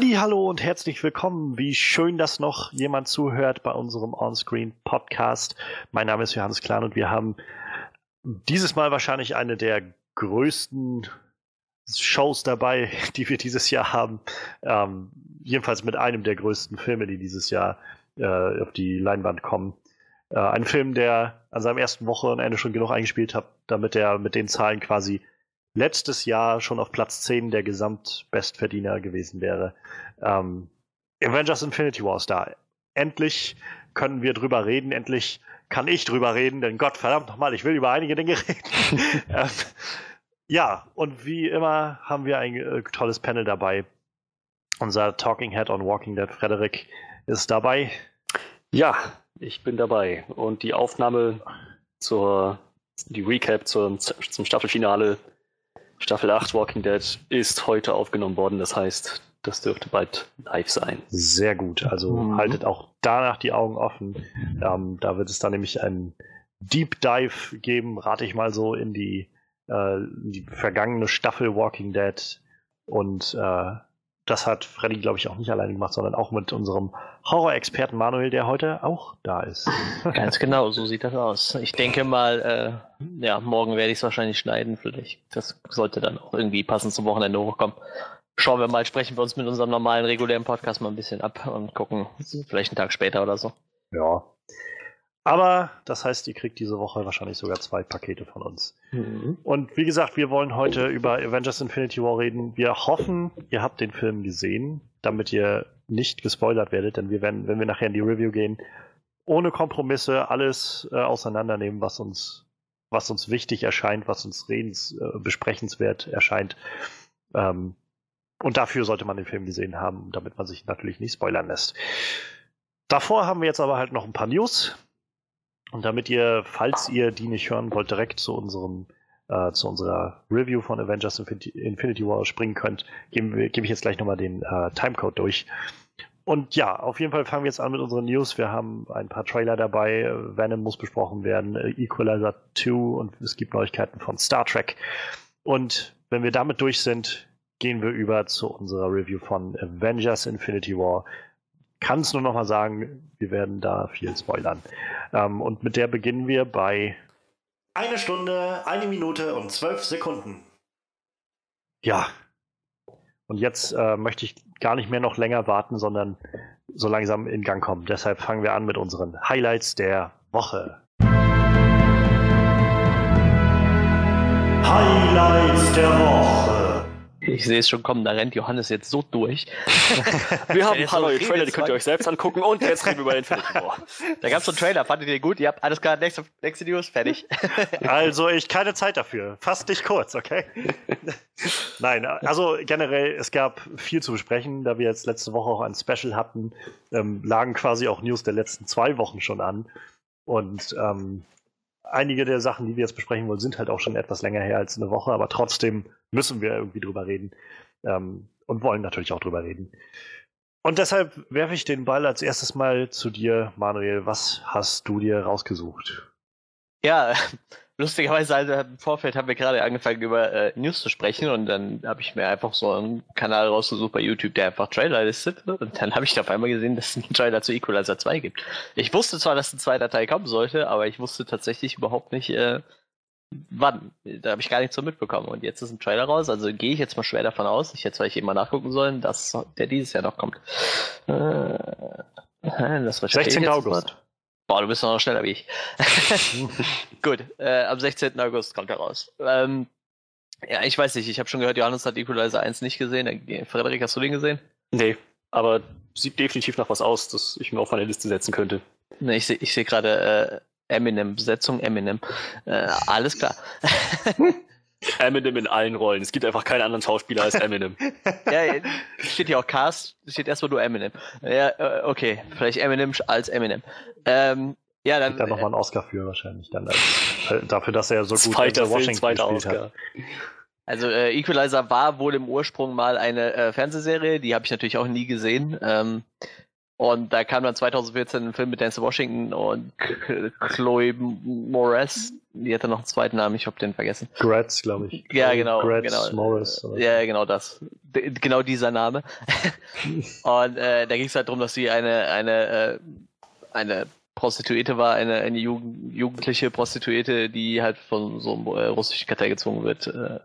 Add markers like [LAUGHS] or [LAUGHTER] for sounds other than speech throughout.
Hallo und herzlich willkommen. Wie schön, dass noch jemand zuhört bei unserem Onscreen Podcast. Mein Name ist Johannes Klan und wir haben dieses Mal wahrscheinlich eine der größten Shows dabei, [LAUGHS] die wir dieses Jahr haben. Ähm, jedenfalls mit einem der größten Filme, die dieses Jahr äh, auf die Leinwand kommen. Äh, ein Film, der an seinem ersten Wochenende schon genug eingespielt hat, damit er mit den Zahlen quasi letztes Jahr schon auf Platz 10 der Gesamtbestverdiener gewesen wäre. Ähm, Avengers Infinity War ist da. Endlich können wir drüber reden, endlich kann ich drüber reden, denn Gott verdammt nochmal, ich will über einige Dinge [LAUGHS] reden. ähm, ja, und wie immer haben wir ein äh, tolles Panel dabei. Unser Talking Head on Walking Dead, Frederik, ist dabei. Ja, ich bin dabei. Und die Aufnahme zur, die Recap zum, zum Staffelfinale Staffel 8 Walking Dead ist heute aufgenommen worden. Das heißt, das dürfte bald live sein. Sehr gut. Also mhm. haltet auch danach die Augen offen. Ähm, da wird es dann nämlich einen Deep Dive geben, rate ich mal so, in die, äh, die vergangene Staffel Walking Dead. Und äh, das hat Freddy, glaube ich, auch nicht alleine gemacht, sondern auch mit unserem Horror-Experten Manuel, der heute auch da ist. [LAUGHS] [LAUGHS] Ganz genau, so sieht das aus. Ich denke mal, äh, ja, morgen werde ich es wahrscheinlich schneiden. Vielleicht, das sollte dann auch irgendwie passend zum Wochenende hochkommen. Schauen wir mal, sprechen wir uns mit unserem normalen, regulären Podcast mal ein bisschen ab und gucken, vielleicht einen Tag später oder so. Ja, aber das heißt, ihr kriegt diese Woche wahrscheinlich sogar zwei Pakete von uns. Mhm. Und wie gesagt, wir wollen heute über Avengers Infinity War reden. Wir hoffen, ihr habt den Film gesehen, damit ihr nicht gespoilert werdet, denn wir werden, wenn wir nachher in die Review gehen, ohne Kompromisse alles äh, auseinandernehmen, was uns, was uns wichtig erscheint, was uns redens, äh, besprechenswert erscheint. Ähm, und dafür sollte man den Film gesehen haben, damit man sich natürlich nicht spoilern lässt. Davor haben wir jetzt aber halt noch ein paar News. Und damit ihr, falls ihr die nicht hören wollt, direkt zu unserem äh, zu unserer Review von Avengers Infinity War springen könnt, gebe geb ich jetzt gleich nochmal den äh, Timecode durch. Und ja, auf jeden Fall fangen wir jetzt an mit unseren News. Wir haben ein paar Trailer dabei. Venom muss besprochen werden, Equalizer 2 und es gibt Neuigkeiten von Star Trek. Und wenn wir damit durch sind, gehen wir über zu unserer Review von Avengers Infinity War kann es nur noch mal sagen, wir werden da viel spoilern. Ähm, und mit der beginnen wir bei eine Stunde, eine Minute und zwölf Sekunden. Ja. Und jetzt äh, möchte ich gar nicht mehr noch länger warten, sondern so langsam in Gang kommen. Deshalb fangen wir an mit unseren Highlights der Woche. Highlights der Woche. Ich sehe es schon kommen, da rennt Johannes jetzt so durch. [LAUGHS] wir haben ein paar neue Trailer, die könnt ihr euch selbst angucken und jetzt reden wir über den War. [LAUGHS] Da gab es so einen Trailer, fandet ihr gut? Ihr habt alles klar, nächste, nächste News, fertig. [LAUGHS] also ich keine Zeit dafür. Fass dich kurz, okay? Nein, also generell, es gab viel zu besprechen, da wir jetzt letzte Woche auch ein Special hatten, ähm, lagen quasi auch News der letzten zwei Wochen schon an. Und ähm, einige der Sachen, die wir jetzt besprechen wollen, sind halt auch schon etwas länger her als eine Woche, aber trotzdem müssen wir irgendwie drüber reden ähm, und wollen natürlich auch drüber reden. Und deshalb werfe ich den Ball als erstes mal zu dir, Manuel. Was hast du dir rausgesucht? Ja, lustigerweise, also im Vorfeld haben wir gerade angefangen über äh, News zu sprechen und dann habe ich mir einfach so einen Kanal rausgesucht bei YouTube, der einfach Trailer listet und dann habe ich auf einmal gesehen, dass es einen Trailer zu Equalizer 2 gibt. Ich wusste zwar, dass ein zweiter Teil kommen sollte, aber ich wusste tatsächlich überhaupt nicht, äh, wann. Da habe ich gar nichts so mitbekommen und jetzt ist ein Trailer raus, also gehe ich jetzt mal schwer davon aus, ich hätte eben mal nachgucken sollen, dass der dieses Jahr noch kommt. Äh, das 16. August. Mal. Boah, du bist noch schneller wie ich. [LAUGHS] Gut, äh, am 16. August kommt er raus. Ähm, ja, ich weiß nicht, ich habe schon gehört, Johannes hat Equalizer 1 nicht gesehen. Frederik, hast du den gesehen? Nee, aber sieht definitiv nach was aus, das ich mir auf meine Liste setzen könnte. Nee, ich sehe seh gerade äh, Eminem, Besetzung Eminem. Äh, alles klar. [LAUGHS] Eminem in allen Rollen. Es gibt einfach keinen anderen Schauspieler als Eminem. [LAUGHS] ja, steht hier auch Cast, steht erstmal nur Eminem. Ja, äh, okay, vielleicht Eminem als Eminem. Ähm, ja, dann. Da nochmal einen Oscar für wahrscheinlich dann. Als, äh, dafür, dass er so gut Zweiter in Washington Film, gespielt Oscar. hat. Also äh, Equalizer war wohl im Ursprung mal eine äh, Fernsehserie, die habe ich natürlich auch nie gesehen. Ähm, Und da kam dann 2014 ein Film mit Denzel Washington und [LAUGHS] Chloe Moretz. Die hatte noch einen zweiten Namen, ich habe den vergessen. Gratz, glaube ich. Ja, genau. Gratz genau. Morris. Ja, genau das. D genau dieser Name. [LAUGHS] und äh, da ging es halt darum, dass sie eine, eine, äh, eine Prostituierte war, eine, eine Jugend jugendliche Prostituierte, die halt von so einem äh, russischen Kartell gezwungen wird, äh,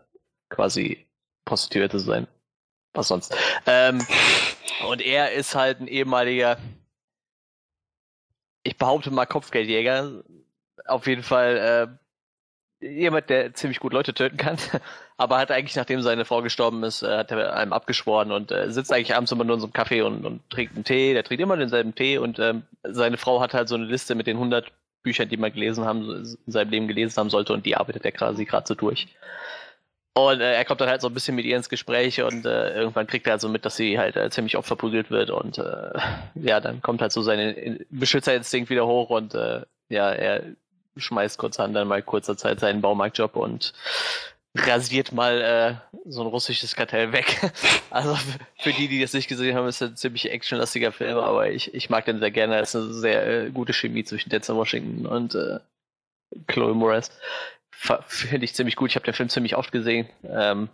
quasi Prostituierte zu sein. Was sonst. Ähm, und er ist halt ein ehemaliger, ich behaupte mal Kopfgeldjäger. Auf jeden Fall äh, jemand, der ziemlich gut Leute töten kann. [LAUGHS] Aber hat eigentlich, nachdem seine Frau gestorben ist, äh, hat er einem abgeschworen und äh, sitzt eigentlich abends immer nur in so einem Café und, und trinkt einen Tee. Der trinkt immer denselben Tee und ähm, seine Frau hat halt so eine Liste mit den 100 Büchern, die man gelesen haben, in seinem Leben gelesen haben sollte und die arbeitet er quasi gerade so durch. Und äh, er kommt dann halt so ein bisschen mit ihr ins Gespräch und äh, irgendwann kriegt er halt so mit, dass sie halt äh, ziemlich oft verprügelt wird und äh, ja, dann kommt halt so sein Beschützerinstinkt wieder hoch und äh, ja, er schmeißt kurzerhand dann mal kurzer Zeit seinen Baumarktjob und rasiert mal äh, so ein russisches Kartell weg. [LAUGHS] also für die, die das nicht gesehen haben, ist das ein ziemlich actionlastiger Film, aber ich, ich mag den sehr gerne. Es ist eine sehr gute Chemie zwischen Denzel Washington und Chloe Moretz [LAUGHS] finde ich ziemlich gut. Ich habe den Film ziemlich oft gesehen. Ähm,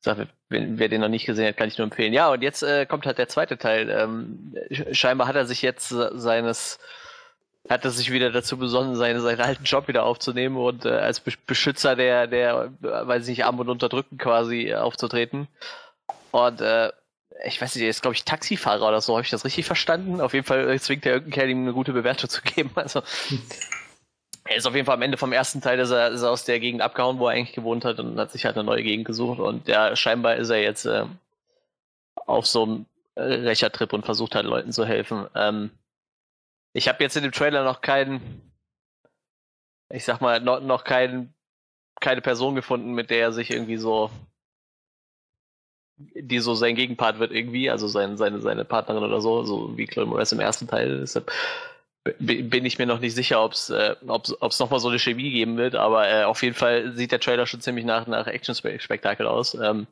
sag, wer, wer, den noch nicht gesehen hat, kann ich nur empfehlen. Ja, und jetzt äh, kommt halt der zweite Teil. Ähm, scheinbar hat er sich jetzt seines hat er sich wieder dazu besonnen, seine, seinen alten Job wieder aufzunehmen und äh, als Beschützer der, der, weiß ich nicht, Arm und Unterdrücken quasi aufzutreten. Und äh, ich weiß nicht, er ist, glaube ich, Taxifahrer oder so, habe ich das richtig verstanden? Auf jeden Fall zwingt er irgendeinen Kerl, ihm eine gute Bewertung zu geben. [LAUGHS] Also, er ist auf jeden Fall am Ende vom ersten Teil ist er, ist er aus der Gegend abgehauen, wo er eigentlich gewohnt hat und hat sich halt eine neue Gegend gesucht. Und ja, scheinbar ist er jetzt äh, auf so einem äh, Rächertrip und versucht halt Leuten zu helfen. Ähm, ich habe jetzt in dem Trailer noch keinen, ich sag mal, noch, noch kein, keine Person gefunden, mit der er sich irgendwie so, die so sein Gegenpart wird irgendwie, also sein, seine, seine Partnerin oder so, so wie Chloe Moretz im ersten Teil. Deshalb bin ich mir noch nicht sicher, ob es äh, nochmal so eine Chemie geben wird, aber äh, auf jeden Fall sieht der Trailer schon ziemlich nach, nach Action-Spektakel aus. Ähm,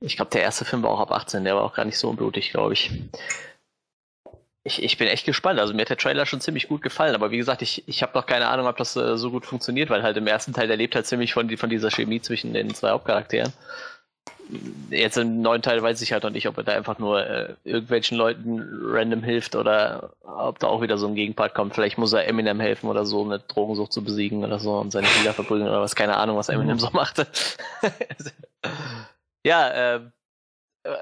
ich glaube, der erste Film war auch ab 18, der war auch gar nicht so unblutig, glaube ich. ich. Ich bin echt gespannt. Also mir hat der Trailer schon ziemlich gut gefallen, aber wie gesagt, ich, ich habe noch keine Ahnung, ob das äh, so gut funktioniert, weil halt im ersten Teil, der lebt halt ziemlich von, von dieser Chemie zwischen den zwei Hauptcharakteren jetzt im neuen Teil weiß ich halt noch nicht, ob er da einfach nur äh, irgendwelchen Leuten random hilft oder ob da auch wieder so ein Gegenpart kommt. Vielleicht muss er Eminem helfen oder so, eine Drogensucht zu besiegen oder so und seine Spieler verprügeln oder was. Keine Ahnung, was Eminem so machte. [LAUGHS] ja, äh,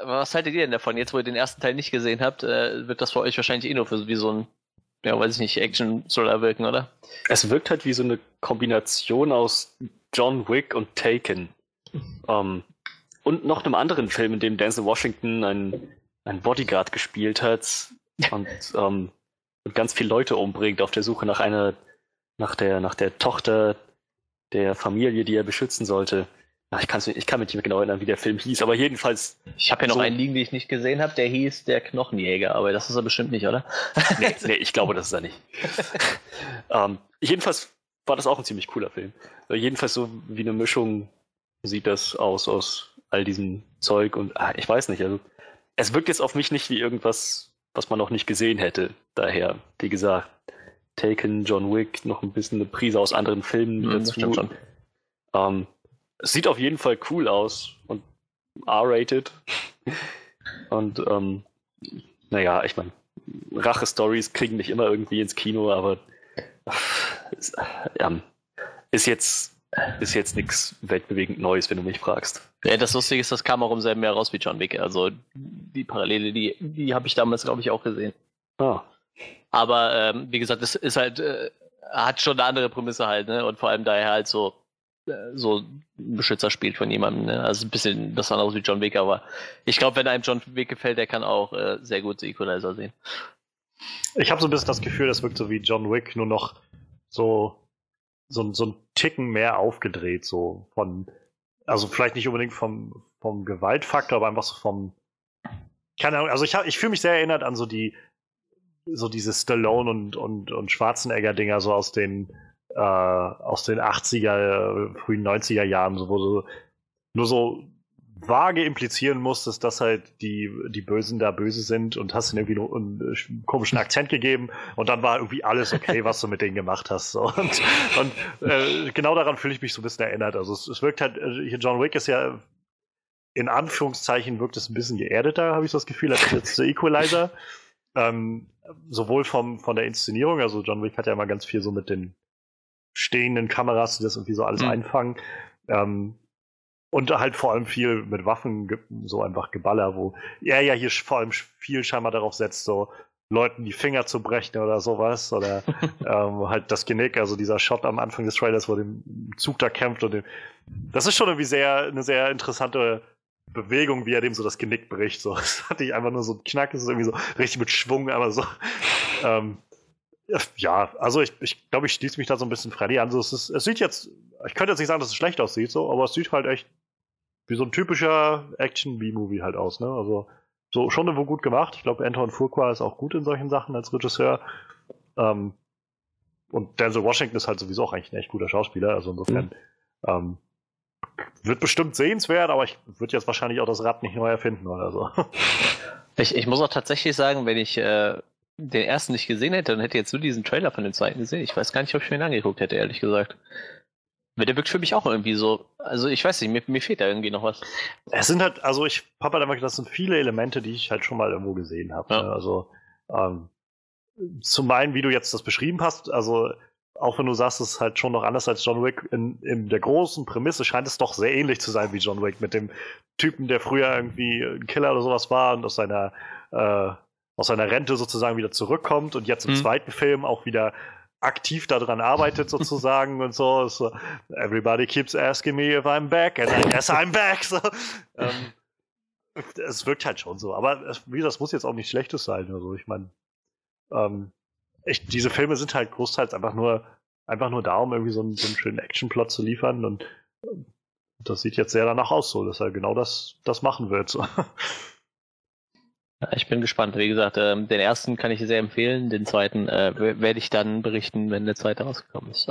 was haltet ihr denn davon? Jetzt, wo ihr den ersten Teil nicht gesehen habt, äh, wird das für euch wahrscheinlich eh nur für, wie so ein, ja, weiß ich nicht, Action-Thriller wirken, oder? Es wirkt halt wie so eine Kombination aus John Wick und Taken. [LAUGHS] Ähm, und noch einem anderen Film, in dem Denzel Washington einen, einen Bodyguard gespielt hat und, [LAUGHS] ähm, und ganz viele Leute umbringt auf der Suche nach einer, nach der, nach der Tochter der Familie, die er beschützen sollte. Ach, ich, ich kann mich nicht mehr genau erinnern, wie der Film hieß, aber jedenfalls. Ich habe ja noch so einen liegen, den ich nicht gesehen habe, der hieß Der Knochenjäger, aber das ist er bestimmt nicht, oder? [LAUGHS] nee, [LAUGHS] nee ich glaube, das ist er nicht. ähm, jedenfalls war das auch ein ziemlich cooler Film. Jedenfalls so wie eine Mischung sieht das aus aus all diesem Zeug und ah, ich weiß nicht, also es wirkt jetzt auf mich nicht wie irgendwas, was man noch nicht gesehen hätte. Daher, wie gesagt, Taken, John Wick, noch ein bisschen eine Prise aus anderen Filmen mhm, dazu. Ähm, es sieht auf jeden Fall cool aus und R-rated. [LAUGHS] und ähm, naja, ich meine, Rache-Stories kriegen nicht immer irgendwie ins Kino, aber äh, ist jetzt ist jetzt nichts weltbewegend Neues, wenn du mich fragst. Ja, das Lustige ist, das kam auch im selben Jahr raus wie John Wick. Also die Parallele, die, die habe ich damals, glaube ich, auch gesehen. Ah. Aber ähm, wie gesagt, es ist halt, äh, hat schon eine andere Prämisse halt, ne? Und vor allem da er halt so, äh, so ein Beschützer spielt von jemandem, ne? Also ein bisschen das andere wie John Wick, aber ich glaube, wenn einem John Wick gefällt, der kann auch äh, sehr gut The Equalizer sehen. Ich habe so ein bisschen das Gefühl, das wirkt so wie John Wick, nur noch so so, so ein Ticken mehr aufgedreht, so von, also vielleicht nicht unbedingt vom, vom Gewaltfaktor, aber einfach so vom, keine Ahnung, also ich, ich fühle mich sehr erinnert an so die, so diese Stallone und, und, und Schwarzenegger-Dinger so aus den, äh, aus den 80er, frühen 90er Jahren, so, wo so nur so vage implizieren musstest, dass halt die, die Bösen da böse sind und hast ihnen irgendwie noch einen äh, komischen Akzent gegeben und dann war irgendwie alles okay, was du mit denen gemacht hast. So. Und, und äh, genau daran fühle ich mich so ein bisschen erinnert. Also es, es wirkt halt, äh, hier John Wick ist ja in Anführungszeichen wirkt es ein bisschen geerdeter, habe ich so das Gefühl, als jetzt der Equalizer. Ähm, sowohl vom, von der Inszenierung, also John Wick hat ja immer ganz viel so mit den stehenden Kameras, die das irgendwie so alles mhm. einfangen. Ähm, und halt vor allem viel mit Waffen, so einfach Geballer, wo er ja hier vor allem viel scheinbar darauf setzt, so Leuten die Finger zu brechen oder sowas. Oder [LAUGHS] ähm, halt das Genick, also dieser Shot am Anfang des Trailers, wo dem Zug da kämpft und dem, das ist schon irgendwie sehr, eine sehr interessante Bewegung, wie er dem so das Genick bricht. So. [LAUGHS] Das hatte ich einfach nur so ein Knack, das ist irgendwie so richtig mit Schwung, aber so. [LAUGHS] Ähm, ja, also ich, ich glaube, ich schließe mich da so ein bisschen Freddy an. Also es, ist, es sieht jetzt, ich könnte jetzt nicht sagen, dass es schlecht aussieht, so, aber es sieht halt echt wie so ein typischer Action-B-Movie halt aus, ne? Also so schon irgendwo gut gemacht. Ich glaube, Anton Fuqua ist auch gut in solchen Sachen als Regisseur. Ähm, und Denzel Washington ist halt sowieso auch eigentlich ein echt guter Schauspieler. Also insofern mhm. ähm, wird bestimmt sehenswert, aber ich würde jetzt wahrscheinlich auch das Rad nicht neu erfinden oder so. [LAUGHS] Ich, ich muss auch tatsächlich sagen, wenn ich äh, den ersten nicht gesehen hätte, dann hätte ich jetzt nur diesen Trailer von dem zweiten gesehen. Ich weiß gar nicht, ob ich mir ihn angeguckt hätte, ehrlich gesagt. Der wirkt für mich auch irgendwie so. Also ich weiß nicht, mir, mir fehlt da irgendwie noch was. Es sind halt, also ich habe halt einfach, das sind viele Elemente, die ich halt schon mal irgendwo gesehen habe. Ja. Ne? Also ähm, zum einen, wie du jetzt das beschrieben hast, also auch wenn du sagst, es ist halt schon noch anders als John Wick, in, in der großen Prämisse scheint es doch sehr ähnlich zu sein wie John Wick, mit dem Typen, der früher irgendwie ein Killer oder sowas war und aus seiner, äh, aus seiner Rente sozusagen wieder zurückkommt und jetzt im mhm. zweiten Film auch wieder aktiv daran arbeitet sozusagen und so. so. Everybody keeps asking me if I'm back and I guess I'm back. So. Ähm, es wirkt halt schon so. Aber wie das muss jetzt auch nicht Schlechtes sein. Also ich meine, ähm, ich, diese Filme sind halt großteils einfach nur, einfach nur da, um irgendwie so einen, so einen schönen Actionplot zu liefern. Und das sieht jetzt sehr danach aus, so, dass er genau das, das machen wird. So. Ich bin gespannt. Wie gesagt, ähm, den ersten kann ich sehr empfehlen. Den zweiten äh, werde ich dann berichten, wenn der zweite rausgekommen ist.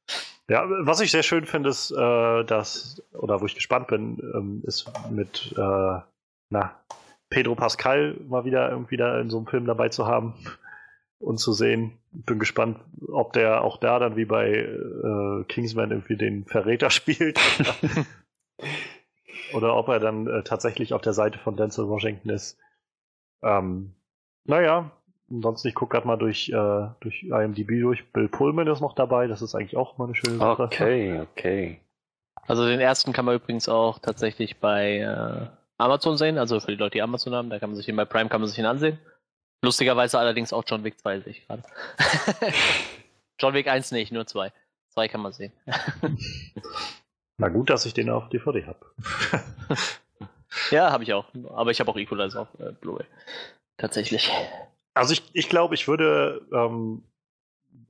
[LAUGHS] ja, was ich sehr schön finde, ist, äh, dass, oder wo ich gespannt bin, ähm, ist mit, äh, na, Pedro Pascal mal wieder irgendwie da in so einem Film dabei zu haben und zu sehen. Bin gespannt, ob der auch da dann wie bei äh, Kingsman irgendwie den Verräter [LAUGHS] spielt. [LAUGHS] oder ob er dann äh, tatsächlich auf der Seite von Denzel Washington ist. Ähm, naja, ansonsten, ich gucke gerade mal durch, äh, durch IMDb durch. Bill Pullman ist noch dabei, das ist eigentlich auch mal eine schöne Sache. Okay, okay. Also den ersten kann man übrigens auch tatsächlich bei äh, Amazon sehen, also für die Leute, die Amazon haben, da kann man sich ihn bei Prime kann man sich ihn ansehen. Lustigerweise allerdings auch John Wick 2 sehe ich gerade. [LAUGHS] John Wick 1 nicht, nur 2. 2 kann man sehen. [LAUGHS] Na gut, dass ich den auf DVD habe. [LAUGHS] Ja, habe ich auch. Aber ich habe auch Equalizer auf äh, Blu-ray. Tatsächlich. Also ich, ich glaube, ich würde ähm,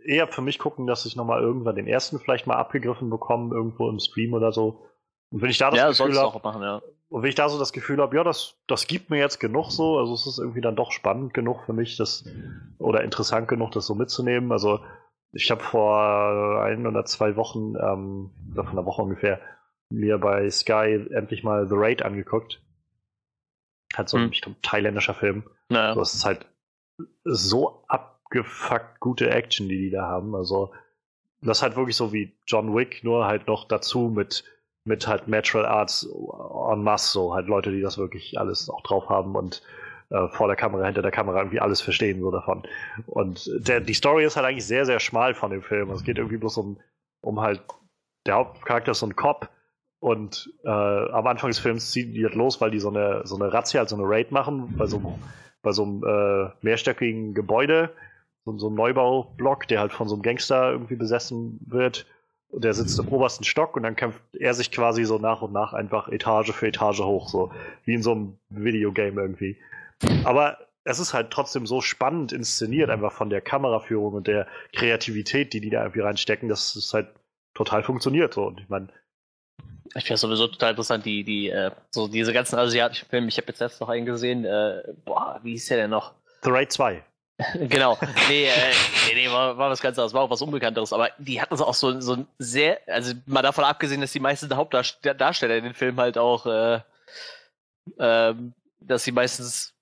eher für mich gucken, dass ich nochmal irgendwann den ersten vielleicht mal abgegriffen bekomme, irgendwo im Stream oder so. Und wenn ich da das ja, Gefühl habe, ja. und wenn ich da so das Gefühl habe, ja, das, das gibt mir jetzt genug so, also es ist irgendwie dann doch spannend genug für mich, das oder interessant genug, das so mitzunehmen. Also ich habe vor ein oder zwei Wochen, ähm, oder von einer Woche ungefähr, mir bei Sky endlich mal The Raid angeguckt. Hat so ein, hm. ich glaube, thailändischer Film. Naja. Das ist halt so abgefuckt gute Action, die die da haben. Also, das ist halt wirklich so wie John Wick, nur halt noch dazu mit, mit halt Natural Arts en masse, so halt Leute, die das wirklich alles auch drauf haben und äh, vor der Kamera, hinter der Kamera irgendwie alles verstehen so davon. Und der, die Story ist halt eigentlich sehr, sehr schmal von dem Film. Es geht irgendwie bloß um, um halt, der Hauptcharakter ist so ein Cop, und äh, am Anfang des Films ziehen die halt los, weil die so eine, so eine Razzia, also eine Raid machen, bei so, bei so einem äh, mehrstöckigen Gebäude, so, so einem Neubaublock, der halt von so einem Gangster irgendwie besessen wird. Und der sitzt im obersten Stock und dann kämpft er sich quasi so nach und nach einfach Etage für Etage hoch, so wie in so einem Videogame irgendwie. Aber es ist halt trotzdem so spannend inszeniert, einfach von der Kameraführung und der Kreativität, die die da irgendwie reinstecken, dass es halt total funktioniert. So. Und ich meine, ich finde es sowieso total interessant, die, die, äh, so diese ganzen asiatischen Filme. Ich habe jetzt selbst noch einen gesehen, äh, boah, wie hieß der denn noch? The Raid 2. [LAUGHS] genau. Nee, äh, nee, nee war, war was ganz anderes, war auch was Unbekannteres. Aber die hatten so auch so, so ein sehr, also mal davon abgesehen, dass die meisten Hauptdarsteller in den Filmen halt auch äh, ähm, dass sie meistens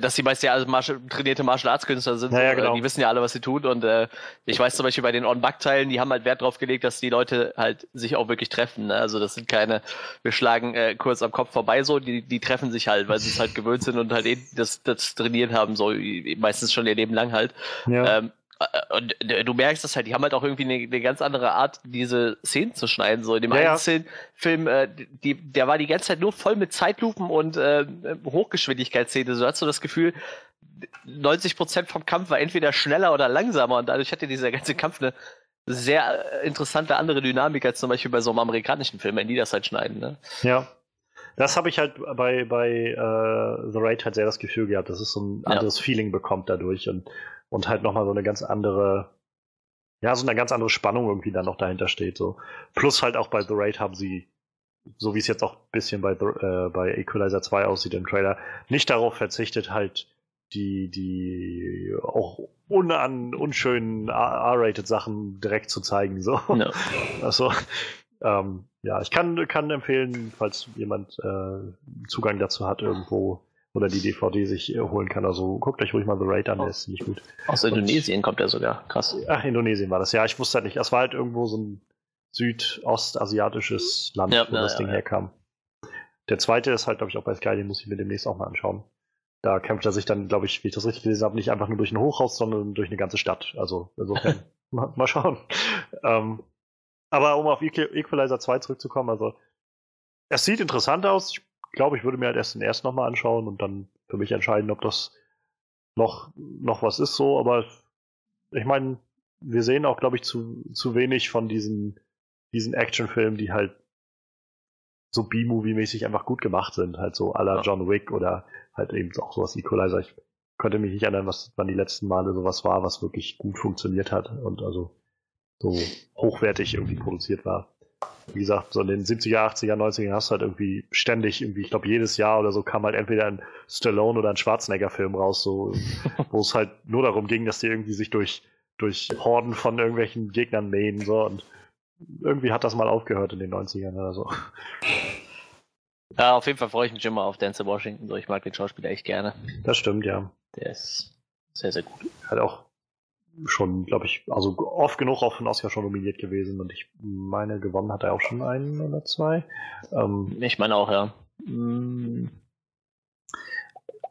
dass die meisten ja also Martial, trainierte Martial Arts Künstler sind. Ja, ja, so, genau. Die wissen ja alle, was sie tun. Und äh, ich weiß zum Beispiel bei den On-Back-Teilen, die haben halt Wert drauf gelegt, dass die Leute halt sich auch wirklich treffen. Ne? Also das sind keine, wir schlagen äh, kurz am Kopf vorbei so, die, die treffen sich halt, weil sie es halt gewöhnt sind und halt eh das, das trainiert haben, so meistens schon ihr Leben lang halt. Ja. Ähm, äh, und äh, du merkst das halt, die haben halt auch irgendwie eine, eine ganz andere Art, diese Szenen zu schneiden. So in dem Ja, ja. einen Szenen- Film, äh, die, der war die ganze Zeit nur voll mit Zeitlupen und äh, Hochgeschwindigkeitsszene. So hast du das Gefühl, 90% vom Kampf war entweder schneller oder langsamer und dadurch hatte dieser ganze Kampf eine sehr äh, interessante andere Dynamik als zum Beispiel bei so einem amerikanischen Film, wenn die das halt schneiden. Ne? Ja. Das habe ich halt bei, bei äh, The Raid halt sehr das Gefühl gehabt, dass es so ein Ja. anderes Feeling bekommt dadurch und, und halt nochmal so eine ganz andere, ja, so eine ganz andere Spannung irgendwie dann noch dahinter steht. So. Plus halt auch bei The Raid haben sie, so wie es jetzt auch ein bisschen bei, The, äh, bei Equalizer 2 aussieht im Trailer, nicht darauf verzichtet, halt die, die auch unan, unschönen R-rated Sachen direkt zu zeigen. So. Ja. [LAUGHS] Also, ähm, ja, ich kann, kann empfehlen, falls jemand äh, Zugang dazu hat irgendwo oder die DVD sich äh, holen kann. Also guckt euch ruhig mal The Raid an, der ist ziemlich gut. Aus Indonesien kommt er sogar. Krass. Ach, Indonesien war das. Ja, ich wusste halt nicht. Es war halt irgendwo so ein südostasiatisches Land, Ja, wo ja, das ja, Ding ja. herkam. Der zweite ist halt, glaube ich, auch bei Sky, den muss ich mir demnächst auch mal anschauen. Da kämpft er sich dann, glaube ich, wie ich das richtig gelesen habe, nicht einfach nur durch ein Hochhaus, sondern durch eine ganze Stadt. Also insofern, [LAUGHS] mal, mal schauen. Ähm, aber um auf Equ- Equalizer 2 zurückzukommen, also es sieht interessant aus. Ich glaube, ich würde mir halt erst den ersten nochmal anschauen und dann für mich entscheiden, ob das noch, noch was ist so. Aber ich meine, wir sehen auch, glaube ich, zu, zu wenig von diesen, diesen Actionfilmen, die halt so B-Movie-mäßig einfach gut gemacht sind. Halt so à la Ja. John Wick oder halt eben auch sowas Equalizer. Ich könnte mich nicht erinnern, was wann die letzten Male sowas war, was wirklich gut funktioniert hat und also so hochwertig irgendwie produziert war. Wie gesagt, so in den 70er, 80er, 90er hast du halt irgendwie ständig irgendwie, ich glaube jedes Jahr oder so kam halt entweder ein Stallone oder ein Schwarzenegger-Film raus, so, [LAUGHS] wo es halt nur darum ging, dass die irgendwie sich durch, durch Horden von irgendwelchen Gegnern mähen, so und irgendwie hat das mal aufgehört in den 90ern oder so. Ja, auf jeden Fall freue ich mich immer auf Denzel Washington. So, ich mag den Schauspieler echt gerne. Das stimmt, ja. Der ist sehr, sehr gut. Hat auch schon, glaube ich, also oft genug auch den Oscar schon nominiert gewesen und ich meine, gewonnen hat er auch schon einen oder zwei. Ähm, Ich meine auch, ja. Mm,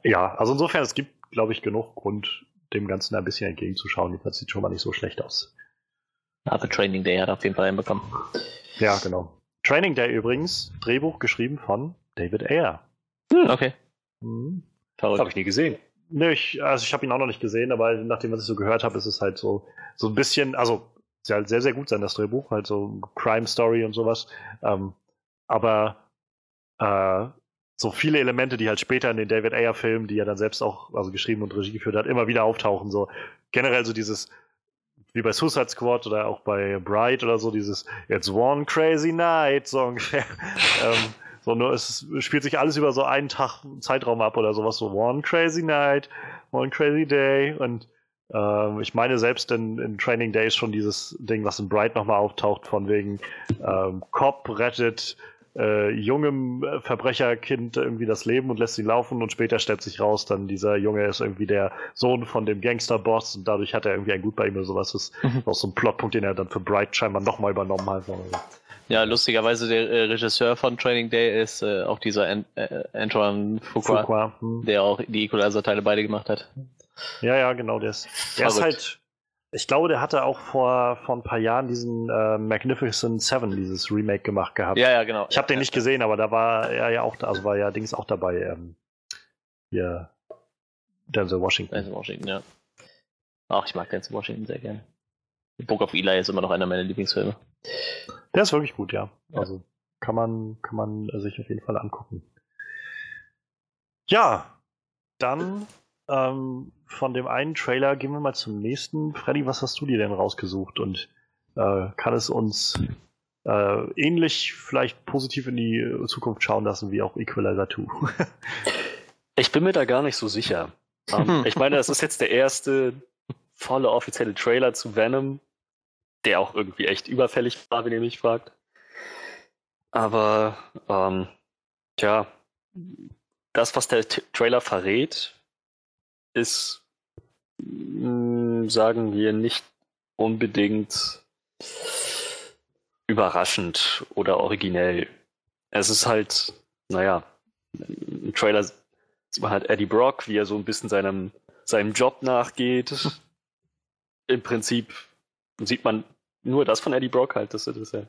ja, also insofern, es gibt, glaube ich, genug Grund, dem Ganzen ein bisschen entgegenzuschauen. Das sieht schon mal nicht so schlecht aus. aber Training Day hat er auf jeden Fall hinbekommen. Ja, genau. Training Day übrigens, Drehbuch geschrieben von David Ayer. Hm, okay. Verrückt. Habe ich nie gesehen. Nö, ich, also ich habe ihn auch noch nicht gesehen, aber nachdem, was ich so gehört habe, ist es halt so, so ein bisschen, also soll halt sehr, sehr gut sein, das Drehbuch, halt so Crime Story und sowas. Ähm, aber äh, so viele Elemente, die halt später in den David Ayer-Filmen, die er dann selbst auch also geschrieben und Regie geführt hat, immer wieder auftauchen. So generell so dieses, wie bei Suicide Squad oder auch bei Bright oder so, dieses It's one crazy night, so ungefähr. [LAUGHS] ähm, so nur es spielt sich alles über so einen Tag Zeitraum ab oder sowas, so one crazy night, one crazy day und ähm, ich meine selbst in, in Training Day ist schon dieses Ding, was in Bright nochmal auftaucht, von wegen ähm, Cop rettet äh, jungem äh, Verbrecherkind irgendwie das Leben und lässt ihn laufen und später stellt sich raus, dann dieser Junge ist irgendwie der Sohn von dem Gangsterboss und dadurch hat er irgendwie ein Gut bei ihm oder sowas. Das ist Mhm. auch so ein Plotpunkt, den er dann für Bright scheinbar nochmal übernommen hat. Ja, lustigerweise der äh, Regisseur von Training Day ist äh, auch dieser An äh, Antoine Fuqua, Fuqua, hm. der auch die Equalizer-Teile beide gemacht hat. Ja, ja, genau, der ist, der ist halt, ich glaube, der hatte auch vor, vor ein paar Jahren diesen äh, Magnificent Seven, dieses Remake gemacht gehabt. Ja, ja, genau. Ich habe den ja, nicht gesehen, aber da war er ja auch, also war ja Dings auch dabei, ähm, hier, Denzel Washington. Denzel Washington, ja. Ach, ich mag Denzel Washington sehr gerne. Book of Eli ist immer noch einer meiner Lieblingsfilme. Der ist wirklich gut, ja. Ja. Also kann man, kann man sich auf jeden Fall angucken. Ja, dann ähm, von dem einen Trailer gehen wir mal zum nächsten. Freddy, was hast du dir denn rausgesucht und äh, kann es uns äh, ähnlich vielleicht positiv in die Zukunft schauen lassen wie auch Equalizer 2? [LAUGHS] Ich bin mir da gar nicht so sicher. Ähm, [LAUGHS] ich meine, das ist jetzt der erste volle offizielle Trailer zu Venom, der auch irgendwie echt überfällig war, wenn ihr mich fragt. Aber ähm, Tja, das, was der T Trailer verrät, ist, mh, hm, sagen wir, nicht unbedingt überraschend oder originell. Es ist halt, naja, im Trailer sieht man halt Eddie Brock, wie er so ein bisschen seinem, seinem Job nachgeht. [LAUGHS] Im Prinzip sieht man nur das von Eddie Brock halt, dass er, dass er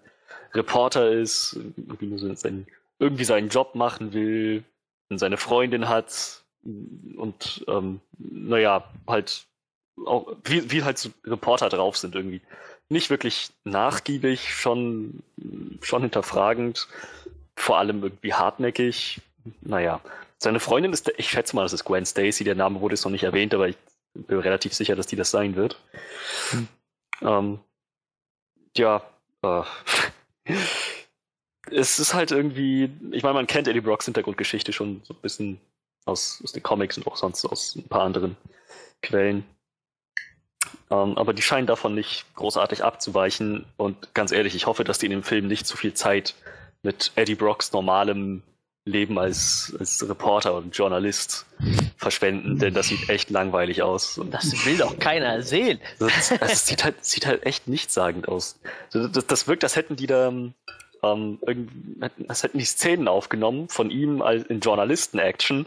Reporter ist, irgendwie, so seinen, irgendwie seinen Job machen will, und seine Freundin hat und ähm, naja, halt auch, wie, wie halt so Reporter drauf sind irgendwie. Nicht wirklich nachgiebig, schon, schon hinterfragend, vor allem irgendwie hartnäckig. Naja, seine Freundin ist, ich schätze mal, das ist Gwen Stacy, der Name wurde jetzt noch nicht erwähnt, aber ich bin relativ sicher, dass die das sein wird. Hm. Ähm, ja, äh, [LAUGHS] es ist halt irgendwie, ich meine, man kennt Eddie Brocks Hintergrundgeschichte schon so ein bisschen aus, aus den Comics und auch sonst aus ein paar anderen Quellen. Ähm, aber die scheinen davon nicht großartig abzuweichen. Und ganz ehrlich, ich hoffe, dass die in dem Film nicht zu viel Zeit mit Eddie Brocks normalem Leben als, als Reporter und Journalist verschwenden, denn das sieht echt langweilig aus. Und das will doch keiner sehen. Das, das sieht, halt, sieht halt echt nichtssagend aus. Das, das wirkt, als hätten die da ähm, als hätten die Szenen aufgenommen von ihm in Journalisten-Action,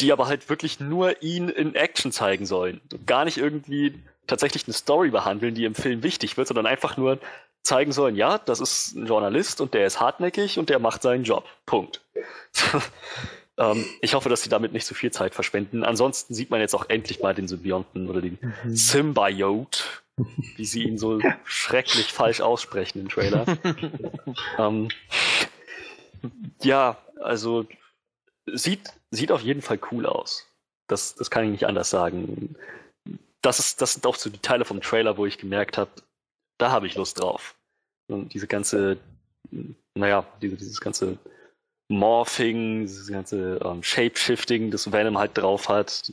die aber halt wirklich nur ihn in Action zeigen sollen. Gar nicht irgendwie tatsächlich eine Story behandeln, die im Film wichtig wird, sondern einfach nur zeigen sollen, ja, das ist ein Journalist und der ist hartnäckig und der macht seinen Job. Punkt. [LAUGHS] ähm, ich hoffe, dass sie damit nicht so viel Zeit verschwenden. Ansonsten sieht man jetzt auch endlich mal den Symbionten oder den mhm. Symbiote, [LAUGHS] wie sie ihn so schrecklich falsch aussprechen im Trailer. [LAUGHS] ähm, ja, also sieht, sieht auf jeden Fall cool aus. Das, das kann ich nicht anders sagen das, ist, das sind auch so die Teile vom Trailer, wo ich gemerkt habe, da habe ich Lust drauf. Und diese ganze, naja, diese, dieses ganze Morphing, dieses ganze ähm, Shapeshifting, das Venom halt drauf hat,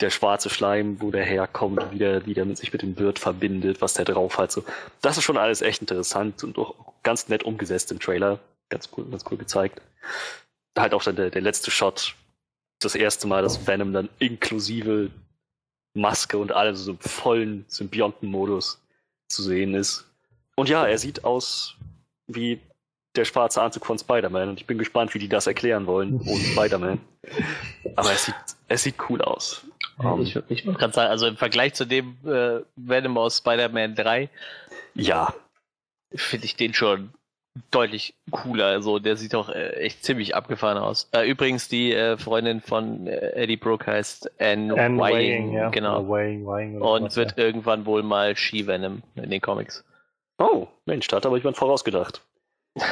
der schwarze Schleim, wo der herkommt, wie der, wie der mit sich mit dem Wirt verbindet, was der drauf hat. So. Das ist schon alles echt interessant und auch ganz nett umgesetzt im Trailer. Ganz cool, ganz cool gezeigt. Halt auch dann der, der letzte Shot. Das erste Mal, dass Venom dann inklusive Maske und alles so im vollen Symbionten-Modus zu sehen ist. Und ja, er sieht aus wie der schwarze Anzug von Spider-Man und ich bin gespannt, wie die das erklären wollen ohne Spider-Man. [LAUGHS] Aber es sieht, es sieht cool aus. Um, ich, ich wollte gerade sagen, also im Vergleich zu dem äh, Venom aus Spider-Man 3, ja, finde ich den schon deutlich cooler. Also der sieht doch äh, echt ziemlich abgefahren aus. Äh, übrigens, die äh, Freundin von äh, Eddie Brooke heißt Anne, Anne Wying, ja. genau. Wying, Wying und was, wird ja. irgendwann wohl mal She-Venom in den Comics. Oh, Mensch, da hat aber jemand vorausgedacht.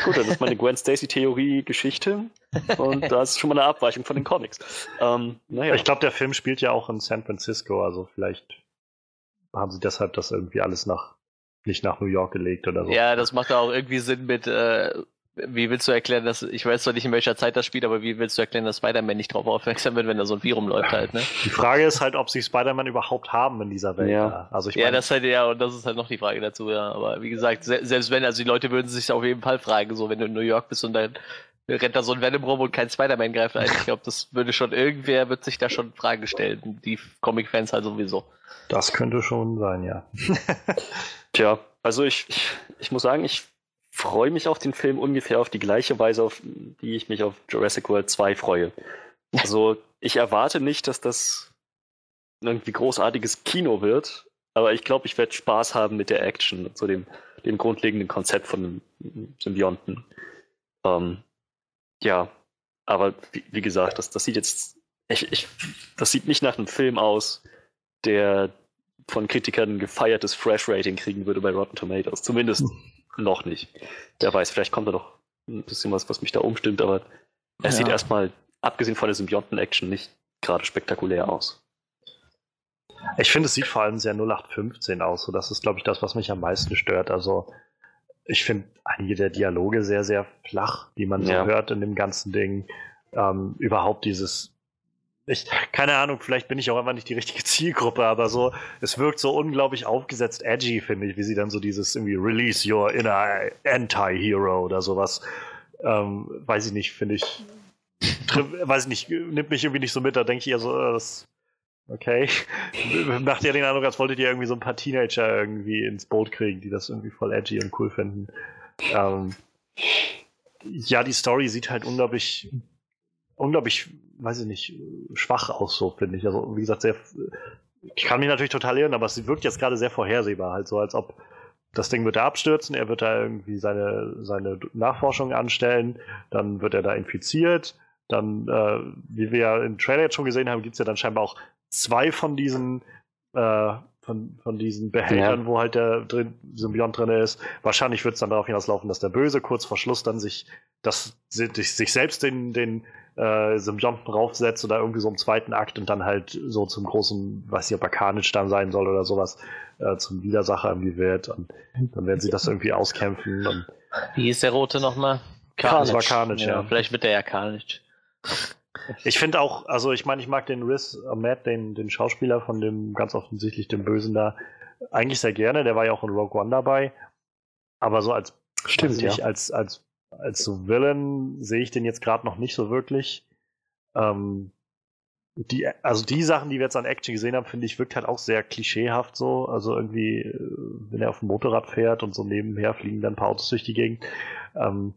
Gut, dann ist meine Gwen Stacy-Theorie Geschichte und da ist schon mal eine Abweichung von den Comics. Ähm, naja. Ich glaube, der Film spielt ja auch in San Francisco, also vielleicht haben sie deshalb das irgendwie alles nach nicht nach New York gelegt oder so. Ja, das macht auch irgendwie Sinn mit, äh, wie willst du erklären, dass, ich weiß zwar nicht, in welcher Zeit das spielt, aber wie willst du erklären, dass Spider-Man nicht drauf aufmerksam wird, wenn da so ein Virum läuft halt, ne? Die Frage ist halt, ob sie Spider-Man überhaupt haben in dieser Welt. Ja, also ich mein, ja das halt, ja, und das ist halt noch die Frage dazu, ja. Aber wie gesagt, se selbst wenn, also die Leute würden sich auf jeden Fall fragen, so, wenn du in New York bist und dann rennt da so ein Venom rum und kein Spider-Man greift ein. Ich glaube, das würde schon, irgendwer wird sich da schon Fragen stellen. Die Comic-Fans halt sowieso. Das könnte schon sein, ja. Tja, [LAUGHS] also ich, ich, ich muss sagen, ich freue mich auf den Film ungefähr auf die gleiche Weise, auf die ich mich auf Jurassic World 2 freue. Also ich erwarte nicht, dass das irgendwie großartiges Kino wird, aber ich glaube, ich werde Spaß haben mit der Action und so dem, dem grundlegenden Konzept von dem Symbionten. Ähm, ja, aber wie, wie, gesagt, das, das sieht jetzt, ich, ich, das sieht nicht nach einem Film aus, der von Kritikern ein gefeiertes Fresh-Rating kriegen würde bei Rotten Tomatoes. Zumindest. [LAUGHS] noch nicht. Wer weiß, vielleicht kommt da noch ein bisschen was, was mich da umstimmt, aber es ja. sieht erstmal, abgesehen von der Symbionten-Action, nicht gerade spektakulär aus. Ich finde, es sieht vor allem sehr 0815 aus. So, das ist, glaube ich, das, was mich am meisten stört. Also, ich finde einige der Dialoge sehr, sehr flach, die man so ja. hört in dem ganzen Ding. Ähm, überhaupt dieses ich, keine Ahnung, vielleicht bin ich auch einfach nicht die richtige Zielgruppe, aber so, es wirkt so unglaublich aufgesetzt edgy, finde ich, wie sie dann so dieses irgendwie Release your inner Anti-Hero oder sowas, ähm, weiß ich nicht, finde ich, weiß nicht, nimmt mich irgendwie nicht so mit, da denke ich eher so, äh, das, okay. [LAUGHS] Macht ja den Eindruck, als wolltet ihr irgendwie so ein paar Teenager irgendwie ins Boot kriegen, die das irgendwie voll edgy und cool finden. Ähm, ja, die Story sieht halt unglaublich, unglaublich, weiß ich nicht, schwach aus, so finde ich. Also, wie gesagt, sehr, ich kann mich natürlich total irren, aber es wirkt jetzt gerade sehr vorhersehbar, halt so, als ob das Ding wird da abstürzen, er wird da irgendwie seine, seine Nachforschung anstellen, dann wird er da infiziert, dann, äh, wie wir ja im Trailer jetzt schon gesehen haben, gibt es ja dann scheinbar auch zwei von diesen äh, von, von diesen Behältern, ja. wo halt der drin, Symbiont drin ist. Wahrscheinlich wird es dann darauf hinauslaufen, dass der Böse kurz vor Schluss dann sich, das, sich selbst den, den äh, Symbionten raufsetzt oder irgendwie so im zweiten Akt und dann halt so zum großen, weiß ich, ob er Carnage dann sein soll oder sowas, äh, zum Widersacher irgendwie wird. Und dann werden sie das irgendwie auskämpfen. Und Wie ist der rote nochmal? Carnage. War Carnage, ja. ja. Vielleicht wird der ja Carnage. Ich finde auch, also ich meine, ich mag den Riz Ahmed, den, den Schauspieler von dem ganz offensichtlich dem Bösen da, eigentlich sehr gerne. Der war ja auch in Rogue One dabei. Aber so als Stimmt, ja. als, als, als Villain sehe ich den jetzt gerade noch nicht so wirklich. Ähm, die, also die Sachen, die wir jetzt an Action gesehen haben, finde ich, wirkt halt auch sehr klischeehaft so. Also irgendwie, äh, wenn er auf dem Motorrad fährt und so nebenher fliegen dann ein paar Autos durch die Gegend. Ähm,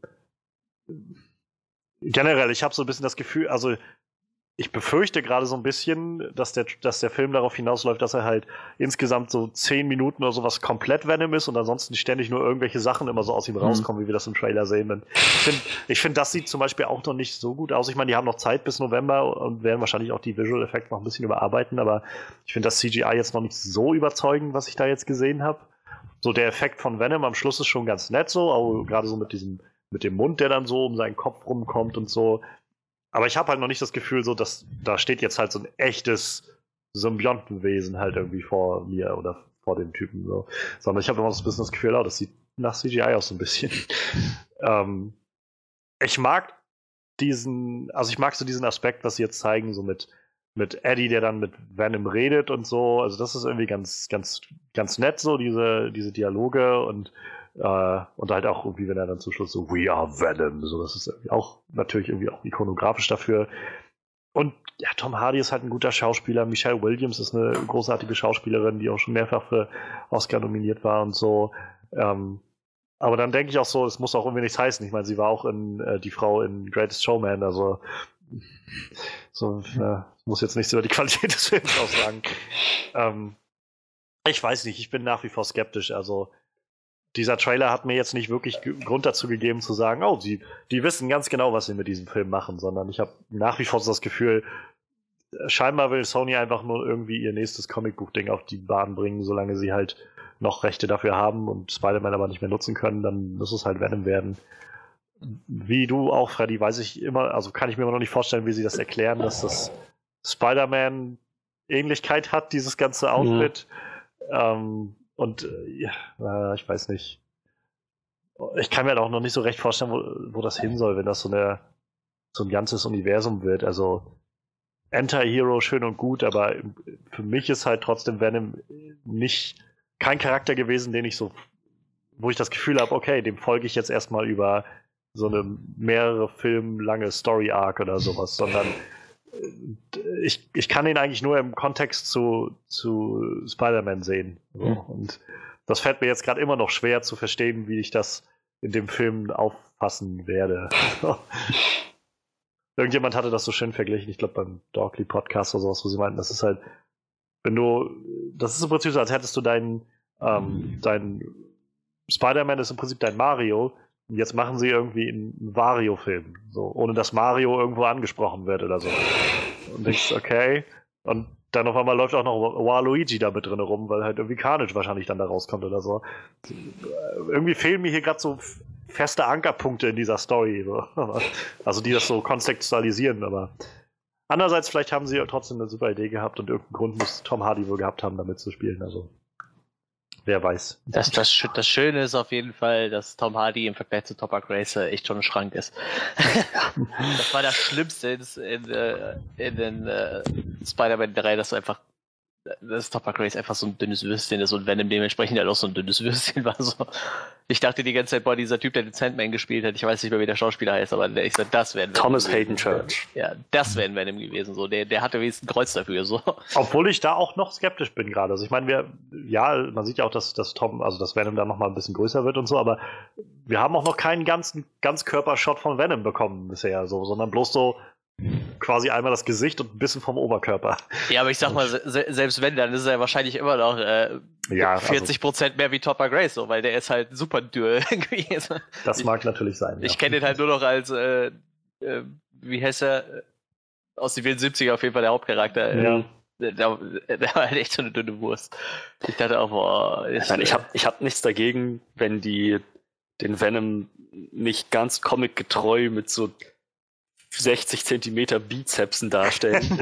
generell, ich habe so ein bisschen das Gefühl, also ich befürchte gerade so ein bisschen, dass der, dass der Film darauf hinausläuft, dass er halt insgesamt so zehn Minuten oder sowas komplett Venom ist und ansonsten ständig nur irgendwelche Sachen immer so aus ihm mhm. rauskommen, mhm. wie wir das im Trailer sehen. Und ich finde, ich find, das sieht zum Beispiel auch noch nicht so gut aus. Ich meine, die haben noch Zeit bis November und werden wahrscheinlich auch die Visual Effects noch ein bisschen überarbeiten, aber ich finde das CGI jetzt noch nicht so überzeugend, was ich da jetzt gesehen habe. So der Effekt von Venom am Schluss ist schon ganz nett so, auch gerade so mit diesem mit dem Mund, der dann so um seinen Kopf rumkommt und so. Aber ich habe halt noch nicht das Gefühl, so dass da steht jetzt halt so ein echtes Symbiontenwesen halt irgendwie vor mir oder vor dem Typen so. Sondern ich habe immer so ein bisschen das Gefühl, oh, das sieht nach CGI aus so ein bisschen. [LAUGHS] ähm, ich mag diesen, also ich mag so diesen Aspekt, was sie jetzt zeigen, so mit mit Eddie, der dann mit Venom redet und so. Also das ist irgendwie ganz, ganz, ganz nett so diese diese Dialoge und äh, und halt auch irgendwie, wenn er dann zum Schluss so We are Venom, so das ist auch natürlich irgendwie auch ikonografisch dafür. Und ja, Tom Hardy ist halt ein guter Schauspieler. Michelle Williams ist eine großartige Schauspielerin, die auch schon mehrfach für Oscar nominiert war und so. Ähm, aber dann denke ich auch so, es muss auch irgendwie nichts heißen. Ich meine, sie war auch in äh, die Frau in Greatest Showman, also so äh, muss jetzt nichts über die [LAUGHS] Qualität des Films aussagen. ähm, ich weiß nicht, ich bin nach wie vor skeptisch. Also dieser Trailer hat mir jetzt nicht wirklich Grund dazu gegeben zu sagen, oh, sie, die wissen ganz genau, was sie mit diesem Film machen, sondern ich habe nach wie vor so das Gefühl, scheinbar will Sony einfach nur irgendwie ihr nächstes Comicbuch-Ding auf die Bahn bringen, solange sie halt noch Rechte dafür haben und Spider-Man aber nicht mehr nutzen können, dann muss es halt Venom werden. Wie du auch, Freddy, weiß ich immer, also kann ich mir immer noch nicht vorstellen, wie sie das erklären, dass das Spider-Man Ähnlichkeit hat, dieses ganze Outfit. Ja. Ähm, und äh, ja, ich weiß nicht. Ich kann mir auch noch nicht so recht vorstellen, wo, wo das hin soll, wenn das so, eine, so ein ganzes Universum wird. Also Anti-Hero schön und gut, aber für mich ist halt trotzdem Venom nicht kein Charakter gewesen, den ich so, wo ich das Gefühl habe, okay, dem folge ich jetzt erstmal über so eine mehrere Film lange Story Arc oder sowas, sondern ich, ich kann ihn eigentlich nur im Kontext zu, zu Spider-Man sehen. So. Mhm. Und das fällt mir jetzt gerade immer noch schwer zu verstehen, wie ich das in dem Film auffassen werde. [LAUGHS] Irgendjemand hatte das so schön verglichen, ich glaube beim Dorkly Podcast oder sowas, wo sie meinten, das ist halt, wenn du, das ist im Prinzip so, als hättest du deinen, ähm, dein Spider-Man ist im Prinzip dein Mario jetzt machen sie irgendwie einen Wario-Film, so, ohne dass Mario irgendwo angesprochen wird oder so. Und denkst, okay. Und dann auf einmal läuft auch noch Waluigi da mit drin rum, weil halt irgendwie Carnage wahrscheinlich dann da rauskommt oder so. Irgendwie fehlen mir hier gerade so feste Ankerpunkte in dieser Story. So. [LAUGHS] Also die das so kontextualisieren, aber andererseits vielleicht haben sie trotzdem eine super Idee gehabt und irgendeinen Grund muss Tom Hardy wohl gehabt haben, damit zu spielen. Also Wer weiß. Das, das, das Schöne ist auf jeden Fall, dass Tom Hardy im Vergleich zu Topper Gracer echt schon ein Schrank ist. [LAUGHS] das war das Schlimmste in, in, äh, in den äh, Spider-Man 3, dass du einfach dass Topper Grace einfach so ein dünnes Würstchen ist und Venom dementsprechend halt auch so ein dünnes [LAUGHS] Würstchen war. So. Ich dachte die ganze Zeit, boah, dieser Typ, der den Sandman gespielt hat, ich weiß nicht mehr, wie der Schauspieler heißt, aber ich sag, das wäre Thomas Hayden Church. Ja, das wäre ein Venom gewesen. So. Der, der hatte wenigstens ein Kreuz dafür. So. [LAUGHS] Obwohl ich da auch noch skeptisch bin gerade. Also ich meine, wir, ja, man sieht ja auch, dass, dass Tom, also dass Venom da nochmal ein bisschen größer wird und so, aber wir haben auch noch keinen ganzen Ganzkörpershot von Venom bekommen bisher, so, sondern bloß so quasi einmal das Gesicht und ein bisschen vom Oberkörper. Ja, aber ich sag mal, se selbst wenn, dann ist er wahrscheinlich immer noch äh, ja, 40% also, mehr wie Topper Grace, so, weil der ist halt super dürr [LAUGHS] irgendwie. Das mag natürlich sein. Ich kenne den halt nur noch als, äh, äh, wie heißt er, aus den 70er auf jeden Fall der Hauptcharakter. Ja. Der, der, war halt echt so eine dünne Wurst. Ich dachte auch, boah. Ich, meine, ich habe ich hab nichts dagegen, wenn die den Venom nicht ganz comic-getreu mit so 60 Zentimeter Bizepsen darstellen.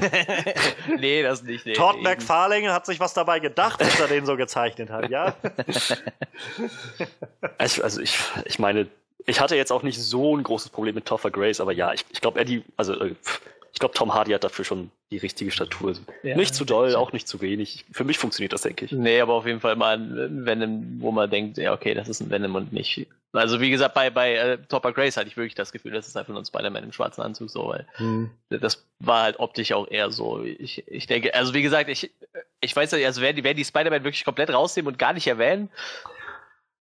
[LAUGHS] nee, das nicht. Nee, Todd McFarlane hat sich was dabei gedacht, als er den so gezeichnet hat, ja? [LAUGHS] also, also ich, ich meine, ich hatte jetzt auch nicht so ein großes Problem mit Topher Grace, aber ja, ich, ich glaube, Eddie, also äh, ich glaube, Tom Hardy hat dafür schon die richtige Statur. Ja, nicht zu doll, auch nicht zu wenig. Für mich funktioniert das, denke ich. Nee, aber auf jeden Fall mal ein Venom, wo man denkt, ja, okay, das ist ein Venom und nicht. Also wie gesagt, bei, bei äh, Topper Grace hatte ich wirklich das Gefühl, das ist einfach nur ein Spider-Man im schwarzen Anzug so, weil hm. das war halt optisch auch eher so. Ich, ich denke, also wie gesagt, ich, ich weiß nicht, also werden die, werden die Spider-Man wirklich komplett rausnehmen und gar nicht erwähnen.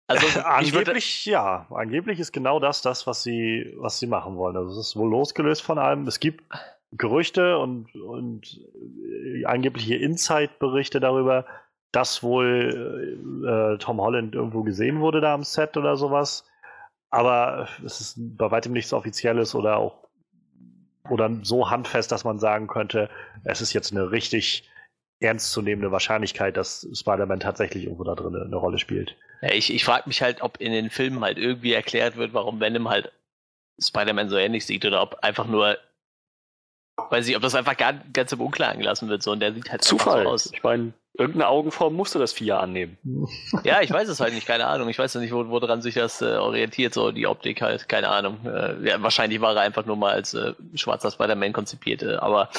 Also angeblich ja, angeblich ist genau das das, was sie was sie machen wollen. Also es ist wohl losgelöst von allem. Es gibt Gerüchte und, und äh, angebliche Inside-Berichte darüber, dass wohl äh, Tom Holland irgendwo gesehen wurde da am Set oder sowas. Aber es ist bei weitem nichts Offizielles oder auch oder so handfest, dass man sagen könnte, es ist jetzt eine richtig ernstzunehmende Wahrscheinlichkeit, dass Spider-Man tatsächlich irgendwo da drin eine Rolle spielt. Ja, ich ich frage mich halt, ob in den Filmen halt irgendwie erklärt wird, warum Venom halt Spider-Man so ähnlich sieht oder ob einfach nur Weiß ich, ob das einfach gar, ganz im Unklaren gelassen wird. So, und der sieht halt Zufall. so aus. Ich meine, irgendeine Augenform musste das Vieh ja annehmen. [LAUGHS] ja, ich weiß es halt nicht, keine Ahnung. Ich weiß nicht, wo, woran sich das äh, orientiert, so die Optik halt, keine Ahnung. Äh, ja, wahrscheinlich war er einfach nur mal als äh, schwarzer Spider-Man konzipiert. Äh, aber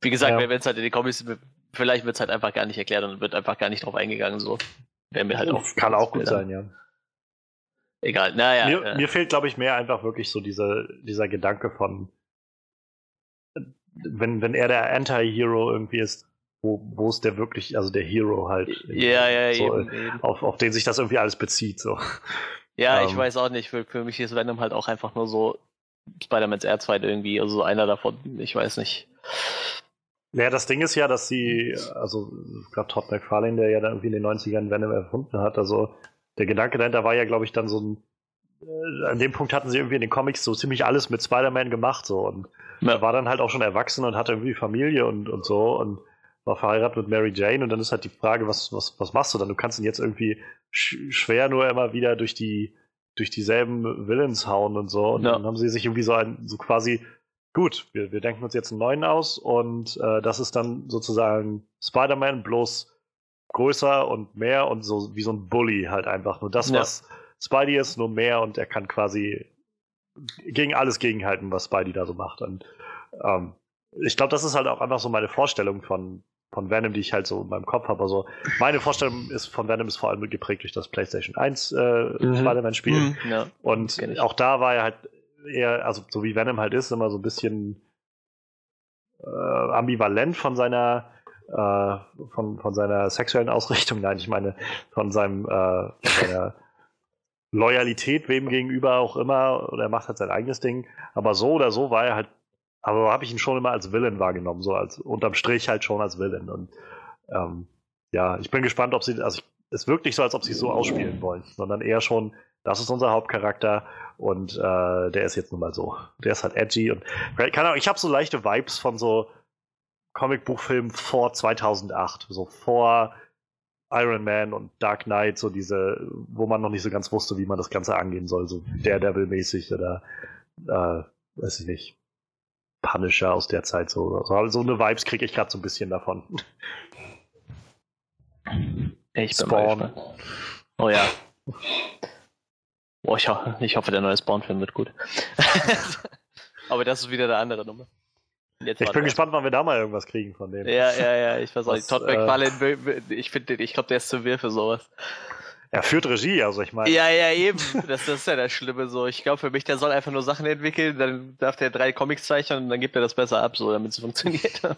wie gesagt, ja. wenn es halt in den Comics, vielleicht wird es halt einfach gar nicht erklärt und wird einfach gar nicht drauf eingegangen. So. Wäre mir halt auch. [LAUGHS] Kann auch gut sein, ja. Egal, naja. Mir, äh, mir fehlt, glaube ich, mehr einfach wirklich so dieser, dieser Gedanke von, wenn, wenn er der Anti-Hero irgendwie ist, wo, wo ist der wirklich, also der Hero halt. Ja, ja, so, eben, eben. Auf, auf den sich das irgendwie alles bezieht. So. Ja, ähm, ich weiß auch nicht. Für, für mich ist Venom halt auch einfach nur so Spider-Man's R2 irgendwie, also so einer davon, ich weiß nicht. Ja, das Ding ist ja, dass sie, also gerade Todd McFarlane, der ja dann irgendwie in den 90ern Venom erfunden hat, also der Gedanke dahinter war ja, glaube ich, dann so ein äh, an dem Punkt hatten sie irgendwie in den Comics so ziemlich alles mit Spider-Man gemacht so und ja. er war dann halt auch schon erwachsen und hatte irgendwie Familie und, und so und war verheiratet mit Mary Jane und dann ist halt die Frage, was, was, was machst du dann? Du kannst ihn jetzt irgendwie sch schwer nur immer wieder durch die durch dieselben Villains hauen und so und ja. dann haben sie sich irgendwie so ein so quasi gut, wir, wir denken uns jetzt einen neuen aus und äh, das ist dann sozusagen Spider-Man bloß größer und mehr und so wie so ein Bully halt einfach nur das, ja. was Spidey ist nur mehr und er kann quasi gegen alles gegenhalten, was Spidey da so macht. Und ähm, ich glaube, das ist halt auch einfach so meine Vorstellung von, von Venom, die ich halt so in meinem Kopf habe. Also meine Vorstellung ist von Venom ist vor allem geprägt durch das PlayStation 1 äh, mhm. Spider-Man-Spiel. Mhm, ja. Und auch da war er halt eher, also so wie Venom halt ist, immer so ein bisschen äh, ambivalent von seiner äh, von, von seiner sexuellen Ausrichtung. [LAUGHS] Nein, ich meine von seinem äh, von seiner Loyalität wem gegenüber auch immer, oder er macht halt sein eigenes Ding. Aber so oder so war er halt, aber habe ich ihn schon immer als Villain wahrgenommen, so als unterm Strich halt schon als Villain. Und ähm, ja, ich bin gespannt, ob sie, also es wirkt nicht so, als ob sie es so ausspielen wollen, sondern eher schon, das ist unser Hauptcharakter und äh, der ist jetzt nun mal so. Der ist halt edgy und keine Ahnung, ich habe so leichte Vibes von so Comicbuchfilmen vor 2008, so vor Iron Man und Dark Knight, so diese, wo man noch nicht so ganz wusste, wie man das Ganze angehen soll, so Daredevil-mäßig oder, äh, weiß ich nicht, Punisher aus der Zeit, so, so, so eine Vibes kriege ich gerade so ein bisschen davon. Ich bin Spawn. Oh ja. Boah, ich, ho ich hoffe, der neue Spawn-Film wird gut. [LAUGHS] Aber das ist wieder eine andere Nummer. Jetzt ich bin gespannt, wann wir da mal irgendwas kriegen von dem. Ja, ja, ja, ich weiß auch nicht. Todd McFarlane, äh, ich finde, ich glaube, der ist zu wirr für sowas. Er führt Regie, also ich meine. Ja, ja, eben. Das, das ist ja das Schlimme so. Ich glaube für mich, der soll einfach nur Sachen entwickeln, dann darf der drei Comics zeichnen und dann gibt er das besser ab, so damit es funktioniert. [LAUGHS]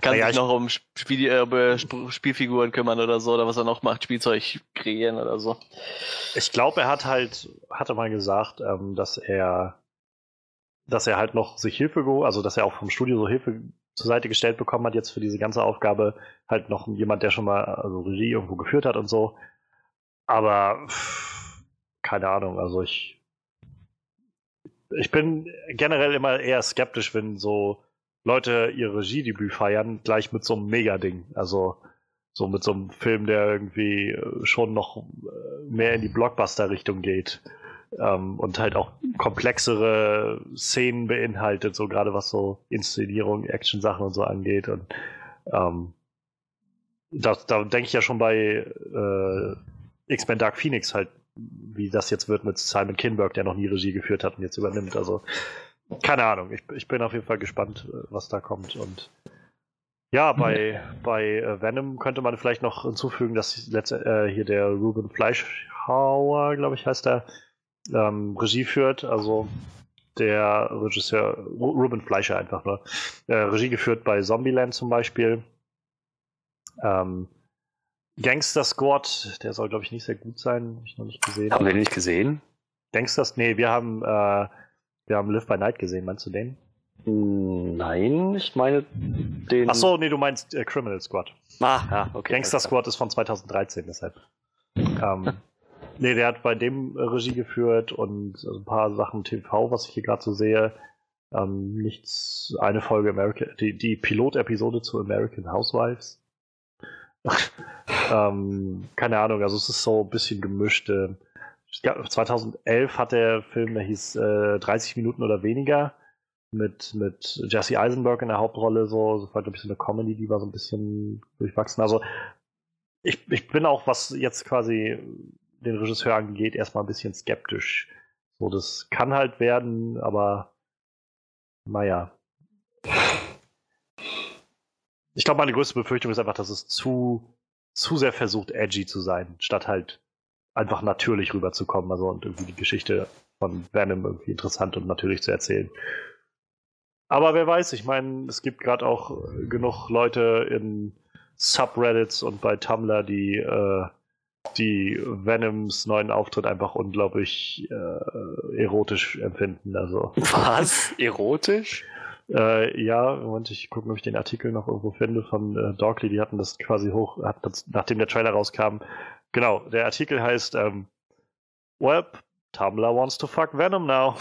Kann naja, sich noch um Spiel, äh, Spielfiguren kümmern oder so, oder was er noch macht, Spielzeug kreieren oder so. Ich glaube, er hat halt, hatte mal gesagt, ähm, dass er, dass er halt noch sich Hilfe, also dass er auch vom Studio so Hilfe zur Seite gestellt bekommen hat jetzt für diese ganze Aufgabe, halt noch jemand, der schon mal also Regie irgendwo geführt hat und so. Aber keine Ahnung, also ich ich bin generell immer eher skeptisch, wenn so Leute ihr Regiedebüt feiern, gleich mit so einem Mega-Ding. Also so mit so einem Film, der irgendwie äh, schon noch äh, mehr in die Blockbuster-Richtung geht ähm, und halt auch komplexere Szenen beinhaltet, so gerade was so Inszenierung, Action-Sachen und so angeht. Und ähm, da, da denke ich ja schon bei äh, X-Men Dark Phoenix halt, wie das jetzt wird mit Simon Kinberg, der noch nie Regie geführt hat und jetzt übernimmt. Also keine Ahnung, ich, ich bin auf jeden Fall gespannt, äh, was da kommt. Und ja, bei, mhm. bei äh, Venom könnte man vielleicht noch hinzufügen, dass letzte, äh, hier der Ruben Fleischhauer, glaube ich, heißt der, ähm, Regie führt. Also der Regisseur, Ruben Fleischer einfach nur, äh, Regie geführt bei Zombieland zum Beispiel. Ähm, Gangster Squad, der soll, glaube ich, nicht sehr gut sein. Habe ich noch nicht gesehen. Haben wir den nicht gesehen? Gangsters, nee, wir haben äh, wir haben Live by Night gesehen, meinst du den? Hm, nein, ich meine den. Achso, nee, du meinst äh, Criminal Squad. Ah, ja, okay. Gangster Squad ist von 2013, deshalb. ähm, [LAUGHS] nee, der hat bei dem äh, Regie geführt und ein paar Sachen TV, was ich hier gerade so sehe. Ähm, nichts, eine Folge American, die, die Pilot-Episode zu American Housewives. [LAUGHS] ähm, keine Ahnung, also es ist so ein bisschen gemischt. Äh, 2011 hat der Film, der hieß äh, 30 Minuten oder weniger, mit, mit Jesse Eisenberg in der Hauptrolle, so, so glaube ich, so eine Comedy, die war so ein bisschen durchwachsen. Also, ich, ich bin auch, was jetzt quasi den Regisseur angeht, erstmal ein bisschen skeptisch. So, das kann halt werden, aber naja. Ich glaube, meine größte Befürchtung ist einfach, dass es zu, zu sehr versucht, edgy zu sein, statt halt einfach natürlich rüberzukommen, also und irgendwie die Geschichte von Venom irgendwie interessant und natürlich zu erzählen. Aber wer weiß, ich meine, es gibt gerade auch genug Leute in Subreddits und bei Tumblr, die äh, die Venoms neuen Auftritt einfach unglaublich äh, erotisch empfinden. Also. Was? Erotisch? Äh, ja, Moment, ich gucke, ob ich den Artikel noch irgendwo finde von äh, Dorkly, die hatten das quasi hoch, hatten das, nachdem der Trailer rauskam, Genau, der Artikel heißt ähm, Well, Tumblr wants to fuck Venom now.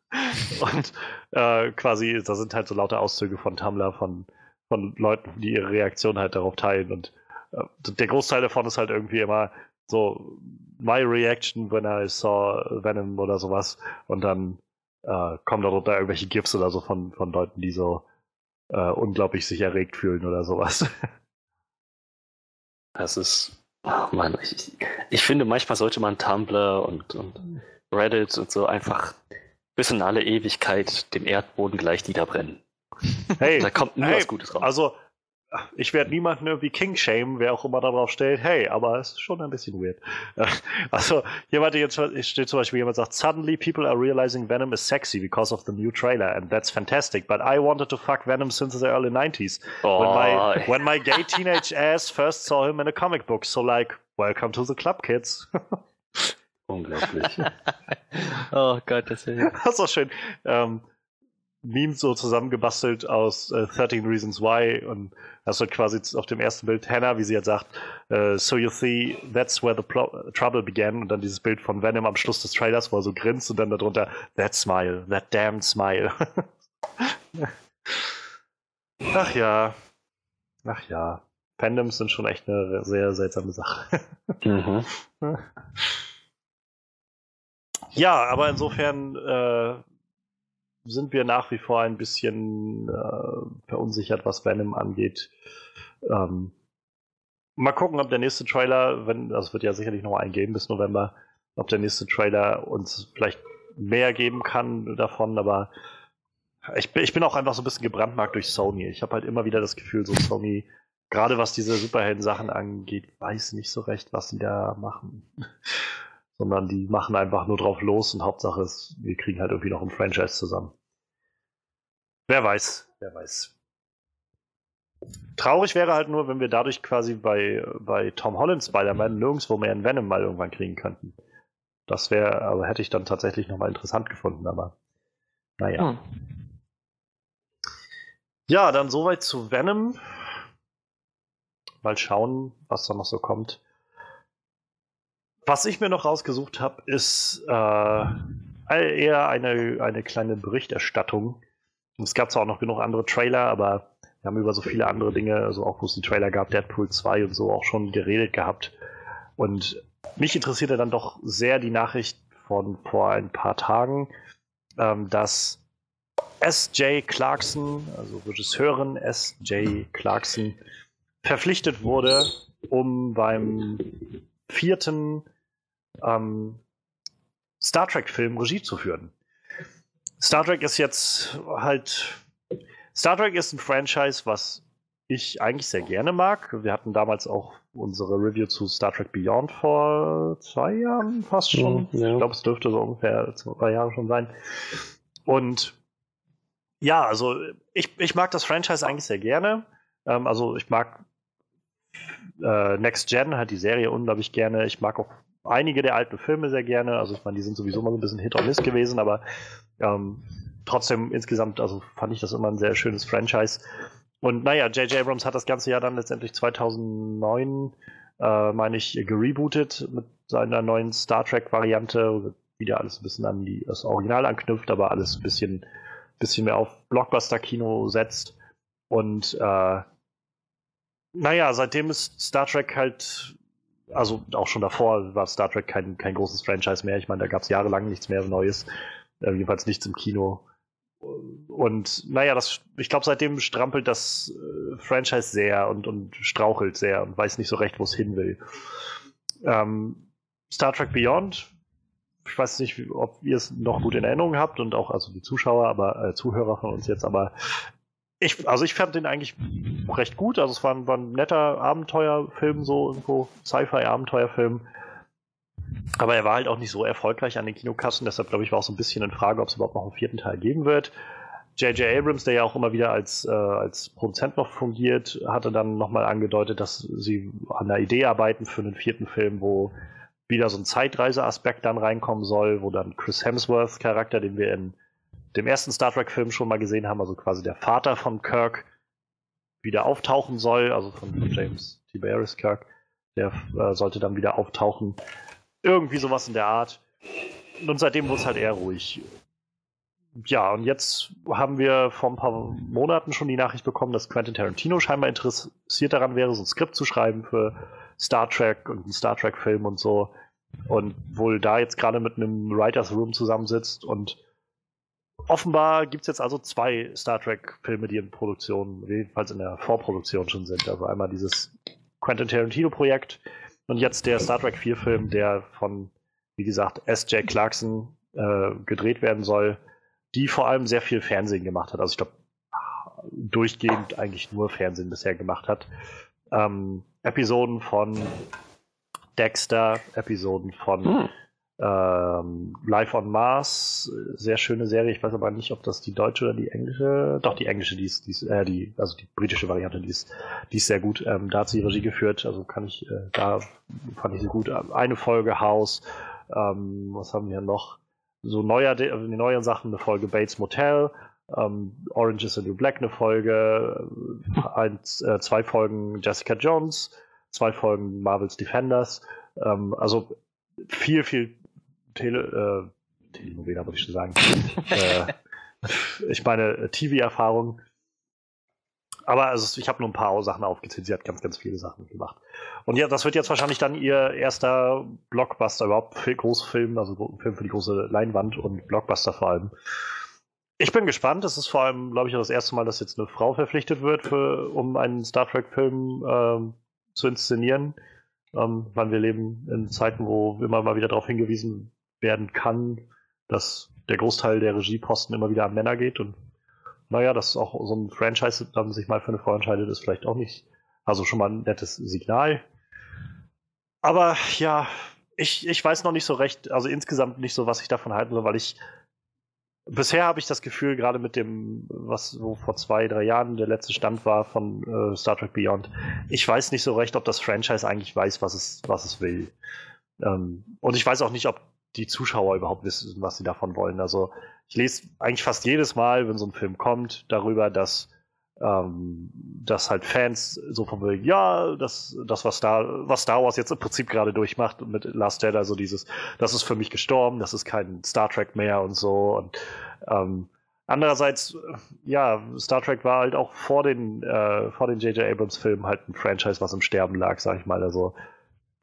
[LAUGHS] und äh, quasi, da sind halt so lauter Auszüge von Tumblr von, von Leuten, die ihre Reaktion halt darauf teilen. Und äh, der Großteil davon ist halt irgendwie immer so my reaction when I saw Venom oder sowas. Und dann äh, kommen darunter irgendwelche GIFs oder so von, von Leuten, die so äh, unglaublich sich erregt fühlen oder sowas. [LAUGHS] Das ist Oh Mann, ich, ich finde, manchmal sollte man Tumblr und, und Reddit und so einfach bis in alle Ewigkeit dem Erdboden gleich niederbrennen. Hey, da kommt nur hey, was Gutes raus. Also, ich werde niemanden irgendwie King shame, wer auch immer darauf steht, hey, aber es ist schon ein bisschen weird. [LAUGHS] Also, jemand, jetzt steht zum Beispiel, jemand sagt, suddenly people are realizing Venom is sexy because of the new trailer, and that's fantastic, but I wanted to fuck Venom since the early 90s. Oh. When, my, when my gay teenage [LAUGHS] ass first saw him in a comic book, so like, welcome to the club, kids. Unglaublich. [LAUGHS] oh Gott, das ist, das ist auch schön. Ähm, Memes so zusammengebastelt aus äh, 13 Reasons Why und hast halt quasi auf dem ersten Bild Hannah, wie sie jetzt sagt, uh, so you see, that's where the trouble began und dann dieses Bild von Venom am Schluss des Trailers, wo er so grinst und dann darunter, that smile, that damn smile. [LAUGHS] Ach ja. Ach ja. Fandoms sind schon echt eine sehr seltsame Sache. mhm. [LAUGHS] Ja, aber insofern äh, sind wir nach wie vor ein bisschen äh, verunsichert, was Venom angeht. Ähm, mal gucken, ob der nächste Trailer, wenn, das wird ja sicherlich noch einen geben bis November, ob der nächste Trailer uns vielleicht mehr geben kann davon, aber ich, ich bin auch einfach so ein bisschen gebrandmarkt durch Sony. Ich habe halt immer wieder das Gefühl, so Sony, gerade was diese Superhelden-Sachen angeht, weiß nicht so recht, was sie da machen. Sondern die machen einfach nur drauf los und Hauptsache ist, wir kriegen halt irgendwie noch ein Franchise zusammen. Wer weiß, wer weiß. Traurig wäre halt nur, wenn wir dadurch quasi bei, bei Tom Holland Spider-Man nirgendwo mehr einen Venom mal irgendwann kriegen könnten. Das wäre, aber hätte ich dann tatsächlich nochmal interessant gefunden, aber naja. Hm. Ja, dann soweit zu Venom. Mal schauen, was da noch so kommt. Was ich mir noch rausgesucht habe, ist äh, eher eine, eine kleine Berichterstattung. Es gab zwar auch noch genug andere Trailer, aber wir haben über so viele andere Dinge, also auch wo es einen Trailer gab, Deadpool 2 und so, auch schon geredet gehabt. Und mich interessierte dann doch sehr die Nachricht von vor ein paar Tagen, ähm, dass S.J. Clarkson, also Regisseurin S.J. Clarkson, verpflichtet wurde, um beim vierten ähm, Star Trek-Film Regie zu führen. Star Trek ist jetzt halt. Star Trek ist ein Franchise, was ich eigentlich sehr gerne mag. Wir hatten damals auch unsere Review zu Star Trek Beyond vor zwei Jahren fast schon. Mhm, ja. Ich glaube, es dürfte so ungefähr zwei Jahre schon sein. Und ja, also ich, ich mag das Franchise eigentlich sehr gerne. Ähm, also ich mag äh, Next Gen, halt die Serie unglaublich gerne. Ich mag auch einige der alten Filme sehr gerne. Also ich meine, die sind sowieso mal so ein bisschen Hit or Miss gewesen, aber ähm, trotzdem insgesamt, also fand ich das immer ein sehr schönes Franchise. Und naja, J.J. Abrams hat das ganze Jahr dann letztendlich 2009, äh, meine ich, gerebootet mit seiner neuen Star Trek-Variante. Wieder alles ein bisschen an die, das Original anknüpft, aber alles ein bisschen bisschen mehr auf Blockbuster-Kino setzt. Und äh, naja, seitdem ist Star Trek halt, also auch schon davor war Star Trek kein, kein großes Franchise mehr. Ich meine, da gab es jahrelang nichts mehr Neues. Äh, jedenfalls nichts im Kino. Und naja, das, ich glaube, seitdem strampelt das äh, Franchise sehr und, und strauchelt sehr und weiß nicht so recht, wo es hin will. Ähm, Star Trek Beyond ich weiß nicht, ob ihr es noch gut in Erinnerung habt und auch also die Zuschauer, aber äh, Zuhörer von uns jetzt, aber ich, also ich fand den eigentlich recht gut. Also es war ein, war ein netter Abenteuerfilm, so irgendwo Sci-Fi-Abenteuerfilm. Aber er war halt auch nicht so erfolgreich an den Kinokassen, deshalb glaube ich war auch so ein bisschen in Frage, ob es überhaupt noch einen vierten Teil geben wird. J.J. Abrams, der ja auch immer wieder als, äh, als Produzent noch fungiert, hatte dann nochmal angedeutet, dass sie an der Idee arbeiten für einen vierten Film, wo wieder so ein Zeitreiseaspekt dann reinkommen soll, wo dann Chris Hemsworth Charakter, den wir in dem ersten Star Trek Film schon mal gesehen haben, also quasi der Vater von Kirk, wieder auftauchen soll, also von James Tiberius Kirk, der äh, sollte dann wieder auftauchen. Irgendwie sowas in der Art. Und seitdem wurde es halt eher ruhig. Ja, und jetzt haben wir vor ein paar Monaten schon die Nachricht bekommen, dass Quentin Tarantino scheinbar interessiert daran wäre, so ein Skript zu schreiben für Star Trek und einen Star Trek-Film und so. Und wohl da jetzt gerade mit einem Writers Room zusammensitzt und offenbar gibt es jetzt also zwei Star Trek-Filme, die in Produktion, jedenfalls in der Vorproduktion schon sind. Also einmal dieses Quentin Tarantino-Projekt und jetzt der Star Trek 4-Film, der von, wie gesagt, S.J. Clarkson äh, gedreht werden soll, die vor allem sehr viel Fernsehen gemacht hat. Also ich glaube, durchgehend eigentlich nur Fernsehen bisher gemacht hat ähm, Episoden von Dexter, Episoden von hm. Ähm, Life on Mars, sehr schöne Serie. Ich weiß aber nicht, ob das die deutsche oder die englische. Doch die englische, die ist, die, ist, äh, die also die britische Variante, die ist, die ist sehr gut. Ähm, da hat sie Regie geführt, also kann ich, äh, da fand ich sie gut. Eine Folge House. Ähm, was haben wir noch? So neuer, die neuen Sachen, eine Folge Bates Motel ähm, Orange is the New Black eine Folge, eins, äh, zwei Folgen Jessica Jones, zwei Folgen Marvel's Defenders. Ähm, also viel, viel Tele, äh, Telenovela, würde ich schon sagen. [LAUGHS] äh, ich meine, TV-Erfahrung. Aber also, ich habe nur ein paar Sachen aufgezählt. Sie hat ganz, ganz viele Sachen gemacht. Und ja, das wird jetzt wahrscheinlich dann ihr erster Blockbuster überhaupt, Großfilm, also Film für die große Leinwand und Blockbuster vor allem. Ich bin gespannt. Es ist vor allem, glaube ich, das erste Mal, dass jetzt eine Frau verpflichtet wird, für, um einen Star Trek-Film ähm, zu inszenieren. Ähm, weil wir leben in Zeiten, wo immer mal wieder darauf hingewiesen werden kann, dass der Großteil der Regieposten immer wieder an Männer geht. Und naja, dass auch so ein Franchise dann sich mal für eine Frau entscheidet, ist vielleicht auch nicht, also schon mal ein nettes Signal. Aber ja, ich, ich weiß noch nicht so recht, also insgesamt nicht so, was ich davon halten soll, weil ich bisher habe ich das Gefühl, gerade mit dem, was so vor zwei, drei Jahren der letzte Stand war von äh, Star Trek Beyond, ich weiß nicht so recht, ob das Franchise eigentlich weiß, was es, was es will. Ähm, und ich weiß auch nicht, ob die Zuschauer überhaupt wissen, was sie davon wollen. Also ich lese eigentlich fast jedes Mal, wenn so ein Film kommt, darüber, dass, ähm, dass halt Fans so von wegen, ja, das, das was, Star, was Star Wars jetzt im Prinzip gerade durchmacht mit Last Jedi, also dieses, das ist für mich gestorben, das ist kein Star Trek mehr und so. Und ähm, andererseits, ja, Star Trek war halt auch vor den äh, vor den J.J. Abrams Filmen halt ein Franchise, was im Sterben lag, sag ich mal. Also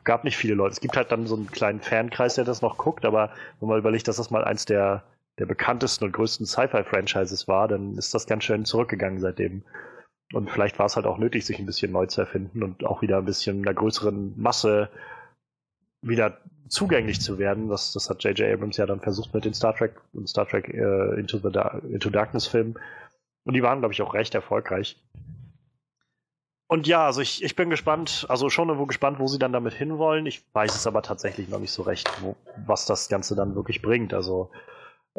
gab nicht viele Leute. Es gibt halt dann so einen kleinen Fankreis, der das noch guckt, aber wenn man überlegt, dass das mal eins der, der bekanntesten und größten Sci-Fi-Franchises war, dann ist das ganz schön zurückgegangen seitdem. Und vielleicht war es halt auch nötig, sich ein bisschen neu zu erfinden und auch wieder ein bisschen einer größeren Masse wieder zugänglich zu werden. Das, das hat J.J. Abrams ja dann versucht mit den Star Trek und Star Trek äh, Into, the da Into Darkness Filmen. Und die waren, glaube ich, auch recht erfolgreich. Und ja, also ich, ich bin gespannt, also schon irgendwo gespannt, wo sie dann damit hinwollen. Ich weiß es aber tatsächlich noch nicht so recht, wo, was das Ganze dann wirklich bringt. Also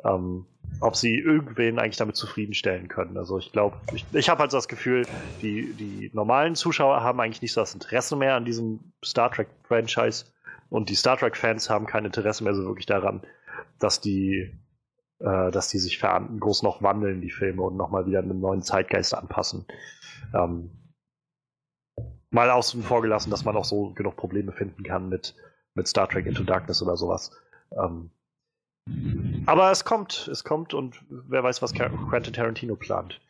ähm, ob sie irgendwen eigentlich damit zufriedenstellen können. Also ich glaube, ich, ich habe halt so das Gefühl, die, die normalen Zuschauer haben eigentlich nicht so das Interesse mehr an diesem Star Trek-Franchise und die Star Trek-Fans haben kein Interesse mehr so wirklich daran, dass die, äh, dass die sich groß noch wandeln, die Filme, und nochmal wieder einen neuen Zeitgeist anpassen. Ähm, mal außen vor gelassen, dass man auch so genug Probleme finden kann mit, mit Star Trek Into Darkness oder sowas. Ähm, aber es kommt, es kommt und wer weiß, was Quentin Tarantino plant.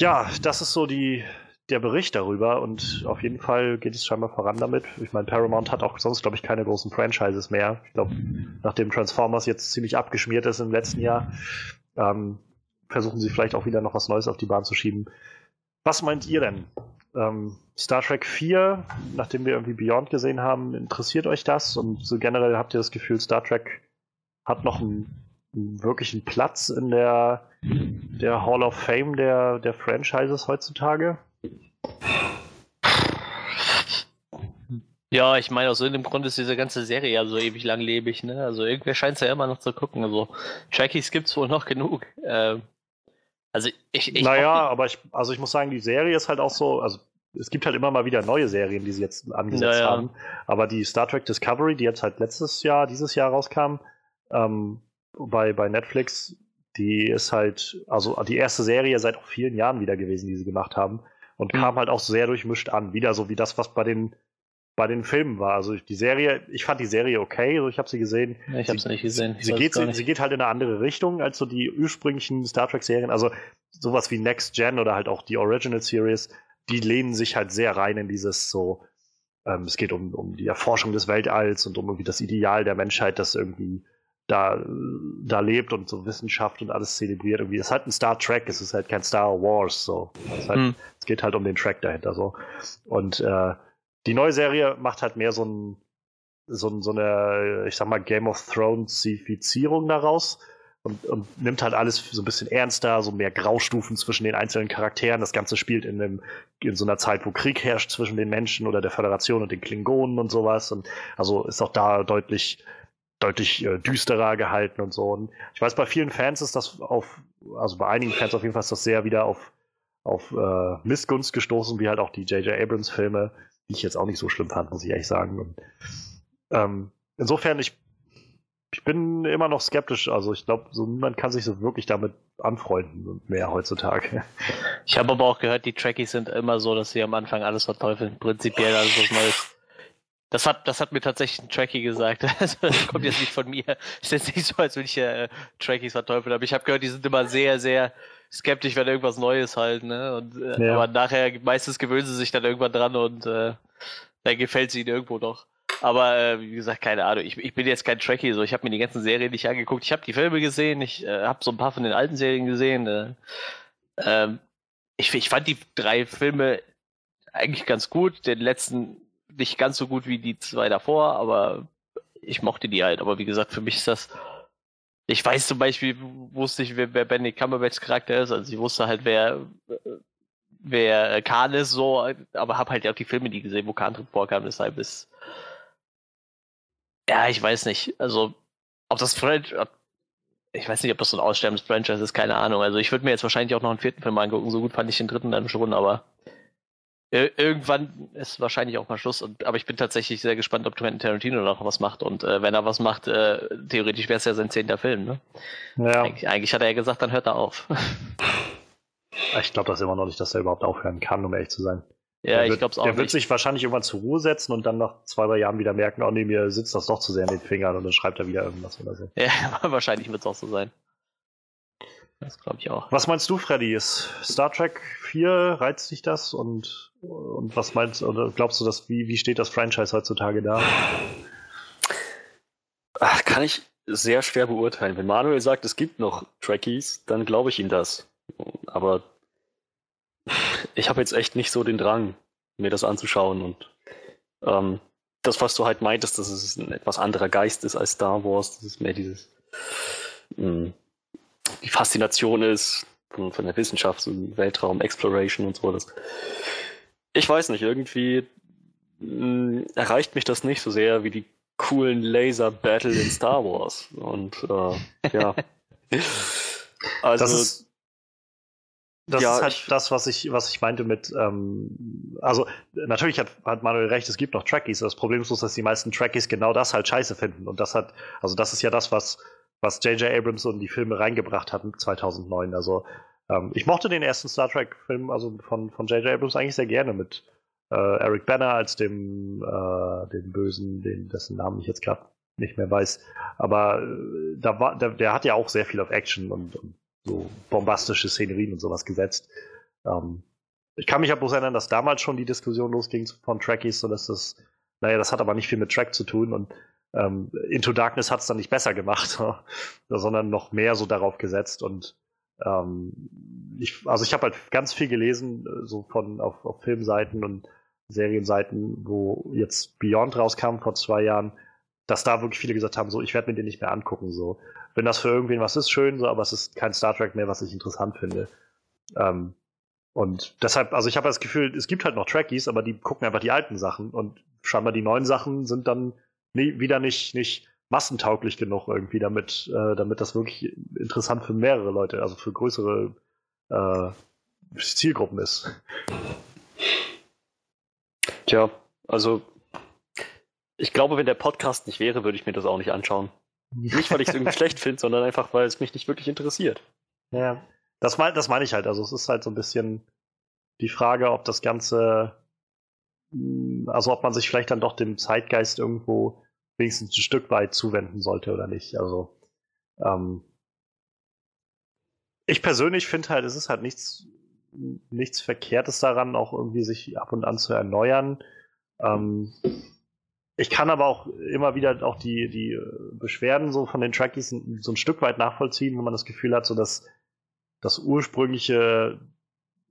Ja, das ist so die, der Bericht darüber und auf jeden Fall geht es scheinbar voran damit. Ich meine, Paramount hat auch sonst, glaube ich, keine großen Franchises mehr. Ich glaube, nachdem Transformers jetzt ziemlich abgeschmiert ist im letzten Jahr, ähm, versuchen sie vielleicht auch wieder noch was Neues auf die Bahn zu schieben. Was meint ihr denn? Ähm, Star Trek 4, nachdem wir irgendwie Beyond gesehen haben, interessiert euch das? Und so generell habt ihr das Gefühl, Star Trek hat noch einen, einen wirklichen Platz in der, der Hall of Fame der, der Franchises heutzutage? Ja, ich meine, aus irgendeinem Grund ist diese ganze Serie ja so ewig langlebig, ne? Also irgendwer scheint es ja immer noch zu gucken. Also Trekkies gibt es wohl noch genug. Ähm, also ich, ich Naja, aber ich, also ich muss sagen, die Serie ist halt auch so, also es gibt halt immer mal wieder neue Serien, die sie jetzt angesetzt naja. haben. Aber die Star Trek Discovery, die jetzt halt letztes Jahr, dieses Jahr rauskam, ähm, bei, bei Netflix, die ist halt, also die erste Serie seit auch vielen Jahren wieder gewesen, die sie gemacht haben. Und mhm. kam halt auch sehr durchmischt an. Wieder so wie das, was bei den bei den Filmen war. Also die Serie, ich fand die Serie okay, also ich habe sie gesehen. Ja, ich habe sie nicht gesehen. Sie, geht, sie, sie, geht halt in eine andere Richtung als so die ursprünglichen Star Trek Serien. Also sowas wie Next Gen oder halt auch die Original Series, die lehnen sich halt sehr rein in dieses so, ähm, es geht um, um die Erforschung des Weltalls und um irgendwie das Ideal der Menschheit, das irgendwie da, da lebt und so Wissenschaft und alles zelebriert. Irgendwie. Es ist halt ein Star Trek, es ist halt kein Star Wars. So. Es, halt, hm. es geht halt um den Track dahinter. so. Und äh, die neue Serie macht halt mehr so, ein, so, so eine, ich sag mal, Game of Thrones-Ifizierung daraus und, und, nimmt halt alles so ein bisschen ernster, so mehr Graustufen zwischen den einzelnen Charakteren. Das Ganze spielt in, einem, in so einer Zeit, wo Krieg herrscht zwischen den Menschen oder der Föderation und den Klingonen und sowas. Und also ist auch da deutlich, deutlich äh, düsterer gehalten und so. Und ich weiß, bei vielen Fans ist das auf, also bei einigen Fans auf jeden Fall ist das sehr wieder auf, auf äh, Missgunst gestoßen, wie halt auch die J.J. Abrams-Filme die ich jetzt auch nicht so schlimm fand, muss ich ehrlich sagen. Und, ähm, insofern, ich, ich bin immer noch skeptisch. Also ich glaube, so niemand kann sich so wirklich damit anfreunden mehr heutzutage. Ich habe aber auch gehört, die Trekkies sind immer so, dass sie am Anfang alles verteufeln. Prinzipiell alles was Neues. Das hat, das hat mir tatsächlich ein Trekkie gesagt. [LAUGHS] Also, das kommt jetzt nicht von mir. Ist jetzt nicht so, als würde ich äh, Trekkies verteufeln. Aber ich habe gehört, die sind immer sehr, sehr skeptisch, wenn irgendwas Neues halt, ne? Und, äh, ja. Aber nachher, meistens gewöhnen sie sich dann irgendwann dran und äh, dann gefällt sie ihnen irgendwo doch. Aber äh, wie gesagt, keine Ahnung. Ich, ich bin jetzt kein Trekkie, so ich habe mir die ganzen Serien nicht angeguckt. Ich habe die Filme gesehen, ich äh, habe so ein paar von den alten Serien gesehen. Äh, ähm, ich, ich fand die drei Filme eigentlich ganz gut. Den letzten nicht ganz so gut wie die zwei davor, aber ich mochte die halt. Aber wie gesagt, für mich ist das ich weiß zum Beispiel, wusste ich, wer, wer Benny Cumberbatchs Charakter ist, also ich wusste halt, wer, wer Khan ist, so, aber habe halt auch die Filme nie gesehen, wo Khan drin vorkam, deshalb ist. Ja, ich weiß nicht. Also, ob das Franchise, ich weiß nicht, ob das so ein aussterbendes Franchise ist, keine Ahnung. Also, ich würde mir jetzt wahrscheinlich auch noch einen vierten Film angucken, so gut fand ich den dritten dann schon, aber irgendwann ist wahrscheinlich auch mal Schluss. Und, aber ich bin tatsächlich sehr gespannt, ob Quentin Tarantino noch was macht. Und äh, wenn er was macht, äh, theoretisch wäre es ja sein zehnter Film. Ne? Ja. Eig eigentlich, hat er ja gesagt, dann hört er auf. ich glaube das immer noch nicht, dass er überhaupt aufhören kann, um ehrlich zu sein. Ja, ich glaube es auch. Er wird sich wahrscheinlich irgendwann zur Ruhe setzen und dann nach zwei, drei Jahren wieder merken, oh nee, mir sitzt das doch zu sehr in den Fingern und dann schreibt er wieder irgendwas oder so. Ja, [LAUGHS] wahrscheinlich wird es auch so sein. Das glaube ich auch. Was meinst du, Freddy? Ist Star Trek 4, reizt dich das? Und, und was meinst oder glaubst du, dass, wie, wie steht das Franchise heutzutage da? Ach, kann ich sehr schwer beurteilen. Wenn Manuel sagt, es gibt noch Trekkies, dann glaube ich ihm das. Aber ich habe jetzt echt nicht so den Drang, mir das anzuschauen. Und ähm, das, was du halt meintest, dass es ein etwas anderer Geist ist als Star Wars, das ist mehr dieses. Mh, hm, die Faszination ist von, von der Wissenschaft, so Weltraum, Exploration und so. Das, ich weiß nicht, irgendwie mh, erreicht mich das nicht so sehr wie die coolen Laser-Battle in Star Wars. Und äh, ja. [LAUGHS] Also, das ist, das ja, ist halt das, was ich, was ich meinte mit, ähm, also natürlich hat, hat Manuel recht, es gibt noch Trekkies. Das Problem ist, dass die meisten Trekkies genau das halt scheiße finden. Und das hat, also das ist ja das, was was J.J. Abrams und die Filme reingebracht hatten 2009. Also ähm, ich mochte den ersten Star Trek-Film also von von J.J. Abrams eigentlich sehr gerne mit äh, Eric Banner als dem äh, dem Bösen, den dessen Namen ich jetzt gerade nicht mehr weiß. Aber äh, da war der, der, hat ja auch sehr viel auf Action und, und so bombastische Szenerien und sowas gesetzt. Ähm, ich kann mich ja bloß erinnern, dass damals schon die Diskussion losging von Trekkies, so dass das, naja, das hat aber nicht viel mit Track zu tun und ähm, Into Darkness hat es dann nicht besser gemacht, [LAUGHS] sondern noch mehr so darauf gesetzt und ähm, ich, also ich habe halt ganz viel gelesen, äh, so von auf, auf Filmseiten und Serienseiten, wo jetzt Beyond rauskam vor zwei Jahren, dass da wirklich viele gesagt haben, so ich werde mir den nicht mehr angucken. So, wenn das für irgendwen was ist, schön, so, aber es ist kein Star Trek mehr, was ich interessant finde. Ähm, und deshalb, also ich habe das Gefühl, es gibt halt noch Trekkies, aber die gucken einfach die alten Sachen und scheinbar die neuen Sachen sind dann nie, wieder nicht, nicht massentauglich genug irgendwie, damit, äh, damit das wirklich interessant für mehrere Leute, also für größere äh, Zielgruppen ist. Tja, also ich glaube, wenn der Podcast nicht wäre, würde ich mir das auch nicht anschauen. Nicht, weil ich es irgendwie [LAUGHS] schlecht finde, sondern einfach, weil es mich nicht wirklich interessiert. Ja, das, mein, das meine ich halt. Also es ist halt so ein bisschen die Frage, ob das Ganze hm, also ob man sich vielleicht dann doch dem Zeitgeist irgendwo wenigstens ein Stück weit zuwenden sollte oder nicht. Also ähm, ich persönlich finde halt, es ist halt nichts, nichts Verkehrtes daran, auch irgendwie sich ab und an zu erneuern. Ähm, ich kann aber auch immer wieder auch die, die Beschwerden so von den Trackies so ein Stück weit nachvollziehen, wenn man das Gefühl hat, so dass das ursprüngliche,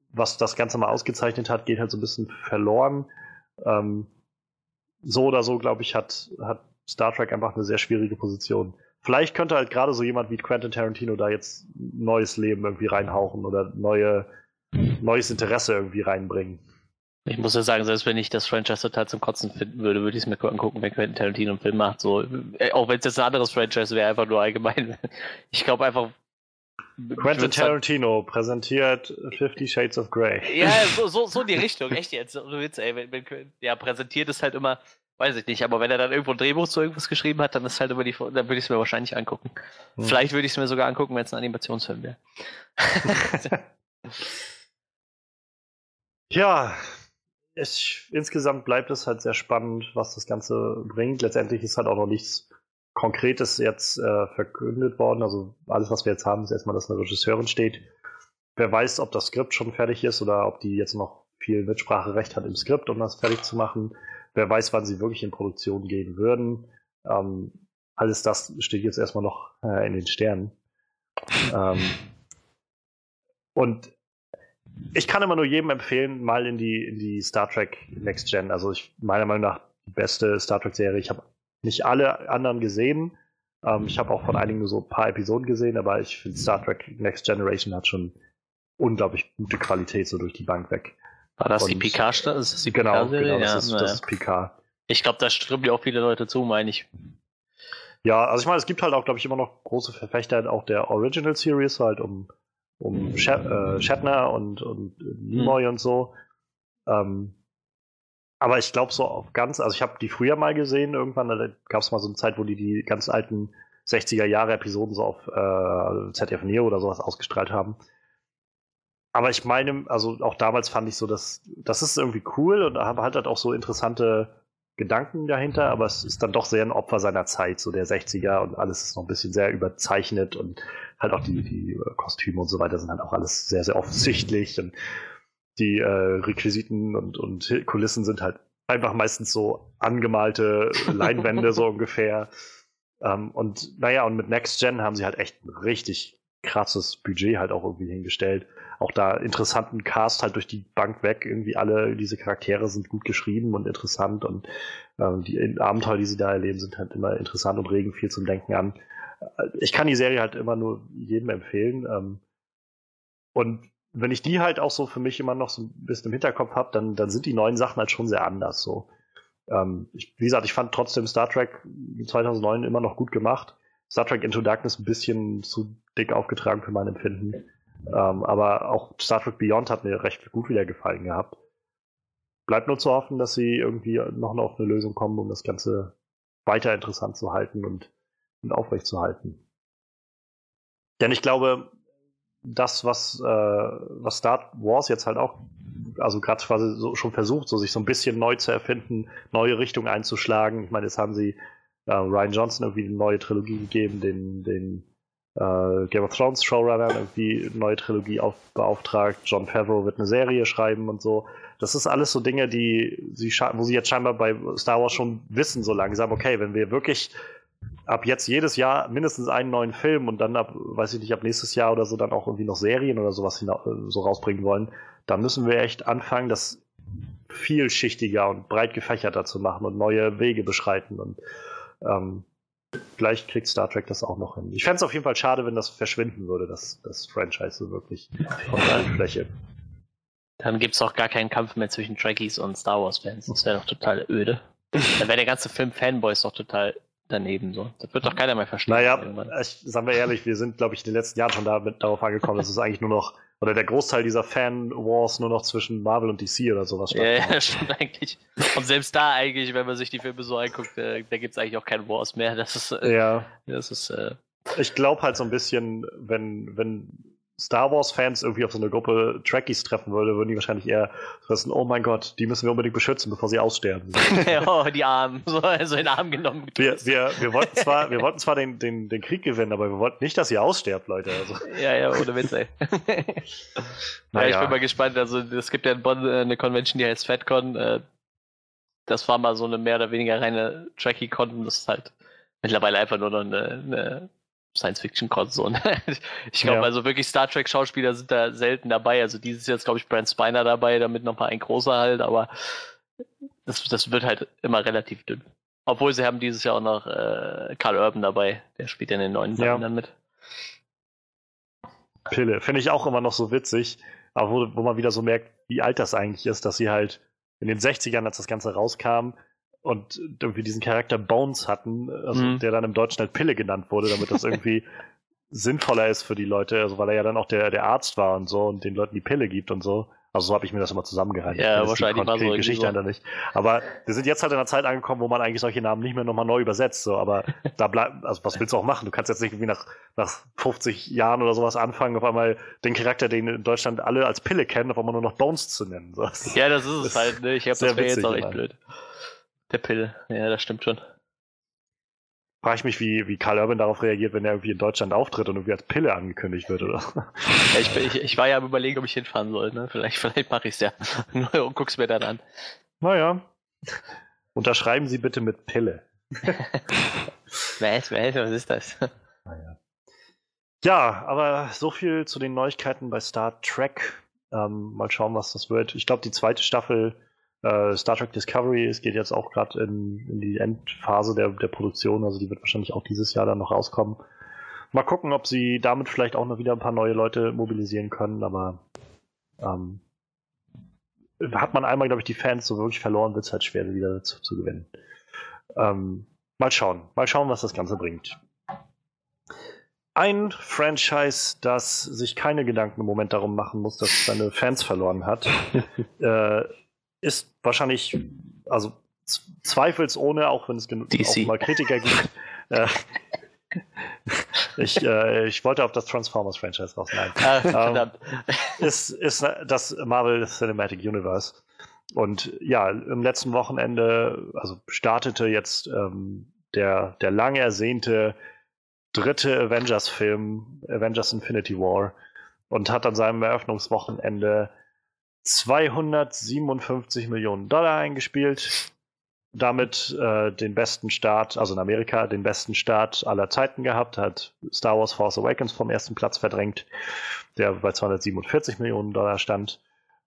was das Ganze mal ausgezeichnet hat, geht halt so ein bisschen verloren. Ähm, so oder so, glaube ich, hat, hat Star Trek einfach eine sehr schwierige Position. Vielleicht könnte halt gerade so jemand wie Quentin Tarantino da jetzt neues Leben irgendwie reinhauchen oder neue, neues Interesse irgendwie reinbringen. Ich muss ja sagen, selbst wenn ich das Franchise total zum Kotzen finden würde, würde ich es mir angucken, wenn Quentin Tarantino einen Film macht. So, äh, auch wenn es jetzt ein anderes Franchise wäre, einfach nur allgemein. [LAUGHS] Ich glaube einfach, Quentin Tarantino präsentiert Fifty Shades of Grey. Ja, [LAUGHS] so, so, so die Richtung, echt jetzt. Du willst, ey, wenn, wenn, ja, präsentiert ist halt immer, weiß ich nicht, aber wenn er dann irgendwo ein Drehbuch zu irgendwas geschrieben hat, dann ist halt immer die, dann würde ich es mir wahrscheinlich angucken. Hm. Vielleicht würde ich es mir sogar angucken, wenn es ein Animationsfilm wäre. [LAUGHS] ja, ich, insgesamt bleibt es halt sehr spannend, was das Ganze bringt. Letztendlich ist halt auch noch nichts Konkretes jetzt äh, verkündet worden. Also alles, was wir jetzt haben, ist erstmal, dass eine Regisseurin steht. Wer weiß, ob das Skript schon fertig ist oder ob die jetzt noch viel Mitspracherecht hat im Skript, um das fertig zu machen. Wer weiß, wann sie wirklich in Produktion gehen würden. Ähm, alles das steht jetzt erstmal noch äh, in den Sternen. Ähm, und ich kann immer nur jedem empfehlen, mal in die, in die Star Trek Next Gen. Also ich, meiner Meinung nach die beste Star Trek-Serie. Ich habe nicht alle anderen gesehen, Ähm, ich habe auch von einigen nur so ein paar Episoden gesehen, aber ich finde Star Trek Next Generation hat schon unglaublich gute Qualität so durch die Bank weg. War das Und- die? Das ist die Genau, Picard-Serie? genau das, ja, ist, das ist Picard. Ich glaube, da stimmen ja auch viele Leute zu, meine ich. Ja, also ich meine, es gibt halt auch, glaube ich, immer noch große Verfechter auch der Original Series, halt um, um Shat äh, Shatner und, und Nimoy und so. Ähm, aber ich glaube so auf ganz, also ich habe die früher mal gesehen, irgendwann, da gab es mal so eine Zeit, wo die die ganz alten 60er Jahre Episoden so auf äh, ZDF Neo oder sowas ausgestrahlt haben. Aber ich meine, also auch damals fand ich so, dass das ist irgendwie cool und hat halt auch so interessante Gedanken dahinter, aber es ist dann doch sehr ein Opfer seiner Zeit, so der 60er und alles ist noch ein bisschen sehr überzeichnet und halt auch die, die äh, Kostüme und so weiter sind halt auch alles sehr, sehr offensichtlich und die äh, Requisiten und, und Kulissen sind halt einfach meistens so angemalte Leinwände so [LAUGHS] ungefähr. Ähm, und naja, und mit Next Gen haben sie halt echt ein richtig krasses Budget halt auch irgendwie hingestellt. Auch da interessanten Cast halt durch die Bank weg. Irgendwie alle diese Charaktere sind gut geschrieben und interessant und ähm, die Abenteuer, die sie da erleben, sind halt immer interessant und regen viel zum Denken an. Äh, Ich kann die Serie halt immer nur jedem empfehlen. Ähm, und wenn ich die halt auch so für mich immer noch so ein bisschen im Hinterkopf habe, dann, dann sind die neuen Sachen halt schon sehr anders. So. Ähm, ich, wie gesagt, ich fand trotzdem Star Trek 2009 immer noch gut gemacht. Star Trek Into Darkness ein bisschen zu dick aufgetragen für mein Empfinden. Ähm, aber auch Star Trek Beyond hat mir recht gut wieder gefallen gehabt. Bleibt nur zu hoffen, dass sie irgendwie noch auf eine Lösung kommen, um das Ganze weiter interessant zu halten und, und aufrechtzuerhalten. Denn ich glaube, das, was, äh, was Star Wars jetzt halt auch, also gerade quasi so schon versucht, so sich so ein bisschen neu zu erfinden, neue Richtungen einzuschlagen. Ich meine, jetzt haben sie äh, Ryan Johnson irgendwie eine neue Trilogie gegeben, den, den äh, Game of Thrones Showrunner irgendwie neue Trilogie auf, beauftragt. John Favreau wird eine Serie schreiben und so. Das ist alles so Dinge, die sie wo sie jetzt scheinbar bei Star Wars schon wissen, so langsam, okay, wenn wir wirklich ab jetzt jedes Jahr mindestens einen neuen Film und dann ab, weiß ich nicht, ab nächstes Jahr oder so dann auch irgendwie noch Serien oder sowas so rausbringen wollen, dann müssen wir echt anfangen, das vielschichtiger und breit gefächerter zu machen und neue Wege beschreiten und ähm, vielleicht kriegt Star Trek das auch noch hin. Ich fände es auf jeden Fall schade, wenn das verschwinden würde, das, das Franchise so wirklich von der Fläche. Dann gibt es auch gar keinen Kampf mehr zwischen Trekkies und Star Wars-Fans. Das wäre doch total öde. Dann wäre der ganze Film Fanboys doch total daneben so. Das wird doch keiner mehr verstehen. Naja, ich, sagen wir ehrlich, wir sind, glaube ich, in den letzten Jahren schon damit, darauf angekommen, dass es eigentlich nur noch, oder der Großteil dieser Fan-Wars nur noch zwischen Marvel und DC oder sowas Ja, ja, stattfindet. das stimmt eigentlich. Und selbst da eigentlich, wenn man sich die Filme so anguckt, äh, da gibt es eigentlich auch kein Wars mehr. Das ist, äh, Ja, das ist äh, ich glaube halt so ein bisschen, wenn, wenn Star Wars-Fans irgendwie auf so eine Gruppe Trekkies treffen würde, würden die wahrscheinlich eher wissen, oh mein Gott, die müssen wir unbedingt beschützen, bevor sie aussterben. [LAUGHS] oh, die Armen, [LAUGHS] so, so in den Arm genommen. Wir, wir, wir wollten zwar, wir wollten zwar den, den, den Krieg gewinnen, aber wir wollten nicht, dass ihr aussterbt, Leute. Also, [LAUGHS] Ja, ja, ohne Witz, ey. ja, Naja. ich bin mal gespannt. Also, es gibt ja in Bonn äh, eine Convention, die heißt FatCon. Äh, das war mal so eine mehr oder weniger reine Trekkie-Con. Das ist halt mittlerweile einfach nur noch eine, eine Science-Fiction-Con. So. ne? [LAUGHS] ich glaube, Ja. also wirklich Star Trek-Schauspieler sind da selten dabei. Also, dieses Jahr ist, glaube ich, Brent Spiner dabei, damit noch mal ein großer halt, aber das, das wird halt immer relativ dünn. Obwohl sie haben dieses Jahr auch noch äh, Carl Urban dabei. Der spielt in den neuen Ja. Sachen dann mit. Pille. Finde ich auch immer noch so witzig, aber wo, wo man wieder so merkt, wie alt das eigentlich ist, dass sie halt in den 60ern, als das Ganze rauskam, und irgendwie diesen Charakter Bones hatten, also Mhm. der dann im Deutschen halt Pille genannt wurde, damit das irgendwie [LAUGHS] sinnvoller ist für die Leute, also weil er ja dann auch der, der Arzt war und so und den Leuten die Pille gibt und so. Also so habe ich mir das immer zusammengehalten. Ja, die wahrscheinlich war so Geschichte so. nicht. Aber wir sind jetzt halt in einer Zeit angekommen, wo man eigentlich solche Namen nicht mehr nochmal neu übersetzt. So. Aber da [LAUGHS] bleibt, also was willst du auch machen? Du kannst jetzt nicht irgendwie nach, nach 50 Jahren oder sowas anfangen, auf einmal den Charakter, den in Deutschland alle als Pille kennen, auf einmal nur noch Bones zu nennen. So. Das Ja, das ist es Das halt. Ne? Ich habe das wäre jetzt auch echt blöd. Der Pille. Ja, das stimmt schon. Frage ich mich, wie, wie Karl Urban darauf reagiert, wenn er irgendwie in Deutschland auftritt und irgendwie als Pille angekündigt wird, oder? Ja, ich, ich, ich war ja am überlegen, ob ich hinfahren soll. Ne? Vielleicht, [LAUGHS] vielleicht mache ich es ja. [LAUGHS] Und guck's mir dann an. Naja. Unterschreiben Sie bitte mit Pille. [LAUGHS] Was, was, was ist das? Naja. Ja, aber so viel zu den Neuigkeiten bei Star Trek. Ähm, mal schauen, was das wird. Ich glaube, die zweite Staffel Star Trek Discovery, es geht jetzt auch gerade in, in, die Endphase der, der Produktion, also die wird wahrscheinlich auch dieses Jahr dann noch rauskommen. Mal gucken, ob sie damit vielleicht auch noch wieder ein paar neue Leute mobilisieren können, aber ähm, hat man einmal, glaube ich, die Fans so wirklich verloren, wird es halt schwer, wieder dazu zu gewinnen. Ähm, mal schauen. Mal schauen, was das Ganze bringt. Ein Franchise, das sich keine Gedanken im Moment darum machen muss, dass es seine Fans verloren hat, [LAUGHS] äh, ist wahrscheinlich, also zweifelsohne, auch wenn es genug mal Kritiker gibt. [LAUGHS] Äh, ich, äh, ich wollte auf das Transformers-Franchise raus. Nein. Ah, ähm, ist, ist das Marvel Cinematic Universe. Und ja, im letzten Wochenende, also startete jetzt ähm, der, der lang ersehnte dritte Avengers-Film, Avengers Infinity War, und hat an seinem Eröffnungswochenende 257 Millionen Dollar eingespielt. Damit äh, den besten Start, also in Amerika, den besten Start aller Zeiten gehabt, hat Star Wars Force Awakens vom ersten Platz verdrängt, der bei 247 Millionen Dollar stand.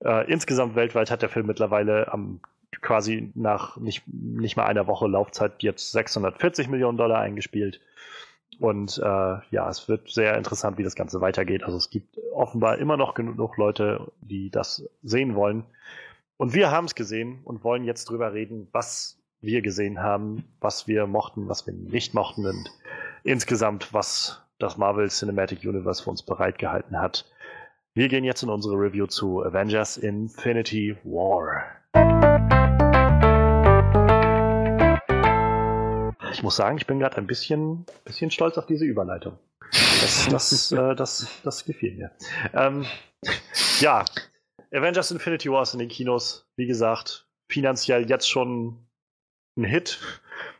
Äh, insgesamt weltweit hat der Film mittlerweile am quasi nach nicht, nicht mal einer Woche Laufzeit jetzt 640 Millionen Dollar eingespielt. Und äh, ja, es wird sehr interessant, wie das Ganze weitergeht. Also es gibt offenbar immer noch genug Leute, die das sehen wollen. Und wir haben es gesehen und wollen jetzt drüber reden, was wir gesehen haben, was wir mochten, was wir nicht mochten und insgesamt, was das Marvel Cinematic Universe für uns bereitgehalten hat. Wir gehen jetzt in unsere Review zu Avengers Infinity War. Ich muss sagen, ich bin gerade ein bisschen, bisschen stolz auf diese Überleitung. Das, das, [LAUGHS] äh, das, das gefiel mir. Ähm, ja, Avengers Infinity War ist in den Kinos, wie gesagt, finanziell jetzt schon ein Hit.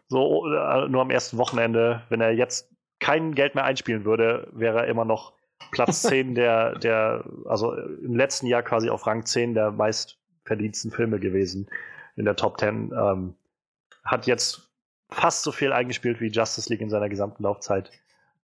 So, äh, nur am ersten Wochenende. Wenn er jetzt kein Geld mehr einspielen würde, wäre er immer noch Platz [LAUGHS] 10 der, der, also im letzten Jahr quasi auf Rang 10 der meistverdiensten Filme gewesen in der Top 10. Ähm, hat jetzt fast so viel eingespielt wie Justice League in seiner gesamten Laufzeit.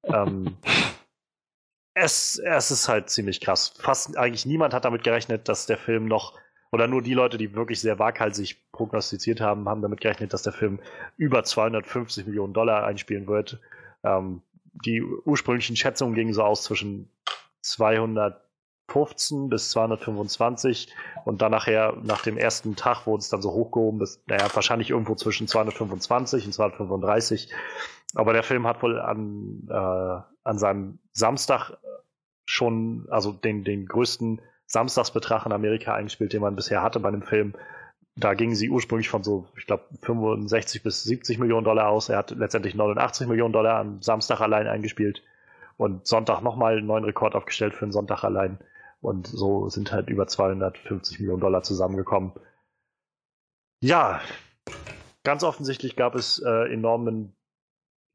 Ähm, [LAUGHS] es, es ist halt ziemlich krass. Fast eigentlich niemand hat damit gerechnet, dass der Film noch, oder nur die Leute, die wirklich sehr waghalsig prognostiziert haben, haben damit gerechnet, dass der Film über 250 Millionen Dollar einspielen wird. Ähm, die ursprünglichen Schätzungen gingen so aus zwischen 200 215 bis 225 und dann nachher, nach dem ersten Tag, wurde es dann so hochgehoben bis, naja, wahrscheinlich irgendwo zwischen 225 und 235. Aber der Film hat wohl an, äh, an seinem Samstag schon, also den, den größten Samstagsbetrag in Amerika eingespielt, den man bisher hatte bei einem Film. Da gingen sie ursprünglich von so, ich glaube, 65 bis 70 Millionen Dollar aus. Er hat letztendlich 89 Millionen Dollar am Samstag allein eingespielt und Sonntag nochmal einen neuen Rekord aufgestellt für einen Sonntag allein. Und so sind halt über 250 Millionen Dollar zusammengekommen. Ja, ganz offensichtlich gab es äh, enormen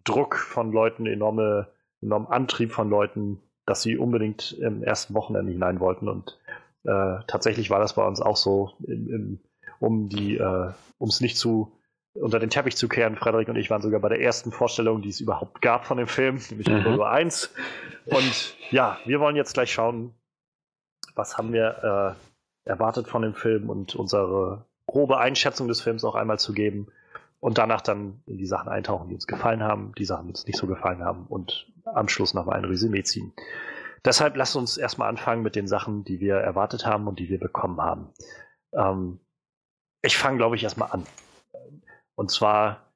Druck von Leuten, enorme, enormen Antrieb von Leuten, dass sie unbedingt im ersten Wochenende hinein wollten. Und äh, tatsächlich war das bei uns auch so, in, in, um die, äh, um es nicht zu unter den Teppich zu kehren. Frederik und ich waren sogar bei der ersten Vorstellung, die es überhaupt gab von dem Film, nämlich mhm. nur eins. Und ja, wir wollen jetzt gleich schauen, was haben wir äh, erwartet von dem Film und unsere grobe Einschätzung des Films auch einmal zu geben und danach dann in die Sachen eintauchen, die uns gefallen haben, die Sachen, die uns nicht so gefallen haben und am Schluss nochmal ein Resümee ziehen. Deshalb lasst uns erstmal anfangen mit den Sachen, die wir erwartet haben und die wir bekommen haben. Ähm, ich fange, glaube ich, erstmal an. Und zwar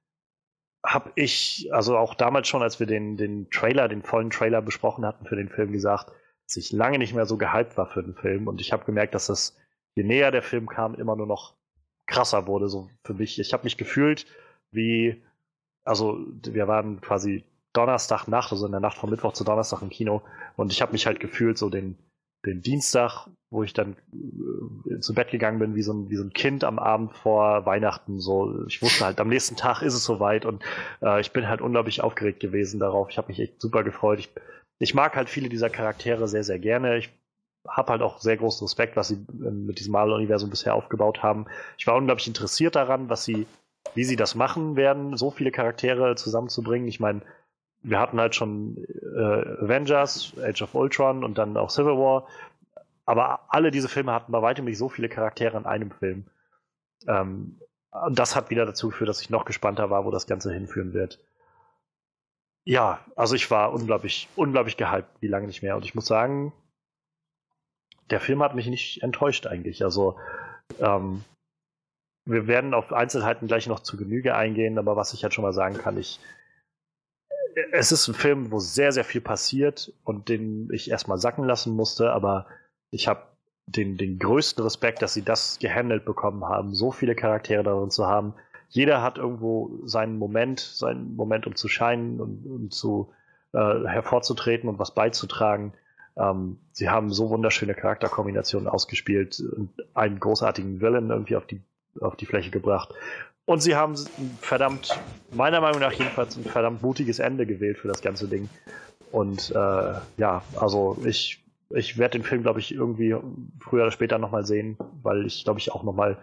habe ich, also auch damals schon, als wir den, den Trailer, den vollen Trailer besprochen hatten für den Film, gesagt, dass ich lange nicht mehr so gehypt war für den Film. Und ich habe gemerkt, dass das, je näher der Film kam, immer nur noch krasser wurde, so für mich. Ich habe mich gefühlt wie, also wir waren quasi Donnerstagnacht, also in der Nacht von Mittwoch zu Donnerstag im Kino. Und ich habe mich halt gefühlt so den, den Dienstag, wo ich dann äh, zu Bett gegangen bin, wie so, ein, wie so ein Kind am Abend vor Weihnachten. So, ich wusste halt, am nächsten Tag ist es soweit und äh, ich bin halt unglaublich aufgeregt gewesen darauf. Ich habe mich echt super gefreut. Ich ich mag halt viele dieser Charaktere sehr, sehr gerne. Ich habe halt auch sehr großen Respekt, was sie ähm, mit diesem Marvel-Universum bisher aufgebaut haben. Ich war unglaublich interessiert daran, was sie, wie sie das machen werden, so viele Charaktere zusammenzubringen. Ich meine, wir hatten halt schon äh, Avengers, Age of Ultron und dann auch Civil War. Aber alle diese Filme hatten bei weitem nicht so viele Charaktere in einem Film. Ähm, das hat wieder dazu geführt, dass ich noch gespannter war, wo das Ganze hinführen wird. Ja, also ich war unglaublich, unglaublich gehypt, wie lange nicht mehr. Und ich muss sagen, der Film hat mich nicht enttäuscht eigentlich. Also ähm, wir werden auf Einzelheiten gleich noch zu Genüge eingehen, aber was ich halt schon mal sagen kann, ich es ist ein Film, wo sehr, sehr viel passiert und den ich erstmal sacken lassen musste, aber ich habe den, den größten Respekt, dass sie das gehandelt bekommen haben, so viele Charaktere darin zu haben. Jeder hat irgendwo seinen Moment, seinen Moment, um zu scheinen und um zu äh, hervorzutreten und was beizutragen. Ähm, sie haben so wunderschöne Charakterkombinationen ausgespielt und einen großartigen Villain irgendwie auf die, auf die Fläche gebracht. Und sie haben verdammt, meiner Meinung nach jedenfalls, ein verdammt mutiges Ende gewählt für das ganze Ding. Und äh, ja, also ich, ich werde den Film, glaube ich, irgendwie früher oder später nochmal sehen, weil ich, glaube ich, auch nochmal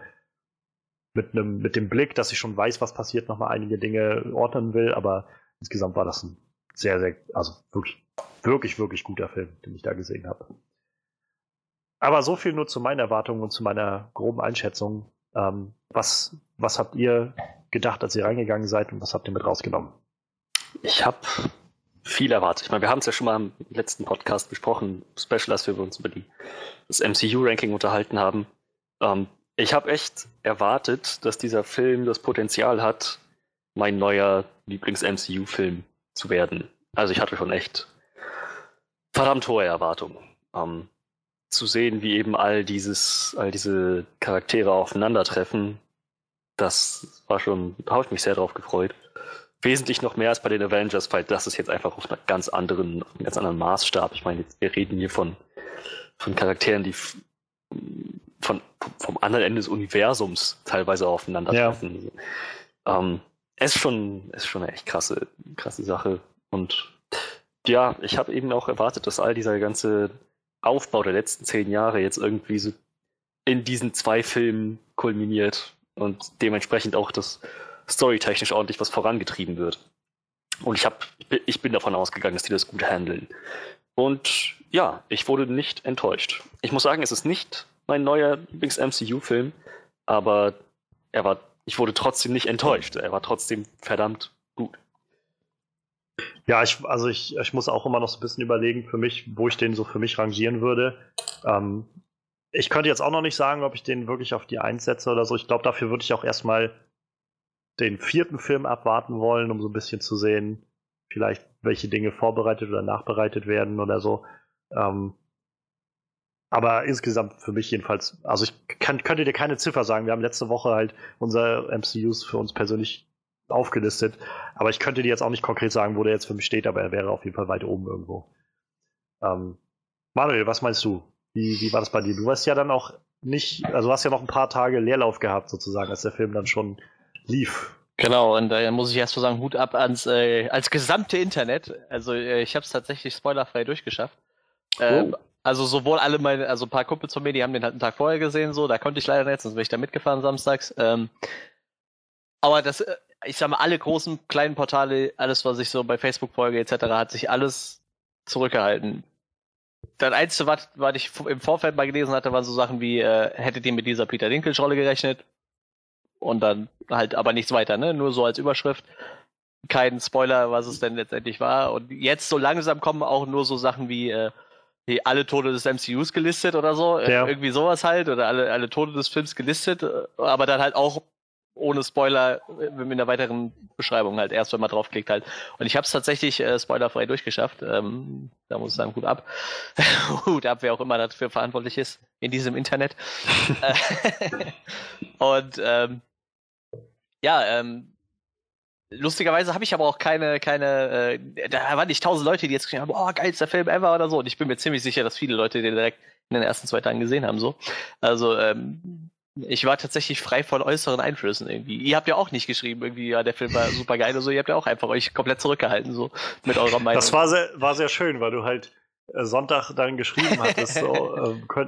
mit, einem, mit dem Blick, dass ich schon weiß, was passiert, nochmal einige Dinge ordnen will. Aber insgesamt war das ein sehr, sehr, also wirklich, wirklich, wirklich guter Film, den ich da gesehen habe. Aber so viel nur zu meinen Erwartungen und zu meiner groben Einschätzung. Ähm, was, was habt ihr gedacht, als ihr reingegangen seid und was habt ihr mit rausgenommen? Ich habe viel erwartet. Ich meine, wir haben es ja schon mal im letzten Podcast besprochen, Special, als wir uns über die, das MCU-Ranking unterhalten haben. Ähm, ich habe echt erwartet, dass dieser Film das Potenzial hat, mein neuer Lieblings-MCU-Film zu werden. Also ich hatte schon echt verdammt hohe Erwartungen. Ähm, zu sehen, wie eben all dieses, all diese Charaktere aufeinandertreffen, das war schon, da habe ich mich sehr drauf gefreut. Wesentlich noch mehr als bei den Avengers, weil das ist jetzt einfach auf einer ganz anderen, auf einem ganz anderen Maßstab. Ich meine, jetzt, wir reden hier von, von Charakteren, die von, vom anderen Ende des Universums teilweise aufeinandertreffen. Ja. Ähm, es ist schon, ist schon eine echt krasse, krasse Sache. Und ja, ich habe eben auch erwartet, dass all dieser ganze Aufbau der letzten zehn Jahre jetzt irgendwie so in diesen zwei Filmen kulminiert und dementsprechend auch das storytechnisch ordentlich was vorangetrieben wird. Und ich, hab, ich bin davon ausgegangen, dass die das gut handeln. Und ja, ich wurde nicht enttäuscht. Ich muss sagen, es ist nicht mein neuer Lieblings-MCU-Film, aber er war, ich wurde trotzdem nicht enttäuscht. Er war trotzdem verdammt gut. Ja, ich, also ich, ich muss auch immer noch so ein bisschen überlegen für mich, wo ich den so für mich rangieren würde. Ähm, ich könnte jetzt auch noch nicht sagen, ob ich den wirklich auf die Eins setze oder so. Ich glaube, dafür würde ich auch erstmal den vierten Film abwarten wollen, um so ein bisschen zu sehen, vielleicht welche Dinge vorbereitet oder nachbereitet werden oder so. Ähm, aber insgesamt für mich jedenfalls, also ich kann, könnte dir keine Ziffer sagen. Wir haben letzte Woche halt unser MCUs für uns persönlich aufgelistet. Aber ich könnte dir jetzt auch nicht konkret sagen, wo der jetzt für mich steht, aber er wäre auf jeden Fall weit oben irgendwo. Ähm, Manuel, was meinst du? Wie, wie war das bei dir? Du warst ja dann auch nicht, also hast ja noch ein paar Tage Leerlauf gehabt, sozusagen, als der Film dann schon lief. Genau, und da muss ich erst mal sagen, Hut ab ans, äh, als gesamte Internet. Also äh, ich habe es tatsächlich spoilerfrei durchgeschafft. Äh, oh. Also sowohl alle meine, also ein paar Kumpels von mir, die haben den halt einen Tag vorher gesehen, so, da konnte ich leider nicht, sonst wäre ich da mitgefahren samstags. Ähm, aber das, äh, ich sag mal, alle großen, kleinen Portale, alles, was ich so bei Facebook folge, etc., hat sich alles zurückgehalten. Das Einzige, was, was ich im Vorfeld mal gelesen hatte, waren so Sachen wie, äh, hättet ihr mit dieser Peter Dinklage-Rolle gerechnet? Und dann halt aber nichts weiter, ne? Nur so als Überschrift. Kein Spoiler, was es denn letztendlich war. Und jetzt so langsam kommen auch nur so Sachen wie, äh, alle Tode des MCUs gelistet oder so. Ja. Irgendwie sowas halt. Oder alle, alle Tode des Films gelistet. Aber dann halt auch ohne Spoiler in der weiteren Beschreibung halt erst, wenn man draufklickt halt. Und ich habe es tatsächlich äh, spoilerfrei durchgeschafft. Ähm, da muss ich sagen, gut ab. [LAUGHS] gut ab, wer auch immer dafür verantwortlich ist in diesem Internet. [LAUGHS] [LAUGHS] und ähm, ja, ähm, lustigerweise habe ich aber auch keine, keine, äh, da waren nicht tausend Leute, die jetzt geschrieben haben, oh, geilster Film ever oder so. Und ich bin mir ziemlich sicher, dass viele Leute den direkt in den ersten zwei Tagen gesehen haben. So. Also ähm, ich war tatsächlich frei von äußeren Einflüssen irgendwie. Ihr habt ja auch nicht geschrieben, irgendwie, ja, der Film war super geil oder so. Ihr habt ja auch einfach euch komplett zurückgehalten, so mit eurer Meinung. Das war sehr, war sehr schön, weil du halt Sonntag dann geschrieben hattest so, [LAUGHS] äh,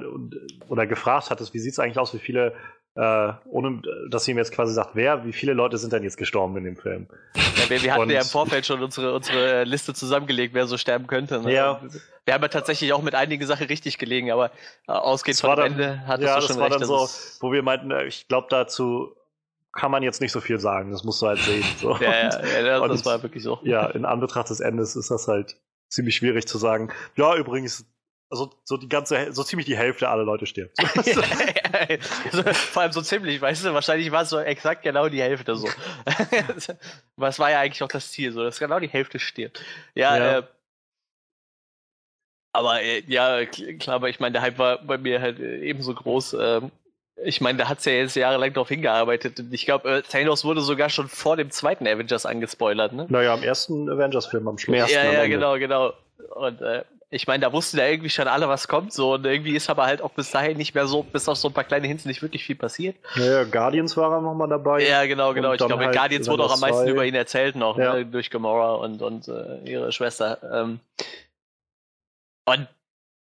oder gefragt hattest, wie sieht es eigentlich aus, wie viele äh, ohne dass ihr mir jetzt quasi sagt, wer, wie viele Leute sind denn jetzt gestorben in dem Film? Ja, wir, wir hatten Und, ja im Vorfeld schon unsere, unsere Liste zusammengelegt, wer so sterben könnte. Ne? Ja. Wir haben ja tatsächlich auch mit einigen Sachen richtig gelegen, aber äh, ausgehend von dem Ende hattest ja, du schon das war recht. Dann so, wo wir meinten, äh, ich glaube dazu kann man jetzt nicht so viel sagen, das musst du halt sehen. So. ja, ja, ja, [LAUGHS] das, Und, war wirklich so. Ja, in Anbetracht des Endes ist das halt ziemlich schwierig zu sagen. Ja, übrigens, also so die ganze, so ziemlich die Hälfte aller Leute stirbt. [LAUGHS] also, vor allem so ziemlich, weißt du, wahrscheinlich war es so exakt genau die Hälfte so. [LAUGHS] Was war ja eigentlich auch das Ziel, so, dass genau die Hälfte stirbt. Ja, ja. Äh, aber äh, ja, klar, aber ich meine, der Hype war bei mir halt äh, ebenso groß. Ähm, ich meine, da hat es ja jetzt jahrelang darauf hingearbeitet. Und ich glaube, äh, Thanos wurde sogar schon vor dem zweiten Avengers angespoilert, ne? Naja, im ersten Avengers-Film am Schluss. Ja, ja, genau, genau. Und äh, ich meine, da wussten ja irgendwie schon alle, was kommt, so und irgendwie ist aber halt auch bis dahin nicht mehr so, bis auf so ein paar kleine Hints nicht wirklich viel passiert. Ja, Guardians war er nochmal dabei. Ja, genau, genau. Ich glaube, halt Guardians wurde auch am meisten über ihn erzählt noch, ja. ne, durch Gamora und, und äh, ihre Schwester. Ähm, und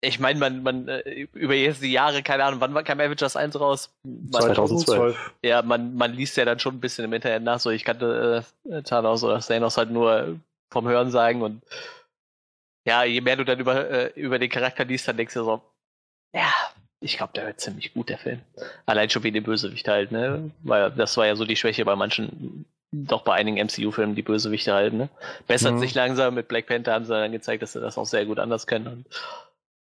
ich meine, man, man, äh, über jetzt die Jahre, keine Ahnung, wann kam Avengers 1 raus? Man, 2012. Ja, man, man liest ja dann schon ein bisschen im Internet nach, so ich kannte äh, Thanos oder Thanos halt nur vom Hören sagen und ja, je mehr du dann über, äh, über den Charakter liest, dann denkst du so, ja, ich glaube, der wird ziemlich gut, der Film. Allein schon wie den Bösewicht halt, ne? Weil das war ja so die Schwäche bei manchen, doch bei einigen MCU-Filmen, die Bösewichte halt, ne? Bessert mhm. sich langsam, mit Black Panther haben sie dann gezeigt, dass sie das auch sehr gut anders können. Und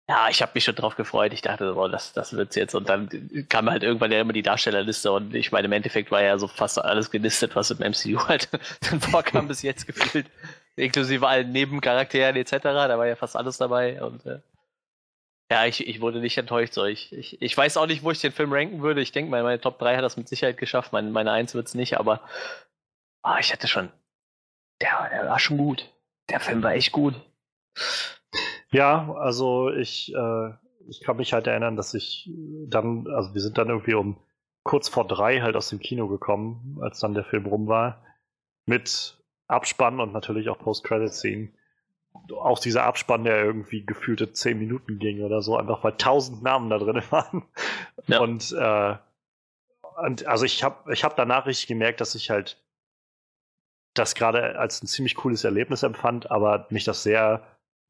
ja, ich habe mich schon drauf gefreut. Ich dachte, boah, das, das wird's jetzt. Und dann kam halt irgendwann ja immer die Darstellerliste und ich meine, im Endeffekt war ja so fast alles gelistet, was im MCU halt [LAUGHS] dann vorkam bis jetzt gefühlt inklusive allen Nebencharakteren etc. Da war ja fast alles dabei und äh, ja, ich, ich wurde nicht enttäuscht. So. Ich, ich, ich weiß auch nicht, wo ich den Film ranken würde. Ich denke, meine, meine Top 3 hat das mit Sicherheit geschafft. Meine, meine 1 wird es nicht, aber oh, ich hatte schon. Der, der war schon gut. Der Film war echt gut. Ja, also ich, äh, ich kann mich halt erinnern, dass ich dann, also wir sind dann irgendwie um kurz vor drei halt aus dem Kino gekommen, als dann der Film rum war. Mit Abspann und natürlich auch Post-Credit-Scene. Auch dieser Abspann, der irgendwie gefühlte zehn Minuten ging oder so, einfach weil tausend Namen da drin [LAUGHS] waren. Ja. Und, äh, und also ich habe ich hab danach richtig gemerkt, dass ich halt das gerade als ein ziemlich cooles Erlebnis empfand, aber mich das sehr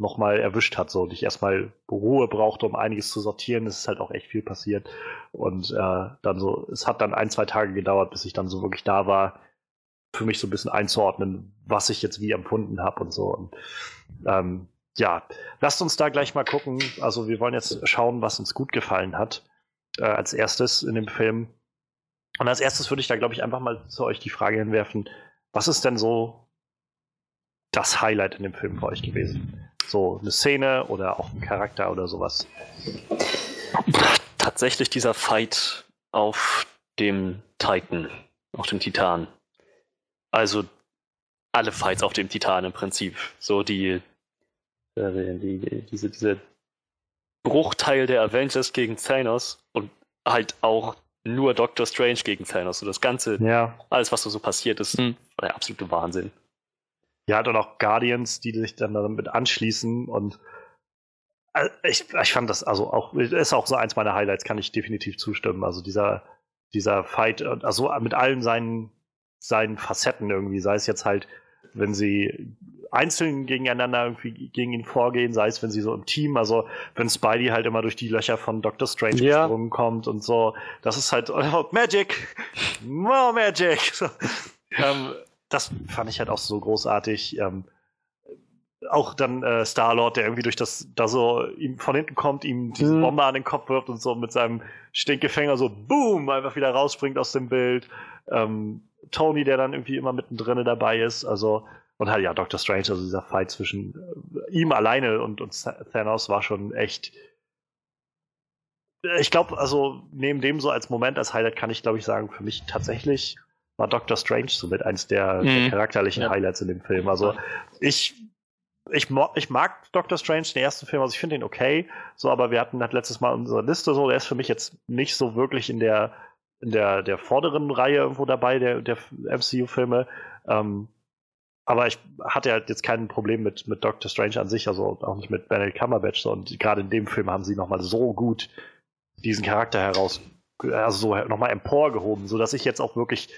nochmal erwischt hat, so und ich erstmal Ruhe brauchte, um einiges zu sortieren. Es ist halt auch echt viel passiert. Und äh, dann so, es hat dann ein, zwei Tage gedauert, bis ich dann so wirklich da war, für mich so ein bisschen einzuordnen, was ich jetzt wie empfunden habe und so. Und, ähm, ja, lasst uns da gleich mal gucken. Also wir wollen jetzt schauen, was uns gut gefallen hat äh, als erstes in dem Film. Und als erstes würde ich da, glaube ich, einfach mal zu euch die Frage hinwerfen, was ist denn so das Highlight in dem Film für euch gewesen? So eine Szene oder auch ein Charakter oder sowas? Tatsächlich dieser Fight auf dem Titan, auf dem Titan. Also alle Fights auf dem Titan im Prinzip. So die, äh, die, die diese, diese Bruchteil der Avengers gegen Thanos und halt auch nur Doctor Strange gegen Thanos. So das Ganze, ja. alles, was so passiert ist, hm. war der absolute Wahnsinn. Ja, und auch Guardians, die sich dann damit anschließen und äh, ich, ich fand das also auch, ist auch so eins meiner Highlights, kann ich definitiv zustimmen. Also dieser, dieser Fight, also mit allen seinen seinen Facetten irgendwie, sei es jetzt halt, wenn sie einzeln gegeneinander irgendwie gegen ihn vorgehen, sei es, wenn sie so im Team, also wenn Spidey halt immer durch die Löcher von Doctor Strange ja. gesprungen kommt und so, das ist halt oh, Magic, more Magic. [LAUGHS] So. Das fand ich halt auch so großartig. Ähm, auch dann äh, Star-Lord, der irgendwie durch das, da so ihm von hinten kommt, ihm diese mhm. Bombe an den Kopf wirft und so mit seinem Stinkgefänger so boom einfach wieder rausspringt aus dem Bild. Ähm, Tony, der dann irgendwie immer mittendrin dabei ist. Also, und halt ja, Doctor Strange, also dieser Fight zwischen äh, ihm alleine und, und Thanos war schon echt. Ich glaube, also neben dem so als Moment, als Highlight kann ich, glaube ich, sagen, für mich tatsächlich war Doctor Strange somit eins der, mhm. der charakterlichen ja. Highlights in dem Film. Also ich ich, ich, mag Doctor Strange, den ersten Film, also ich finde ihn okay, so, aber wir hatten halt letztes Mal unsere Liste so, der ist für mich jetzt nicht so wirklich in der in der, der vorderen Reihe irgendwo dabei, der, der MCU-Filme. Ähm, aber ich hatte halt jetzt kein Problem mit, mit Doctor Strange an sich, also auch nicht mit Benedict Cumberbatch. So. Und gerade in dem Film haben sie nochmal so gut diesen Charakter heraus also so nochmal emporgehoben, sodass ich jetzt auch wirklich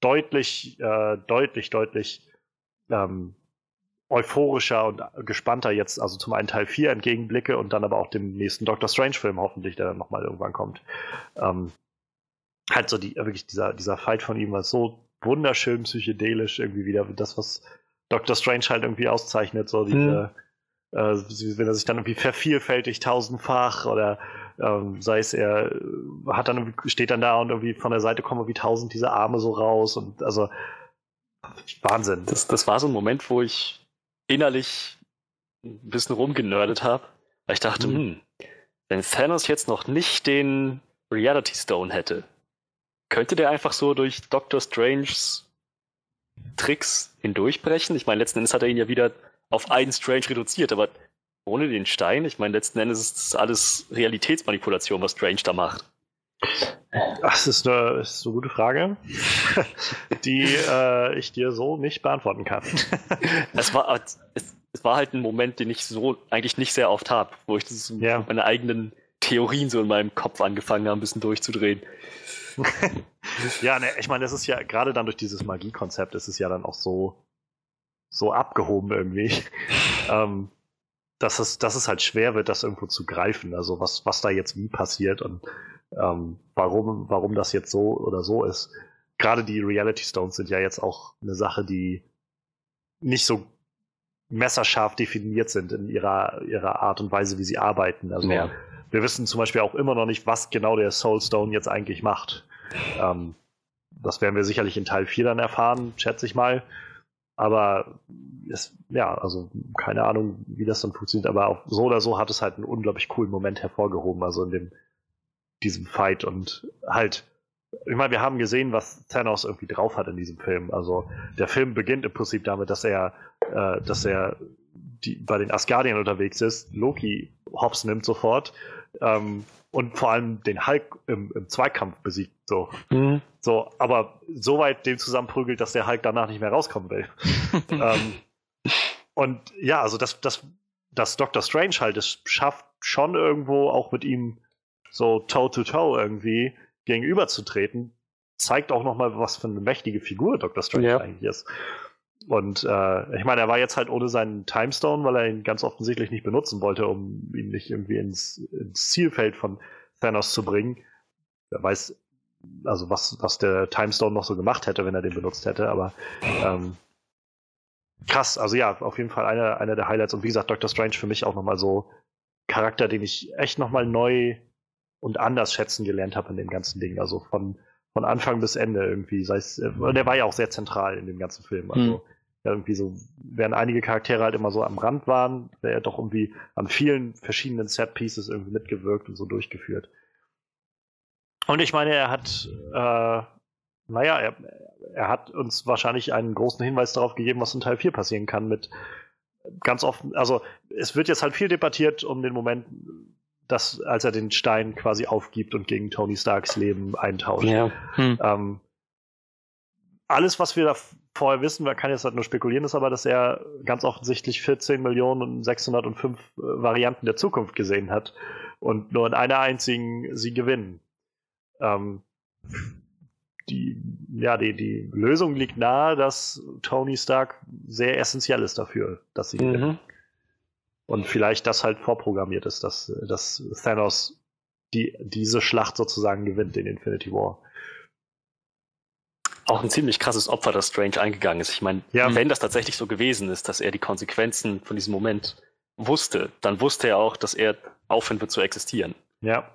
deutlich, äh, deutlich, deutlich ähm, euphorischer und gespannter jetzt, also zum einen Teil 4 entgegenblicke und dann aber auch dem nächsten Doctor Strange-Film hoffentlich, der dann nochmal irgendwann kommt. Ähm, halt so die, wirklich dieser, dieser Fight von ihm war so wunderschön psychedelisch, irgendwie wieder das, was Doctor Strange halt irgendwie auszeichnet, so diese, mhm. äh, wenn er sich dann irgendwie vervielfältigt tausendfach oder ähm, sei es er hat dann steht dann da und irgendwie von der Seite kommen wie tausend diese Arme so raus und also Wahnsinn. Das, das war so ein Moment, wo ich innerlich ein bisschen rumgenördet habe, weil ich dachte, mhm. hm, wenn Thanos jetzt noch nicht den Reality Stone hätte, könnte der einfach so durch Doctor Stranges Tricks hindurchbrechen? Ich meine, letzten Endes hat er ihn ja wieder auf einen Strange reduziert, aber ohne den Stein, ich meine, letzten Endes ist das alles Realitätsmanipulation, was Strange da macht. Das ist eine, ist eine gute Frage, [LAUGHS] die äh, ich dir so nicht beantworten kann. [LAUGHS] es, war, es, es, war halt ein Moment, den ich so eigentlich nicht sehr oft habe, wo ich das ja. meine eigenen Theorien so in meinem Kopf angefangen habe, ein bisschen durchzudrehen. [LAUGHS] ja, ne, ich meine, das ist ja gerade dann durch dieses Magiekonzept, ist es ja dann auch so, so abgehoben irgendwie, ähm, dass, es, dass es halt schwer wird, das irgendwo zu greifen. Also was, was da jetzt wie passiert und ähm, warum, warum das jetzt so oder so ist. Gerade die Reality Stones sind ja jetzt auch eine Sache, die nicht so messerscharf definiert sind in ihrer, ihrer Art und Weise, wie sie arbeiten. Also ja. wir wissen zum Beispiel auch immer noch nicht, was genau der Soul Stone jetzt eigentlich macht. Ähm, das werden wir sicherlich in Teil 4 dann erfahren, schätze ich mal. Aber es, ja, also keine Ahnung, wie das dann funktioniert, aber auch so oder so hat es halt einen unglaublich coolen Moment hervorgehoben. Also in dem diesem Fight und halt, ich meine, wir haben gesehen, was Thanos irgendwie drauf hat in diesem Film. Also der Film beginnt im Prinzip damit, dass er, äh, dass er die, bei den Asgardiern unterwegs ist, Loki hops nimmt sofort ähm, und vor allem den Hulk im, im Zweikampf besiegt. So. Mhm. so, aber so weit den zusammenprügelt, dass der Hulk danach nicht mehr rauskommen will. [LAUGHS] ähm, und ja, also das, das, das Doctor Strange halt, es schafft schon irgendwo auch mit ihm so toe-to-toe irgendwie gegenüberzutreten, zeigt auch nochmal, was für eine mächtige Figur Dr. Strange ja. eigentlich ist. Und äh, ich meine, er war jetzt halt ohne seinen Timestone, weil er ihn ganz offensichtlich nicht benutzen wollte, um ihn nicht irgendwie ins, ins Zielfeld von Thanos zu bringen. Wer weiß, also was, was der Timestone noch so gemacht hätte, wenn er den benutzt hätte, aber ähm, krass, also ja, auf jeden Fall einer, einer der Highlights und wie gesagt, Dr. Strange für mich auch nochmal so Charakter, den ich echt nochmal neu und anders schätzen gelernt habe in dem ganzen Ding. Also von, von Anfang bis Ende irgendwie. Sei es, äh, der war ja auch sehr zentral in dem ganzen Film. Also mhm. Ja, irgendwie so, während einige Charaktere halt immer so am Rand waren, wäre er doch irgendwie an vielen verschiedenen Set-Pieces irgendwie mitgewirkt und so durchgeführt. Und ich meine, er hat, äh, naja, er, er hat uns wahrscheinlich einen großen Hinweis darauf gegeben, was in Teil 4 passieren kann mit ganz offen, also es wird jetzt halt viel debattiert um den Moment, das, als er den Stein quasi aufgibt und gegen Tony Starks Leben eintauscht. Ja. Hm. Ähm, alles, was wir da vorher wissen, man kann jetzt halt nur spekulieren, ist aber, dass er ganz offensichtlich 14 Millionen und 605 äh, Varianten der Zukunft gesehen hat und nur in einer einzigen sie gewinnen. Ähm, die, ja, die, die Lösung liegt nahe, dass Tony Stark sehr essentiell ist dafür, dass sie mhm. gewinnen. Und vielleicht das halt vorprogrammiert ist, dass, dass Thanos die, diese Schlacht sozusagen gewinnt in Infinity War. Auch ein ziemlich krasses Opfer, das Strange eingegangen ist. Ich meine, ja. wenn das tatsächlich so gewesen ist, dass er die Konsequenzen von diesem Moment wusste, dann wusste er auch, dass er aufhören wird zu existieren. Ja.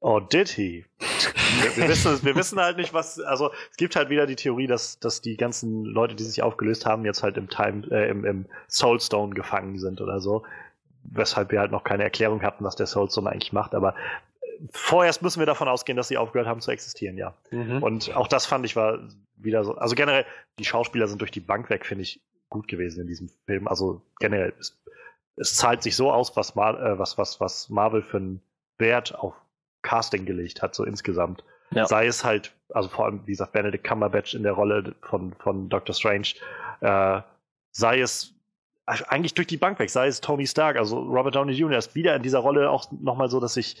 Oh, did he? Wir, wir, wissen, wir wissen halt nicht, was. Also es gibt halt wieder die Theorie, dass, dass die ganzen Leute, die sich aufgelöst haben, jetzt halt im Time, äh, im, im Soulstone gefangen sind oder so. Weshalb wir halt noch keine Erklärung hatten, was der Soulstone eigentlich macht. Aber vorerst müssen wir davon ausgehen, dass sie aufgehört haben zu existieren, ja. Mhm. Und auch das fand ich war wieder so. Also generell, die Schauspieler sind durch die Bank weg, finde ich, gut gewesen in diesem Film. Also generell, es, es zahlt sich so aus, was, Mar äh, was, was, was Marvel für einen Wert auf Casting gelegt hat, so insgesamt. Ja. Sei es halt, also vor allem, wie gesagt, Benedict Cumberbatch in der Rolle von, von Doctor Strange, äh, sei es eigentlich durch die Bank weg, sei es Tony Stark, also Robert Downey Jr. ist wieder in dieser Rolle auch nochmal so, dass ich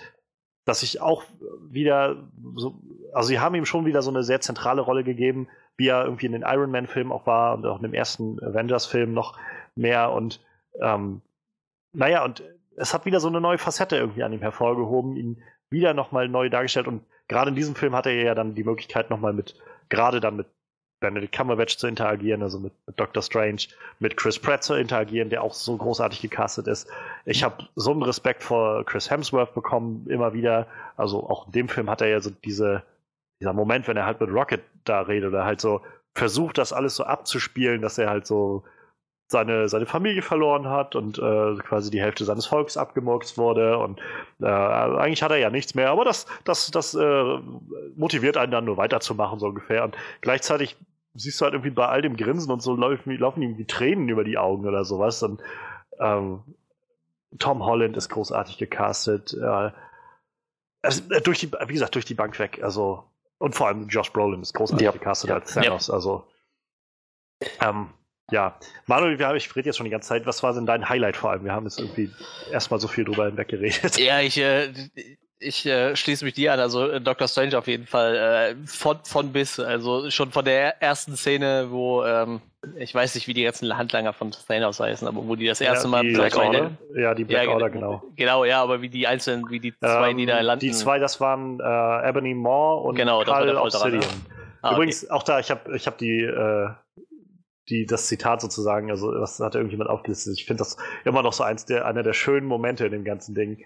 dass ich auch wieder so, also sie haben ihm schon wieder so eine sehr zentrale Rolle gegeben, wie er irgendwie in den Iron Man-Filmen auch war und auch in dem ersten Avengers-Film noch mehr und ähm, naja, und es hat wieder so eine neue Facette irgendwie an ihm hervorgehoben, ihn wieder nochmal neu dargestellt und gerade in diesem Film hatte er ja dann die Möglichkeit nochmal mit, gerade dann mit Benedict Cumberbatch zu interagieren, also mit, mit Doctor Strange, mit Chris Pratt zu interagieren, der auch so großartig gecastet ist. Ich habe so einen Respekt vor Chris Hemsworth bekommen, immer wieder. Also auch in dem Film hat er ja so diese, dieser Moment, wenn er halt mit Rocket da redet oder halt so versucht, das alles so abzuspielen, dass er halt so seine, seine Familie verloren hat und äh, quasi die Hälfte seines Volks abgemurkst wurde. Und äh, eigentlich hat er ja nichts mehr, aber das, das, das äh, motiviert einen dann nur weiterzumachen, so ungefähr. Und gleichzeitig siehst du halt irgendwie bei all dem Grinsen und so laufen, laufen ihm die Tränen über die Augen oder sowas. Und ähm, Tom Holland ist großartig gecastet. Äh, also, durch die, wie gesagt, durch die Bank weg. Also, und vor allem Josh Brolin ist großartig ja. gecastet ja. als Thanos. Ja. Also, ähm, ja, Manuel, wir haben, ich rede jetzt schon die ganze Zeit. Was war denn dein Highlight vor allem? Wir haben jetzt irgendwie erstmal so viel drüber hinweg geredet. Ja, ich, äh, ich äh, schließe mich dir an. Also äh, Doctor Strange auf jeden Fall äh, von, von bis. Also schon von der ersten Szene, wo ähm, ich weiß nicht, wie die ganzen Handlanger von Thanos heißen, aber wo die das erste ja, Mal Black Order. Ja, die Black ja, Order, genau. Genau, ja, aber wie die einzelnen, wie die zwei, ähm, die da landen. Die zwei, das waren äh, Ebony Moore und genau, Carl Obsidian. Ah, Übrigens, okay. auch da, ich habe ich hab die äh, die, das Zitat sozusagen, also das hat irgendjemand aufgelistet. Ich finde das immer noch so eins der, einer der schönen Momente in dem ganzen Ding.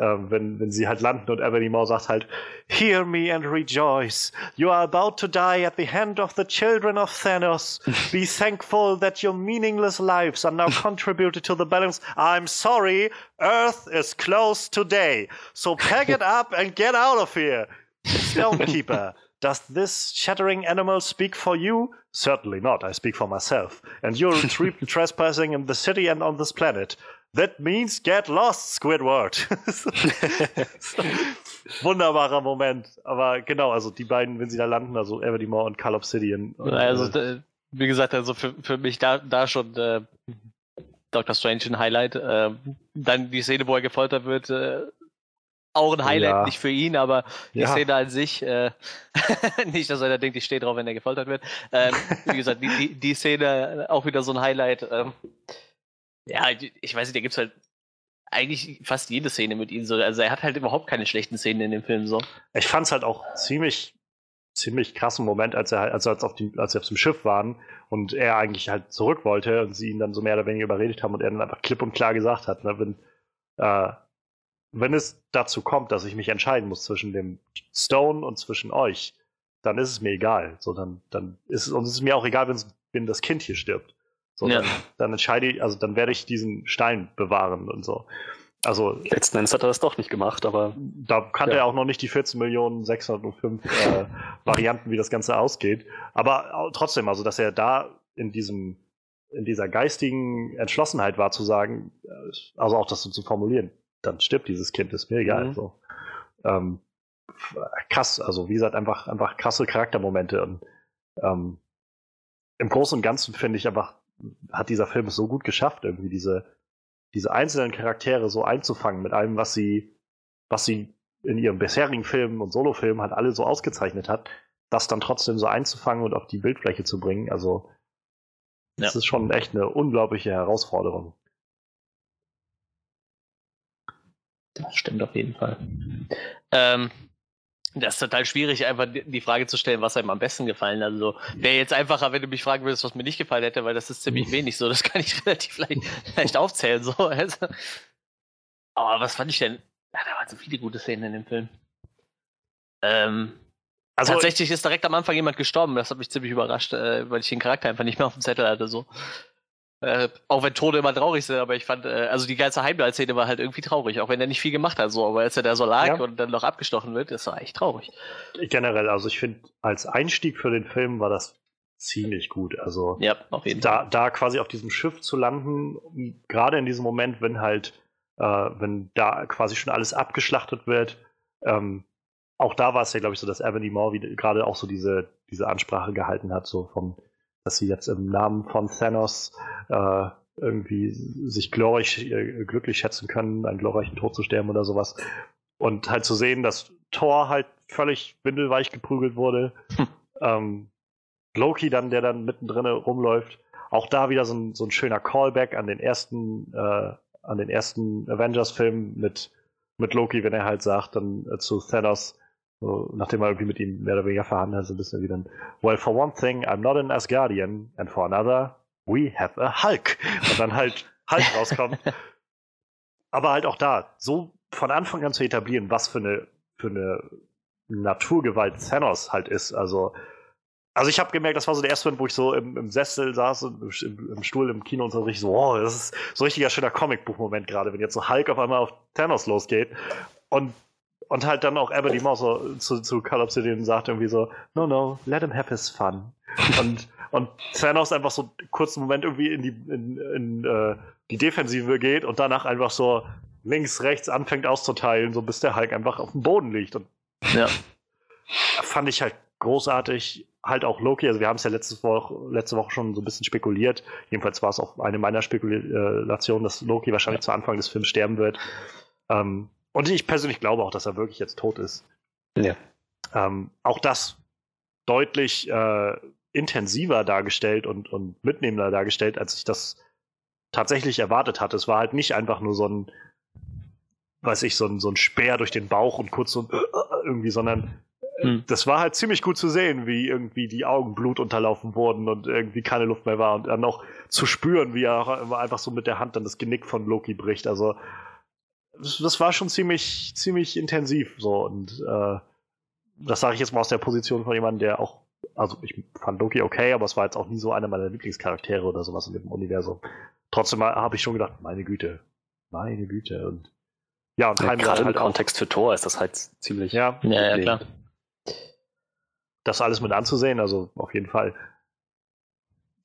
Ähm, wenn, wenn sie halt landen und Ebony Maw sagt halt, Hear me and rejoice. You are about to die at the hand of the children of Thanos. [LAUGHS] Be thankful that your meaningless lives are now contributed to the balance. I'm sorry, Earth is closed today. So pack it up and get out of here. Stonekeeper. [LAUGHS] Does this shattering animal speak for you? Certainly not. I speak for myself. And you're [LAUGHS] trespassing in the city and on this planet. That means get lost, Squidward. [LAUGHS] Wunderbarer Moment. Aber genau, also die beiden, wenn sie da landen, also Everdimore und Call Obsidian. Also, äh, wie gesagt, also für, für mich da, da schon äh, Doctor Strange ein Highlight. Äh, dann die Szene, wo er gefoltert wird, äh, auch ein Highlight, ja. nicht für ihn, aber die ja. Szene an sich, äh, [LAUGHS] nicht, dass er denkt, ich stehe drauf, wenn er gefoltert wird. Ähm, wie gesagt, die, die, die, Szene auch wieder so ein Highlight. Ähm, ja, ich weiß nicht, da gibt es halt eigentlich fast jede Szene mit ihm so. Also er hat halt überhaupt keine schlechten Szenen in dem Film so. Ich fand es halt auch ziemlich, ziemlich krassen Moment, als er halt, als, als, auf dem, als sie auf dem Schiff waren und er eigentlich halt zurück wollte und sie ihn dann so mehr oder weniger überredet haben und er dann einfach klipp und klar gesagt hat, ne, wenn, äh, wenn es dazu kommt, dass ich mich entscheiden muss zwischen dem Stone und zwischen euch, dann ist es mir egal. So, dann, dann ist es, und es ist mir auch egal, wenn das Kind hier stirbt. So, ja. dann, dann, entscheide ich, also dann werde ich diesen Stein bewahren und so. Also, Letzten Endes hat er das doch nicht gemacht, aber. Da kannte ja. er auch noch nicht die 14.605 äh, Varianten, wie das Ganze ausgeht. Aber trotzdem, also, dass er da in diesem, in dieser geistigen Entschlossenheit war zu sagen, äh, also auch das so zu formulieren, dann stirbt dieses Kind, ist mir egal. Mhm. So. Ähm, krass, also wie gesagt, einfach, einfach krasse Charaktermomente. Und ähm, im Großen und Ganzen finde ich einfach, hat dieser Film es so gut geschafft, irgendwie diese, diese einzelnen Charaktere so einzufangen mit allem, was sie, was sie in ihren bisherigen Filmen und Solofilmen halt alle so ausgezeichnet hat, das dann trotzdem so einzufangen und auf die Bildfläche zu bringen. Also, das ja. ist schon echt eine unglaubliche Herausforderung. Das stimmt auf jeden Fall. Ähm, das ist total schwierig, einfach die Frage zu stellen, was einem am besten gefallen. hat. Also wäre jetzt einfacher, wenn du mich fragen würdest, was mir nicht gefallen hätte, weil das ist ziemlich wenig so. Das kann ich [LAUGHS] relativ leicht, leicht aufzählen. So. Also, aber was fand ich denn? Ja, da waren so viele gute Szenen in dem Film. Ähm, also, tatsächlich ist direkt am Anfang jemand gestorben. Das hat mich ziemlich überrascht, äh, weil ich den Charakter einfach nicht mehr auf dem Zettel hatte. So. Äh, auch wenn Tode immer traurig sind, aber ich fand, äh, also die ganze Heimdall-Szene war halt irgendwie traurig, auch wenn er nicht viel gemacht hat, so, aber als er da so lag ja. und dann noch abgestochen wird, das war echt traurig. Generell, also ich finde, als Einstieg für den Film war das ziemlich gut. Also ja, da, da quasi auf diesem Schiff zu landen, gerade in diesem Moment, wenn halt, äh, wenn da quasi schon alles abgeschlachtet wird, ähm, auch da war es ja, glaube ich, so, dass Ebony Moore gerade auch so diese, diese Ansprache gehalten hat, so vom dass sie jetzt im Namen von Thanos äh, irgendwie sich glorreich, äh, glücklich schätzen können, einen glorreichen Tod zu sterben oder sowas. Und halt zu sehen, dass Thor halt völlig windelweich geprügelt wurde. Hm. Ähm, Loki dann, der dann mittendrin rumläuft. Auch da wieder so ein, so ein schöner Callback an den ersten, äh, an den ersten Avengers-Film mit, mit Loki, wenn er halt sagt dann äh, zu Thanos, so, nachdem er irgendwie mit ihm mehr oder weniger verhandelt hat, so ein bisschen wie dann, well, for one thing, I'm not an Asgardian, and for another, we have a Hulk. Und dann halt Hulk [LAUGHS] rauskommt. Aber halt auch da, so von Anfang an zu etablieren, was für eine, für eine Naturgewalt Thanos halt ist. Also, also ich habe gemerkt, das war so der erste Moment, wo ich so im, im Sessel saß, im, im, Stuhl im Kino und so richtig so, wow, das ist so ein richtiger schöner Comicbuch-Moment gerade, wenn jetzt so Hulk auf einmal auf Thanos losgeht. Und und halt dann auch Ebony Mouse so zu, zu Call Obsidian sagt irgendwie so, no, no, let him have his fun. und, und Thanos einfach so einen kurzen Moment irgendwie in die, in, in, uh, die Defensive geht und danach einfach so links, rechts anfängt auszuteilen, so bis der Hulk einfach auf dem Boden liegt. Und ja. Fand ich halt großartig. Halt auch Loki, also wir haben es ja letzte Woche, letzte Woche schon so ein bisschen spekuliert. Jedenfalls war es auch eine meiner Spekulationen, dass Loki wahrscheinlich zu Anfang des Films sterben wird. Ähm, und ich persönlich glaube auch, dass er wirklich jetzt tot ist. Ja. Ähm, auch das deutlich äh, intensiver dargestellt und, und mitnehmender dargestellt, als ich das tatsächlich erwartet hatte. Es war halt nicht einfach nur so ein, weiß ich, so ein, so ein Speer durch den Bauch und kurz so irgendwie, sondern hm. das war halt ziemlich gut zu sehen, wie irgendwie die Augen Blut unterlaufen wurden und irgendwie keine Luft mehr war und dann auch zu spüren, wie er einfach so mit der Hand dann das Genick von Loki bricht. Also das war schon ziemlich, ziemlich intensiv so und äh, das sage ich jetzt mal aus der Position von jemandem, der auch, also ich fand Loki okay, aber es war jetzt auch nie so einer meiner Lieblingscharaktere oder sowas in dem Universum. Trotzdem habe ich schon gedacht, meine Güte, meine Güte und ja, und ja, gerade halt im Kontext für Thor ist das halt ziemlich. Ja, ja, ja klar. Das alles mit anzusehen, also auf jeden Fall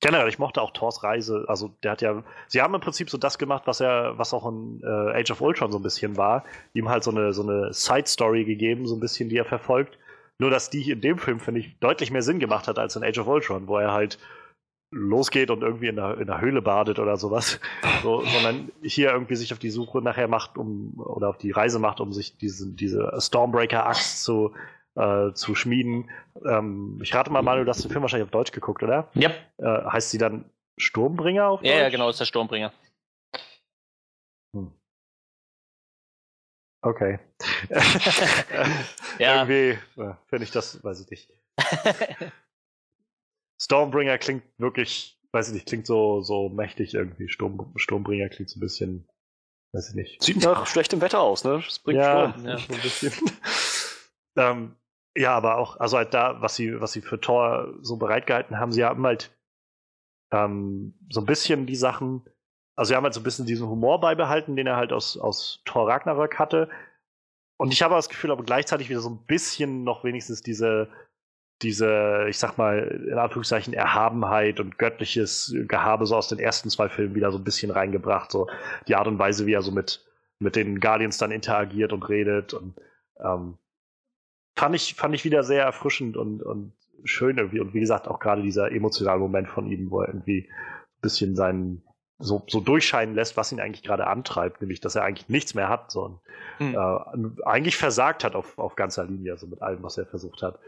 generell, ich mochte auch Thors Reise. Also der hat ja, sie haben im Prinzip so das gemacht, was er, was auch in äh, Age of Ultron so ein bisschen war, ihm halt so eine so eine Side Story gegeben, so ein bisschen, die er verfolgt. Nur dass die in dem Film finde ich deutlich mehr Sinn gemacht hat als in Age of Ultron, wo er halt losgeht und irgendwie in der, in der Höhle badet oder sowas, so, sondern hier irgendwie sich auf die Suche nachher macht, um oder auf die Reise macht, um sich diese, diese Stormbreaker-Axt zu äh, zu schmieden. Ähm, ich rate mal, Manu, du hast den Film wahrscheinlich auf Deutsch geguckt, oder? Ja. Äh, heißt sie dann Sturmbringer auf Deutsch? Ja, ja, genau, ist der Sturmbringer. Hm. Okay. [LAUGHS] ja. Irgendwie äh, finde ich das, weiß ich nicht. [LAUGHS] Stormbringer klingt wirklich, weiß ich nicht, klingt so, so mächtig irgendwie. Sturm, Sturmbringer klingt so ein bisschen, weiß ich nicht. Sieht nach schlechtem Wetter aus, ne? Das bringt ja, Sturm. Ja, so ein bisschen. [LAUGHS] ähm, ja, aber auch, also halt da, was sie, was sie für Thor so bereitgehalten haben, sie haben halt ähm, so ein bisschen die Sachen, also sie haben halt so ein bisschen diesen Humor beibehalten, den er halt aus, aus Thor Ragnarök hatte. Und ich habe das Gefühl, aber gleichzeitig wieder so ein bisschen noch wenigstens diese, diese, ich sag mal, in Anführungszeichen Erhabenheit und göttliches Gehabe so aus den ersten zwei Filmen wieder so ein bisschen reingebracht. So die Art und Weise, wie er so mit, mit den Guardians dann interagiert und redet und ähm, fand ich, fand ich wieder sehr erfrischend und, und schön irgendwie. Und wie gesagt, auch gerade dieser emotionale Moment von ihm, wo er irgendwie ein bisschen seinen, so, so durchscheinen lässt, was ihn eigentlich gerade antreibt, nämlich, dass er eigentlich nichts mehr hat, so hm. äh, eigentlich versagt hat auf, auf ganzer Linie, also mit allem, was er versucht hat.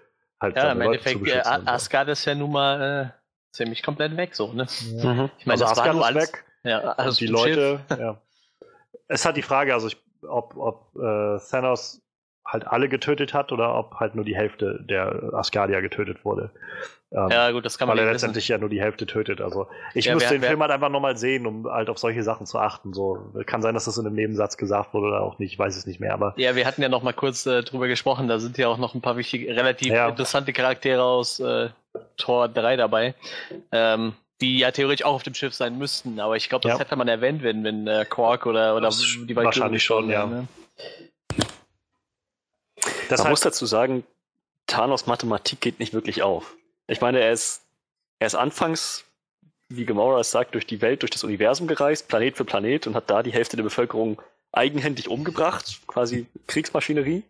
Halt ja, im Endeffekt, äh, Asgard ist ja nun mal äh, ziemlich komplett weg, so, ne? Ja. Mhm. Ich meine, also Asgard ist alles, weg. Ja, also die Leute, ja. Es hat die Frage, also ich, ob, ob äh, Thanos halt alle getötet hat oder ob halt nur die Hälfte der Asgardia getötet wurde. Ähm, ja, gut, das kann man Weil er letztendlich wissen. ja nur die Hälfte tötet. Also ich ja, muss wer, den wer, Film halt einfach nochmal sehen, um halt auf solche Sachen zu achten. So kann sein, dass das in einem Nebensatz gesagt wurde oder auch nicht, ich weiß es nicht mehr. Aber ja, wir hatten ja noch mal kurz äh, drüber gesprochen. Da sind ja auch noch ein paar wichtige, relativ ja. interessante Charaktere aus äh, Tor 3 dabei. Ähm, die ja theoretisch auch auf dem Schiff sein müssten, aber ich glaube, das ja. hätte man erwähnt, wenn, wenn äh, Quark oder, oder die Wahrscheinlich schon, ja. Ne? Das Man muss dazu sagen, Thanos Mathematik geht nicht wirklich auf. Ich meine, er ist, er ist anfangs, wie Gamora es sagt, durch die Welt, durch das Universum gereist, Planet für Planet und hat da die Hälfte der Bevölkerung eigenhändig umgebracht, quasi Kriegsmaschinerie.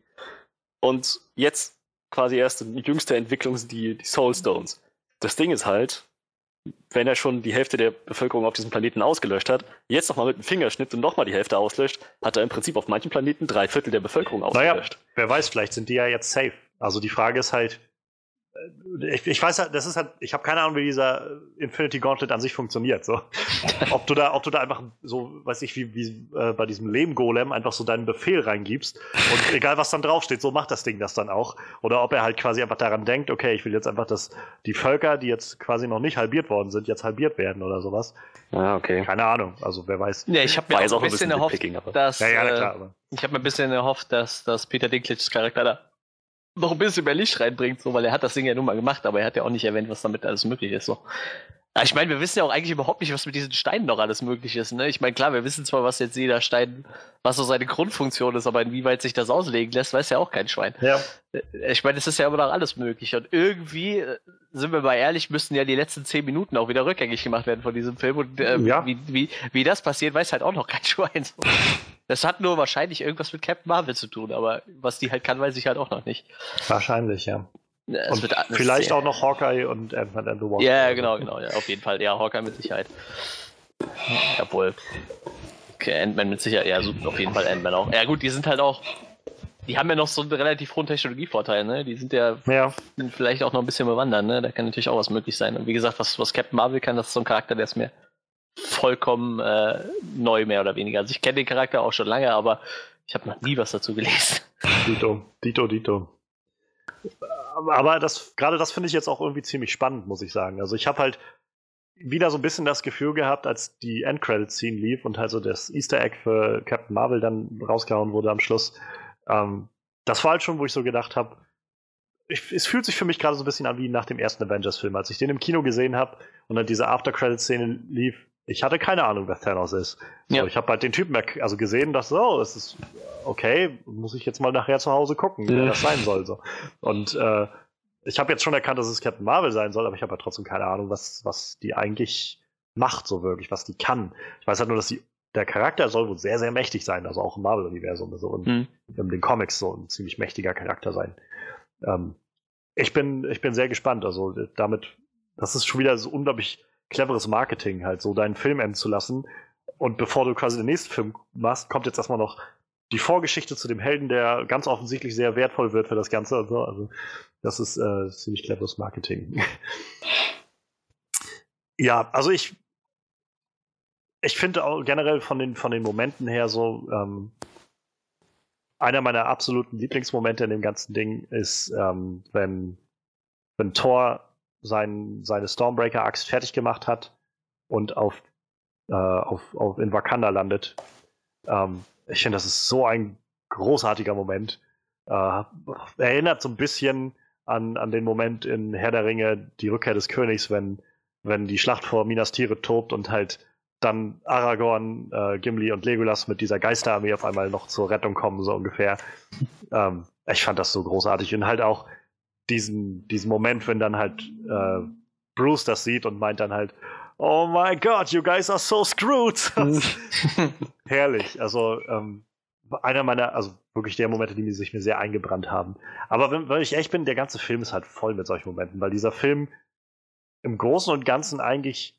Und jetzt quasi erst die jüngste Entwicklung sind die, die Soul Stones. Das Ding ist halt, wenn er schon die Hälfte der Bevölkerung auf diesem Planeten ausgelöscht hat, jetzt nochmal mit dem Fingerschnitt und nochmal die Hälfte auslöscht, hat er im Prinzip auf manchen Planeten drei Viertel der Bevölkerung ausgelöscht. Naja, wer weiß, vielleicht sind die ja jetzt safe. Also die Frage ist halt, ich, ich weiß halt, das ist halt, ich habe keine Ahnung, wie dieser Infinity Gauntlet an sich funktioniert. So. [LAUGHS] ob du da, ob du da einfach so, weiß ich, wie, wie äh, bei diesem Lehm-Golem einfach so deinen Befehl reingibst und [LAUGHS] egal was dann draufsteht, so macht das Ding das dann auch. Oder ob er halt quasi einfach daran denkt, okay, ich will jetzt einfach, dass die Völker, die jetzt quasi noch nicht halbiert worden sind, jetzt halbiert werden oder sowas. Ja, okay. Keine Ahnung, also wer weiß. Ja, ich habe mir auch, ein bisschen erhofft, dass, ja, ja, klar, äh, ich habe mir ein bisschen erhofft, dass, dass Peter Dinklage's Charakter da noch ein bisschen mehr Licht reinbringt, so, weil er hat das Ding ja nun mal gemacht, aber er hat ja auch nicht erwähnt, was damit alles möglich ist. So. Ich meine, wir wissen ja auch eigentlich überhaupt nicht, was mit diesen Steinen noch alles möglich ist. Ne? Ich meine, klar, wir wissen zwar, was jetzt jeder Stein, was so seine Grundfunktion ist, aber inwieweit sich das auslegen lässt, weiß ja auch kein Schwein. Ja. Äh, ich meine, es ist ja immer noch alles möglich. Und irgendwie, äh, sind wir mal ehrlich, müssten ja die letzten zehn Minuten auch wieder rückgängig gemacht werden von diesem Film. Und äh, ja. wie, wie, wie das passiert, weiß halt auch noch kein [LAUGHS] Schwein. Das hat nur wahrscheinlich irgendwas mit Captain Marvel zu tun, aber was die halt kann, weiß ich halt auch noch nicht. Wahrscheinlich, ja. Und vielleicht auch noch Hawkeye und Ant-Man and the Wasp. Ja, genau, genau. Ja, auf jeden Fall. Ja, Hawkeye mit Sicherheit. Jawohl. Okay, Ant-Man mit Sicherheit. Ja, super, auf jeden Fall Ant-Man auch. Ja, gut, die sind halt auch. Die haben ja noch so einen relativ hohen Technologievorteil, ne? Die sind ja, ja. Sind vielleicht auch noch ein bisschen bewandert, ne? Da kann natürlich auch was möglich sein. Und wie gesagt, was, was Captain Marvel kann, das ist so ein Charakter, der ist mir vollkommen äh, neu, mehr oder weniger. Also ich kenne den Charakter auch schon lange, aber ich habe noch nie was dazu gelesen. Dito, Dito, Dito aber das, gerade das finde ich jetzt auch irgendwie ziemlich spannend, muss ich sagen. Also ich habe halt wieder so ein bisschen das Gefühl gehabt, als die Endcredit-Scene lief und halt so das Easter Egg für Captain Marvel dann rausgehauen wurde am Schluss. Ähm, das war halt schon, wo ich so gedacht habe, es fühlt sich für mich gerade so ein bisschen an wie nach dem ersten Avengers-Film. Als ich den im Kino gesehen habe und dann diese After-Credit-Szene lief, ich hatte keine Ahnung, wer Thanos ist. Ja. So, ich habe halt den Typen also gesehen, dass so, es ist okay, muss ich jetzt mal nachher zu Hause gucken, ja. wer das sein soll. So. Und äh, ich habe jetzt schon erkannt, dass es Captain Marvel sein soll, aber ich habe halt trotzdem keine Ahnung, was, was die eigentlich macht, so wirklich, was die kann. Ich weiß halt nur, dass die, der Charakter soll wohl sehr, sehr mächtig sein, also auch im Marvel-Universum so und mhm. in den Comics so ein ziemlich mächtiger Charakter sein. Ähm, ich bin, ich bin sehr gespannt. Also damit, das ist schon wieder so unglaublich cleveres Marketing, halt so deinen Film enden zu lassen. Und bevor du quasi den nächsten Film machst, kommt jetzt erstmal noch die Vorgeschichte zu dem Helden, der ganz offensichtlich sehr wertvoll wird für das Ganze. Also, also das ist äh, ziemlich cleveres Marketing. [LAUGHS] ja, also ich ich finde auch generell von den von den Momenten her so ähm, einer meiner absoluten Lieblingsmomente in dem ganzen Ding ist, ähm, wenn wenn Thor sein, seine Stormbreaker-Axt fertig gemacht hat und auf, äh, auf, auf in Wakanda landet. Ähm, ich finde, das ist so ein großartiger Moment. Äh, erinnert so ein bisschen an, an den Moment in Herr der Ringe, die Rückkehr des Königs, wenn, wenn die Schlacht vor Minas Tirith tobt und halt dann Aragorn, äh, Gimli und Legolas mit dieser Geisterarmee auf einmal noch zur Rettung kommen, so ungefähr. [LAUGHS] Ähm, ich fand das so großartig und halt auch diesen, diesen Moment, wenn dann halt äh, Bruce das sieht und meint dann halt, oh my God, you guys are so screwed. [LAUGHS] Herrlich. Also ähm, einer meiner, also wirklich der Momente, die sich mir sehr eingebrannt haben. Aber wenn, wenn ich echt bin, der ganze Film ist halt voll mit solchen Momenten, weil dieser Film im Großen und Ganzen eigentlich,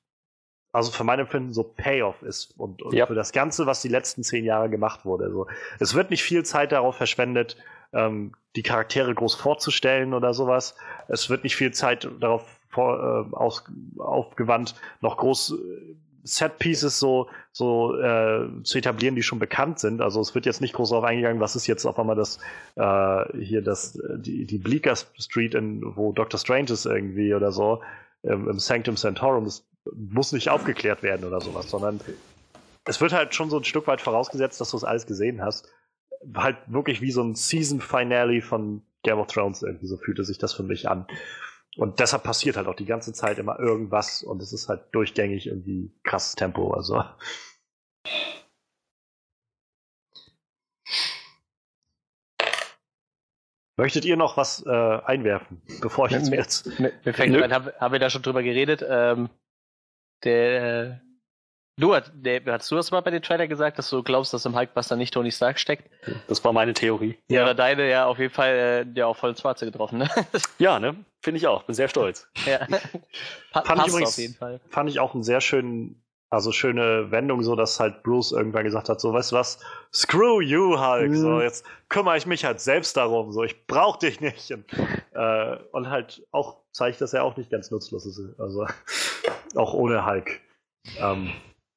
also für mein Empfinden so Payoff ist und, und ja. für das Ganze, was die letzten zehn Jahre gemacht wurde. Also es wird nicht viel Zeit darauf verschwendet, ähm, die Charaktere groß vorzustellen oder sowas. Es wird nicht viel Zeit darauf vor, äh, aus, aufgewandt, noch groß äh, Set Pieces so, so äh, zu etablieren, die schon bekannt sind. Also es wird jetzt nicht groß darauf eingegangen, was ist jetzt auf einmal das äh, hier das die, die Bleecker Street, in, wo Doctor Strange ist irgendwie oder so im Sanctum Sanctorum. Das muss nicht aufgeklärt werden oder sowas, sondern es wird halt schon so ein Stück weit vorausgesetzt, dass du es alles gesehen hast halt wirklich wie so ein Season-Finale von Game of Thrones irgendwie, so fühlte sich das für mich an. Und deshalb passiert halt auch die ganze Zeit immer irgendwas und es ist halt durchgängig irgendwie krasses Tempo, also. Möchtet ihr noch was äh, einwerfen, bevor ich jetzt, jetzt mir, mir fängt an, haben hab wir da schon drüber geredet? Ähm, der Du, nee, hast du das mal bei den Trailer gesagt, dass du glaubst, dass im Hulkbuster nicht Tony Stark steckt? Das war meine Theorie. Ja, oder deine ja auf jeden Fall äh, ja auch voll ins Schwarze getroffen, ne? [LAUGHS] Ja, ne? Finde ich auch. Bin sehr stolz. ja. Pa [LAUGHS] Fand ich übrigens- auf jeden Fall. Fand ich auch einen sehr schönen, also schöne Wendung, so dass halt Bruce irgendwann gesagt hat, so, weißt du was, screw you, Hulk, so, Mhm. jetzt kümmere ich mich halt selbst darum, so, ich brauch dich nicht. Und, äh, und halt auch zeigt, dass er auch nicht ganz nutzlos ist, also [LAUGHS] auch ohne Hulk. Ähm,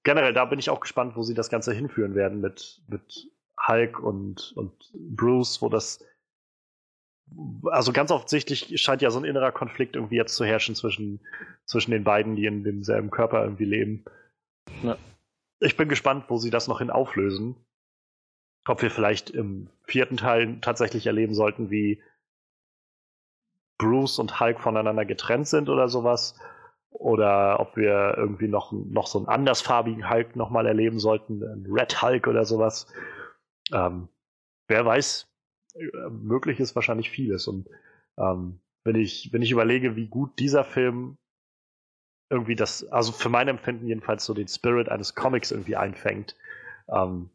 generell, da bin ich auch gespannt, wo sie das Ganze hinführen werden mit, mit Hulk und, und Bruce, wo das also ganz offensichtlich scheint ja so ein innerer Konflikt irgendwie jetzt zu herrschen zwischen, zwischen den beiden, die in demselben Körper irgendwie leben. Ja. Ich bin gespannt, wo sie das noch hin auflösen. Ob wir vielleicht im vierten Teil tatsächlich erleben sollten, wie Bruce und Hulk voneinander getrennt sind oder sowas. Oder ob wir irgendwie noch, noch so einen andersfarbigen Hulk nochmal erleben sollten, einen Red Hulk oder sowas. Ähm, wer weiß, äh, möglich ist wahrscheinlich vieles. Und ähm, wenn, ich, wenn ich überlege, wie gut dieser Film irgendwie das, also für mein Empfinden jedenfalls so den Spirit eines Comics irgendwie einfängt, ähm,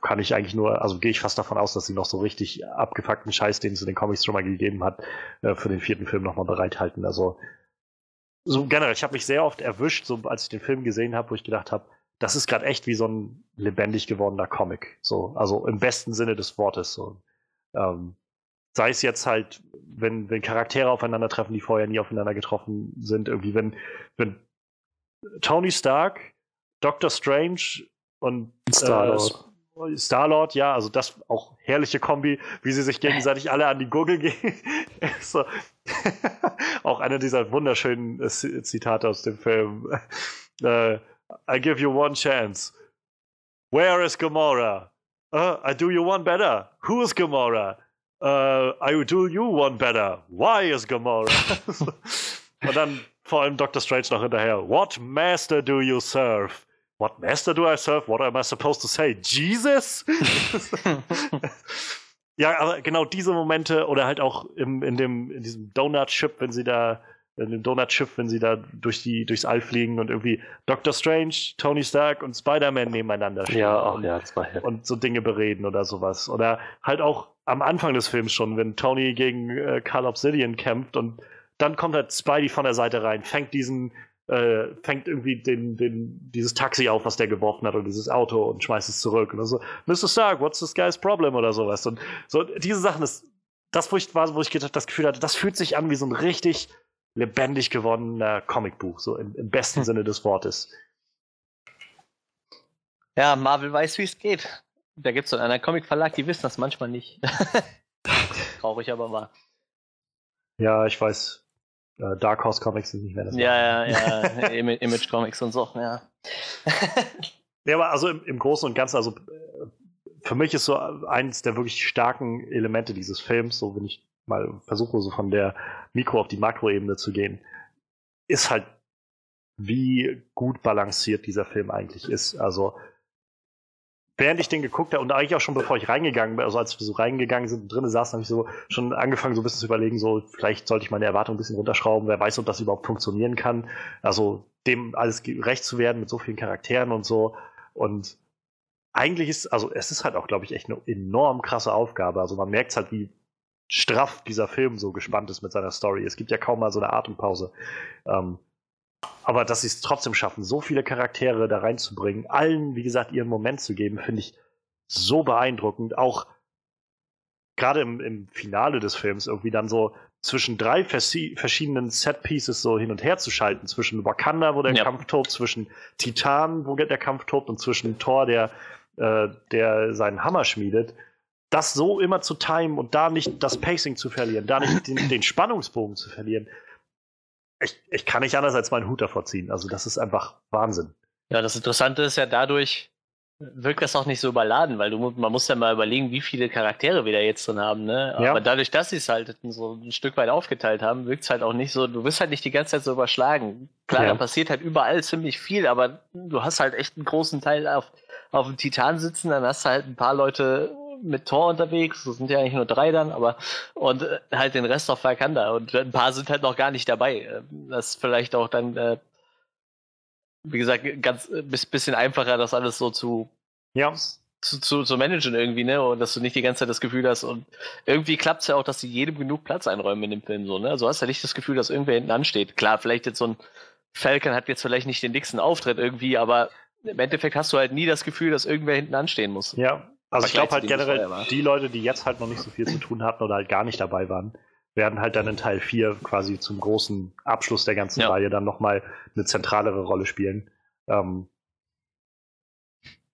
kann ich eigentlich nur, also gehe ich fast davon aus, dass sie noch so richtig abgefuckten Scheiß, den es in den Comics schon mal gegeben hat, äh, für den vierten Film nochmal bereithalten. Also so generell, ich habe mich sehr oft erwischt, so als ich den Film gesehen habe, wo ich gedacht habe, das ist gerade echt wie so ein lebendig gewordener Comic. So, also im besten Sinne des Wortes. So. Ähm, sei es jetzt halt, wenn, wenn Charaktere aufeinandertreffen, die vorher nie aufeinander getroffen sind, irgendwie, wenn, wenn Tony Stark, Doctor Strange und Star-Lord. Äh, Star-Lord, ja, also das auch herrliche Kombi, wie sie sich gegenseitig alle an die Gurgel gehen. [LAUGHS] so. [LAUGHS] auch einer dieser wunderschönen äh, Zitate aus dem Film. [LAUGHS] Äh, I give you one chance. Where is Gamora? Uh, I do you one better. Who is Gamora? Uh, I do you one better. Why is Gamora? [LAUGHS] Und dann vor allem Dr. Strange noch hinterher. What master do you serve? What master do I serve? What am I supposed to say? Jesus? [LAUGHS] ja, aber genau diese Momente oder halt auch im, in, dem, in diesem Donut-Ship, wenn sie da, in dem Donut-Schiff, wenn sie da durch die, durchs All fliegen und irgendwie Doctor Strange, Tony Stark und Spider-Man nebeneinander stehen. Ja, und, ja, das war und so Dinge bereden oder sowas. Oder halt auch am Anfang des Films schon, wenn Tony gegen äh, Carl Obsidian kämpft und dann kommt halt Spidey von der Seite rein, fängt diesen, äh, fängt irgendwie den, den, dieses Taxi auf, was der geworfen hat, oder dieses Auto und schmeißt es zurück. Und so, Mr. Stark, what's this guy's problem? Oder sowas. Und so, diese Sachen, das, das wo ich war, wo ich gedacht, das Gefühl hatte, das fühlt sich an wie so ein richtig lebendig gewonnener Comicbuch, so im, im besten [LAUGHS] Sinne des Wortes. Ja, Marvel weiß, wie es geht. Da gibt es so einen Comic-Verlag, die wissen das manchmal nicht. [LAUGHS] Traurig aber wahr. Ja, ich weiß. Äh, Dark Horse Comics sind nicht mehr das. Ja, ja, ja. [LAUGHS] Im Image Comics und so, ja. Ja, aber also im, im Großen und Ganzen, also äh, für mich ist so eins der wirklich starken Elemente dieses Films, so wenn ich mal versuche, so von der Mikro- auf die Makroebene zu gehen, ist halt, wie gut balanciert dieser Film eigentlich ist. Also, während ich den geguckt habe und eigentlich auch schon bevor ich reingegangen bin, also als wir so reingegangen sind und drinnen saßen, habe ich so schon angefangen, so ein bisschen zu überlegen, so vielleicht sollte ich meine Erwartungen ein bisschen runterschrauben, wer weiß, ob das überhaupt funktionieren kann. Also dem alles gerecht zu werden mit so vielen Charakteren und so. Und eigentlich ist, also es ist halt auch, glaube ich, echt eine enorm krasse Aufgabe. Also man merkt halt, wie straff dieser Film so gespannt ist mit seiner Story. Es gibt ja kaum mal so eine Atempause. Ähm, aber dass sie es trotzdem schaffen, so viele Charaktere da reinzubringen, allen, wie gesagt, ihren Moment zu geben, finde ich so beeindruckend. Auch gerade im, im Finale des Films irgendwie dann so zwischen drei versi- verschiedenen Set-Pieces so hin und her zu schalten. Zwischen Wakanda, wo der Ja. Kampf tobt, zwischen Titan, wo der Kampf tobt, und zwischen Thor, der, äh, der seinen Hammer schmiedet. Das so immer zu timen und da nicht das Pacing zu verlieren, da nicht den, den Spannungsbogen zu verlieren. Ich, ich kann nicht anders als meinen Hut davor ziehen. Also, das ist einfach Wahnsinn. Ja, das Interessante ist ja dadurch, wirkt das auch nicht so überladen, weil du, man muss ja mal überlegen, wie viele Charaktere wir da jetzt drin haben, ne? Ja. Aber dadurch, dass sie es halt so ein Stück weit aufgeteilt haben, wirkt es halt auch nicht so, du wirst halt nicht die ganze Zeit so überschlagen. Klar, Ja. da passiert halt überall ziemlich viel, aber du hast halt echt einen großen Teil auf, auf dem Titan sitzen, dann hast du halt ein paar Leute mit Tor unterwegs, das sind ja eigentlich nur drei dann, aber und äh, halt den Rest auf Wakanda und ein paar sind halt noch gar nicht dabei. Äh, Das vielleicht auch dann äh, wie gesagt, ganz bisschen einfacher, das alles so zu, ja. zu, zu, zu managen irgendwie, ne? Und dass du nicht die ganze Zeit das Gefühl hast. Und irgendwie klappt es ja auch, dass sie jedem genug Platz einräumen in dem Film so, ne? Also hast du ja nicht das Gefühl, dass irgendwer hinten ansteht. Klar, vielleicht jetzt so ein Falcon hat jetzt vielleicht nicht den dicksten Auftritt irgendwie, aber im Endeffekt hast du halt nie das Gefühl, dass irgendwer hinten anstehen muss. Ja, also ich glaube halt generell, die Leute, die jetzt halt noch nicht so viel zu tun hatten oder halt gar nicht dabei waren, werden halt dann in Teil 4 quasi zum großen Abschluss der ganzen ja. Reihe dann nochmal eine zentralere Rolle spielen. Ähm,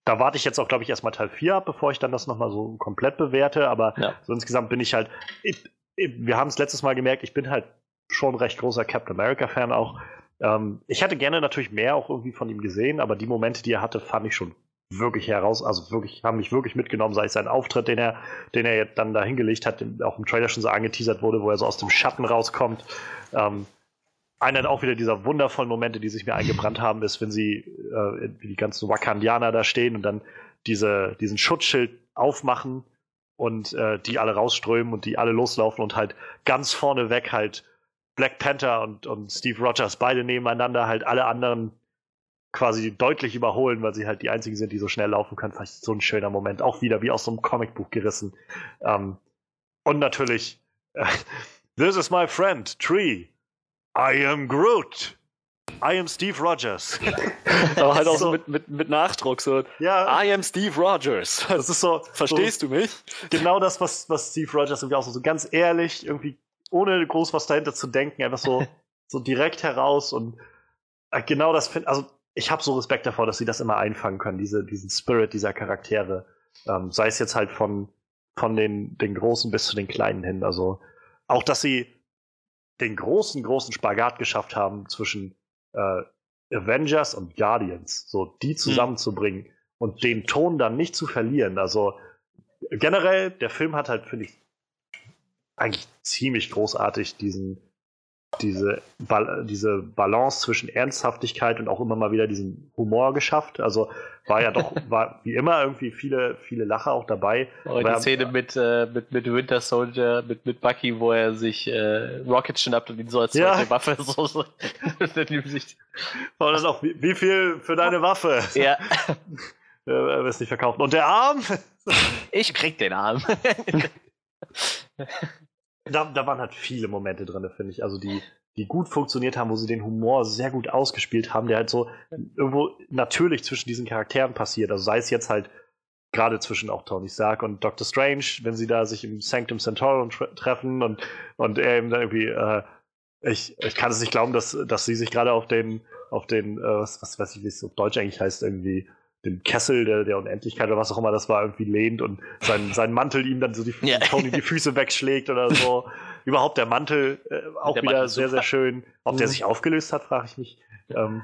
da warte ich jetzt auch, glaube ich, erstmal Teil 4 ab, bevor ich dann das nochmal so komplett bewerte. Aber ja. so insgesamt bin ich halt. Ich, ich, wir haben es letztes Mal gemerkt, ich bin halt schon recht großer Captain America-Fan auch. Ähm, ich hätte gerne natürlich mehr auch irgendwie von ihm gesehen, aber die Momente, die er hatte, fand ich schon wirklich heraus, also wirklich, haben mich wirklich mitgenommen, sei es sein Auftritt, den er, den er dann da hingelegt hat, auch im Trailer schon so angeteasert wurde, wo er so aus dem Schatten rauskommt. Ähm, einer auch wieder dieser wundervollen Momente, die sich mir eingebrannt [LAUGHS] haben, ist, wenn sie, äh, wie die ganzen Wakandianer da stehen und dann diese, diesen Schutzschild aufmachen und äh, die alle rausströmen und die alle loslaufen und halt ganz vorne weg halt Black Panther und, und Steve Rogers beide nebeneinander halt alle anderen quasi deutlich überholen, weil sie halt die einzigen sind, die so schnell laufen können. Vielleicht so ein schöner Moment. Auch wieder wie aus so einem Comicbuch gerissen. Ähm, und natürlich, äh, [LAUGHS] This is my friend, Tree. I am Groot. I am Steve Rogers. [LAUGHS] Aber halt auch so, mit, mit, mit Nachdruck. So, ja, I am Steve Rogers. Das ist so. Verstehst so, du mich? Genau das, was, was Steve Rogers irgendwie auch so, so ganz ehrlich, irgendwie ohne groß was dahinter zu denken, einfach so, [LAUGHS] so direkt heraus und äh, genau das finde also ich habe so Respekt davor, dass sie das immer einfangen können, diese, diesen Spirit dieser Charaktere. Ähm, sei es jetzt halt von, von den, den Großen bis zu den Kleinen hin. Also auch, dass sie den großen, großen Spagat geschafft haben zwischen äh, Avengers und Guardians, so die hm. zusammenzubringen mhm. und den Ton dann nicht zu verlieren. Also generell, der Film hat halt, finde ich, eigentlich ziemlich großartig diesen diese, ba diese Balance zwischen Ernsthaftigkeit und auch immer mal wieder diesen Humor geschafft. Also war ja doch, [LAUGHS] war wie immer irgendwie viele, viele Lacher auch dabei. Oh, die Szene mit, äh, mit, mit Winter Soldier, mit, mit Bucky, wo er sich äh, Rocket schnappt und ihn so als ja. zweite Waffe [LAUGHS] so, so [LAUGHS] War das auch, wie, wie, viel für deine Waffe? Ja. äh, wirst nicht verkaufen. Und der Arm? ich krieg den Arm da, da waren halt viele Momente drin, finde ich. Also die, die gut funktioniert haben, wo sie den Humor sehr gut ausgespielt haben, der halt so irgendwo natürlich zwischen diesen Charakteren passiert. Also sei es jetzt halt gerade zwischen auch Tony Stark und Doctor Strange, wenn sie da sich im Sanctum Centaurum tre treffen und, und er eben dann irgendwie, äh, ich, ich kann es nicht glauben, dass, dass sie sich gerade auf den, auf den, äh, was, was weiß ich, wie es auf Deutsch eigentlich heißt, irgendwie, den Kessel der, der Unendlichkeit oder was auch immer das war, irgendwie lehnt und sein, [LAUGHS] sein Mantel ihm dann so die, ja. Tony die Füße wegschlägt oder so. [LAUGHS] Überhaupt der Mantel äh, auch der wieder Mantel sehr, sehr schön. Ob mhm. der sich aufgelöst hat, frage ich mich. Ähm,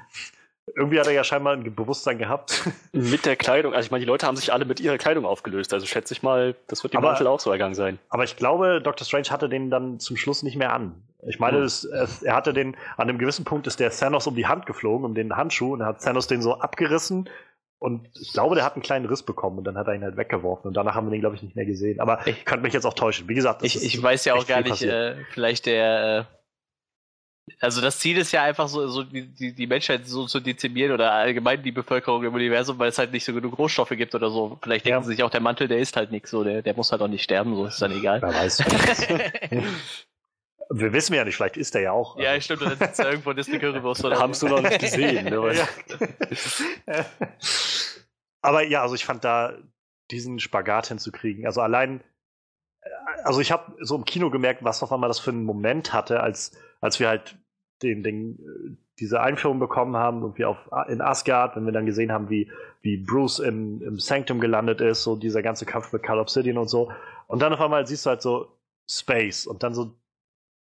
irgendwie hat er ja scheinbar ein Bewusstsein gehabt. [LAUGHS] Mit der Kleidung. Also ich meine, die Leute haben sich alle mit ihrer Kleidung aufgelöst. Also schätze ich mal, das wird dem aber, Mantel auch so ergangen sein. Aber ich glaube, Dr. Strange hatte den dann zum Schluss nicht mehr an. Ich meine, mhm. es, er hatte den, an einem gewissen Punkt ist der Thanos um die Hand geflogen, um den Handschuh, und er hat Thanos den so abgerissen und ich glaube, der hat einen kleinen Riss bekommen und dann hat er ihn halt weggeworfen. Und danach haben wir den, glaube ich, nicht mehr gesehen. Aber ich könnte mich jetzt auch täuschen. Wie gesagt, ich, ich weiß ja auch gar nicht, äh, vielleicht der. Äh, also das Ziel ist ja einfach so, so die, die, die Menschheit so zu dezimieren oder allgemein die Bevölkerung im Universum, weil es halt nicht so genug Rohstoffe gibt oder so. Vielleicht denken ja. sie sich auch, der Mantel, der ist halt nichts so, der, der muss halt auch nicht sterben, so ist dann egal. Wer weiß. [LAUGHS] [LAUGHS] Wir wissen ja nicht, vielleicht ist er ja auch. Ja, also. stimmt, dann sitzt er irgendwo in Disney Currywurst oder [LAUGHS] Haben du noch nicht gesehen, ne? [LAUGHS] Aber ja, also ich fand da diesen Spagat hinzukriegen. Also allein, also ich habe so im Kino gemerkt, was auf einmal das für einen Moment hatte, als, als wir halt den, den, diese Einführung bekommen haben, irgendwie auf, in Asgard, wenn wir dann gesehen haben, wie, wie Bruce im, im Sanctum gelandet ist, so dieser ganze Kampf mit Call Obsidian und so. Und dann auf einmal siehst du halt so Space und dann so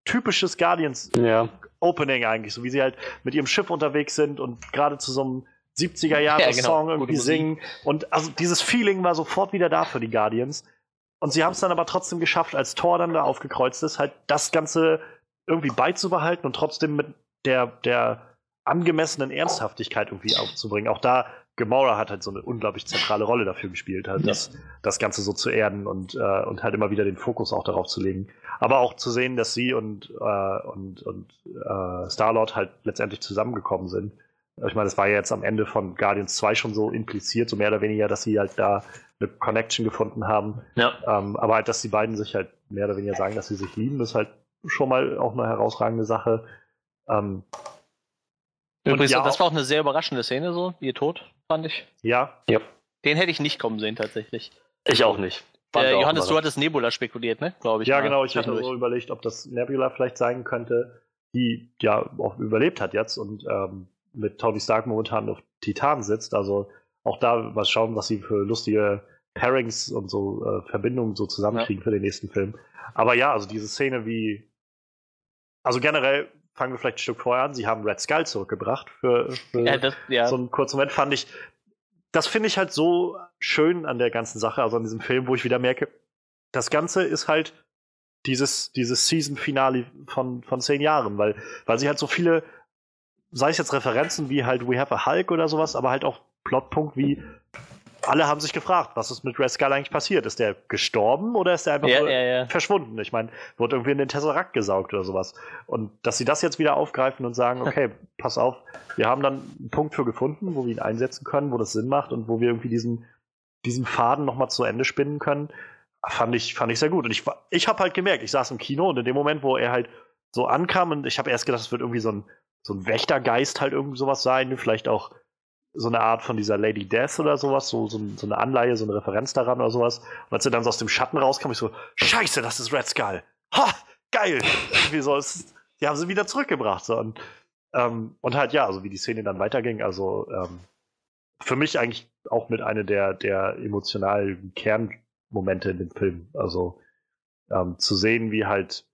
typisches Guardians ja. Opening eigentlich, so wie sie halt mit ihrem Schiff unterwegs sind und gerade zu so einem 70er [LAUGHS] Jahre ja, genau. Song irgendwie singen und also dieses Feeling war sofort wieder da für die Guardians und sie haben es dann aber trotzdem geschafft, als Thor dann da aufgekreuzt ist, halt das Ganze irgendwie beizubehalten und trotzdem mit der der angemessenen Ernsthaftigkeit irgendwie aufzubringen. Auch da Gamora hat halt so eine unglaublich zentrale Rolle dafür gespielt, halt ja. das, das Ganze so zu erden und, äh, und halt immer wieder den Fokus auch darauf zu legen. Aber auch zu sehen, dass sie und, äh, und, und äh, Star-Lord halt letztendlich zusammengekommen sind. Ich meine, das war ja jetzt am Ende von Guardians 2 schon so impliziert, so mehr oder weniger, dass sie halt da eine Connection gefunden haben. Ja. Ähm, aber halt, dass die beiden sich halt mehr oder weniger sagen, dass sie sich lieben, ist halt schon mal auch eine herausragende Sache. Ähm, Übrigens, ja, das war auch eine sehr überraschende Szene, so, ihr Tod, fand ich. ja, Den hätte ich nicht kommen sehen, tatsächlich. Ich auch nicht. Äh, auch Johannes, du hattest Nebula spekuliert, ne? Glaube ich. ja, mal genau. Ich hatte so überlegt, ob das Nebula vielleicht sein könnte, die ja auch überlebt hat jetzt und ähm, mit Tony Stark momentan auf Titan sitzt. Also auch da mal schauen, was sie für lustige Pairings und so äh, Verbindungen so zusammenkriegen für den nächsten Film. Aber ja, also diese Szene wie. Also generell fangen wir vielleicht ein Stück vorher an. Sie haben Red Skull zurückgebracht für, für Ja, das, ja. so einen kurzen Moment fand ich, das finde ich halt so schön an der ganzen Sache, also an diesem Film, wo ich wieder merke, das Ganze ist halt dieses, dieses Season-Finale von, von zehn Jahren, weil, weil sie halt so viele, sei es jetzt Referenzen wie halt We Have a Hulk oder sowas, aber halt auch Plotpunkt wie alle haben sich gefragt, was ist mit Red Skull eigentlich passiert? Ist der gestorben oder ist der einfach ja, nur ja, ja. verschwunden. Ich meine, wurde irgendwie in den Tesseract gesaugt oder sowas. Und dass sie das jetzt wieder aufgreifen und sagen, [LAUGHS] okay, pass auf, wir haben dann einen Punkt für gefunden, wo wir ihn einsetzen können, wo das Sinn macht und wo wir irgendwie diesen, diesen Faden nochmal zu Ende spinnen können, fand ich, fand ich sehr gut. Und ich, ich habe halt gemerkt, ich saß im Kino und in dem Moment, wo er halt so ankam und ich habe erst gedacht, es wird irgendwie so ein, so ein Wächtergeist halt irgendwie sowas sein, vielleicht auch so eine Art von dieser Lady Death oder sowas, so, so, so eine Anleihe, so eine Referenz daran oder sowas. Und als er dann so aus dem Schatten rauskam, ich so, scheiße, das ist Red Skull. Ha, geil. Irgendwie so, es, die haben sie wieder zurückgebracht. So. Und, ähm, und halt, ja, also wie die Szene dann weiterging, also ähm, für mich eigentlich auch mit einer der, der emotionalen Kernmomente in dem Film. Also ähm, zu sehen, wie halt,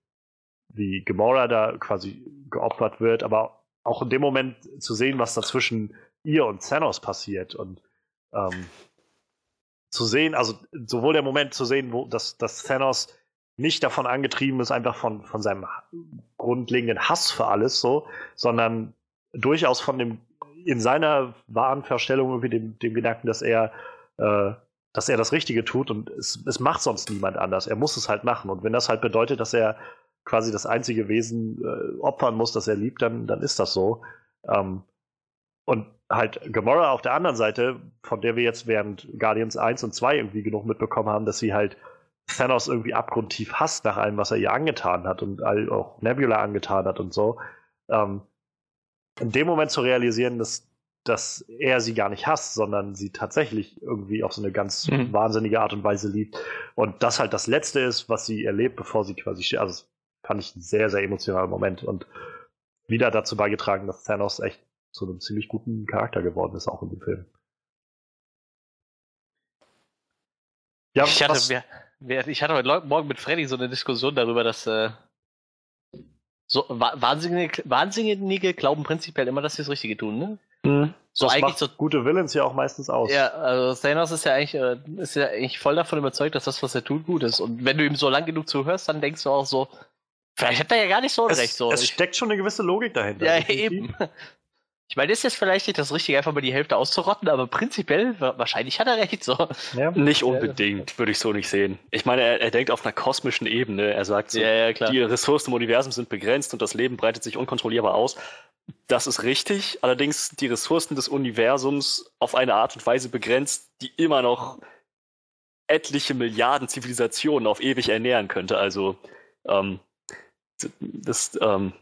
wie Gamora da quasi geopfert wird, aber auch in dem Moment zu sehen, was dazwischen ihr und Thanos passiert und ähm, zu sehen, also sowohl der Moment zu sehen, wo dass, dass Thanos nicht davon angetrieben ist, einfach von, von seinem grundlegenden Hass für alles so, sondern durchaus von dem, in seiner wahren Verstellung irgendwie dem, dem Gedanken, dass er, äh, dass er das Richtige tut und es, es macht sonst niemand anders. Er muss es halt machen. Und wenn das halt bedeutet, dass er quasi das einzige Wesen äh, opfern muss, das er liebt, dann, dann ist das so. Ähm, und halt Gamora auf der anderen Seite, von der wir jetzt während Guardians 1 und 2 irgendwie genug mitbekommen haben, dass sie halt Thanos irgendwie abgrundtief hasst nach allem, was er ihr angetan hat und all, auch Nebula angetan hat und so. Ähm, in dem Moment zu realisieren, dass, dass er sie gar nicht hasst, sondern sie tatsächlich irgendwie auf so eine ganz Mhm. wahnsinnige Art und Weise liebt. Und das halt das Letzte ist, was sie erlebt, bevor sie quasi stirbt. Also, das fand ich ein sehr, sehr emotionaler Moment und wieder dazu beigetragen, dass Thanos echt zu einem ziemlich guten Charakter geworden ist, auch in dem Film. Ja, ich, hatte, was, wir, wir, ich hatte heute Morgen mit Freddy so eine Diskussion darüber, dass äh, so Wa- Wahnsinnige, Wahnsinnige glauben prinzipiell immer, dass sie das Richtige tun, ne? Hm. So das eigentlich macht so. gute Villains ja auch meistens aus. Ja, also Thanos ist ja eigentlich, äh, ist ja eigentlich voll davon überzeugt, dass das, was er tut, gut ist. Und wenn du ihm so lang genug zuhörst, dann denkst du auch so, vielleicht hat er ja gar nicht so es, recht. So. es Ich- steckt schon eine gewisse Logik dahinter. ja, eben. Ich meine, ist jetzt vielleicht nicht das Richtige, einfach mal die Hälfte auszurotten, aber prinzipiell, wa- wahrscheinlich hat er recht. So. Ja. Nicht unbedingt, würde ich so nicht sehen. Ich meine, er, er denkt auf einer kosmischen Ebene. Er sagt so, Ja, ja, klar. die Ressourcen im Universum sind begrenzt und das Leben breitet sich unkontrollierbar aus. Das ist richtig, allerdings die Ressourcen des Universums auf eine Art und Weise begrenzt, die immer noch etliche Milliarden Zivilisationen auf ewig ernähren könnte. Also ähm, das, ähm,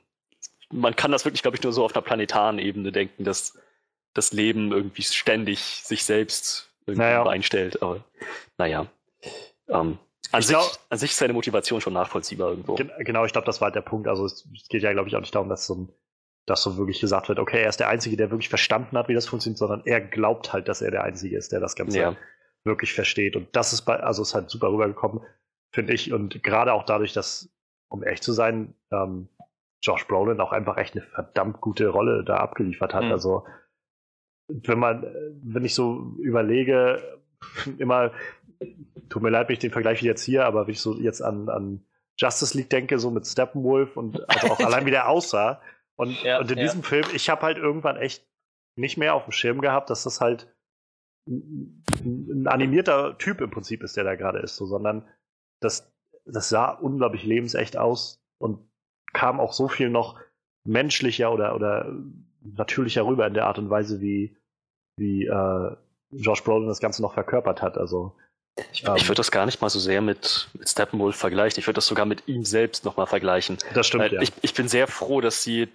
man kann das wirklich, glaube ich, nur so auf einer planetaren Ebene denken, dass das Leben irgendwie ständig sich selbst irgendwie Naja. einstellt. Aber naja. Ähm, an, Ich sich, glaub- an sich ist seine Motivation schon nachvollziehbar irgendwo. Gen genau, ich glaube, das war halt der Punkt. Also es, geht ja, glaube ich, auch nicht darum, dass so, dass so wirklich gesagt wird, okay, er ist der Einzige, der wirklich verstanden hat, wie das funktioniert, sondern er glaubt halt, dass er der Einzige ist, der das Ganze Ja. wirklich versteht. Und das ist bei, also ist halt super rübergekommen, finde ich. Und gerade auch dadurch, dass, um echt zu sein, ähm, Josh Brolin auch einfach echt eine verdammt gute Rolle da abgeliefert hat. Mhm. Also wenn man, wenn ich so überlege, immer, tut mir leid, wenn ich den Vergleich jetzt hier, aber wenn ich so jetzt an, an Justice League denke, so mit Steppenwolf und also auch [LAUGHS] allein wie der aussah. Und, Ja, und in ja. diesem Film, ich habe halt irgendwann echt nicht mehr auf dem Schirm gehabt, dass das halt ein, ein animierter Typ im Prinzip ist, der da gerade ist, so, sondern das, das sah unglaublich lebensecht aus und kam auch so viel noch menschlicher oder, oder natürlicher rüber in der Art und Weise, wie, wie äh, Josh Brolin das Ganze noch verkörpert hat. Also ich, ähm, ich würde das gar nicht mal so sehr mit, mit Steppenwolf vergleichen. Ich würde das sogar mit ihm selbst nochmal vergleichen. Das stimmt. ja. ich, ich bin sehr froh, dass sie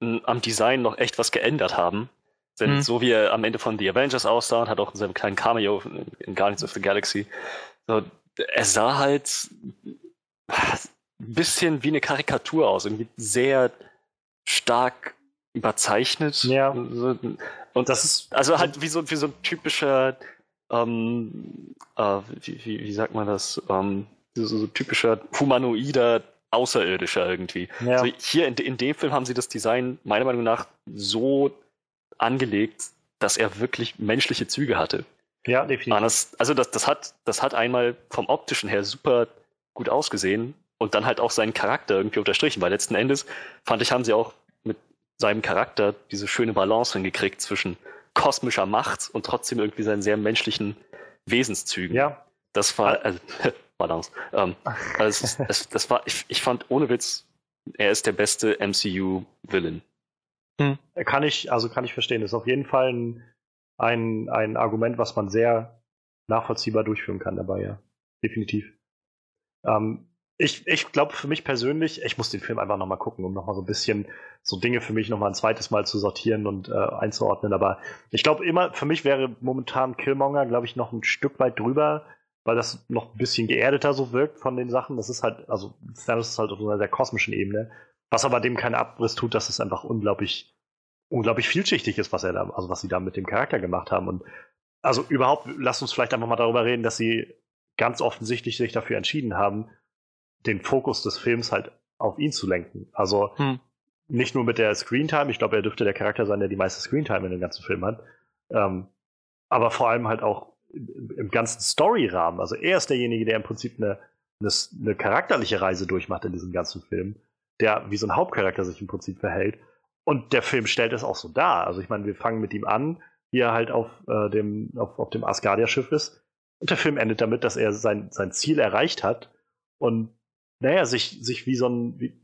am Design noch echt was geändert haben. Denn mhm. so wie er am Ende von The Avengers aussah und hat auch in seinem kleinen Cameo in Guardians of the Galaxy, so, er sah halt ein bisschen wie eine Karikatur aus, irgendwie sehr stark überzeichnet. Ja. Und das ist also halt wie so, wie so ein typischer, ähm, äh, wie, wie, wie, sagt man das, ähm, so, so typischer humanoider Außerirdischer irgendwie. Ja. Also hier in, in dem Film haben sie das Design meiner Meinung nach so angelegt, dass er wirklich menschliche Züge hatte. Ja, definitiv. Das, also das, das, hat, das hat einmal vom optischen her super gut ausgesehen und dann halt auch seinen Charakter irgendwie unterstrichen, weil letzten Endes fand ich, haben sie auch mit seinem Charakter diese schöne Balance hingekriegt zwischen kosmischer Macht und trotzdem irgendwie seinen sehr menschlichen Wesenszügen. Ja. Das war, also, [LAUGHS] Balance. Ähm, [LAUGHS] also es, es, das war, ich, ich fand ohne Witz, er ist der beste MCU-Villain. Hm. Kann ich, also kann ich verstehen. Das ist auf jeden Fall ein, ein, ein Argument, was man sehr nachvollziehbar durchführen kann dabei, ja. Definitiv. Ähm, ich, ich glaube für mich persönlich, ich muss den Film einfach nochmal gucken, um nochmal so ein bisschen so Dinge für mich nochmal ein zweites Mal zu sortieren und äh, einzuordnen. Aber ich glaube immer, für mich wäre momentan Killmonger, glaube ich, noch ein Stück weit drüber, weil das noch ein bisschen geerdeter so wirkt von den Sachen. Das ist halt, also Thanos ist halt auf einer sehr kosmischen Ebene. Was aber dem keinen Abriss tut, dass es einfach unglaublich, unglaublich vielschichtig ist, was er da, also was sie da mit dem Charakter gemacht haben. Und also überhaupt, lasst uns vielleicht einfach mal darüber reden, dass sie ganz offensichtlich sich dafür entschieden haben, den Fokus des Films halt auf ihn zu lenken. Also hm. nicht nur mit der Screentime, ich glaube, er dürfte der Charakter sein, der die meiste Screentime in dem ganzen Film hat, ähm, aber vor allem halt auch im ganzen Storyrahmen. Also er ist derjenige, der im Prinzip eine, eine, eine, charakterliche Reise durchmacht in diesem ganzen Film, der wie so ein Hauptcharakter sich im Prinzip verhält. Und der Film stellt es auch so dar. Also ich meine, wir fangen mit ihm an, wie er halt auf äh, dem, auf, auf dem Asgardia-Schiff ist. Und der Film endet damit, dass er sein, sein Ziel erreicht hat und naja, sich, sich wie so ein. Wie,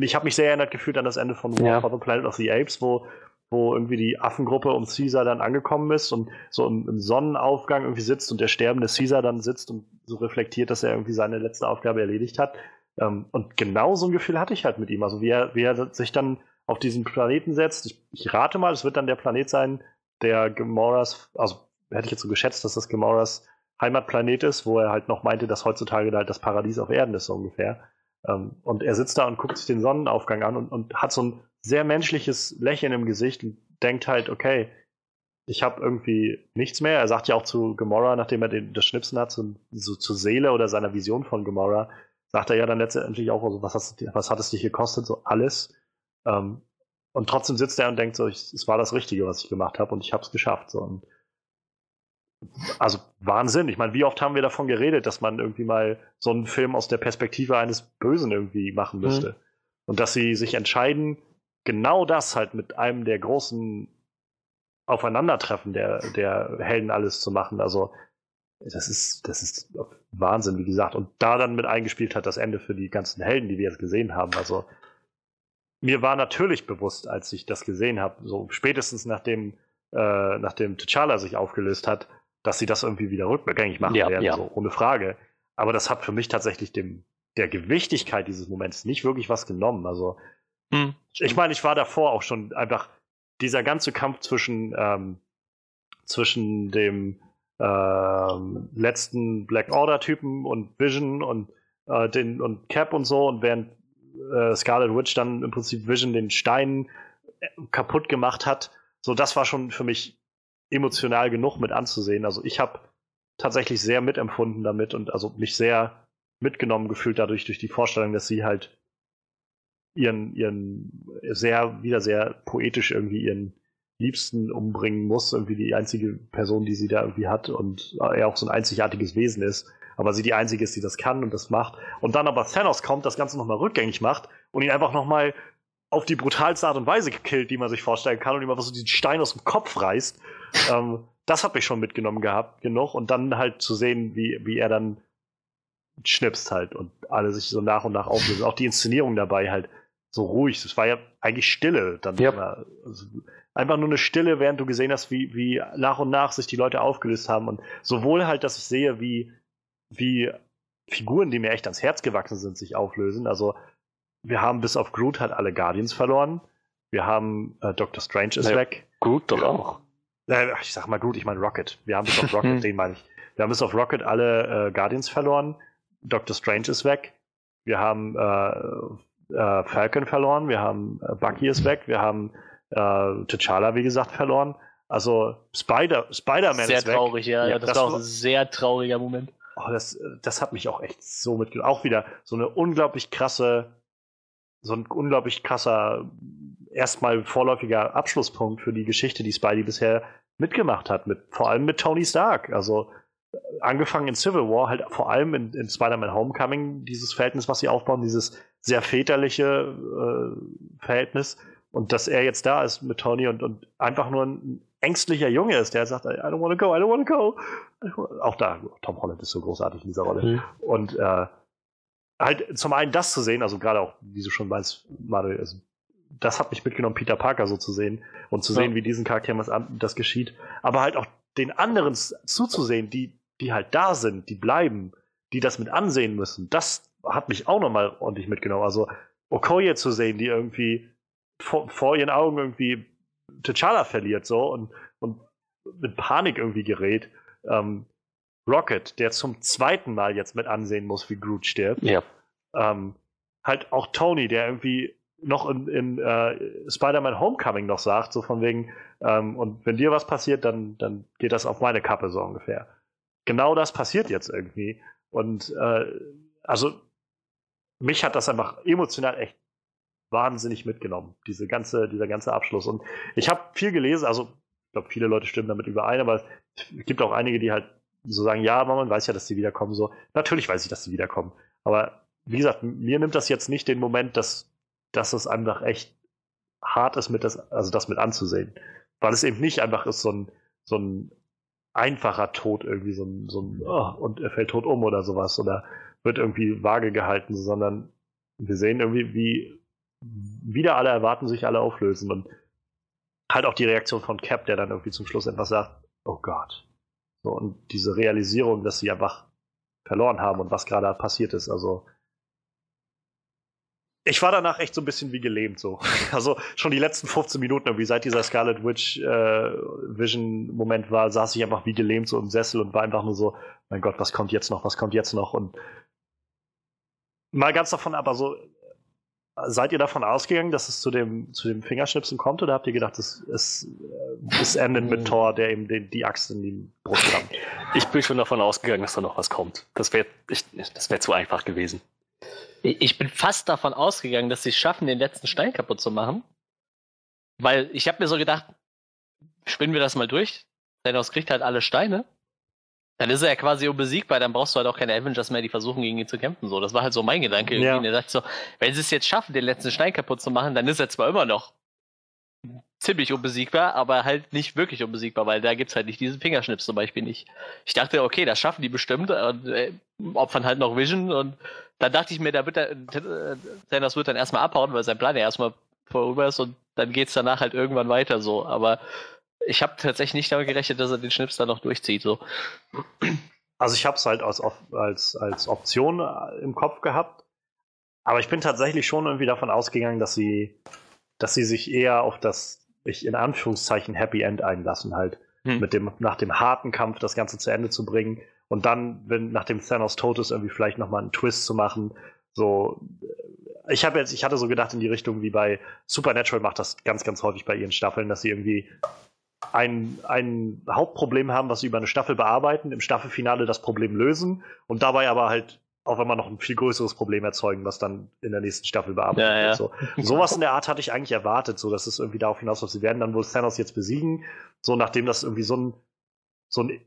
ich habe mich sehr erinnert gefühlt an das Ende von War ja. for the Planet of the Apes, wo, wo irgendwie die Affengruppe um Caesar dann angekommen ist und so im, im, Sonnenaufgang irgendwie sitzt und der sterbende Caesar dann sitzt und so reflektiert, dass er irgendwie seine letzte Aufgabe erledigt hat. Ähm, und genau so ein Gefühl hatte ich halt mit ihm. Also wie er, wie er sich dann auf diesen Planeten setzt. Ich, ich rate mal, es wird dann der Planet sein, der Gamoras, also hätte ich jetzt so geschätzt, dass das Gamoras Heimatplanet ist, wo er halt noch meinte, dass heutzutage halt das Paradies auf Erden ist, so ungefähr. Ähm, und er sitzt da und guckt sich den Sonnenaufgang an und, und hat so ein sehr menschliches Lächeln im Gesicht und denkt halt, okay, ich habe irgendwie nichts mehr. Er sagt ja auch zu Gamora, nachdem er den, das Schnipsen hat, so, so zur Seele oder seiner Vision von Gamora, sagt er ja dann letztendlich auch, also, was, hast, was hat es dich gekostet? So alles. Ähm, und trotzdem sitzt er und denkt so, es war das Richtige, was ich gemacht habe und ich habe es geschafft. So. Und also Wahnsinn. Ich meine, wie oft haben wir davon geredet, dass man irgendwie mal so einen Film aus der Perspektive eines Bösen irgendwie machen mhm. müsste. Mhm. Und dass sie sich entscheiden, genau das halt mit einem der großen Aufeinandertreffen der, der Helden alles zu machen. Also, das ist, das ist Wahnsinn, wie gesagt. Und da dann mit eingespielt hat das Ende für die ganzen Helden, die wir jetzt gesehen haben. Also, mir war natürlich bewusst, als ich das gesehen habe, so spätestens nachdem, äh, nachdem T'Challa sich aufgelöst hat, dass sie das irgendwie wieder rückgängig machen ja, werden, ja. So, ohne Frage. Aber das hat für mich tatsächlich dem, der Gewichtigkeit dieses Moments nicht wirklich was genommen. Also, hm. ich meine, ich war davor auch schon einfach dieser ganze Kampf zwischen, ähm, zwischen dem ähm, letzten Black Order-Typen und Vision und, äh, den, und Cap und so, und während äh, Scarlet Witch dann im Prinzip Vision den Stein äh, kaputt gemacht hat, so das war schon für mich emotional genug mit anzusehen. Also ich habe tatsächlich sehr mitempfunden damit und also mich sehr mitgenommen gefühlt dadurch durch die Vorstellung, dass sie halt ihren ihren sehr wieder sehr poetisch irgendwie ihren Liebsten umbringen muss, irgendwie die einzige Person, die sie da irgendwie hat und er auch so ein einzigartiges Wesen ist, aber sie die einzige ist, die das kann und das macht und dann aber Thanos kommt, das Ganze nochmal rückgängig macht und ihn einfach nochmal auf die brutalste Art und Weise gekillt, die man sich vorstellen kann und ihm einfach so diesen Stein aus dem Kopf reißt ähm, das hat mich schon mitgenommen gehabt, genug. Und dann halt zu sehen, wie, wie er dann schnipst halt und alle sich so nach und nach auflösen. Auch die Inszenierung dabei halt so ruhig. Es war ja eigentlich Stille dann Ja. immer. Also, einfach nur eine Stille, während du gesehen hast, wie, wie nach und nach sich die Leute aufgelöst haben. Und sowohl halt, dass ich sehe, wie, wie Figuren, die mir echt ans Herz gewachsen sind, sich auflösen. Also wir haben bis auf Groot halt alle Guardians verloren. Wir haben äh, Doctor Strange ist Ja. weg. Gut, doch auch. Äh, ich sag mal Groot, ich meine Rocket. Wir haben bis auf. [LAUGHS] Rocket, den meine ich. Wir haben bis auf Rocket alle äh, Guardians verloren. Doctor Strange ist weg. Wir haben äh, äh, Falcon verloren. Wir haben Bucky ist weg. Wir haben T'Challa, wie gesagt, verloren. Also Spider, Spider-Man Sehr ist weg. traurig, ja. Ja, das, das war auch ein sehr trauriger Moment. Oh, das, das hat mich auch echt so mitgenommen. Auch wieder so eine unglaublich krasse, so ein unglaublich krasser, erstmal vorläufiger Abschlusspunkt für die Geschichte, die Spidey bisher mitgemacht hat, mit, vor allem mit Tony Stark. Also äh, angefangen in Civil War, halt vor allem in, in Spider-Man Homecoming, dieses Verhältnis, was sie aufbauen, dieses sehr väterliche äh, Verhältnis. Und dass er jetzt da ist mit Tony und, und einfach nur ein ängstlicher Junge ist, der sagt, I don't wanna go, I don't wanna go. Auch da, Tom Holland ist so großartig in dieser Rolle. Mhm. Und äh, halt zum einen das zu sehen, also gerade auch, wie du schon weißt, Manuel, also das hat mich mitgenommen, Peter Parker so zu sehen und zu Ja. sehen, wie diesen Charakteren an- das geschieht. Aber halt auch den anderen zuzusehen, die, die halt da sind, die bleiben, die das mit ansehen müssen, das hat mich auch nochmal ordentlich mitgenommen. Also Okoye zu sehen, die irgendwie vor, vor ihren Augen irgendwie T'Challa verliert so und, und mit Panik irgendwie gerät. Ähm, Rocket, der zum zweiten Mal jetzt mit ansehen muss, wie Groot stirbt. Ja. Ähm, halt auch Tony, der irgendwie noch in, in äh, Spider-Man Homecoming noch sagt, so von wegen, ähm, und wenn dir was passiert, dann, dann geht das auf meine Kappe so ungefähr. Genau das passiert jetzt irgendwie. Und äh, also mich hat das einfach emotional echt wahnsinnig mitgenommen, diese ganze, dieser ganze Abschluss. Und ich habe viel gelesen, also ich glaube, viele Leute stimmen damit überein, aber es gibt auch einige, die halt so sagen, ja, aber man weiß ja, dass sie wiederkommen. So, natürlich weiß ich, dass sie wiederkommen. Aber wie gesagt, mir nimmt das jetzt nicht den Moment, dass, dass es einfach echt hart ist, mit das, also das mit anzusehen. Weil es eben nicht einfach ist, so ein, so ein einfacher Tod irgendwie, so ein, so ein oh, und er fällt tot um oder sowas oder wird irgendwie vage gehalten, sondern wir sehen irgendwie, wie wieder alle erwarten, sich alle auflösen und halt auch die Reaktion von Cap, der dann irgendwie zum Schluss etwas sagt, oh Gott. So, und diese Realisierung, dass sie einfach verloren haben und was gerade passiert ist. Also ich war danach echt so ein bisschen wie gelähmt so. [LAUGHS] Also schon die letzten 15 Minuten, irgendwie seit dieser Scarlet Witch äh, Vision Moment war, saß ich einfach wie gelähmt so im Sessel und war einfach nur so, mein Gott, was kommt jetzt noch, was kommt jetzt noch und mal ganz davon, aber so Seid ihr davon ausgegangen, dass es zu dem, zu dem Fingerschnipsen kommt oder habt ihr gedacht, es, es, äh, es endet mit Thor, der ihm den, die Axt in die Brust rammt? Ich bin schon davon ausgegangen, dass da noch was kommt. Das wäre das wär zu einfach gewesen. Ich bin fast davon ausgegangen, dass sie es schaffen, den letzten Stein kaputt zu machen. Weil ich habe mir so gedacht, spinnen wir das mal durch. Thanos kriegt halt alle Steine. Dann ist er ja quasi unbesiegbar, dann brauchst du halt auch keine Avengers mehr, die versuchen, gegen ihn zu kämpfen. So, das war halt so mein Gedanke. Irgendwie. Ja. Und er dachte so, wenn sie es jetzt schaffen, den letzten Stein kaputt zu machen, dann ist er zwar immer noch ziemlich unbesiegbar, aber halt nicht wirklich unbesiegbar, weil da gibt's halt nicht diesen Fingerschnips zum Beispiel nicht. Ich dachte, okay, das schaffen die bestimmt und äh, opfern halt noch Vision und dann dachte ich mir, da wird er, äh, Thanos wird dann erstmal abhauen, weil sein Plan ja erstmal vorüber ist und dann geht's danach halt irgendwann weiter so. Aber ich habe tatsächlich nicht damit gerechnet, dass er den Schnips dann noch durchzieht. So. Also ich habe es halt als, als, als Option äh, im Kopf gehabt, aber ich bin tatsächlich schon irgendwie davon ausgegangen, dass sie, dass sie sich eher auf das, ich in Anführungszeichen Happy End einlassen, halt Hm. mit dem nach dem harten Kampf das Ganze zu Ende zu bringen und dann, wenn nach dem Thanos tot ist, irgendwie vielleicht noch mal einen Twist zu machen. So, äh, ich habe jetzt, ich hatte so gedacht in die Richtung wie bei Supernatural macht das ganz, ganz häufig bei ihren Staffeln, dass sie irgendwie ein, ein Hauptproblem haben, was sie über eine Staffel bearbeiten, im Staffelfinale das Problem lösen und dabei aber halt auch wenn man noch ein viel größeres Problem erzeugen, was dann in der nächsten Staffel bearbeitet Ja, ja. wird. So. Sowas in der Art hatte ich eigentlich erwartet, so dass es irgendwie darauf hinausläuft, sie werden dann wohl Thanos jetzt besiegen, so nachdem das irgendwie so ein, so ein,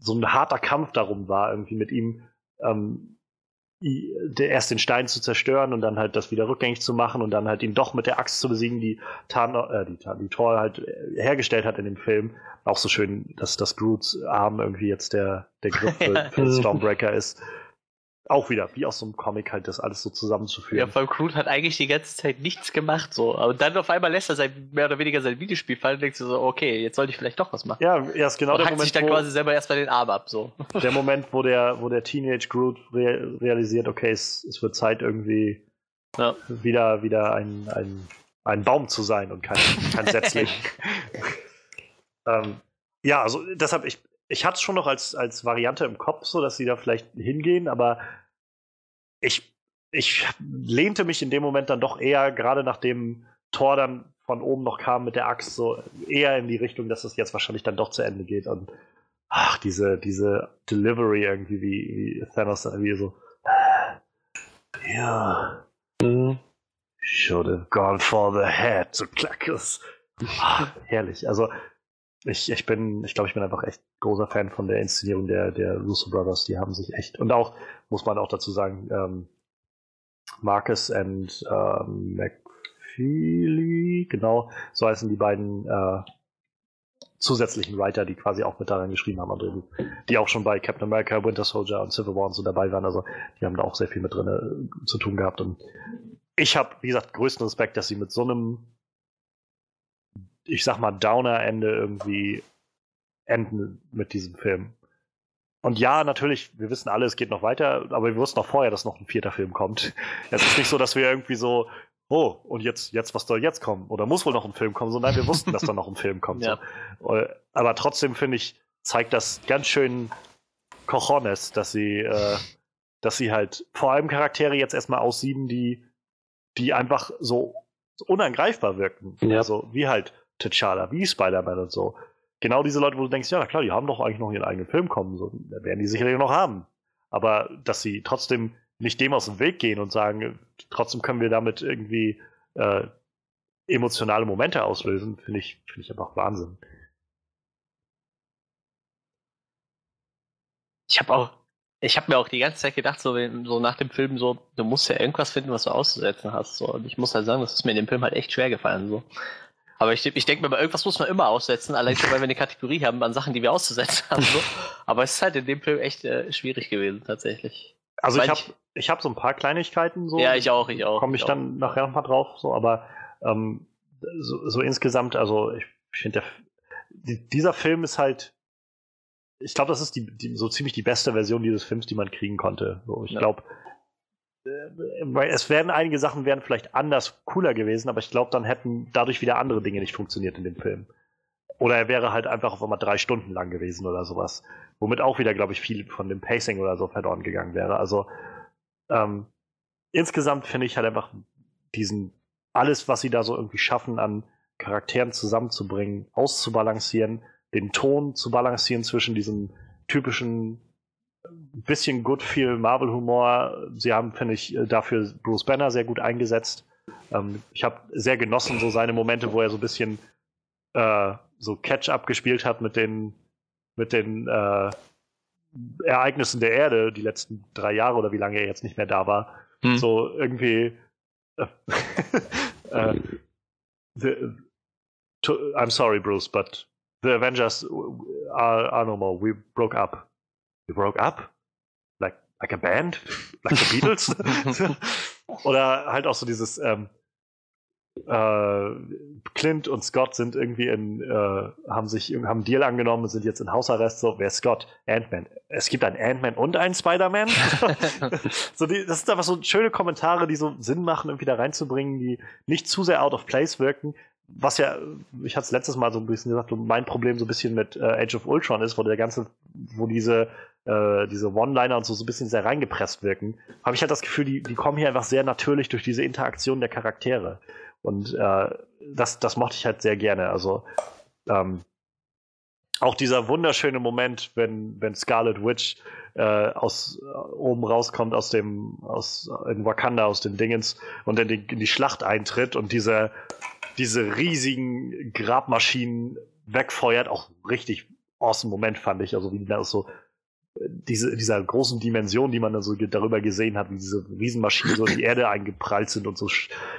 so ein harter Kampf darum war, irgendwie mit ihm ähm, erst den Stein zu zerstören und dann halt das wieder rückgängig zu machen und dann halt ihn doch mit der Axt zu besiegen, die Thanos, äh, die, die Thor halt äh, hergestellt hat in dem Film. Auch so schön, dass das Groots Arm irgendwie jetzt der, der [LAUGHS] Griff für, für Stormbreaker ist. Auch wieder, wie aus so einem Comic halt, das alles so zusammenzuführen. Ja, vor allem Groot hat eigentlich die ganze Zeit nichts gemacht, so. Aber dann auf einmal lässt er sein, mehr oder weniger sein Videospiel fallen und denkt so, okay, jetzt sollte ich vielleicht doch was machen. Ja, erst genau und der Moment. sich dann wo, quasi selber erstmal den Arm ab, so. Der [LAUGHS] Moment, wo der, wo der Teenage Groot re realisiert, okay, es, es wird Zeit irgendwie ja. wieder, wieder ein, ein, ein Baum zu sein und kein, kein Setzling. [LAUGHS] ähm, ja, also deshalb, ich, ich hatte es schon noch als, als Variante im Kopf, so dass sie da vielleicht hingehen, aber ich, ich lehnte mich in dem Moment dann doch eher, gerade nachdem Thor dann von oben noch kam mit der Axt, so eher in die Richtung, dass es jetzt wahrscheinlich dann doch zu Ende geht. Und ach, diese, diese Delivery irgendwie, wie, wie Thanos dann irgendwie so. [SIGHS] Ja. Mhm. Should have gone for the head. So klack. Ach, herrlich. Also, ich, ich bin, ich glaube, ich bin einfach echt großer Fan von der Inszenierung der, der Russo Brothers. Die haben sich echt, und auch, muss man auch dazu sagen, ähm, Marcus und ähm, McFeely, genau, so heißen die beiden äh, zusätzlichen Writer, die quasi auch mit daran geschrieben haben, drin, die auch schon bei Captain America, Winter Soldier und Civil War und so dabei waren. Also die haben da auch sehr viel mit drin äh, zu tun gehabt. Und ich habe, wie gesagt, größten Respekt, dass sie mit so einem ich sag mal, Downer-Ende irgendwie enden mit diesem Film. Und ja, natürlich, wir wissen alle, es geht noch weiter, aber wir wussten noch vorher, dass noch ein vierter Film kommt. Es ist nicht so, dass wir irgendwie so, oh, und jetzt, jetzt, was soll jetzt kommen? Oder muss wohl noch ein Film kommen? So, nein, wir wussten, dass da noch ein Film kommt. [LAUGHS] Ja. So. Äh, aber trotzdem finde ich, zeigt das ganz schön Cojones, dass sie, äh, dass sie halt vor allem Charaktere jetzt erstmal aussieben, die, die einfach so unangreifbar wirken. Ja. Also, wie halt T'Challa, wie Spider-Man und so. Genau diese Leute, wo du denkst, ja, klar, die haben doch eigentlich noch ihren eigenen Film kommen, so, werden die sicherlich noch haben. Aber dass sie trotzdem nicht dem aus dem Weg gehen und sagen, trotzdem können wir damit irgendwie äh, emotionale Momente auslösen, finde ich, finde ich einfach Wahnsinn. Ich habe auch, ich habe mir auch die ganze Zeit gedacht, so, so nach dem Film, so, du musst ja irgendwas finden, was du auszusetzen hast. So. Und ich muss halt sagen, das ist mir in dem Film halt echt schwer gefallen. So. Aber ich, ich denke mir mal, irgendwas muss man immer aussetzen, allein schon, weil wir eine Kategorie haben an Sachen, die wir auszusetzen haben. So. Aber es ist halt in dem Film echt äh, schwierig gewesen, tatsächlich. Also ich habe ich hab so ein paar Kleinigkeiten so. Ja, ich auch, ich auch. Komme ich, ich dann auch. nachher nochmal drauf, so, aber ähm, so, so, insgesamt, also ich, ich finde, die, dieser Film ist halt, ich glaube, das ist die, die, so ziemlich die beste Version dieses Films, die man kriegen konnte. So, ich ja. glaube, weil es werden einige Sachen wären vielleicht anders cooler gewesen, aber ich glaube, dann hätten dadurch wieder andere Dinge nicht funktioniert in dem Film. Oder er wäre halt einfach auf einmal drei Stunden lang gewesen oder sowas. Womit auch wieder, glaube ich, viel von dem Pacing oder so verloren gegangen wäre. Also ähm, insgesamt finde ich halt einfach diesen, alles, was sie da so irgendwie schaffen, an Charakteren zusammenzubringen, auszubalancieren, den Ton zu balancieren zwischen diesem typischen ein bisschen gut viel Marvel-Humor. Sie haben, finde ich, dafür Bruce Banner sehr gut eingesetzt. Ähm, ich habe sehr genossen, so seine Momente, wo er so ein bisschen äh, so Catch-up gespielt hat mit den, mit den äh, Ereignissen der Erde, die letzten drei Jahre oder wie lange er jetzt nicht mehr da war. Hm. So irgendwie. Äh, [LAUGHS] äh, the, to, I'm sorry, Bruce, but the Avengers are, are no more. We broke up we broke up? Like, like a band? [LAUGHS] Like the Beatles? [LAUGHS] Oder halt auch so dieses, ähm, äh, Clint und Scott sind irgendwie in, äh, haben sich, haben einen Deal angenommen und sind jetzt in Hausarrest. So, wer ist Scott? Ant-Man. Es gibt einen Ant-Man und einen Spider-Man. [LAUGHS] so die, das sind einfach so schöne Kommentare, die so Sinn machen, irgendwie da reinzubringen, die nicht zu sehr out of place wirken. Was ja, ich hatte es letztes Mal so ein bisschen gesagt, mein Problem so ein bisschen mit äh, Age of Ultron ist, wo der ganze, wo diese äh, diese One-Liner und so, so ein bisschen sehr reingepresst wirken, habe ich halt das Gefühl, die, die kommen hier einfach sehr natürlich durch diese Interaktion der Charaktere. Und äh, das, das mochte ich halt sehr gerne. Also ähm, auch dieser wunderschöne Moment, wenn, wenn Scarlet Witch äh, aus äh, oben rauskommt aus dem, aus in Wakanda, aus den Dingens und in in die Schlacht eintritt und diese, diese riesigen Grabmaschinen wegfeuert, auch richtig awesome Moment, fand ich. Also wie die da so diese, dieser großen Dimension, die man dann so darüber gesehen hat, wie diese Riesenmaschinen so in die Erde eingeprallt sind und so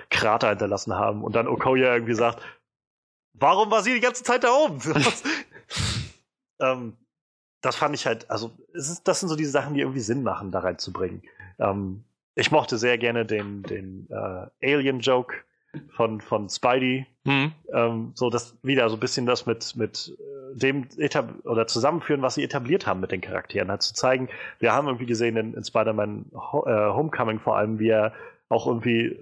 Krater hinterlassen haben. Und dann Okoya irgendwie sagt, warum war sie die ganze Zeit da oben? [LAUGHS] ähm, das fand ich halt, also ist, das sind so diese Sachen, die irgendwie Sinn machen, da reinzubringen. Ähm, ich mochte sehr gerne den, den äh, Alien-Joke von, von Spidey. Mhm. Ähm, so das wieder so ein bisschen das mit, mit äh, dem Etab oder zusammenführen, was sie etabliert haben mit den Charakteren. Halt zu zeigen, wir haben irgendwie gesehen in, in Spider-Man Ho äh, Homecoming vor allem, wie er auch irgendwie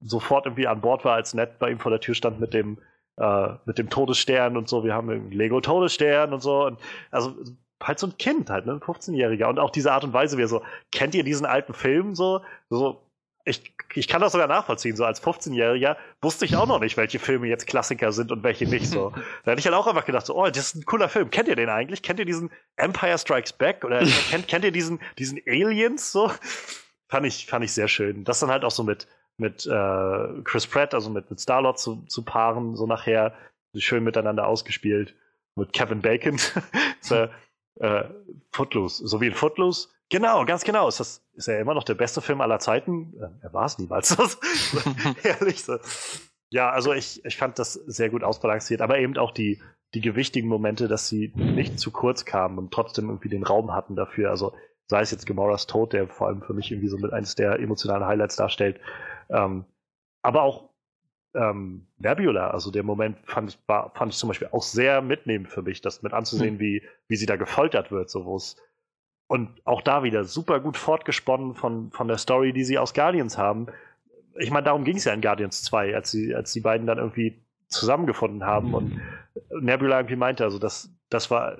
sofort irgendwie an Bord war, als Ned bei ihm vor der Tür stand mit dem, äh, mit dem Todesstern und so. Wir haben einen Lego Todesstern und so. Und also halt so ein Kind halt, ne, ein 15-Jähriger. Und auch diese Art und Weise, wie er so, kennt ihr diesen alten Film so? So, ich, ich kann das sogar nachvollziehen. So als 15-Jähriger wusste ich auch noch nicht, welche Filme jetzt Klassiker sind und welche nicht. So, [LAUGHS] da hätte ich halt auch einfach gedacht, so, oh, das ist ein cooler Film. Kennt ihr den eigentlich? Kennt ihr diesen Empire Strikes Back oder [LAUGHS] kennt, kennt ihr diesen diesen Aliens? So fand ich fand ich sehr schön. Das dann halt auch so mit mit äh, Chris Pratt, also mit mit Star Lord zu, zu paaren, so nachher schön miteinander ausgespielt mit Kevin Bacon. [LAUGHS] so, äh, Footloose, so wie in Footloose. Genau, ganz genau. Ist das ist er immer noch der beste Film aller Zeiten? Äh, er war es niemals. [LAUGHS] Ehrlich so. Ja, also ich, ich fand das sehr gut ausbalanciert, aber eben auch die, die gewichtigen Momente, dass sie nicht zu kurz kamen und trotzdem irgendwie den Raum hatten dafür. Also sei es jetzt Gamoras Tod, der vor allem für mich irgendwie so mit eines der emotionalen Highlights darstellt. Ähm, aber auch ähm, Nebula, also der Moment fand ich, war, fand ich zum Beispiel auch sehr mitnehmend für mich, das mit anzusehen, hm. wie, wie sie da gefoltert wird, so wo es und auch da wieder super gut fortgesponnen von, von der Story, die sie aus Guardians haben. Ich meine, darum ging es ja in Guardians 2, als sie, als die beiden dann irgendwie zusammengefunden haben und Nebula irgendwie meinte, also das, das war,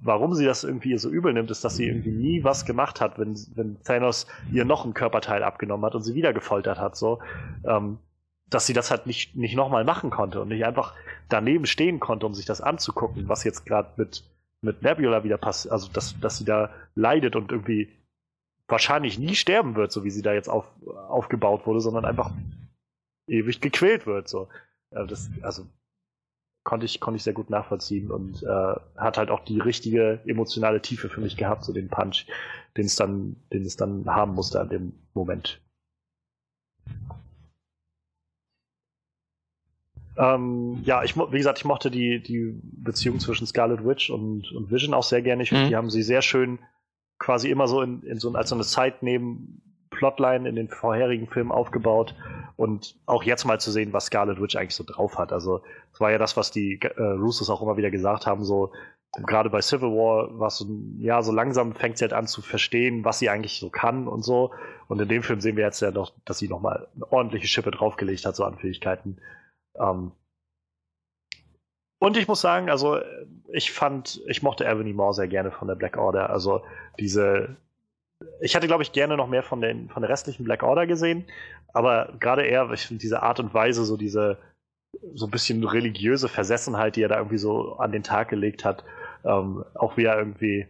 warum sie das irgendwie so übel nimmt, ist, dass sie irgendwie nie was gemacht hat, wenn, wenn Thanos ihr noch ein Körperteil abgenommen hat und sie wieder gefoltert hat, so. Ähm, dass sie das halt nicht, nicht nochmal machen konnte und nicht einfach daneben stehen konnte, um sich das anzugucken, was jetzt gerade mit, mit Nebula wieder passiert, also dass, dass sie da leidet und irgendwie wahrscheinlich nie sterben wird, so wie sie da jetzt auf, aufgebaut wurde, sondern einfach ewig gequält wird. So. Das, also konnte ich, konnte ich sehr gut nachvollziehen und äh, hat halt auch die richtige emotionale Tiefe für mich gehabt, so den Punch, den es dann, den es dann haben musste an dem Moment. Ähm, ja, ich, wie gesagt, ich mochte die, die Beziehung zwischen Scarlet Witch und, und Vision auch sehr gerne. Ich finde, mhm. die haben sie sehr schön quasi immer so in, in so als so eine Zeit neben Plotline in den vorherigen Filmen aufgebaut und auch jetzt mal zu sehen, was Scarlet Witch eigentlich so drauf hat. Also, das war ja das, was die äh, Russos auch immer wieder gesagt haben, so gerade bei Civil War war es so, ja, so langsam fängt sie halt an zu verstehen, was sie eigentlich so kann und so. Und in dem Film sehen wir jetzt ja noch, dass sie nochmal eine ordentliche Schippe draufgelegt hat, so an Fähigkeiten. Ähm, und ich muss sagen, also ich fand, ich mochte Ebony Moore sehr gerne von der Black Order. Also diese, ich hätte glaube ich gerne noch mehr von, den, von der restlichen Black Order gesehen, aber gerade eher, ich finde diese Art und Weise, so diese so ein bisschen religiöse Versessenheit, die er da irgendwie so an den Tag gelegt hat, ähm, auch wie er irgendwie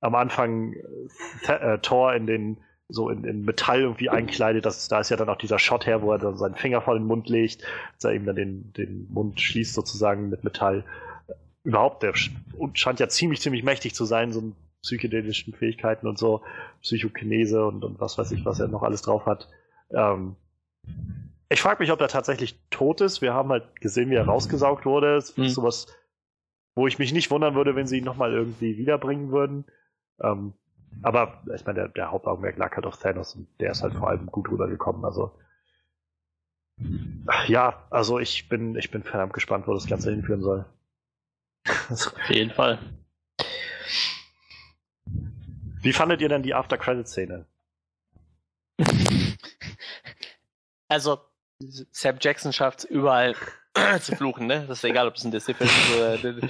am Anfang äh, Thor in den so in, in Metall irgendwie einkleidet. Das, da ist ja dann auch dieser Shot her, wo er dann seinen Finger vor den Mund legt, dass er eben dann den, den Mund schließt sozusagen mit Metall. Überhaupt, der scheint ja ziemlich, ziemlich mächtig zu sein, so psychedelischen Fähigkeiten und so, Psychokinese und, und was weiß ich, was er noch alles drauf hat. Ähm, ich frage mich, ob er tatsächlich tot ist. Wir haben halt gesehen, wie er rausgesaugt wurde. Das ist mhm. sowas, wo ich mich nicht wundern würde, wenn sie ihn nochmal irgendwie wiederbringen würden. Ähm, aber ich meine, der, der Hauptaugenmerk lag halt auf Thanos und der ist halt vor allem gut rübergekommen. Also ja, also ich bin, ich bin verdammt gespannt, wo das Ganze hinführen soll. Auf jeden Fall. Wie fandet ihr denn die After-Credit-Szene? [LAUGHS] Also, Sam Jackson schafft es überall [CLEARS THROAT] zu fluchen, ne? Das ist egal, ob es ein Disney-Film ist oder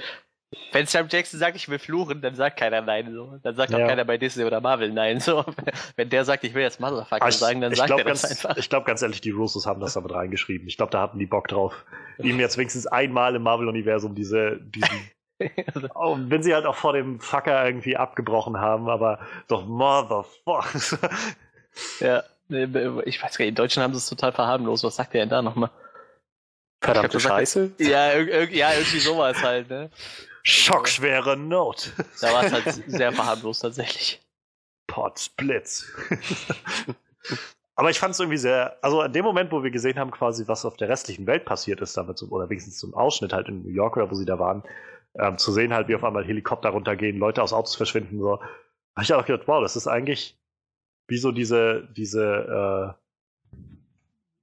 wenn Sam Jackson sagt, ich will fluchen, dann sagt keiner nein. So. Dann sagt auch keiner bei Disney oder Marvel nein. So. [LAUGHS] Wenn der sagt, ich will jetzt Motherfucker ich, sagen, dann sagt er ganz, das einfach. Ich glaube ganz ehrlich, die Russos haben das damit reingeschrieben. Ich glaube, da hatten die Bock drauf, ihm jetzt wenigstens einmal im Marvel-Universum diese, diesen [LAUGHS] oh, wenn sie halt auch vor dem Fucker irgendwie abgebrochen haben, aber doch Motherfucker. [LAUGHS] ja, ich weiß gar nicht, in Deutschland haben sie es total verharmlos. Was sagt der denn da nochmal? Verdammte Scheiße? Ja, ja, irgendwie sowas halt, ne? Schockschwere Not. Da war es halt sehr verharmlos tatsächlich. Potsblitz. Aber ich fand es irgendwie sehr, also in dem Moment, wo wir gesehen haben, quasi, was auf der restlichen Welt passiert ist, damit, oder wenigstens zum Ausschnitt halt in New York oder wo sie da waren, ähm, zu sehen halt, wie auf einmal Helikopter runtergehen, Leute aus Autos verschwinden, so, habe ich auch gedacht, wow, das ist eigentlich wie so diese, diese, äh,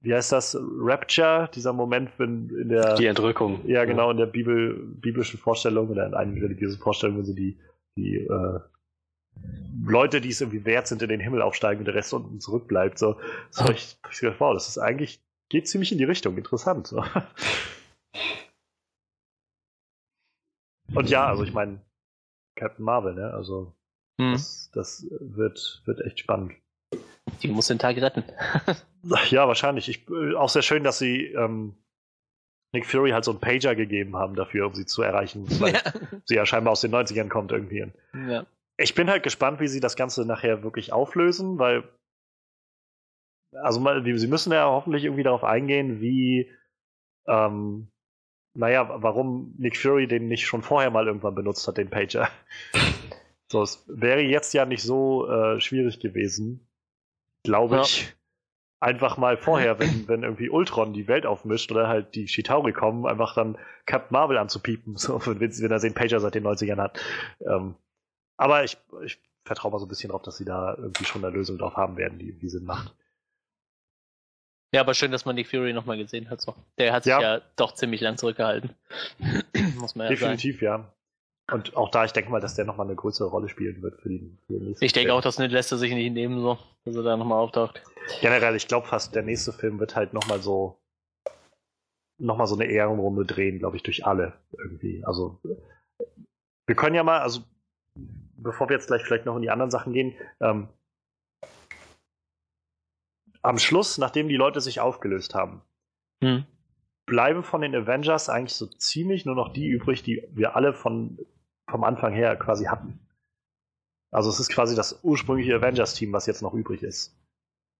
wie heißt das, Rapture, dieser Moment, wenn in der. Die Entrückung. Ja, genau, in der Bibel, biblischen Vorstellung oder in einigen religiösen Vorstellungen, wenn sie die, die äh, Leute, die es irgendwie wert sind, in den Himmel aufsteigen und der Rest unten zurückbleibt. So, so oh. ich, ich gedacht, wow, das ist eigentlich, geht ziemlich in die Richtung, interessant. So. [LAUGHS] Und ja, also ich meine, Captain Marvel, ne? Also hm. das, das wird, wird echt spannend. Die muss den Tag retten. [LAUGHS] ja, wahrscheinlich. Ich, äh, auch sehr schön, dass sie ähm, Nick Fury halt so einen Pager gegeben haben dafür, um sie zu erreichen, [LAUGHS] weil ja. sie ja scheinbar aus den 90ern kommt irgendwie. Ja. Ich bin halt gespannt, wie sie das Ganze nachher wirklich auflösen, weil also mal, sie müssen ja hoffentlich irgendwie darauf eingehen, wie ähm, naja, warum Nick Fury den nicht schon vorher mal irgendwann benutzt hat, den Pager. [LAUGHS] so, es wäre jetzt ja nicht so äh, schwierig gewesen, glaube ja. ich. Einfach mal vorher, wenn, wenn irgendwie Ultron die Welt aufmischt oder halt die Chitauri kommen, einfach dann Captain Marvel anzupiepen, [LAUGHS] so, wenn, wenn er den Pager seit den 90ern hat. Ähm, aber ich, ich vertraue mal so ein bisschen drauf, dass sie da irgendwie schon eine Lösung drauf haben werden, die, die Sinn macht. Ja, aber schön, dass man Nick Fury nochmal gesehen hat. So. Der hat sich ja. ja doch ziemlich lang zurückgehalten. [CLEARS THROAT] Muss man ja Definitiv, sagen. ja. Und auch da, ich denke mal, dass der nochmal eine größere Rolle spielen wird für den, für den nächsten Ich denke auch, das lässt er sich nicht nehmen, so, dass er da nochmal auftaucht. Generell, ich glaube fast, der nächste Film wird halt nochmal so nochmal so eine Ehrenrunde drehen, glaube ich, durch alle irgendwie. Also wir können ja mal, also bevor wir jetzt gleich vielleicht noch in die anderen Sachen gehen, ähm, am Schluss, nachdem die Leute sich aufgelöst haben, hm. bleiben von den Avengers eigentlich so ziemlich nur noch die übrig, die wir alle von, vom Anfang her quasi hatten. Also es ist quasi das ursprüngliche Avengers-Team, was jetzt noch übrig ist.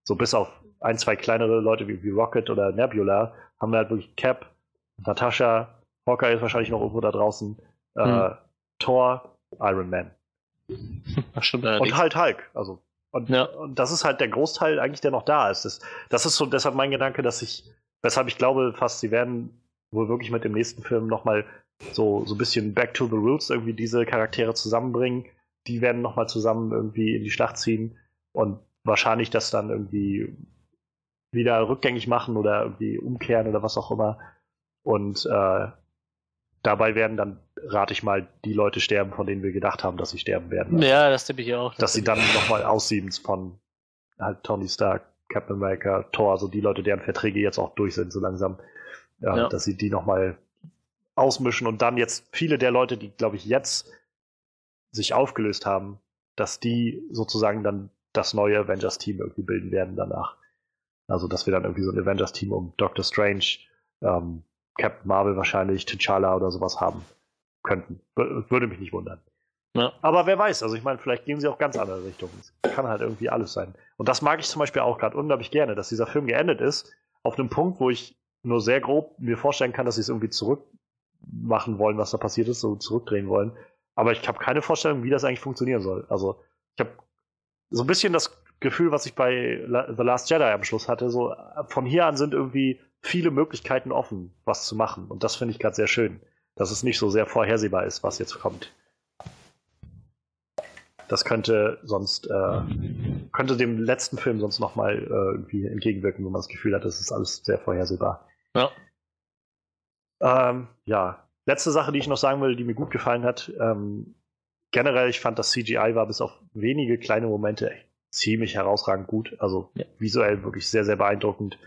So bis auf ein, zwei kleinere Leute wie, wie Rocket oder Nebula haben wir halt wirklich Cap, Natascha, Hawkeye ist wahrscheinlich noch irgendwo da draußen, äh, hm. Thor, Iron Man. Stimmt, und halt Hulk. Also und, ja. und das ist halt der Großteil eigentlich, der noch da ist. Das, das ist so deshalb mein Gedanke, dass ich, weshalb ich glaube fast, sie werden wohl wirklich mit dem nächsten Film nochmal so, so ein bisschen back to the roots irgendwie diese Charaktere zusammenbringen. Die werden nochmal zusammen irgendwie in die Schlacht ziehen und wahrscheinlich das dann irgendwie wieder rückgängig machen oder irgendwie umkehren oder was auch immer. Und äh, dabei werden dann, rate ich mal, die Leute sterben, von denen wir gedacht haben, dass sie sterben werden. Ja, das tippe ich auch. Das dass sie dann nochmal aussieben von halt Tony Stark, Captain America, Thor, also die Leute, deren Verträge jetzt auch durch sind, so langsam, ja, ja. dass sie die nochmal ausmischen und dann jetzt viele der Leute, die, glaube ich, jetzt sich aufgelöst haben, dass die sozusagen dann das neue Avengers-Team irgendwie bilden werden danach. Also, dass wir dann irgendwie so ein Avengers-Team um Doctor Strange, ähm, Captain Marvel wahrscheinlich T'Challa oder sowas haben könnten. Würde mich nicht wundern. Ja. Aber wer weiß, also ich meine, vielleicht gehen sie auch ganz andere Richtungen. Es kann halt irgendwie alles sein. Und das mag ich zum Beispiel auch gerade unglaublich gerne, dass dieser Film geendet ist, auf einem Punkt, wo ich nur sehr grob mir vorstellen kann, dass sie es irgendwie zurückmachen wollen, was da passiert ist, so zurückdrehen wollen. Aber ich habe keine Vorstellung, wie das eigentlich funktionieren soll. Also ich habe so ein bisschen das Gefühl, was ich bei The Last Jedi am Schluss hatte. So von hier an sind irgendwie viele Möglichkeiten offen, was zu machen. Und das finde ich gerade sehr schön, dass es nicht so sehr vorhersehbar ist, was jetzt kommt. Das könnte sonst äh, könnte dem letzten Film sonst noch mal äh, irgendwie entgegenwirken, wenn man das Gefühl hat, das ist alles sehr vorhersehbar. Ja. Ähm, ja. Letzte Sache, die ich noch sagen will, die mir gut gefallen hat. Ähm, generell, ich fand das CGI war bis auf wenige kleine Momente ziemlich herausragend gut. Also ja. visuell wirklich sehr, sehr beeindruckend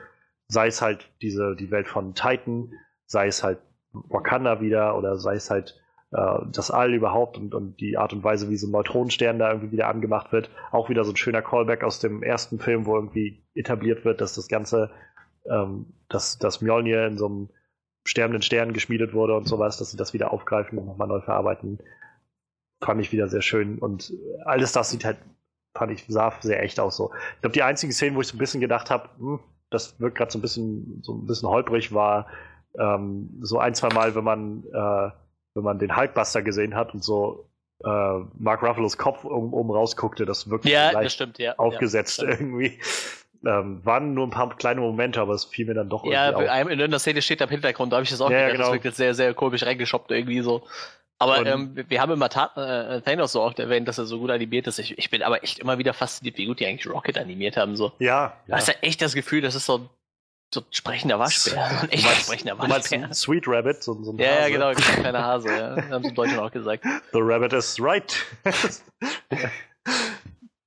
sei es halt diese, die Welt von Titan, sei es halt Wakanda wieder oder sei es halt äh, das All überhaupt und, und die Art und Weise, wie so ein Neutronenstern da irgendwie wieder angemacht wird. Auch wieder so ein schöner Callback aus dem ersten Film, wo irgendwie etabliert wird, dass das Ganze, ähm, dass, dass Mjolnir in so einem sterbenden Stern geschmiedet wurde und sowas, dass sie das wieder aufgreifen und nochmal neu verarbeiten. Fand ich wieder sehr schön und alles das sieht halt, fand ich, sah sehr echt aus so. Ich glaube, die einzigen Szenen, wo ich so ein bisschen gedacht habe, hm, das wirkt gerade so ein bisschen so ein bisschen holprig, war ähm, so ein, zwei Mal, wenn man äh, wenn man den Hulkbuster gesehen hat und so äh, Mark Ruffalos Kopf oben, oben rausguckte, das wirkt ja, das stimmt, ja. aufgesetzt ja, irgendwie. Ähm, waren nur ein paar kleine Momente, aber es fiel mir dann doch ja, irgendwie Ja, in der Szene steht am Hintergrund, da habe ich das auch ja, gedacht, genau. das wirkt jetzt sehr, sehr komisch reingeschoppt irgendwie so. Aber ähm, wir haben immer Ta äh, Thanos so oft erwähnt, dass er so gut animiert ist. Ich, ich, bin aber echt immer wieder fasziniert, wie gut die eigentlich Rocket animiert haben. So. Ja. ja. Du hast ja echt das Gefühl, das ist so ein, so ein sprechender Waschbär. So ein echter sprechender Waschbär. Ein Sweet Rabbit, so, so ein Ja, Hase. ja, genau, ein kleiner Hase. Ja. haben sie im Deutschen auch gesagt. The Rabbit is right. [LAUGHS] [LAUGHS]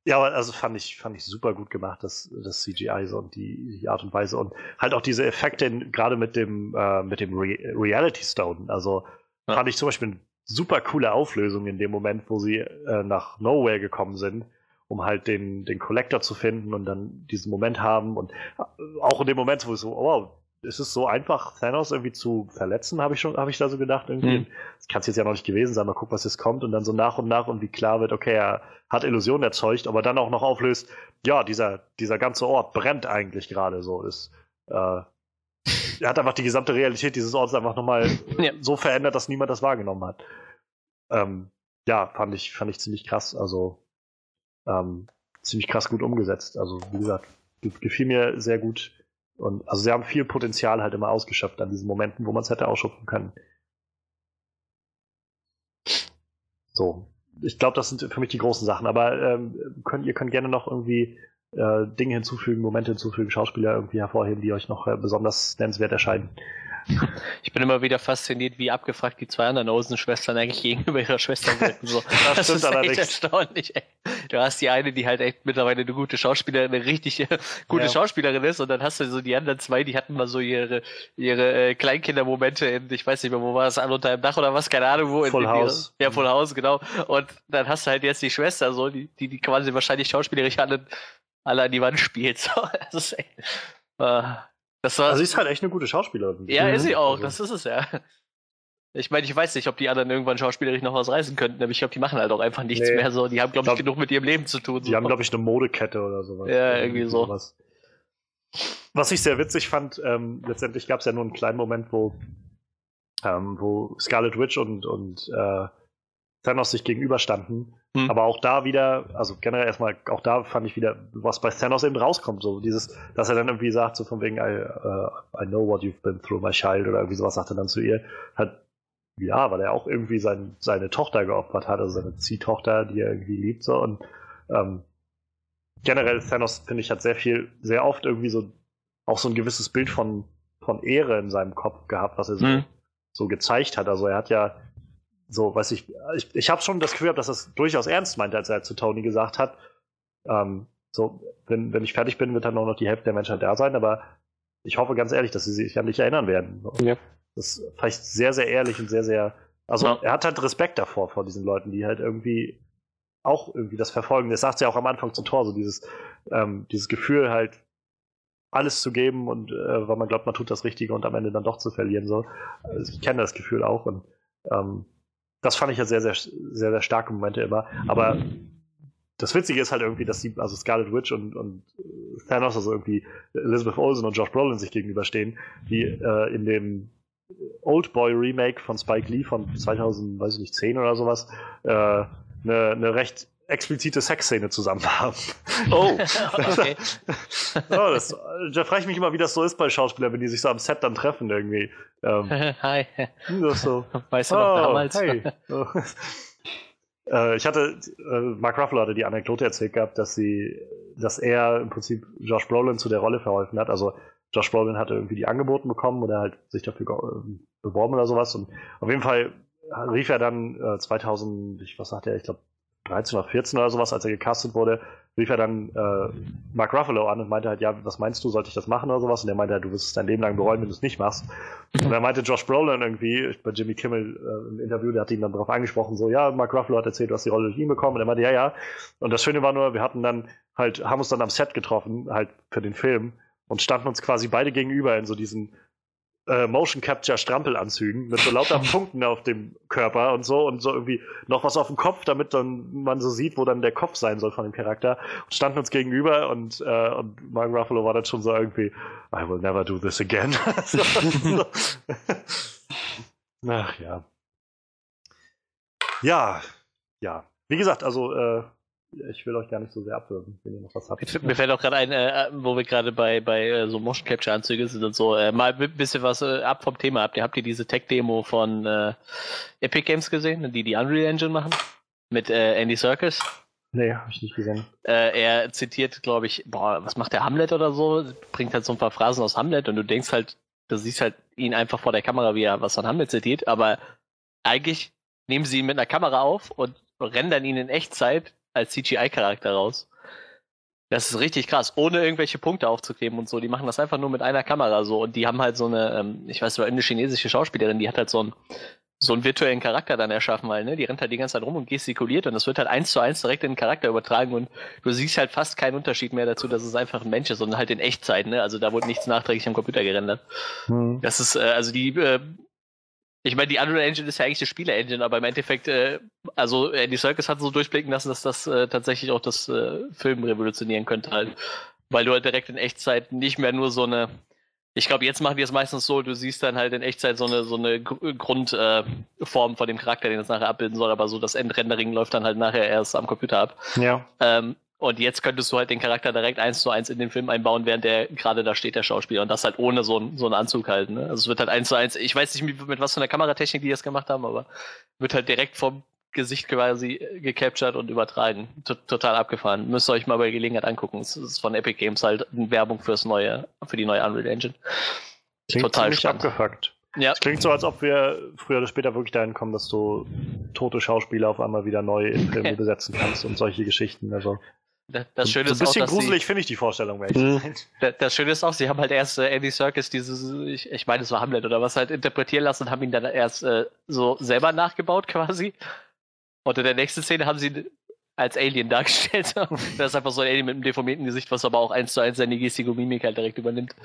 Ja, aber also fand ich, fand ich super gut gemacht, das, das CGI so und die, die Art und Weise und halt auch diese Effekte, gerade mit dem, äh, mit dem Re Reality Stone. Also ja. fand ich zum Beispiel eine super coole Auflösung in dem Moment, wo sie äh, nach Nowhere gekommen sind, um halt den, den Collector zu finden und dann diesen Moment haben und äh, auch in dem Moment, wo ich so, wow, ist es so einfach, Thanos irgendwie zu verletzen, habe ich schon, habe ich da so gedacht irgendwie. Mhm. Das kann es jetzt ja noch nicht gewesen sein, mal gucken, was jetzt kommt und dann so nach und nach und wie klar wird, okay, er hat Illusionen erzeugt, aber dann auch noch auflöst, ja, dieser, dieser ganze Ort brennt eigentlich gerade so, ist, äh, er hat einfach die gesamte Realität dieses Ortes einfach nochmal [LAUGHS] ja. so verändert, dass niemand das wahrgenommen hat. Ähm, ja, fand ich, fand ich ziemlich krass, also, ähm, ziemlich krass gut umgesetzt. Also, wie gesagt, gefiel mir sehr gut und also sie haben viel Potenzial halt immer ausgeschöpft an diesen Momenten, wo man es hätte ausschöpfen können. So. Ich glaube, das sind für mich die großen Sachen. Aber ähm, könnt, ihr könnt gerne noch irgendwie äh, Dinge hinzufügen, Momente hinzufügen, Schauspieler irgendwie hervorheben, die euch noch äh, besonders nennenswert erscheinen. Ich bin immer wieder fasziniert, wie abgefragt die zwei anderen Olsen-Schwestern eigentlich gegenüber ihrer Schwester [LAUGHS] wirken. So. Das, das ist echt erstaunlich. Ey. Du hast die eine, die halt echt mittlerweile eine gute Schauspielerin, eine richtig äh, gute ja. Schauspielerin ist, und dann hast du so die anderen zwei, die hatten mal so ihre, ihre äh, Kleinkindermomente in, ich weiß nicht mehr, wo war das, an unter einem Dach oder was, keine Ahnung wo. Full House. ja, Full House, genau. Und dann hast du halt jetzt die Schwester, so, die, die, die quasi wahrscheinlich schauspielerisch alle, alle an die Wand spielt. [LAUGHS] So. Das ist echt, äh, das war, also sie ist halt echt eine gute Schauspielerin. Ja, ist sie auch, also. das ist es ja. Ich meine, ich weiß nicht, ob die anderen irgendwann schauspielerisch noch was reißen könnten, aber ich glaube, die machen halt auch einfach nichts nee. mehr so. Die haben, glaube ich, genug mit ihrem Leben zu tun. Die so. haben, glaube ich, eine Modekette oder sowas. Ja, irgendwie so. Sowas. Was ich sehr witzig fand, ähm, letztendlich gab es ja nur einen kleinen Moment, wo, ähm, wo Scarlet Witch und, und äh, Thanos sich gegenüberstanden. Hm. Aber auch da wieder, also generell erstmal, auch da fand ich wieder, was bei Thanos eben rauskommt, so dieses, dass er dann irgendwie sagt, so von wegen, I, uh, I know what you've been through, my child, oder irgendwie sowas sagt er dann zu ihr, hat, ja, weil er auch irgendwie sein, seine Tochter geopfert hat, also seine Ziehtochter, die er irgendwie liebt, so, und ähm, generell Thanos, finde ich, hat sehr viel, sehr oft irgendwie so, auch so ein gewisses Bild von, von Ehre in seinem Kopf gehabt, was er so, hm. so gezeigt hat, also er hat ja so, weiß ich, ich, ich habe schon das Gefühl, dass er es durchaus ernst meint, als er zu Tony gesagt hat, ähm, so, wenn, wenn ich fertig bin, wird dann auch noch die Hälfte der Menschheit da sein, aber ich hoffe ganz ehrlich, dass sie sich an dich erinnern werden. Ja. Das ist vielleicht sehr, sehr ehrlich und sehr, sehr, also ja. er hat halt Respekt davor, vor diesen Leuten, die halt irgendwie auch irgendwie das verfolgen. Das sagt sie ja auch am Anfang zum Tor, so dieses, ähm, dieses Gefühl halt, alles zu geben und äh, weil man glaubt, man tut das Richtige und am Ende dann doch zu verlieren. So. Also ich kenne das Gefühl auch und ähm, das fand ich ja sehr, sehr, sehr, sehr starke Momente immer. Aber das Witzige ist halt irgendwie, dass die, also Scarlet Witch und, und Thanos, also irgendwie Elizabeth Olsen und Josh Brolin sich gegenüberstehen, die äh, in dem Old Boy Remake von Spike Lee von 2010 oder sowas äh, eine, eine recht explizite Sexszene zusammen [LAUGHS] haben. Oh, [LAUGHS] okay. [LAUGHS] oh das, da frage ich mich immer, wie das so ist bei Schauspielern, wenn die sich so am Set dann treffen irgendwie. Ähm, Hi. Das so, weißt du noch oh, damals? Hey. äh, ich hatte, äh, Mark Ruffalo hatte die Anekdote erzählt gehabt, dass sie, dass er im Prinzip Josh Brolin zu der Rolle verholfen hat. Also Josh Brolin hatte irgendwie die angeboten bekommen oder halt sich dafür äh, beworben oder sowas. Und auf jeden Fall rief er dann äh, 2000, ich, was sagt er, ich glaube 13 oder 14 oder sowas, als er gecastet wurde, rief er dann äh, Mark Ruffalo an und meinte halt, ja, was meinst du, sollte ich das machen oder sowas? Und er meinte halt, du wirst es dein Leben lang bereuen, wenn du es nicht machst. Und dann meinte Josh Brolin irgendwie, bei Jimmy Kimmel äh, im Interview, der hat ihn dann darauf angesprochen, so, ja, Mark Ruffalo hat erzählt, du hast die Rolle durch ihn bekommen. Und er meinte, ja, ja. Und das Schöne war nur, wir hatten dann halt, haben uns dann am Set getroffen, halt für den Film und standen uns quasi beide gegenüber in so diesen äh, Motion Capture Strampelanzügen mit so lauter [LAUGHS] Punkten auf dem Körper und so und so irgendwie noch was auf dem Kopf, damit dann man so sieht, wo dann der Kopf sein soll von dem Charakter. Und standen uns gegenüber und, äh, und Mark Ruffalo war dann schon so irgendwie, I will never do this again. [LAUGHS] [LAUGHS] Ach ja. Ja, ja. Wie gesagt, also äh, ich will euch gar nicht so sehr abwürgen, wenn ihr noch was habt. Mir fällt auch gerade ein, äh, wo wir gerade bei, bei äh, so Motion Capture Anzüge sind und so, äh, mal ein bisschen was äh, ab vom Thema. Habt ihr, habt ihr diese Tech-Demo von äh, Epic Games gesehen, die die Unreal Engine machen? Mit äh, Andy Serkis? Nee, habe ich nicht gesehen. Er zitiert, glaube ich, boah, was macht der Hamlet oder so? Bringt halt so ein paar Phrasen aus Hamlet und du denkst halt, du siehst halt ihn einfach vor der Kamera, wie er was von Hamlet zitiert, aber eigentlich nehmen sie ihn mit einer Kamera auf und rendern ihn in Echtzeit als CGI-Charakter raus. Das ist richtig krass, ohne irgendwelche Punkte aufzukleben und so. Die machen das einfach nur mit einer Kamera so. Und die haben halt so eine, ähm, ich weiß, eine chinesische Schauspielerin, die hat halt so einen, so einen virtuellen Charakter dann erschaffen, weil, ne, die rennt halt die ganze Zeit rum und gestikuliert und das wird halt eins zu eins direkt in den Charakter übertragen und du siehst halt fast keinen Unterschied mehr dazu, dass es einfach ein Mensch ist, sondern halt in Echtzeit, ne? Also da wurde nichts nachträglich am Computer gerendert. Hm. Das ist, äh, also die äh, ich meine, die Unreal Engine ist ja eigentlich die Spiele-Engine, aber im Endeffekt, äh, also Andy Serkis hat so durchblicken lassen, dass das äh, tatsächlich auch das äh, Film revolutionieren könnte halt. Weil du halt direkt in Echtzeit nicht mehr nur so eine, ich glaube, jetzt machen die es meistens so, du siehst dann halt in Echtzeit so eine, so eine Grundform äh, von dem Charakter, den es nachher abbilden soll, aber so das Endrendering läuft dann halt nachher erst am Computer ab. Ja. Ähm, und jetzt könntest du halt den Charakter direkt eins zu eins in den Film einbauen, während der gerade da steht, der Schauspieler. Und das halt ohne so, ein, so einen Anzug halt. Ne? Also es wird halt eins zu eins, ich weiß nicht, mit, mit was für einer Kameratechnik die das gemacht haben, aber wird halt direkt vom Gesicht quasi gecaptured und übertragen. T total abgefahren. Müsst ihr euch mal bei Gelegenheit angucken. Es ist von Epic Games halt Werbung fürs neue, für die neue Unreal Engine. Klingt total spannend. abgefuckt. Ja. Es klingt so, als ob wir früher oder später wirklich dahin kommen, dass du tote Schauspieler auf einmal wieder neu in Filme [LAUGHS] besetzen kannst und solche Geschichten. Also das Schöne so ein bisschen auch, gruselig finde ich die Vorstellung. Mhm. Das Schöne ist auch, sie haben halt erst äh, Andy Serkis dieses, ich, ich meine, es war Hamlet oder was halt interpretieren lassen und haben ihn dann erst äh, so selber nachgebaut quasi. Und in der nächsten Szene haben sie ihn als Alien dargestellt. [LAUGHS] das ist einfach so ein Alien mit einem deformierten Gesicht, was aber auch eins zu eins seine Gestik und Mimik halt direkt übernimmt.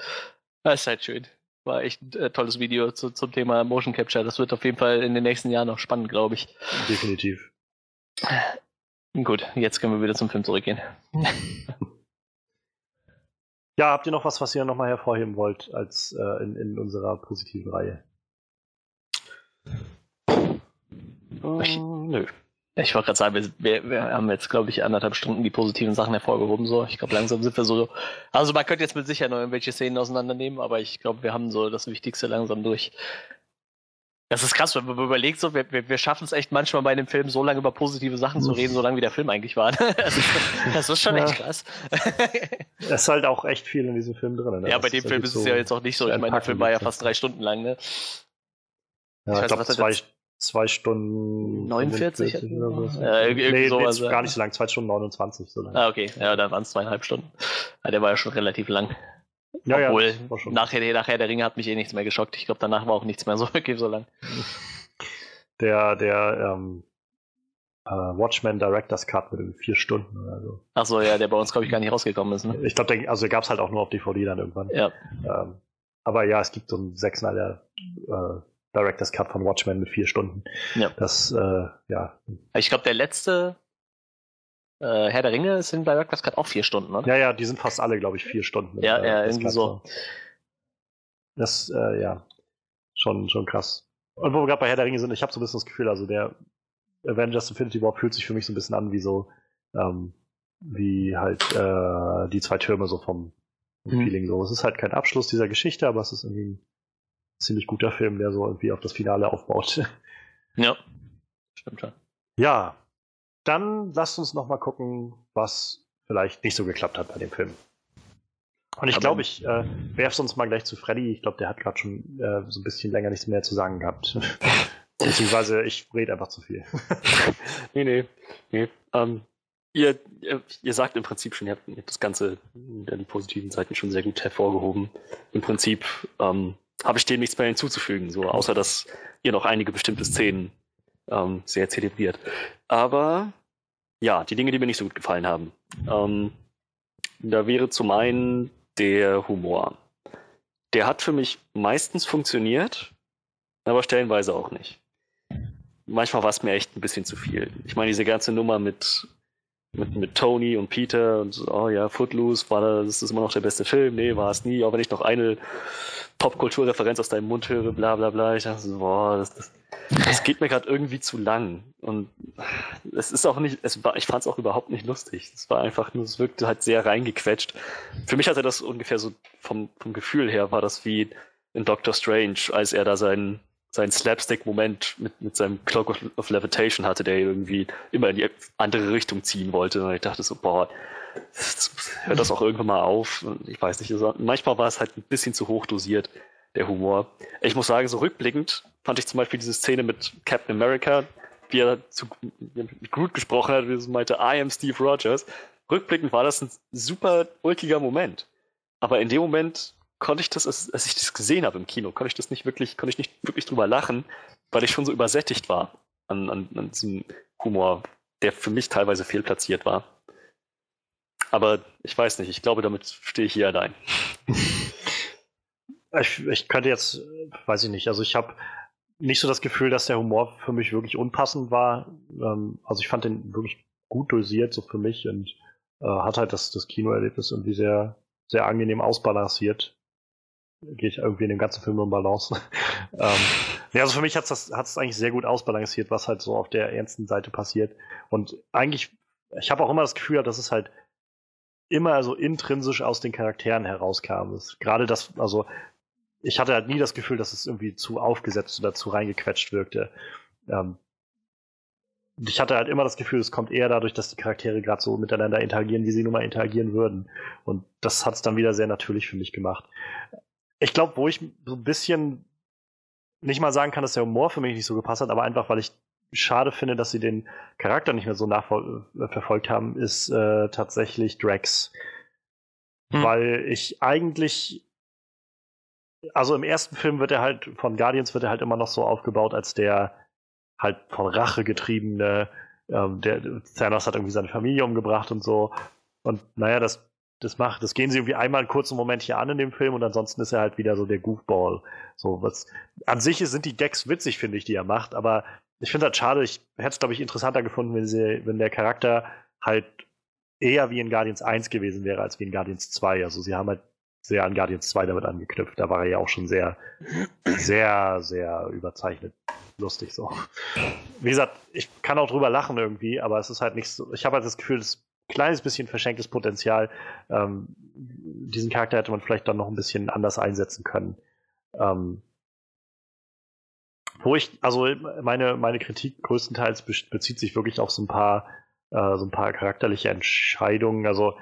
Das ist halt schön. War echt ein äh, tolles Video zu, zum Thema Motion Capture. Das wird auf jeden Fall in den nächsten Jahren noch spannend, glaube ich. Definitiv. Gut, jetzt können wir wieder zum Film zurückgehen. [LAUGHS] ja, habt ihr noch was, was ihr nochmal hervorheben wollt als äh, in, in unserer positiven Reihe? Uh, nö. Ich wollte gerade sagen, wir, wir, haben jetzt, glaube ich, anderthalb Stunden die positiven Sachen hervorgehoben. So, ich glaube, langsam sind wir so. Also man könnte jetzt mit Sicherheit noch irgendwelche Szenen auseinandernehmen, aber ich glaube, wir haben so das Wichtigste langsam durch. Das ist krass, wenn man überlegt, so, wir, wir, wir schaffen es echt manchmal bei einem Film so lange über positive Sachen zu reden, so lange wie der Film eigentlich war. [LAUGHS] Das ist, das ist schon ja. echt krass. [LAUGHS] Es ist halt auch echt viel in diesem Film drin. Ne? Ja, bei dem Film ist es ja jetzt auch nicht so. Ich meine, der Film war ja fast drei Stunden lang, ne? Ja, ich, ich glaube, zwei, zwei Stunden. 49? oder so. Ja, irgendwie nee, sowas. Nee, gar nicht so lang, zwei Stunden 29. So lang. Ah, okay. Ja, dann waren es zweieinhalb Stunden. Der war ja schon relativ lang. Ja, Obwohl, ja, nachher, nachher der Ringe hat mich eh nichts mehr geschockt. Ich glaube, danach war auch nichts mehr so [LAUGHS] wirklich so lang. Der, der ähm, äh, Watchmen Director's Cut mit vier Stunden oder so. Achso, ja, der bei uns, glaube ich, gar nicht rausgekommen ist. Ne? Ich glaube, also gab es halt auch nur auf DVD dann irgendwann. Ja. Ähm, aber ja, es gibt so einen Snyder äh, Director's Cut von Watchmen mit vier Stunden. Ja. Das, äh, ja. Ich glaube, der letzte äh, Herr der Ringe sind bei Workcraft gerade auch vier Stunden, oder? Ja, ja, die sind fast alle, glaube ich, vier Stunden. Ja, ja, irgendwie so. Das, äh, ja, schon, schon krass. Und wo wir gerade bei Herr der Ringe sind, ich habe so ein bisschen das Gefühl, also der Avengers Infinity War fühlt sich für mich so ein bisschen an wie so, ähm, wie halt äh, die zwei Türme so vom, vom mhm. Feeling so. Es ist halt kein Abschluss dieser Geschichte, aber es ist irgendwie ein ziemlich guter Film, der so irgendwie auf das Finale aufbaut. [LAUGHS] Ja, stimmt schon. Ja, dann lasst uns noch mal gucken, was vielleicht nicht so geklappt hat bei dem Film. Und ich glaube, ich äh, werfe uns mal gleich zu Freddy. Ich glaube, der hat gerade schon äh, so ein bisschen länger nichts mehr zu sagen gehabt. [LAUGHS] Beziehungsweise ich rede einfach zu viel. [LAUGHS] nee, nee. nee. Ähm, ihr, ihr, sagt im Prinzip schon, ihr habt, ihr habt das Ganze, die positiven Seiten schon sehr gut hervorgehoben. Im Prinzip ähm, habe ich dem nichts mehr hinzuzufügen, so außer dass ihr noch einige bestimmte Szenen ähm, sehr zelebriert. Aber ja, die Dinge, die mir nicht so gut gefallen haben. Ähm, da wäre zum einen der Humor. Der hat für mich meistens funktioniert, aber stellenweise auch nicht. Manchmal war es mir echt ein bisschen zu viel. Ich meine, diese ganze Nummer mit, mit, mit Tony und Peter und oh ja, Footloose, war das, das ist immer noch der beste Film? Nee, war es nie, auch wenn ich noch eine Popkulturreferenz aus deinem Mund höre, bla bla bla. Ich dachte so, boah, das, das, das geht mir gerade irgendwie zu lang. Und es ist auch nicht, es war, ich fand es auch überhaupt nicht lustig. Es war einfach nur, es wirkte halt sehr reingequetscht. Für mich hatte das ungefähr so vom, vom Gefühl her war das wie in Doctor Strange, als er da seinen, seinen Slapstick-Moment mit, mit seinem Clock of, Levitation hatte, der irgendwie immer in die andere Richtung ziehen wollte. Und ich dachte so, boah, hört das auch irgendwann mal auf. Ich weiß nicht, manchmal war es halt ein bisschen zu hoch dosiert, der Humor. Ich muss sagen, so rückblickend fand ich zum Beispiel diese Szene mit Captain America, wie er zu mit Groot gesprochen hat, wie er meinte, I am Steve Rogers. Rückblickend war das ein super ulkiger Moment. Aber in dem Moment konnte ich das, als, ich das gesehen habe im Kino, konnte ich das nicht wirklich, konnte ich nicht wirklich drüber lachen, weil ich schon so übersättigt war an, an, an diesem Humor, der für mich teilweise fehlplatziert war. Aber ich weiß nicht, ich glaube, damit stehe ich hier allein. [LAUGHS] Ich, ich könnte jetzt, weiß ich nicht, also ich habe nicht so das Gefühl, dass der Humor für mich wirklich unpassend war. Ähm, also ich fand den wirklich gut dosiert, so für mich und äh, hat halt das, das Kinoerlebnis irgendwie sehr, sehr angenehm ausbalanciert. Geht irgendwie in dem ganzen Film um Balance. [LAUGHS] ähm, ja, also für mich hat es hat's eigentlich sehr gut ausbalanciert, was halt so auf der ernsten Seite passiert. Und eigentlich, ich habe auch immer das Gefühl, dass es halt immer so intrinsisch aus den Charakteren herauskam. Gerade das, also ich hatte halt nie das Gefühl, dass es irgendwie zu aufgesetzt oder zu reingequetscht wirkte. Ähm, ich hatte halt immer das Gefühl, es kommt eher dadurch, dass die Charaktere gerade so miteinander interagieren, wie sie nun mal interagieren würden. Und das hat es dann wieder sehr natürlich für mich gemacht. Ich glaube, wo ich so ein bisschen nicht mal sagen kann, dass der Humor für mich nicht so gepasst hat, aber einfach, weil ich schade finde, dass sie den Charakter nicht mehr so nachverfolgt haben, ist äh, tatsächlich Drax. Hm. Weil ich eigentlich also im ersten Film wird er halt, von Guardians wird er halt immer noch so aufgebaut, als der halt von Rache getriebene, ähm, der Thanos hat irgendwie seine Familie umgebracht und so. Und naja, das, das macht, das gehen sie irgendwie einmal einen kurzen Moment hier an in dem Film und ansonsten ist er halt wieder so der Goofball. So, was, an sich sind die Gags witzig, finde ich, die er macht, aber ich finde das schade, ich hätte es, glaube ich, interessanter gefunden, wenn sie, wenn der Charakter halt eher wie in Guardians 1 gewesen wäre, als wie in Guardians 2. Also sie haben halt sehr an Guardians 2 damit angeknüpft. Da war er ja auch schon sehr, sehr, sehr überzeichnet lustig so. Wie gesagt, ich kann auch drüber lachen irgendwie, aber es ist halt nicht so. Ich habe halt das Gefühl, es kleines bisschen verschenktes Potenzial. Ähm, diesen Charakter hätte man vielleicht dann noch ein bisschen anders einsetzen können. Ähm, wo ich, also meine, meine Kritik größtenteils bezieht sich wirklich auf so ein paar, äh, so ein paar charakterliche Entscheidungen. Also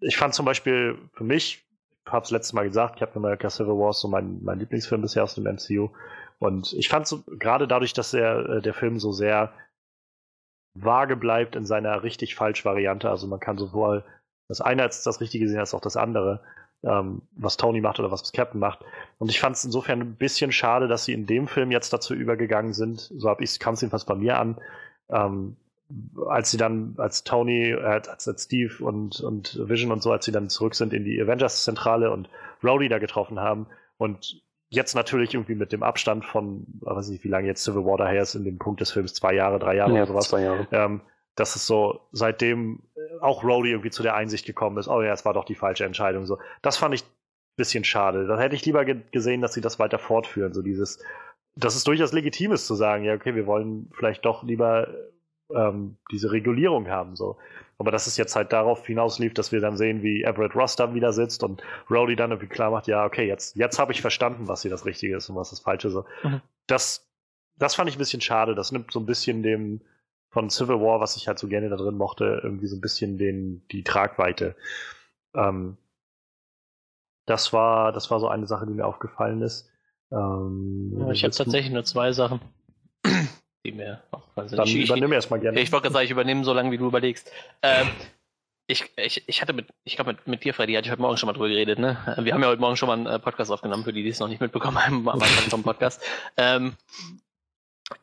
ich fand zum Beispiel für mich habe es letztes Mal gesagt, Captain America Civil War ist so mein, mein Lieblingsfilm bisher aus dem MCU. Und ich fand so, gerade dadurch, dass der, äh, der Film so sehr vage bleibt in seiner richtig falsch Variante, also man kann sowohl das eine als das Richtige sehen, als auch das andere, ähm, was Tony macht oder was Captain macht. Und ich fand es insofern ein bisschen schade, dass sie in dem Film jetzt dazu übergegangen sind, so habe ich kam es jedenfalls bei mir an, ähm, als sie dann, als Tony, äh, als, als Steve und, und Vision und so, als sie dann zurück sind in die Avengers-Zentrale und Rhodey da getroffen haben und jetzt natürlich irgendwie mit dem Abstand von, weiß nicht, wie lange jetzt Civil War daher ist, in dem Punkt des Films, zwei Jahre, drei Jahre ja, oder sowas. Zwei Jahre. Ähm, dass es so seitdem auch Rhodey irgendwie zu der Einsicht gekommen ist, oh ja, es war doch die falsche Entscheidung. So, das fand ich ein bisschen schade. Da hätte ich lieber ge gesehen, dass sie das weiter fortführen. So dieses, dass es durchaus legitim ist zu sagen, ja, okay, wir wollen vielleicht doch lieber ähm, diese Regulierung haben. So. Aber dass es jetzt halt darauf hinauslief, dass wir dann sehen, wie Everett Ross dann wieder sitzt und Rhodey dann irgendwie klar macht, ja, okay, jetzt, jetzt habe ich verstanden, was hier das Richtige ist und was das Falsche ist. Mhm. Das, das fand ich ein bisschen schade. Das nimmt so ein bisschen dem von Civil War, was ich halt so gerne da drin mochte, irgendwie so ein bisschen den, die Tragweite. Ähm, das war, das war so eine Sache, die mir aufgefallen ist. Ähm, ja, ich habe tatsächlich nur zwei Sachen die mir auch also Dann ich, übernimm erstmal gerne. Ich wollte gerade sagen, ich übernehme so lange, wie du überlegst. Ähm, ich, ich, ich hatte mit, ich glaube mit, mit dir, Freddy, hatte ich heute Morgen schon mal drüber geredet, ne? Wir haben ja heute Morgen schon mal einen äh, Podcast aufgenommen, für die, die es noch nicht mitbekommen haben, am Anfang vom Podcast. Ähm,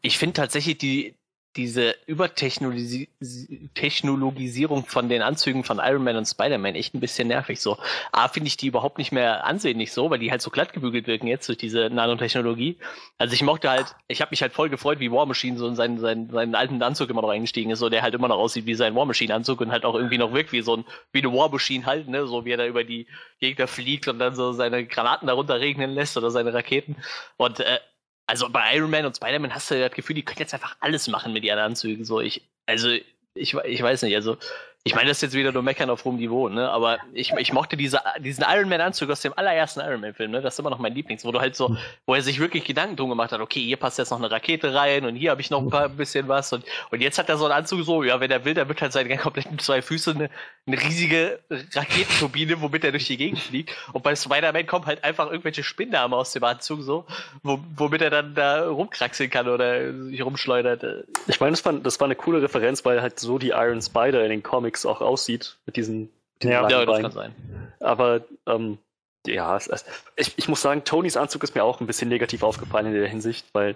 ich finde tatsächlich die, diese Übertechnologisierung von den Anzügen von Iron Man und Spider-Man echt ein bisschen nervig. So, A, finde ich die überhaupt nicht mehr ansehnlich so, weil die halt so glatt gebügelt wirken jetzt durch diese Nanotechnologie. Also ich mochte halt, ich habe mich halt voll gefreut, wie War Machine so in seinen, seinen, seinen alten Anzug immer noch eingestiegen ist, so der halt immer noch aussieht wie sein War Machine Anzug und halt auch irgendwie noch wirkt wie so ein, wie eine War Machine halt, ne, so wie er da über die Gegner fliegt und dann so seine Granaten darunter regnen lässt oder seine Raketen. Und äh, also bei Iron Man und Spider-Man hast du das Gefühl, die können jetzt einfach alles machen mit ihren Anzügen. So, ich, also ich, ich weiß nicht, also ich meine, das ist jetzt wieder nur Meckern auf hohem Niveau, ne? Aber ich, ich mochte diese, diesen Iron Man-Anzug aus dem allerersten Iron Man-Film, ne? Das ist immer noch mein Lieblings, wo du halt so, wo er sich wirklich Gedanken drum gemacht hat, okay, hier passt jetzt noch eine Rakete rein und hier habe ich noch ein paar bisschen was und, und jetzt hat er so einen Anzug so, ja, wenn er will, dann wird halt seine kompletten zwei Füße eine, eine riesige Raketenturbine, womit er durch die Gegend fliegt. Und bei Spider-Man kommen halt einfach irgendwelche Spindarme aus dem Anzug so, wo, womit er dann da rumkraxeln kann oder sich rumschleudert. Ich meine, das war, das war eine coole Referenz, weil halt so die Iron Spider in den Comics auch aussieht mit diesen, diesen ja, ja das kann sein. Aber ähm, ja, es, es, ich, ich muss sagen, Tonys Anzug ist mir auch ein bisschen negativ aufgefallen in der Hinsicht, weil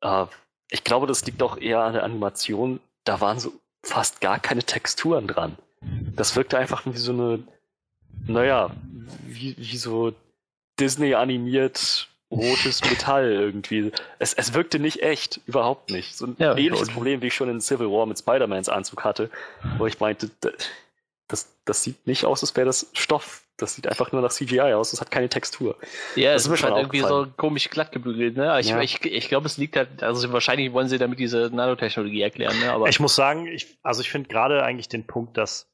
äh, ich glaube, das liegt doch eher an der Animation. Da waren so fast gar keine Texturen dran. Das wirkte einfach wie so eine, naja, wie, wie so Disney animiert rotes Metall irgendwie. Es, es wirkte nicht echt, überhaupt nicht. So ein ja, ähnliches Problem, wie ich schon in Civil War mit Spider-Mans Anzug hatte, wo ich meinte, das, das sieht nicht aus, als wäre das Stoff. Das sieht einfach nur nach CGI aus, das hat keine Textur. Ja, das es ist halt irgendwie so komisch glatt gebügelt, ne? Ich, ja. ich, ich glaube, es liegt halt, also wahrscheinlich wollen sie damit diese Nanotechnologie erklären, ne? Aber ich muss sagen, ich, also ich finde gerade eigentlich den Punkt, dass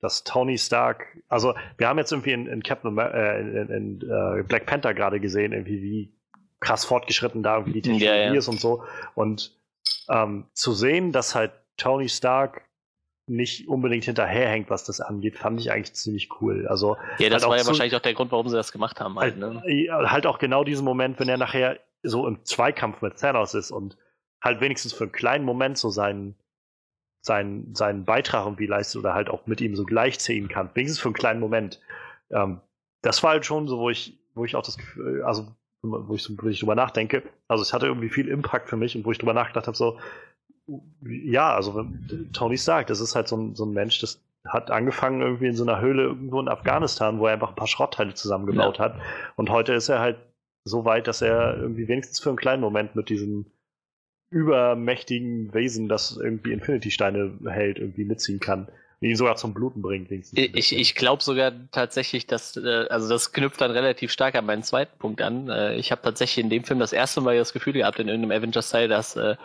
dass Tony Stark, also wir haben jetzt irgendwie in, in Captain äh, in, in, in äh, Black Panther gerade gesehen, irgendwie wie krass fortgeschritten da irgendwie die Technologie ja, ja. ist und so. Und ähm, zu sehen, dass halt Tony Stark nicht unbedingt hinterherhängt, was das angeht, fand ich eigentlich ziemlich cool. Also ja, das halt war ja wahrscheinlich auch der Grund, warum sie das gemacht haben. Halt, halt, ne? halt auch genau diesen Moment, wenn er nachher so im Zweikampf mit Thanos ist und halt wenigstens für einen kleinen Moment so seinen seinen, seinen Beitrag irgendwie leistet oder halt auch mit ihm so gleichziehen kann. Wenigstens für einen kleinen Moment. Ähm, das war halt schon so, wo ich, wo ich auch das Gefühl, also wo ich, so, wo ich drüber nachdenke, also es hatte irgendwie viel Impact für mich und wo ich drüber nachgedacht habe, so, ja, also Tony Stark, das ist halt so ein, so ein Mensch, das hat angefangen irgendwie in so einer Höhle irgendwo in Afghanistan, wo er einfach ein paar Schrottteile zusammengebaut ja. hat. Und heute ist er halt so weit, dass er irgendwie wenigstens für einen kleinen Moment mit diesem übermächtigen Wesen, das irgendwie Infinity-Steine hält, irgendwie mitziehen kann. ihn sogar zum Bluten bringt. Ich, ich glaube sogar tatsächlich, dass, äh, also das knüpft dann relativ stark an meinen zweiten Punkt an. Äh, ich habe tatsächlich in dem Film das erste Mal das Gefühl gehabt, in irgendeinem Avengers-Teil, dass äh,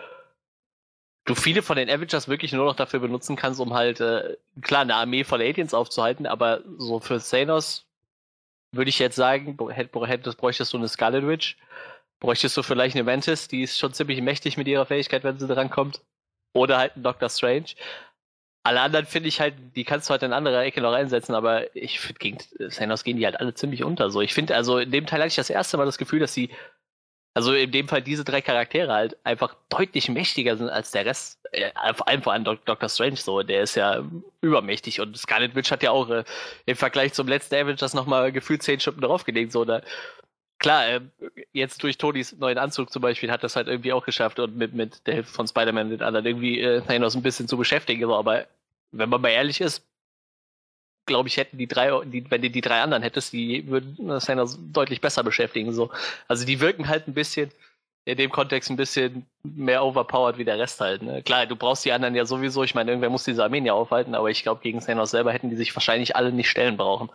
du viele von den Avengers wirklich nur noch dafür benutzen kannst, um halt, äh, klar, eine Armee von Aliens aufzuhalten, aber so für Thanos würde ich jetzt sagen, hättest, bräuchtest du eine Scarlet Witch bräuchtest du vielleicht eine Mantis, die ist schon ziemlich mächtig mit ihrer Fähigkeit, wenn sie drankommt. Oder halt ein Doctor Strange. Alle anderen finde ich halt, die kannst du halt in andere Ecke noch einsetzen, aber ich finde, gegen Thanos gehen die halt alle ziemlich unter. So, ich finde, also in dem Teil hatte ich das erste Mal das Gefühl, dass sie, also in dem Fall diese drei Charaktere halt einfach deutlich mächtiger sind als der Rest. Äh, vor allem vor allem Doctor Strange so, der ist ja übermächtig und Scarlet Witch hat ja auch äh, im Vergleich zum letzten Avengers nochmal gefühlt zehn Schuppen draufgelegt. So, da klar, äh, jetzt durch Tonys neuen Anzug zum Beispiel hat das halt irgendwie auch geschafft und mit, mit der Hilfe von Spider-Man den anderen irgendwie äh, Thanos ein bisschen zu beschäftigen. Aber wenn man mal ehrlich ist, glaube ich, hätten die drei, die, wenn du die drei anderen hättest, die würden Thanos deutlich besser beschäftigen. So. Also die wirken halt ein bisschen in dem Kontext ein bisschen mehr overpowered wie der Rest halt. Ne? Klar, du brauchst die anderen ja sowieso. Ich meine, irgendwer muss diese Armeen ja aufhalten, aber ich glaube, gegen Thanos selber hätten die sich wahrscheinlich alle nicht stellen brauchen.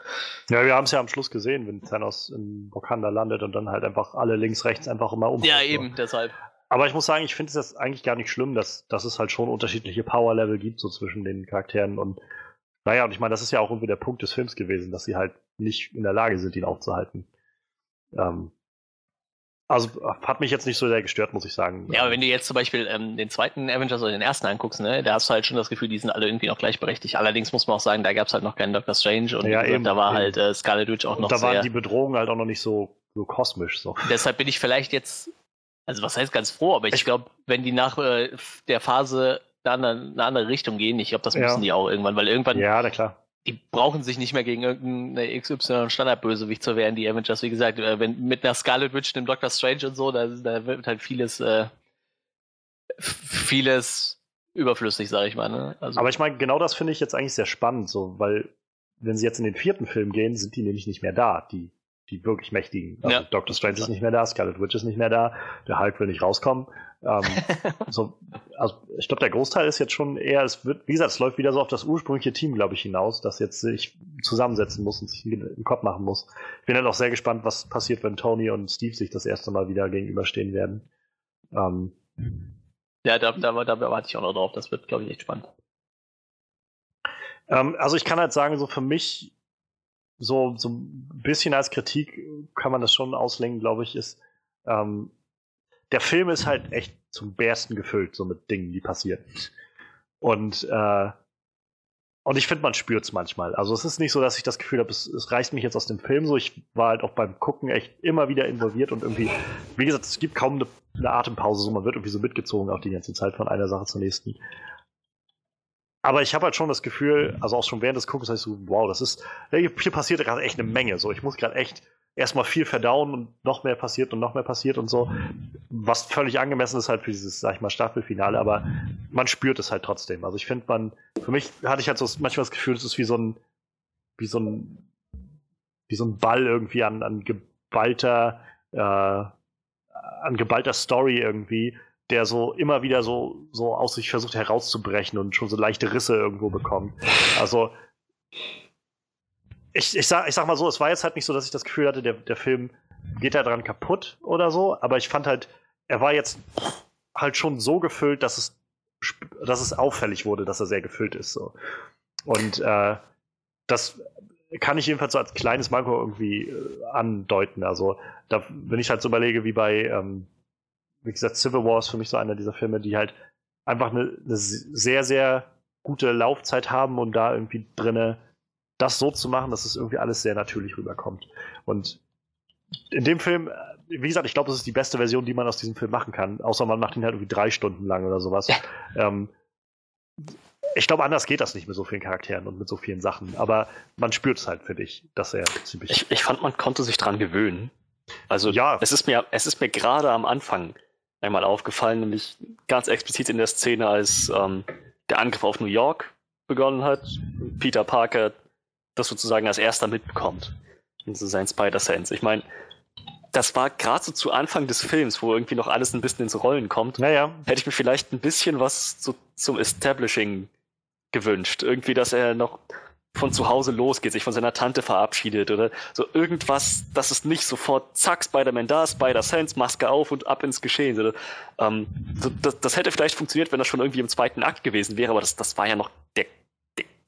Ja, wir haben es ja am Schluss gesehen, wenn Thanos in Wakanda landet und dann halt einfach alle links, rechts einfach immer um. Ja, eben, deshalb. Aber ich muss sagen, ich finde es eigentlich gar nicht schlimm, dass, dass es halt schon unterschiedliche Power-Level gibt, so zwischen den Charakteren. Und naja, und ich meine, das ist ja auch irgendwie der Punkt des Films gewesen, dass sie halt nicht in der Lage sind, ihn aufzuhalten. Ähm, also hat mich jetzt nicht so sehr gestört, muss ich sagen. Ja, aber wenn du jetzt zum Beispiel ähm, den zweiten Avengers oder den ersten anguckst, ne, da hast du halt schon das Gefühl, die sind alle irgendwie noch gleichberechtigt. Allerdings muss man auch sagen, da gab es halt noch keinen Doctor Strange und ja, eben, da war eben. halt äh, Scarlet Witch auch und noch da waren die Bedrohungen halt auch noch nicht so, so kosmisch. So. [LAUGHS] Deshalb bin ich vielleicht jetzt, also was heißt ganz froh, aber ich, ich glaube, wenn die nach äh, der Phase in eine, eine andere Richtung gehen, ich glaube, das müssen ja. die auch irgendwann, weil irgendwann ja, na klar die brauchen sich nicht mehr gegen irgendeine XY Standardbösewicht zu wehren, die Avengers, wie gesagt, äh, wenn mit einer Scarlet Witch, einem Doctor Strange und so, da, da wird halt vieles, äh, vieles überflüssig, sag ich mal. Ne? Also, Aber ich meine, genau das finde ich jetzt eigentlich sehr spannend, so, weil wenn sie jetzt in den vierten Film gehen, sind die nämlich nicht mehr da, die, die wirklich mächtigen. Also ja. Doctor Strange ist nicht mehr da, Scarlet Witch ist nicht mehr da, der Hulk will nicht rauskommen. Ähm, so, also ich glaube, der Großteil ist jetzt schon eher, es wird, wie gesagt, es läuft wieder so auf das ursprüngliche Team, glaube ich, hinaus, das jetzt sich zusammensetzen muss und sich einen Kopf machen muss. Ich bin dann auch sehr gespannt, was passiert, wenn Tony und Steve sich das erste Mal wieder gegenüberstehen werden. Ähm, ja, da, da, da warte ich auch noch drauf. Das wird, glaube ich, echt spannend. Ähm, also ich kann halt sagen, so für mich, so, so ein bisschen als Kritik kann man das schon auslegen, glaube ich, ist, ähm, der Film ist halt echt zum Bersten gefüllt, so mit Dingen, die passieren. Und, äh, und ich finde, man spürt es manchmal. Also es ist nicht so, dass ich das Gefühl habe, es, es, reißt mich jetzt aus dem Film so. Ich war halt auch beim Gucken echt immer wieder involviert und irgendwie, wie gesagt, es gibt kaum eine, eine Atempause, so man wird irgendwie so mitgezogen auch die ganze Zeit von einer Sache zur nächsten. Aber ich habe halt schon das Gefühl, also auch schon während des Guckens, ich so, wow, das ist, hier passiert gerade echt eine Menge. So, ich muss gerade echt erstmal viel verdauen und noch mehr passiert und noch mehr passiert und so. Was völlig angemessen ist halt für dieses, sag ich mal, Staffelfinale, aber man spürt es halt trotzdem. Also ich finde, man, für mich hatte ich halt so manchmal das Gefühl, es ist wie so ein, wie so ein, wie so ein Ball irgendwie an, an geballter, äh, an geballter Story irgendwie, der so immer wieder so, so aus sich versucht herauszubrechen und schon so leichte Risse irgendwo bekommt. Also ich, ich, sag, ich sag mal so, es war jetzt halt nicht so, dass ich das Gefühl hatte, der, der Film geht da dran kaputt oder so, aber ich fand halt, er war jetzt halt schon so gefüllt, dass es, dass es auffällig wurde, dass er sehr gefüllt ist. So. Und äh, das kann ich jedenfalls so als kleines Manko irgendwie äh, andeuten. Also, da, wenn ich halt so überlege, wie bei, ähm, wie gesagt, Civil War ist für mich so einer dieser Filme, die halt einfach eine, eine sehr, sehr gute Laufzeit haben und da irgendwie drinne das so zu machen, dass es irgendwie alles sehr natürlich rüberkommt. Und in dem Film, wie gesagt, ich glaube, das ist die beste Version, die man aus diesem Film machen kann, außer man macht ihn halt irgendwie drei Stunden lang oder sowas. Ja. Ähm, ich glaube, anders geht das nicht mit so vielen Charakteren und mit so vielen Sachen. Aber man spürt es halt, finde ich, dass er ziemlich. Ich, ich, fand, man konnte sich dran gewöhnen. Also, ja. es ist mir, es ist mir gerade am Anfang einmal aufgefallen, nämlich ganz explizit in der Szene, als ähm, der Angriff auf New York begonnen hat. Peter Parker das sozusagen als erster mitbekommt. In so sein Spider-Sense. Ich meine, das war gerade so zu Anfang des Films, wo irgendwie noch alles ein bisschen ins Rollen kommt. Naja. Hätte ich mir vielleicht ein bisschen was so zum Establishing gewünscht. Irgendwie, dass er noch von zu Hause losgeht, sich von seiner Tante verabschiedet oder so irgendwas, dass es nicht sofort zack, Spider-Man da, Spider-Sense, Maske auf und ab ins Geschehen. Oder, ähm, so, das, das, hätte vielleicht funktioniert, wenn das schon irgendwie im zweiten Akt gewesen wäre, aber das, das war ja noch der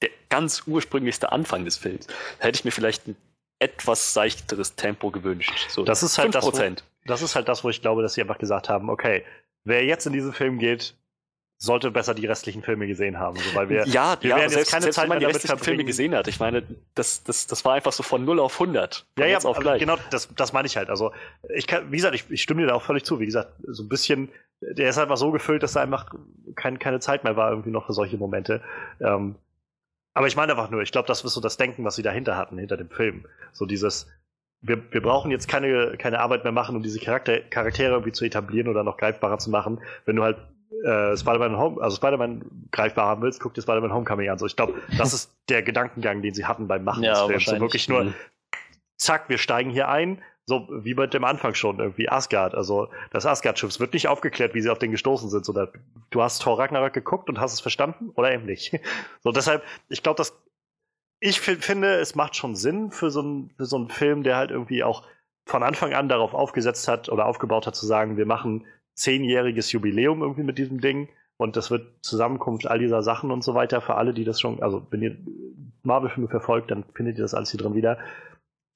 der ganz ursprünglichste Anfang des Films. Da hätte ich mir vielleicht ein etwas seichteres Tempo gewünscht. So das ist halt 5%. das, wo, das ist halt das, wo ich glaube, dass sie einfach gesagt haben, okay, wer jetzt in diesen Film geht, sollte besser die restlichen Filme gesehen haben. So, weil wir, ja, wir ja, werden selbst, keine selbst Zeit wenn man die restlichen Filme gesehen hat. Ich meine, das, das, das war einfach so von 0 auf 100. Ja, ja, auf gleich. genau, das, das meine ich halt. Also, ich kann, wie gesagt, ich, ich stimme dir da auch völlig zu. Wie gesagt, so ein bisschen, der ist einfach so gefüllt, dass da einfach kein, keine Zeit mehr war irgendwie noch für solche Momente. Ähm, aber ich meine einfach nur, ich glaube, das ist so das Denken, was sie dahinter hatten, hinter dem Film. So dieses, wir, wir brauchen jetzt keine, keine Arbeit mehr machen, um diese Charakter, Charaktere irgendwie zu etablieren oder noch greifbarer zu machen. Wenn du halt äh, Spider-Man Home, also Spider-Man greifbar haben willst, guck dir Spider-Man Homecoming an. So, ich glaube, das ist der Gedankengang, den sie hatten beim Machen ja, des Films. So wirklich nur, zack, wir steigen hier ein, so wie bei dem Anfang schon, irgendwie Asgard. Also das Asgard-Schiff wird nicht aufgeklärt, wie sie auf den gestoßen sind. Oder du hast Thor Ragnarök geguckt und hast es verstanden oder eben nicht. So, deshalb, ich glaube, dass ich finde, es macht schon Sinn für so, einen, für so einen Film, der halt irgendwie auch von Anfang an darauf aufgesetzt hat oder aufgebaut hat, zu sagen, wir machen zehnjähriges Jubiläum irgendwie mit diesem Ding und das wird Zusammenkunft all dieser Sachen und so weiter für alle, die das schon, also wenn ihr Marvel-Filme verfolgt, dann findet ihr das alles hier drin wieder.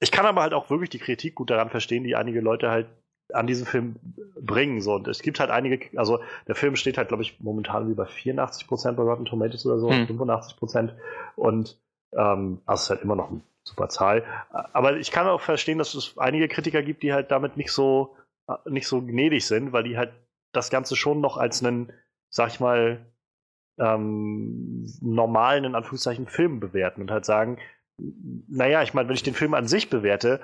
Ich kann aber halt auch wirklich die Kritik gut daran verstehen, die einige Leute halt an diesem Film bringen. So. Und es gibt halt einige, also der Film steht halt, glaube ich, momentan über 84 Prozent bei Rotten Tomatoes oder so, hm. 85 Prozent. Und ähm, also ist halt immer noch eine super Zahl. Aber ich kann auch verstehen, dass es einige Kritiker gibt, die halt damit nicht so, nicht so gnädig sind, weil die halt das Ganze schon noch als einen, sag ich mal, ähm, normalen, in Anführungszeichen, Film bewerten und halt sagen, naja, ich meine, wenn ich den Film an sich bewerte,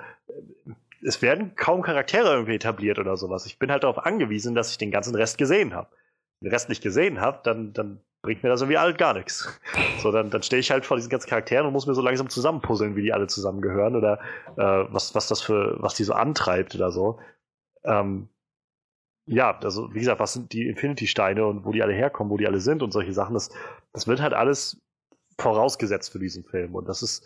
es werden kaum Charaktere irgendwie etabliert oder sowas. Ich bin halt darauf angewiesen, dass ich den ganzen Rest gesehen habe. Den Rest nicht gesehen habe, dann, dann bringt mir das irgendwie halt gar nichts. So, dann, dann stehe ich halt vor diesen ganzen Charakteren und muss mir so langsam zusammenpuzzeln, wie die alle zusammengehören oder äh, was, was das für, was die so antreibt oder so. Ähm, ja, also wie gesagt, was sind die Infinity-Steine und wo die alle herkommen, wo die alle sind und solche Sachen, das, das wird halt alles vorausgesetzt für diesen Film. Und das ist,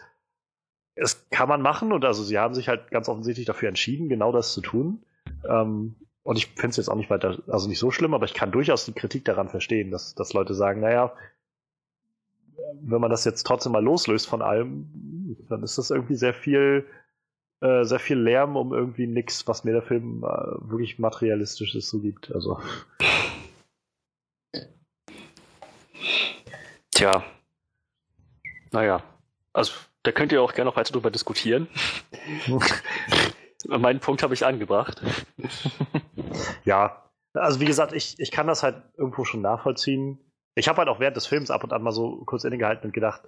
es kann man machen und also sie haben sich halt ganz offensichtlich dafür entschieden, genau das zu tun. Ähm, und ich finde es jetzt auch nicht weiter, also nicht so schlimm, aber ich kann durchaus die Kritik daran verstehen, dass, dass Leute sagen, naja, wenn man das jetzt trotzdem mal loslöst von allem, dann ist das irgendwie sehr viel, äh, sehr viel Lärm um irgendwie nichts, was mir der Film äh, wirklich materialistisches so gibt. Also. Tja. Naja. Also, da könnt ihr auch gerne noch weiter drüber diskutieren. [LAUGHS] Meinen Punkt habe ich angebracht. ja, also wie gesagt, ich, ich kann das halt irgendwo schon nachvollziehen. Ich habe halt auch während des Films ab und an mal so kurz innegehalten und gedacht,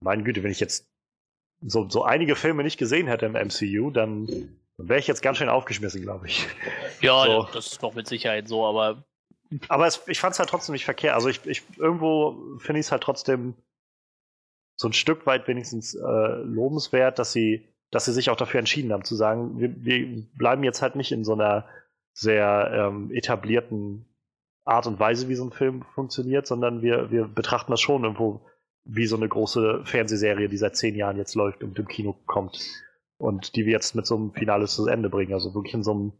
meine Güte, wenn ich jetzt so, so einige Filme nicht gesehen hätte im MCU, dann, wäre ich jetzt ganz schön aufgeschmissen, glaube ich. Ja, so. das ist doch mit Sicherheit so, aber. Aber es, ich fand es halt trotzdem nicht verkehrt. Also ich, ich irgendwo finde ich es halt trotzdem so ein Stück weit wenigstens äh, lobenswert, dass sie, dass sie sich auch dafür entschieden haben, zu sagen, wir, wir bleiben jetzt halt nicht in so einer sehr ähm, etablierten Art und Weise, wie so ein Film funktioniert, sondern wir, wir betrachten das schon irgendwo wie so eine große Fernsehserie, die seit zehn Jahren jetzt läuft und im Kino kommt. Und die wir jetzt mit so einem Finale zu Ende bringen. Also wirklich in so einem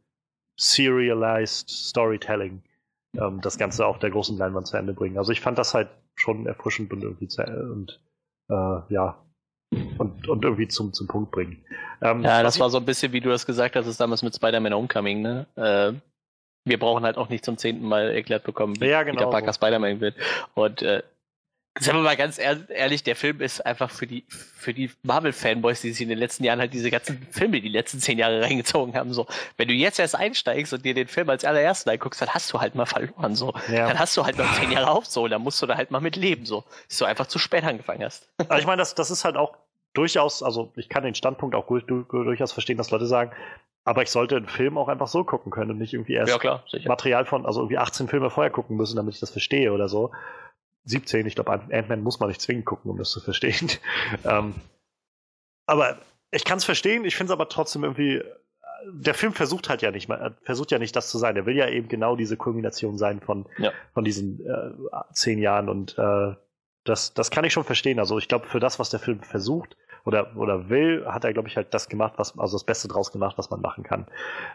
serialized Storytelling ähm, das Ganze auf der großen Leinwand zu Ende bringen. Also ich fand das halt schon erfrischend und irgendwie zu, und äh, ja, und, und irgendwie zum, zum Punkt bringen. Ähm, ja, das war so ein bisschen, wie du das gesagt hast, damals mit Spider-Man Homecoming, ne? Äh, wir brauchen halt auch nicht zum zehnten Mal erklärt bekommen, wie ja, genau Peter Parker so. Spider-Man wird. Und äh, Sagen wir mal ganz ehrlich, der Film ist einfach für die, für die Marvel-Fanboys, die sich in den letzten Jahren halt diese ganzen Filme die letzten zehn Jahre reingezogen haben, so. Wenn du jetzt erst einsteigst und dir den Film als allerersten anguckst, dann hast du halt mal verloren, so. Ja. Dann hast du halt noch zehn Jahre auf, so. Dann musst du da halt mal mit leben, so. Dass du einfach zu spät angefangen hast. [LAUGHS] Also ich meine, das, das ist halt auch durchaus, also ich kann den Standpunkt auch durchaus verstehen, dass Leute sagen, aber ich sollte einen Film auch einfach so gucken können und nicht irgendwie erst ja, klar, Material von, also irgendwie 18 Filme vorher gucken müssen, damit ich das verstehe oder so. 17. Ich glaube, Ant-Man muss man nicht zwingend gucken, um das zu verstehen. [LAUGHS] ähm, aber ich kann es verstehen, ich finde es aber trotzdem irgendwie. Der Film versucht halt ja nicht mal, versucht ja nicht das zu sein. Er will ja eben genau diese Kulmination sein von, ja. von diesen äh, zehn Jahren und äh, das, das kann ich schon verstehen. Also ich glaube, für das, was der Film versucht, oder, oder will, hat er, glaube ich, halt das gemacht, was, also das Beste draus gemacht, was man machen kann.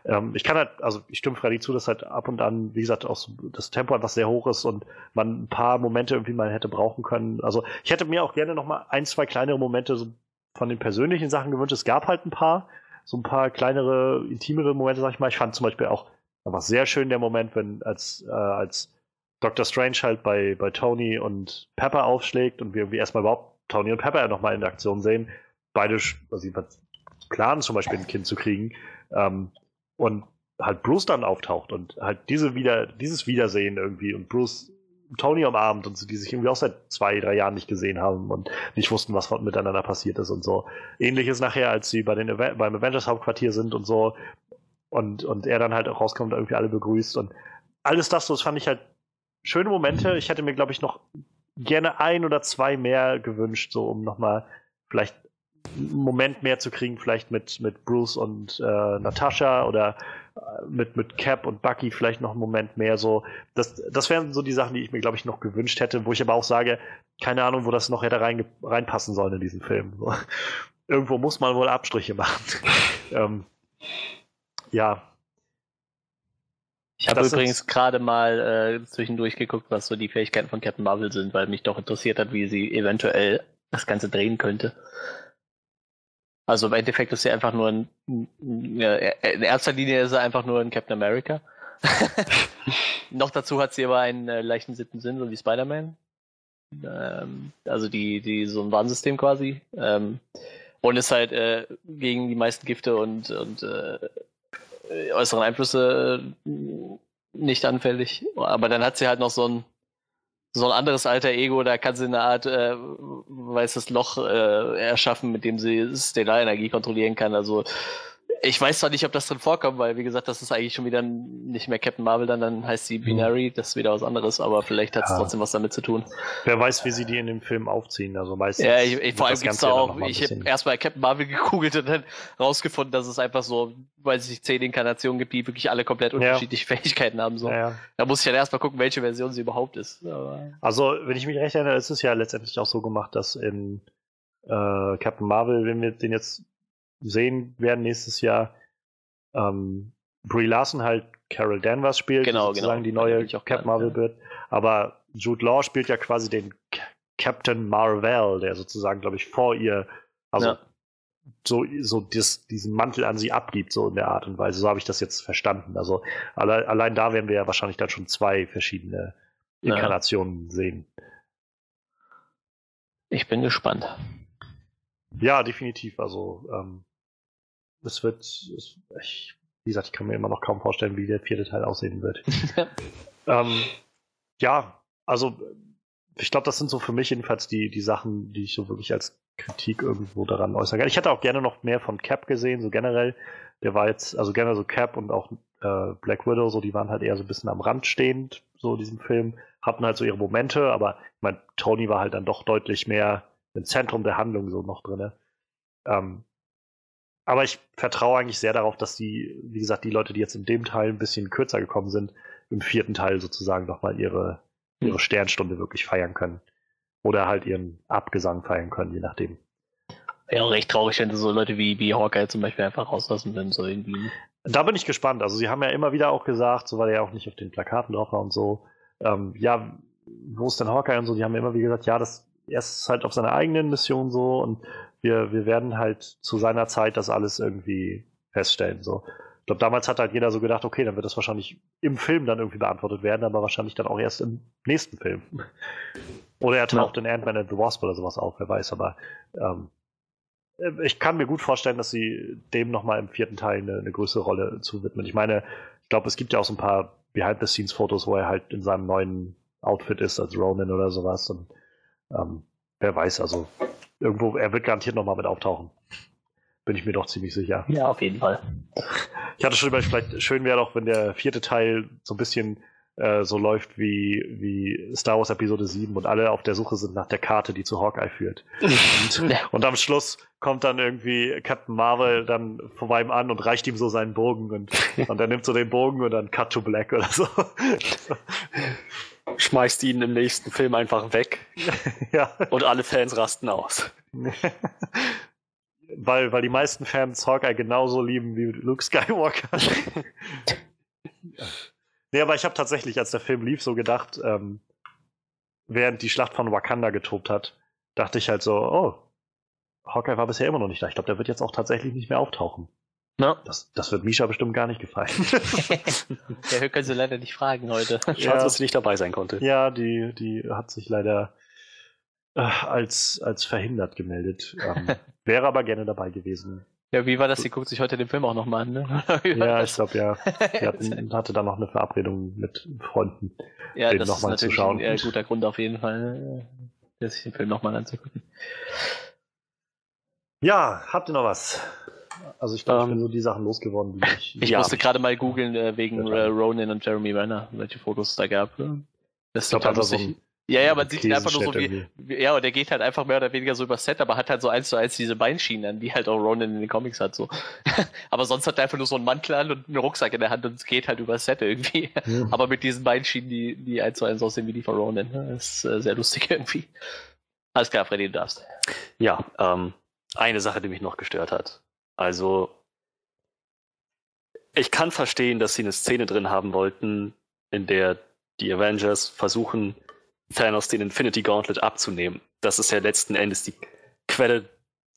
Ähm, ich kann halt, also ich stimme Freddy zu, dass halt ab und an, wie gesagt, auch so das Tempo einfach sehr hoch ist und man ein paar Momente irgendwie mal hätte brauchen können. Also ich hätte mir auch gerne noch mal ein, zwei kleinere Momente so von den persönlichen Sachen gewünscht. Es gab halt ein paar, so ein paar kleinere, intimere Momente, sag ich mal. Ich fand zum Beispiel auch einfach sehr schön der Moment, wenn als, äh, als Dr. Strange halt bei, bei Tony und Pepper aufschlägt und wir irgendwie erstmal überhaupt Tony und Pepper nochmal in der Aktion sehen. Beide, also planen zum Beispiel ein Kind zu kriegen. Ähm, und halt Bruce dann auftaucht und halt diese wieder, dieses Wiedersehen irgendwie und Bruce Tony umarmt und so, die sich irgendwie auch seit zwei, drei Jahren nicht gesehen haben und nicht wussten, was miteinander passiert ist und so. Ähnliches nachher, als sie bei den beim Avengers Hauptquartier sind und so und, und er dann halt auch rauskommt und irgendwie alle begrüßt und alles das, so, das fand ich halt schöne Momente. Ich hätte mir, glaube ich, noch gerne ein oder zwei mehr gewünscht, so um nochmal vielleicht einen Moment mehr zu kriegen, vielleicht mit, mit Bruce und äh, Natascha oder äh, mit, mit Cap und Bucky vielleicht noch einen Moment mehr. So, das, das wären so die Sachen, die ich mir, glaube ich, noch gewünscht hätte, wo ich aber auch sage, keine Ahnung, wo das noch hätte rein, reinpassen sollen in diesen Film. So. [LAUGHS] Irgendwo muss man wohl Abstriche machen. [LAUGHS] ähm, ja, ich habe übrigens gerade mal äh, zwischendurch geguckt, was so die Fähigkeiten von Captain Marvel sind, weil mich doch interessiert hat, wie sie eventuell das Ganze drehen könnte. Also im Endeffekt ist sie einfach nur ein, ja, in erster Linie ist er einfach nur ein Captain America. [LAUGHS] Noch dazu hat sie aber einen äh, leichten siebten Sinn, so wie Spider-Man. Ähm, also die, die, so ein Warnsystem quasi. Ähm, und ist halt äh, gegen die meisten Gifte und, und äh, äußeren Einflüsse äh, nicht anfällig. Aber dann hat sie halt noch so ein, so ein anderes alter Ego, da kann sie eine Art äh, weißes Loch äh, erschaffen, mit dem sie Stellarenergie kontrollieren kann. Also ich weiß zwar nicht, ob das drin vorkommt, weil wie gesagt, das ist eigentlich schon wieder nicht mehr Captain Marvel, dann, dann heißt sie Binary, das ist wieder was anderes, aber vielleicht hat es ja. trotzdem was damit zu tun. Wer weiß, wie sie die in dem Film aufziehen, also meistens. Ja, ich, ich, vor allem gibt es da auch, ich habe erstmal Captain Marvel [LAUGHS] gegoogelt und dann rausgefunden, dass es einfach so, weil es sich zehn Inkarnationen gibt, die wirklich alle komplett unterschiedliche ja. [LAUGHS] Fähigkeiten haben. So. Ja, da muss ich dann erstmal gucken, welche Version sie überhaupt ist. Aber also, wenn ich mich recht erinnere, ist es ja letztendlich auch so gemacht, dass in äh, Captain Marvel, wenn wir den jetzt sehen werden nächstes Jahr, ähm, Brie Larson halt Carol Danvers spielt, genau, sozusagen genau. die neue Cap Marvel ja. wird. Aber Jude Law spielt ja quasi den Captain Marvel, der sozusagen, glaube ich, vor ihr, also ja. so, so dis, diesen Mantel an sie abgibt, so in der Art und Weise. So habe ich das jetzt verstanden. Also alle, allein da werden wir ja wahrscheinlich dann schon zwei verschiedene Inkarnationen ja. sehen. Ich bin gespannt. Ja, definitiv. Also ähm, es wird, es, ich, wie gesagt, ich kann mir immer noch kaum vorstellen, wie der vierte Teil aussehen wird. [LAUGHS] ähm, ja, also ich glaube, das sind so für mich jedenfalls die, die Sachen, die ich so wirklich als Kritik irgendwo daran äußern kann. Ich hätte auch gerne noch mehr von Cap gesehen, so generell. Der war jetzt, also gerne so Cap und auch äh, Black Widow, so die waren halt eher so ein bisschen am Rand stehend, so in diesem Film, hatten halt so ihre Momente, aber ich meine, Tony war halt dann doch deutlich mehr im Zentrum der Handlung so noch drin. Ähm, aber ich vertraue eigentlich sehr darauf, dass die, wie gesagt, die Leute, die jetzt in dem Teil ein bisschen kürzer gekommen sind, im vierten Teil sozusagen nochmal ihre ihre hm. Sternstunde wirklich feiern können. Oder halt ihren Abgesang feiern können, je nachdem. Ja, recht traurig, wenn so Leute wie, wie Hawkeye zum Beispiel einfach rauslassen würden, so irgendwie. Da bin ich gespannt. Also, sie haben ja immer wieder auch gesagt, so weil er ja auch nicht auf den Plakaten drauf war und so, ähm, ja, wo ist denn Hawkeye und so, die haben immer wieder gesagt, ja, das, er ist halt auf seiner eigenen Mission so und wir, wir werden halt zu seiner Zeit das alles irgendwie feststellen, so glaube, damals hat halt jeder so gedacht, okay, dann wird das wahrscheinlich im Film dann irgendwie beantwortet werden, aber wahrscheinlich dann auch erst im nächsten Film. Oder er taucht ja. in Ant-Man and the Wasp oder sowas auf, wer weiß, aber ähm, ich kann mir gut vorstellen, dass sie dem nochmal im vierten Teil eine, eine größere Rolle zuwidmen. Ich meine, ich glaube, es gibt ja auch so ein paar Behind-the-Scenes-Fotos, wo er halt in seinem neuen Outfit ist als Ronin oder sowas. Und ähm, wer weiß, also irgendwo, er wird garantiert nochmal mit auftauchen. Bin ich mir doch ziemlich sicher. Ja, auf jeden Fall. Ich hatte schon überlegt, vielleicht schön wäre doch, wenn der vierte Teil so ein bisschen äh, so läuft wie, wie Star Wars Episode 7 und alle auf der Suche sind nach der Karte, die zu Hawkeye führt. [LAUGHS] und, und, am Schluss kommt dann irgendwie Captain Marvel dann vorbei ihm an und reicht ihm so seinen Bogen und, und er nimmt so den Bogen und dann Cut to Black oder so. Schmeißt ihn im nächsten Film einfach weg. [LAUGHS] ja. Und alle Fans rasten aus [LAUGHS] weil, weil die meisten Fans Hawkeye genauso lieben wie Luke Skywalker. [LAUGHS] nee, aber ich habe tatsächlich, als der Film lief, so gedacht, ähm, während die Schlacht von Wakanda getobt hat, dachte ich halt so, oh, Hawkeye war bisher immer noch nicht da. Ich glaube, der wird jetzt auch tatsächlich nicht mehr auftauchen. No. Das, das wird Misha bestimmt gar nicht gefallen. [LAUGHS] der Höcker sie leider nicht fragen heute. Schade, ja, dass sie nicht dabei sein konnte. Ja, die, die hat sich leider äh, als, als verhindert gemeldet. Ähm, [LAUGHS] wäre aber gerne dabei gewesen. Ja, wie war das? Sie guckt sich heute den Film auch nochmal an, ne? [LAUGHS] ja, ich glaube ja. Sie hatten, hatte dann noch eine Verabredung mit Freunden, ja, den nochmal zu schauen. Ja, guter Grund auf jeden Fall, äh, sich den Film nochmal anzugucken. Ja, habt ihr noch was? Also ich glaube, um, ich bin ähm, so die Sachen losgeworden, die ich. Ich ja, musste gerade mal googeln äh, wegen äh, Ronan und Jeremy Renner, welche Fotos es da gab. Das ich glaube, war so ein ja, ja, man sieht ihn einfach nur so wie, wie, ja, und der geht halt einfach mehr oder weniger so über Set, aber hat halt so eins zu eins diese Beinschienen an, die halt auch Ronan in den Comics hat, so. [LAUGHS] aber sonst hat er einfach nur so einen Mantel an und einen Rucksack in der Hand und es geht halt über Set irgendwie. Ja. Aber mit diesen Beinschienen, die, die eins zu eins aussehen wie die von Ronan. Das ist äh, sehr lustig irgendwie. Alles klar, Freddy, du darfst. Ja, ähm, eine Sache, die mich noch gestört hat. Also, ich kann verstehen, dass sie eine Szene drin haben wollten, in der die Avengers versuchen, Thanos den Infinity Gauntlet abzunehmen. Das ist ja letzten Endes die Quelle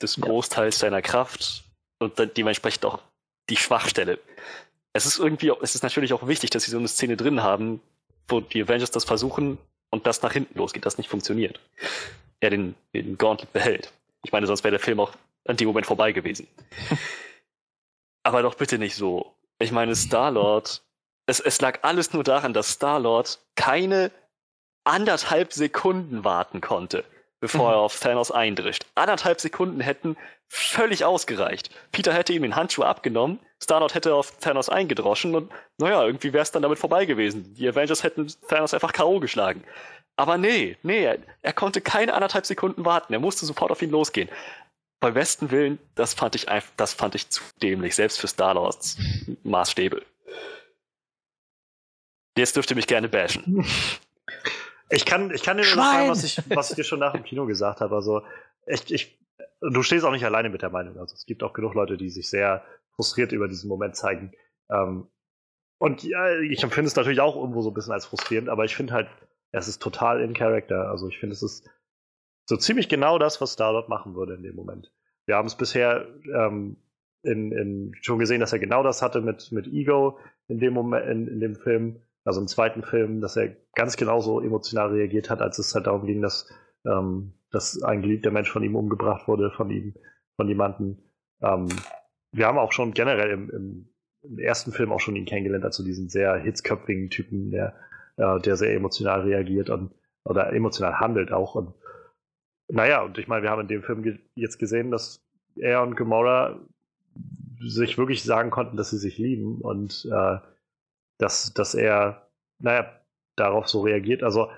des Großteils seiner Kraft und dementsprechend auch die Schwachstelle. Es ist irgendwie, es ist natürlich auch wichtig, dass sie so eine Szene drin haben, wo die Avengers das versuchen und das nach hinten losgeht, das nicht funktioniert. Er den, den Gauntlet behält. Ich meine, sonst wäre der Film auch an dem Moment vorbei gewesen. [LAUGHS] Aber doch bitte nicht so. Ich meine, Star-Lord, es, es lag alles nur daran, dass Star-Lord keine anderthalb Sekunden warten konnte, bevor er mhm. auf Thanos eindrischt. Anderthalb Sekunden hätten völlig ausgereicht. Peter hätte ihm den Handschuh abgenommen, Starlord hätte auf Thanos eingedroschen und naja, irgendwie wäre es dann damit vorbei gewesen. Die Avengers hätten Thanos einfach K.O. geschlagen. Aber nee, nee, er, er, konnte keine anderthalb Sekunden warten. Er musste sofort auf ihn losgehen. Bei besten Willen, das fand ich einfach, das fand ich zu dämlich, selbst für Starlords Maßstäbe. Jetzt dürft ihr mich gerne bashen. [LAUGHS] Ich kann, ich kann dir nur sagen, was ich, was ich dir schon nach dem Kino gesagt habe. Also, ich, ich, du stehst auch nicht alleine mit der Meinung. Also, es gibt auch genug Leute, die sich sehr frustriert über diesen Moment zeigen. Ähm, und ja, ich empfinde es natürlich auch irgendwo so ein bisschen als frustrierend, aber ich finde halt, es ist total in Character. Also ich finde, es ist so ziemlich genau das, was Starlord machen würde in dem Moment. Wir haben es bisher ähm, in, in, schon gesehen, dass er genau das hatte mit, mit Ego in dem Moment, in, in dem Film, also im zweiten Film, dass er ganz genauso emotional reagiert hat, als es halt darum ging, dass, ähm, dass ein geliebter Mensch von ihm umgebracht wurde, von ihm, von jemandem. Ähm, wir haben auch schon generell im, im, im, ersten Film auch schon ihn kennengelernt, also diesen sehr hitzköpfigen Typen, der, äh, der sehr emotional reagiert und oder emotional handelt auch. Und naja, und ich meine, wir haben in dem Film ge jetzt gesehen, dass er und Gamora sich wirklich sagen konnten, dass sie sich lieben und äh, dass, dass er, naja, darauf so reagiert. Also,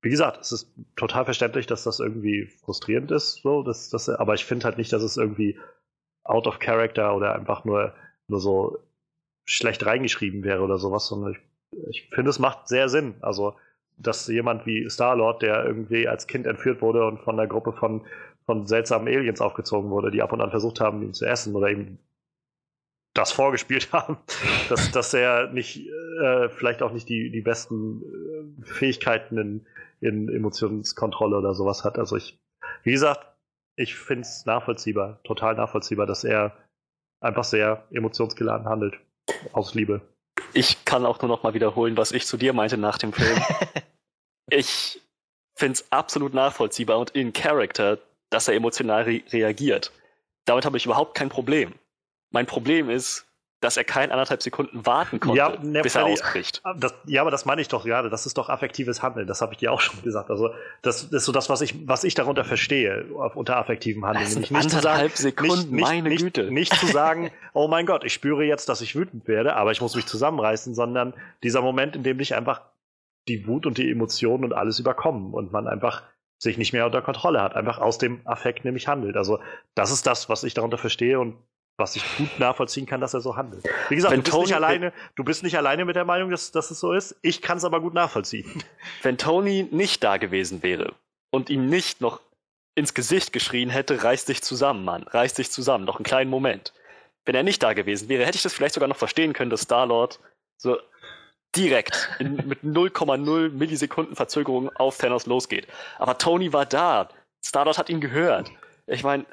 wie gesagt, es ist total verständlich, dass das irgendwie frustrierend ist, so, dass, dass, aber ich finde halt nicht, dass es irgendwie out of character oder einfach nur, nur so schlecht reingeschrieben wäre oder sowas, sondern ich, ich finde, es macht sehr Sinn. Also, dass jemand wie Star-Lord, der irgendwie als Kind entführt wurde und von einer Gruppe von, von seltsamen Aliens aufgezogen wurde, die ab und an versucht haben, ihn zu essen oder ihm das vorgespielt [LAUGHS] haben, dass, dass er nicht, äh, vielleicht auch nicht die, die besten äh, Fähigkeiten in, in Emotionskontrolle oder sowas hat. Also ich, wie gesagt, ich finde es nachvollziehbar, total nachvollziehbar, dass er einfach sehr emotionsgeladen handelt. Aus Liebe. Ich kann auch nur noch mal wiederholen, was ich zu dir meinte nach dem Film. [LAUGHS] ich finde es absolut nachvollziehbar und in Character, dass er emotional re reagiert. Damit habe ich überhaupt kein Problem. Mein Problem ist, dass er kein anderthalb Sekunden warten konnte, ja, ne, bis er ausbricht. Ah, das, ja, aber das meine ich doch gerade. Das ist doch affektives Handeln. Das habe ich dir auch schon gesagt. Also das, das ist so das, was ich, was ich darunter verstehe unter affektivem Handeln. Das sind nicht anderthalb zu sagen, Sekunden, nicht, meine nicht, Güte. Nicht zu sagen, [LAUGHS] oh mein Gott, ich spüre jetzt, dass ich wütend werde, aber ich muss mich zusammenreißen, sondern dieser Moment, in dem dich einfach die Wut und die Emotionen und alles überkommen und man einfach sich nicht mehr unter Kontrolle hat, einfach aus dem Affekt nämlich handelt. Also das ist das, was ich darunter verstehe und was ich gut nachvollziehen kann, dass er so handelt. Wie gesagt, du bist, Tony, nicht alleine, du bist nicht alleine mit der Meinung, dass, dass es so ist. Ich kann es aber gut nachvollziehen. [LAUGHS] Wenn Tony nicht da gewesen wäre und ihm nicht noch ins Gesicht geschrien hätte, reiß dich zusammen, Mann, reiß dich zusammen, noch einen kleinen Moment. Wenn er nicht da gewesen wäre, hätte ich das vielleicht sogar noch verstehen können, dass Star-Lord so direkt in, mit 0,0 Millisekunden Verzögerung auf Thanos losgeht. Aber Tony war da. Star-Lord hat ihn gehört. Ich meine,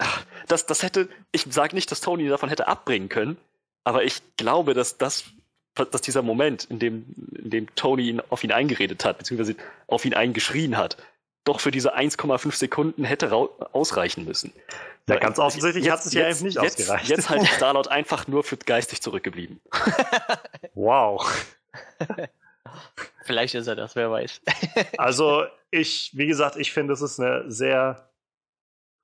das, das hätte, ich sage nicht, dass Tony davon hätte abbringen können, aber ich glaube, dass das, dass dieser Moment, in dem, in dem Tony ihn, auf ihn eingeredet hat, beziehungsweise auf ihn eingeschrien hat, doch für diese 1,5 Sekunden hätte ausreichen müssen. Ja, ganz offensichtlich jetzt, hat es ja jetzt, nicht jetzt, ausgereicht. Jetzt halt [LAUGHS] Starlord einfach nur für geistig zurückgeblieben. wow. [LAUGHS] Vielleicht ist er das, wer weiß. [LAUGHS] also, ich, wie gesagt, ich finde, es ist eine sehr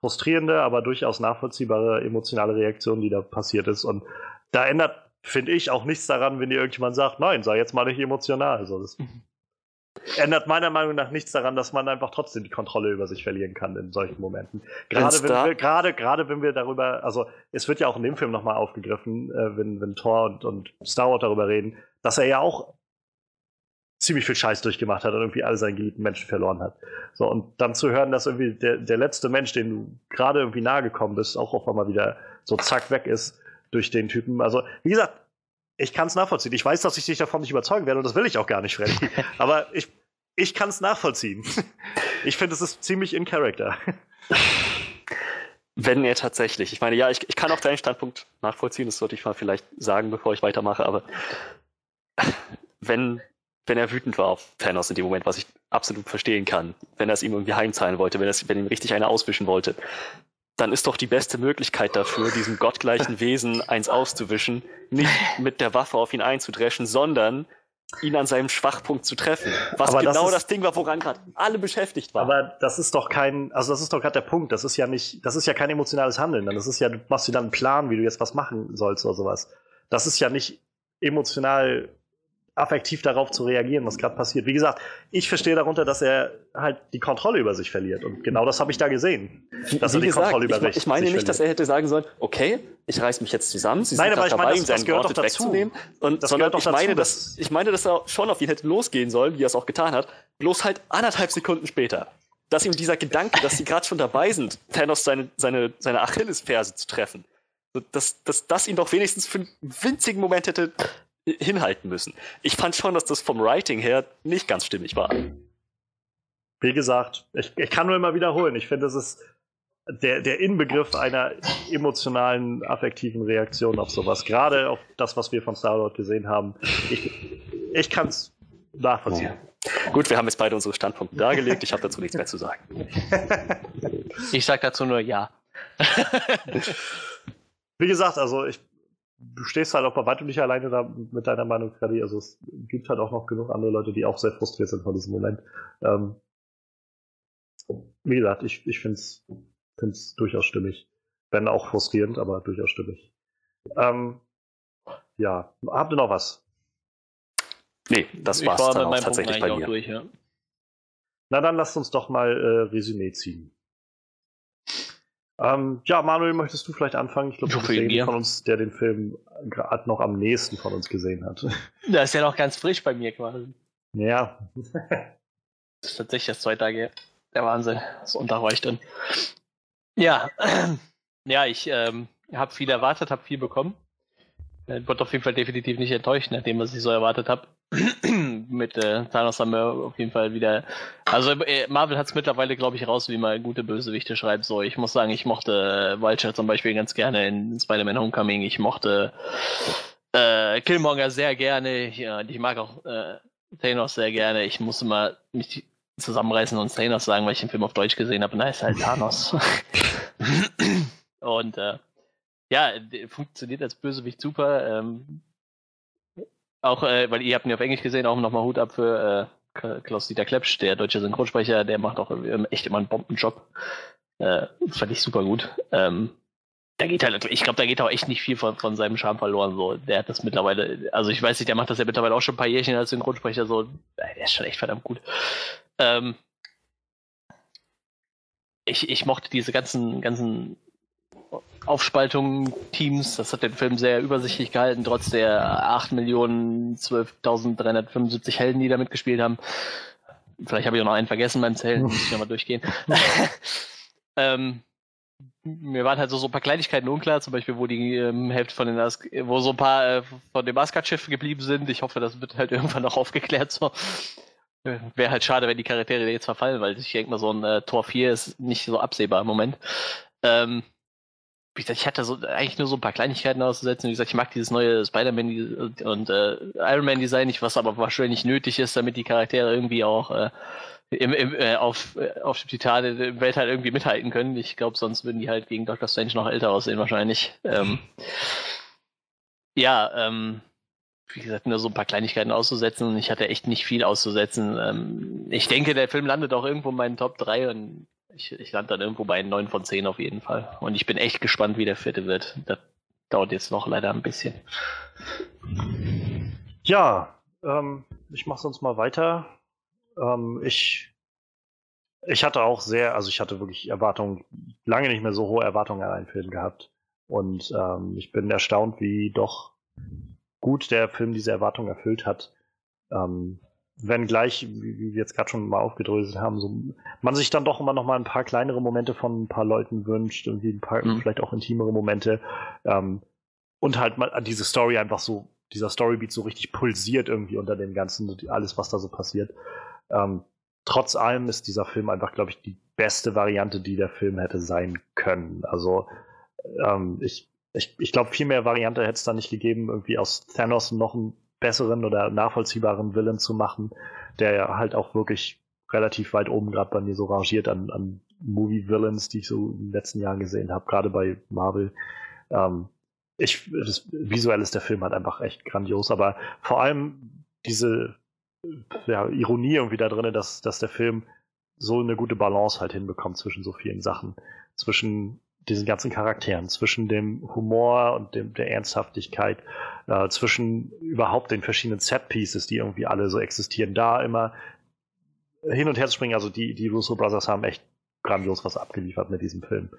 frustrierende, aber durchaus nachvollziehbare emotionale Reaktion, die da passiert ist. Und da ändert, finde ich, auch nichts daran, wenn dir irgendjemand sagt, nein, sei jetzt mal nicht emotional. Also das mhm. Ändert meiner Meinung nach nichts daran, dass man einfach trotzdem die Kontrolle über sich verlieren kann in solchen Momenten. Gerade wenn wir, gerade, gerade wenn wir darüber, also es wird ja auch in dem Film nochmal aufgegriffen, äh, wenn, wenn Thor und, und Star Wars darüber reden, dass er ja auch ziemlich viel Scheiß durchgemacht hat und irgendwie alle seine geliebten Menschen verloren hat. So, und dann zu hören, dass irgendwie der, der letzte Mensch, den du gerade irgendwie nahe gekommen bist, auch auf einmal wieder so zack weg ist durch den Typen. Also, wie gesagt, ich kann es nachvollziehen. Ich weiß, dass ich dich davon nicht überzeugen werde und das will ich auch gar nicht, Freddy. [LAUGHS] Aber ich, ich kann es nachvollziehen. [LAUGHS] Ich finde, es ist ziemlich in Character. Wenn er tatsächlich, ich meine, ja, ich, ich kann auch deinen Standpunkt nachvollziehen, das sollte ich mal vielleicht sagen, bevor ich weitermache, aber [LAUGHS] wenn wenn er wütend war auf Thanos in dem Moment, was ich absolut verstehen kann, wenn er es ihm irgendwie heimzahlen wollte, wenn er wenn ihm richtig eine auswischen wollte, dann ist doch die beste Möglichkeit dafür, diesem gottgleichen [LAUGHS] Wesen eins auszuwischen, nicht mit der Waffe auf ihn einzudreschen, sondern ihn an seinem Schwachpunkt zu treffen. Was aber genau das, ist, das, Ding war, woran gerade alle beschäftigt waren. Aber das ist doch kein, also das ist doch gerade der Punkt. Das ist ja nicht, das ist ja kein emotionales Handeln. Das ist ja, du machst dir dann einen Plan, wie du jetzt was machen sollst oder sowas. Das ist ja nicht emotional affektiv darauf zu reagieren, was gerade passiert. Wie gesagt, ich verstehe darunter, dass er halt die Kontrolle über sich verliert. Und genau das habe ich da gesehen. Dass Wie er die gesagt, Kontrolle über ich, ich meine nicht, verliert. dass er hätte sagen sollen, okay, ich reiß mich jetzt zusammen, Sie Nein, sind aber ich dabei, meine, das, das gehört doch dazu. Und, das sondern ich, dazu, meine, dass, ich meine, dass er schon auf ihn hätte losgehen sollen, wie er es auch getan hat, bloß halt anderthalb Sekunden später. Dass ihm dieser Gedanke, dass sie [LAUGHS] gerade schon dabei sind, Thanos seine, seine, seine Achillesferse zu treffen, dass, dass das ihn doch wenigstens für einen winzigen Moment hätte hinhalten müssen. Ich fand schon, dass das vom Writing her nicht ganz stimmig war. Wie gesagt, ich, ich kann nur immer wiederholen. Ich finde, das ist der, der Inbegriff einer emotionalen, affektiven Reaktion auf sowas. Gerade auf das, was wir von Star-Lord gesehen haben. Ich, ich kann es nachvollziehen. Ja. Gut, wir haben jetzt beide unsere Standpunkte dargelegt. Ich habe dazu nichts mehr zu sagen. Ich sage dazu nur ja. Wie gesagt, also ich, du stehst halt auch bei weitem nicht alleine da mit deiner Meinung, Freddy. Also es gibt halt auch noch genug andere Leute, die auch sehr frustriert sind von diesem Moment. Ähm, wie gesagt, ich, ich finde es durchaus stimmig. Wenn auch frustrierend, aber durchaus stimmig. Ähm, ja, habt ihr noch was? Nee, das war's war dann auch tatsächlich bei mir. Durch, ja. Na dann lasst uns doch mal äh, Resümee ziehen. Ähm, ja, Manuel, möchtest du vielleicht anfangen? Ich glaube, du bist der von uns, der den Film gerade noch am nächsten von uns gesehen hat. [LAUGHS] Das ist ja noch ganz frisch bei mir quasi. Ja. [LAUGHS] das ist tatsächlich das zwei Tage Der Wahnsinn. War ich drin. Ja, [CLEARS THROAT] ja, ich ähm, habe viel erwartet, habe viel bekommen. Ich wurde auf jeden Fall definitiv nicht enttäuscht, nachdem was ich so erwartet habe. [CLEARS THROAT] Mit äh, Thanos haben wir auf jeden Fall wieder. Also äh, Marvel hat es mittlerweile, glaube ich, raus, wie man gute Bösewichte schreibt. So, ich muss sagen, ich mochte äh, Vulture zum Beispiel ganz gerne in Spider-Man Homecoming. Ich mochte äh, Killmonger sehr gerne. Ich, äh, ich mag auch äh, Thanos sehr gerne. Ich musste mal mich zusammenreißen und Thanos sagen, weil ich den Film auf Deutsch gesehen habe. Da ist halt Thanos. [LAUGHS] und äh, ja, funktioniert als Bösewicht super. Ähm, auch, äh, weil ihr habt ihn auf Englisch gesehen, auch nochmal Hut ab für äh, Klaus-Dieter Klepsch, der deutsche Synchronsprecher, der macht auch echt immer einen Bombenjob. Äh, fand ich super gut. Ähm, da geht halt, ich glaube, da geht auch echt nicht viel von, von seinem Charme verloren. So, der hat das mittlerweile, also ich weiß nicht, der macht das ja mittlerweile auch schon ein paar Jährchen als Synchronsprecher. So, der ist schon echt verdammt gut. Ähm, ich, ich mochte diese ganzen, ganzen Aufspaltungen, Teams, das hat den Film sehr übersichtlich gehalten, trotz der 8.012.375 Helden, die da mitgespielt haben. Vielleicht habe ich auch noch einen vergessen beim Zählen, muss ich nochmal durchgehen. [LAUGHS] [LAUGHS] ähm, mir waren halt so, so ein paar Kleinigkeiten unklar, zum Beispiel, wo die ähm, Hälfte von den As wo so ein paar äh, von dem Asgard-Schiff geblieben sind. Ich hoffe, das wird halt [LAUGHS] irgendwann noch aufgeklärt. So. Wäre halt schade, wenn die Charaktere jetzt verfallen, weil ich denke mal, so ein äh, Tor 4 ist nicht so absehbar im Moment. Ähm, wie gesagt, ich hatte so eigentlich nur so ein paar Kleinigkeiten auszusetzen. Wie gesagt, ich mag dieses neue Spider-Man und äh, Iron Man Design nicht, was aber wahrscheinlich nötig ist, damit die Charaktere irgendwie auch äh, im, im, äh, auf, äh, auf dem Titan im Weltall irgendwie mithalten können. Ich glaube, sonst würden die halt gegen Doctor Strange noch älter aussehen wahrscheinlich. Ähm, ja, ähm, wie gesagt, nur so ein paar Kleinigkeiten auszusetzen und ich hatte echt nicht viel auszusetzen. Ähm, ich denke, der Film landet auch irgendwo in meinen Top 3 und ich, ich lande dann irgendwo bei 9 von 10 auf jeden Fall. Und ich bin echt gespannt, wie der vierte wird. Das dauert jetzt noch leider ein bisschen. Ja, ähm, ich mache sonst mal weiter. Ähm, ich, ich hatte auch sehr, also ich hatte wirklich Erwartungen, lange nicht mehr so hohe Erwartungen an einen Film gehabt. Und ähm, ich bin erstaunt, wie doch gut der Film diese Erwartung erfüllt hat. Ähm, wenn gleich, wie wir jetzt gerade schon mal aufgedröselt haben, so, man sich dann doch immer noch mal ein paar kleinere Momente von ein paar Leuten wünscht, irgendwie ein paar mhm. vielleicht auch intimere Momente ähm, und halt mal diese Story einfach so, dieser Storybeat so richtig pulsiert irgendwie unter dem Ganzen, alles, was da so passiert. Ähm, trotz allem ist dieser Film einfach, glaube ich, die beste Variante, die der Film hätte sein können. Also ähm, ich ich, ich glaube, viel mehr Variante hätte es da nicht gegeben, irgendwie aus Thanos noch einen besseren oder nachvollziehbaren Willen zu machen, der ja halt auch wirklich relativ weit oben gerade bei mir so rangiert an, an Movie-Villains, die ich so in den letzten Jahren gesehen habe, gerade bei Marvel. Ähm, ich, das visuell ist der Film halt einfach echt grandios, aber vor allem diese ja, Ironie irgendwie da drin, dass, dass der Film so eine gute Balance halt hinbekommt zwischen so vielen Sachen. Zwischen diesen ganzen Charakteren, zwischen dem Humor und dem, der Ernsthaftigkeit, äh, zwischen überhaupt den verschiedenen Set-Pieces, die irgendwie alle so existieren, da immer hin und her zu springen. Also die, die Russo Brothers haben echt grandios was abgeliefert mit diesem Film.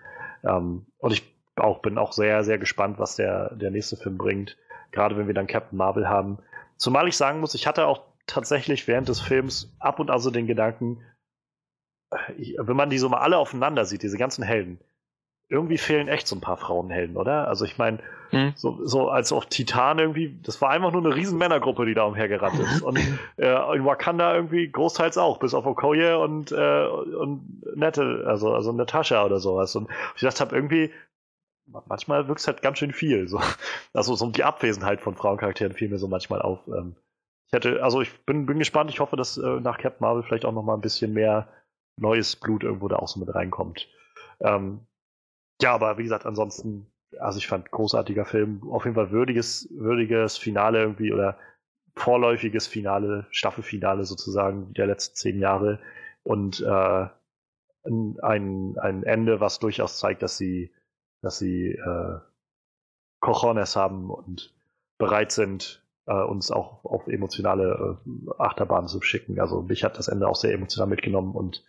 Ähm, und ich auch, bin auch sehr, sehr gespannt, was der, der nächste Film bringt. Gerade wenn wir dann Captain Marvel haben. Zumal ich sagen muss, ich hatte auch tatsächlich während des Films ab und an so den Gedanken, wenn man die so mal alle aufeinander sieht, diese ganzen Helden, irgendwie fehlen echt so ein paar Frauenhelden, oder? Also ich meine, hm. so, so als auch Titan irgendwie, das war einfach nur eine riesen Männergruppe, die da umhergerannt ist. Und [LAUGHS] äh, in Wakanda irgendwie großteils auch, bis auf Okoye und, äh, und Nette, also, also Natascha oder sowas. Und ich dachte habe irgendwie, manchmal wirkt es halt ganz schön viel. So. Also so die Abwesenheit von Frauencharakteren fiel mir so manchmal auf. Ähm, ich hätte, also ich bin, bin gespannt, ich hoffe, dass äh, nach Captain Marvel vielleicht auch nochmal ein bisschen mehr neues Blut irgendwo da auch so mit reinkommt. Ähm, ja, aber wie gesagt, ansonsten, also ich fand großartiger Film, auf jeden Fall würdiges, würdiges Finale irgendwie oder vorläufiges Finale, Staffelfinale sozusagen der letzten zehn Jahre. Und äh, ein, ein Ende, was durchaus zeigt, dass sie, dass sie äh, Cojones haben und bereit sind, äh, uns auch auf emotionale äh, Achterbahnen zu schicken. Also mich hat das Ende auch sehr emotional mitgenommen und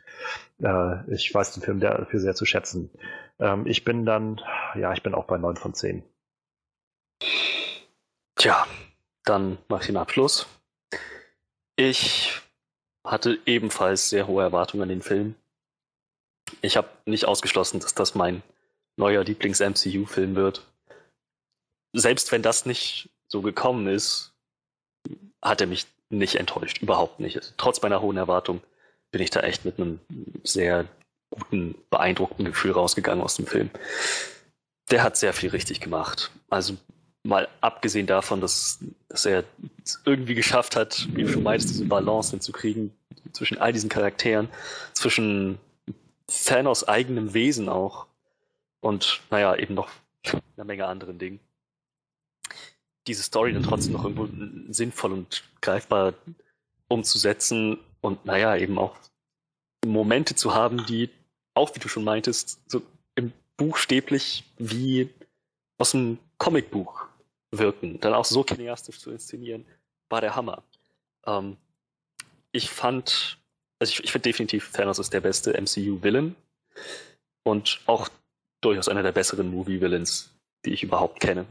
äh, ich weiß den Film dafür sehr zu schätzen. Ähm, ich bin dann, ja, ich bin auch bei 9 von 10. Tja, dann mache ich den Abschluss. Ich hatte ebenfalls sehr hohe Erwartungen an den Film. Ich habe nicht ausgeschlossen, dass das mein neuer Lieblings-MCU-Film wird. Selbst wenn das nicht so gekommen ist, hat er mich nicht enttäuscht. Überhaupt nicht. Also, trotz meiner hohen Erwartung bin ich da echt mit einem sehr guten, beeindruckten Gefühl rausgegangen aus dem Film. Der hat sehr viel richtig gemacht. Also mal abgesehen davon, dass, dass er es irgendwie geschafft hat, wie du schon meinst, diese Balance hinzukriegen zwischen all diesen Charakteren, zwischen Thanos eigenem Wesen auch und naja, eben noch eine Menge anderen Dingen. Diese Story dann trotzdem noch irgendwo sinnvoll und greifbar umzusetzen und naja, eben auch Momente zu haben, die auch, wie du schon meintest, so im buchstäblich wie aus einem Comicbuch wirken. Dann auch so kineastisch zu inszenieren, war der Hammer. Ähm, ich fand, also ich, ich finde definitiv Thanos ist der beste MCU-Villain und auch durchaus einer der besseren Movie-Villains, die ich überhaupt kenne.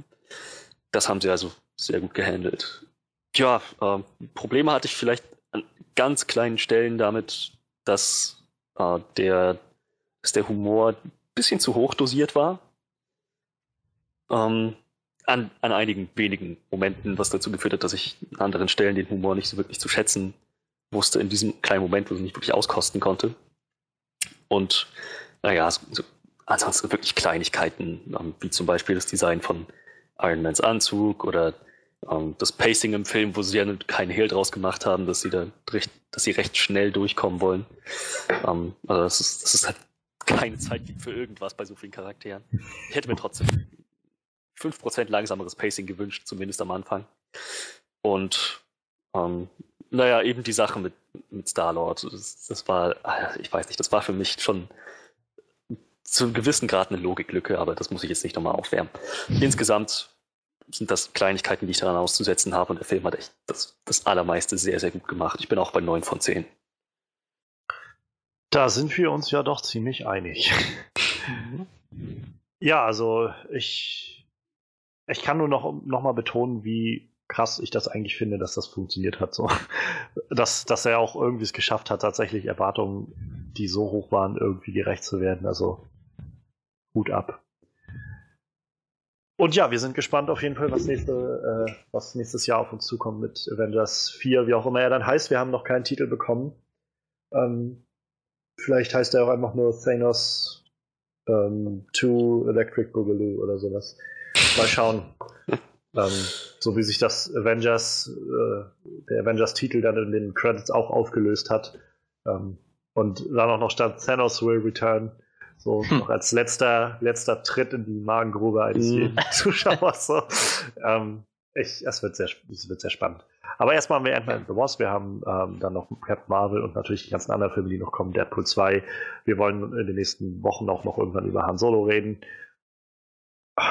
Das haben sie also sehr gut gehandelt. Ja, äh, Probleme hatte ich vielleicht an ganz kleinen Stellen damit, dass äh, der, dass der Humor ein bisschen zu hoch dosiert war. Ähm, an, an einigen wenigen Momenten, was dazu geführt hat, dass ich an anderen Stellen den Humor nicht so wirklich zu schätzen wusste, in diesem kleinen Moment, wo ich nicht wirklich auskosten konnte. Und naja, so, so, ansonsten wirklich Kleinigkeiten, ähm, wie zum Beispiel das Design von Iron Mans Anzug oder ähm, das Pacing im Film, wo sie ja keinen Hehl draus gemacht haben, dass sie da recht, dass sie recht schnell durchkommen wollen. Ähm, also das ist, das ist halt keine Zeit gibt für irgendwas bei so vielen Charakteren. Ich hätte mir trotzdem 5% langsameres Pacing gewünscht, zumindest am Anfang. Und ähm, naja, eben die Sache mit, mit Star-Lord, das, das, war, ich weiß nicht, das war für mich schon zu einem gewissen Grad eine Logiklücke, aber das muss ich jetzt nicht nochmal aufwärmen. Insgesamt sind das Kleinigkeiten, die ich daran auszusetzen habe. Und der Film hat echt das, das Allermeiste sehr, sehr gut gemacht. Ich bin auch bei 9 von 10. Da sind wir uns ja doch ziemlich einig. ja, also ich, ich kann nur noch, noch mal betonen, wie krass ich das eigentlich finde, dass das funktioniert hat. So. Dass, dass er auch irgendwie es geschafft hat, tatsächlich Erwartungen, die so hoch waren, irgendwie gerecht zu werden. Also Hut ab. Und ja, wir sind gespannt auf jeden Fall, was, nächste, äh, was nächstes Jahr auf uns zukommt mit Avengers 4, wie auch immer er dann heißt. Wir haben noch keinen Titel bekommen. Ähm, vielleicht heißt er auch einfach nur Thanos ähm, 2 Electric Boogaloo oder sowas. Mal schauen. [LAUGHS] ähm, so wie sich das Avengers, äh, der Avengers-Titel dann in den Credits auch aufgelöst hat. Ähm, und dann auch noch stand Thanos will return. So hm. noch als letzter, letzter Tritt in die Magengrube eines hm. jeden Zuschauers. So. Ähm, ich, es, wird sehr, es wird sehr spannend. Aber erstmal haben wir Ant-Man and the Wasp, wir haben ähm, dann noch Captain Marvel und natürlich die ganzen anderen Filme, die noch kommen, Deadpool 2. Wir wollen in den nächsten Wochen auch noch irgendwann über Han Solo reden.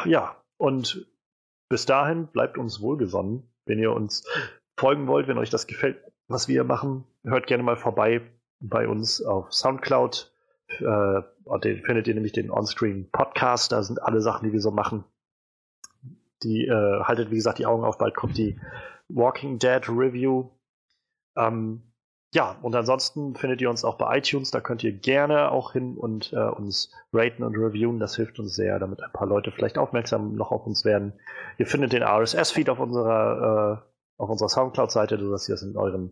Ja, und bis dahin bleibt uns wohlgesonnen. Wenn ihr uns folgen wollt, wenn euch das gefällt, was wir machen, hört gerne mal vorbei bei uns auf Soundcloud, äh, den findet ihr nämlich den Onscreen Podcast. Da sind alle Sachen, die wir so machen. Die äh, haltet, wie gesagt, die Augen auf. Bald kommt die Walking Dead Review. Ähm, ja, und ansonsten findet ihr uns auch bei iTunes. Da könnt ihr gerne auch hin und äh, uns raten und reviewen. Das hilft uns sehr, damit ein paar Leute vielleicht aufmerksam noch auf uns werden. Ihr findet den RSS-Feed auf unserer, äh, auf unserer Soundcloud-Seite, sodass ihr es in euren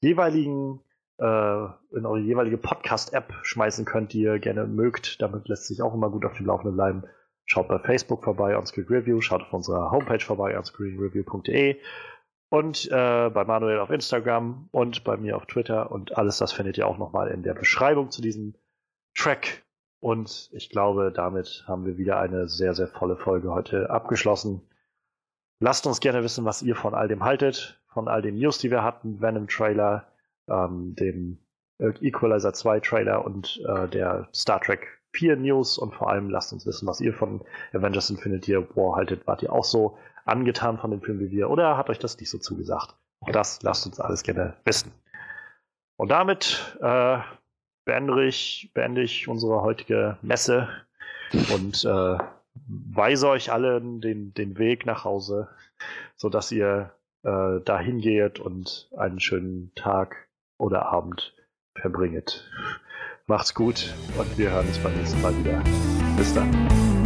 jeweiligen in eure jeweilige Podcast-App schmeißen könnt, die ihr gerne mögt. Damit lässt sich auch immer gut auf dem Laufenden bleiben. Schaut bei Facebook vorbei, Onscreen Review, schaut auf unserer Homepage vorbei, onscreenreview.de und äh, bei Manuel auf Instagram und bei mir auf Twitter und alles das findet ihr auch nochmal in der Beschreibung zu diesem Track. Und ich glaube, damit haben wir wieder eine sehr, sehr volle Folge heute abgeschlossen. Lasst uns gerne wissen, was ihr von all dem haltet, von all den News, die wir hatten, Venom Trailer, ähm, dem Equalizer 2 Trailer und äh, der Star Trek 4 News und vor allem lasst uns wissen, was ihr von Avengers Infinity War haltet. Wart ihr auch so angetan von dem Film wie wir oder hat euch das nicht so zugesagt? Auch das lasst uns alles gerne wissen. Und damit äh, beende, ich, beende ich unsere heutige Messe und äh, weise euch allen den, den Weg nach Hause, sodass ihr äh, dahin geht und einen schönen Tag oder Abend verbringet. Macht's gut und wir hören uns beim nächsten Mal wieder. Bis dann.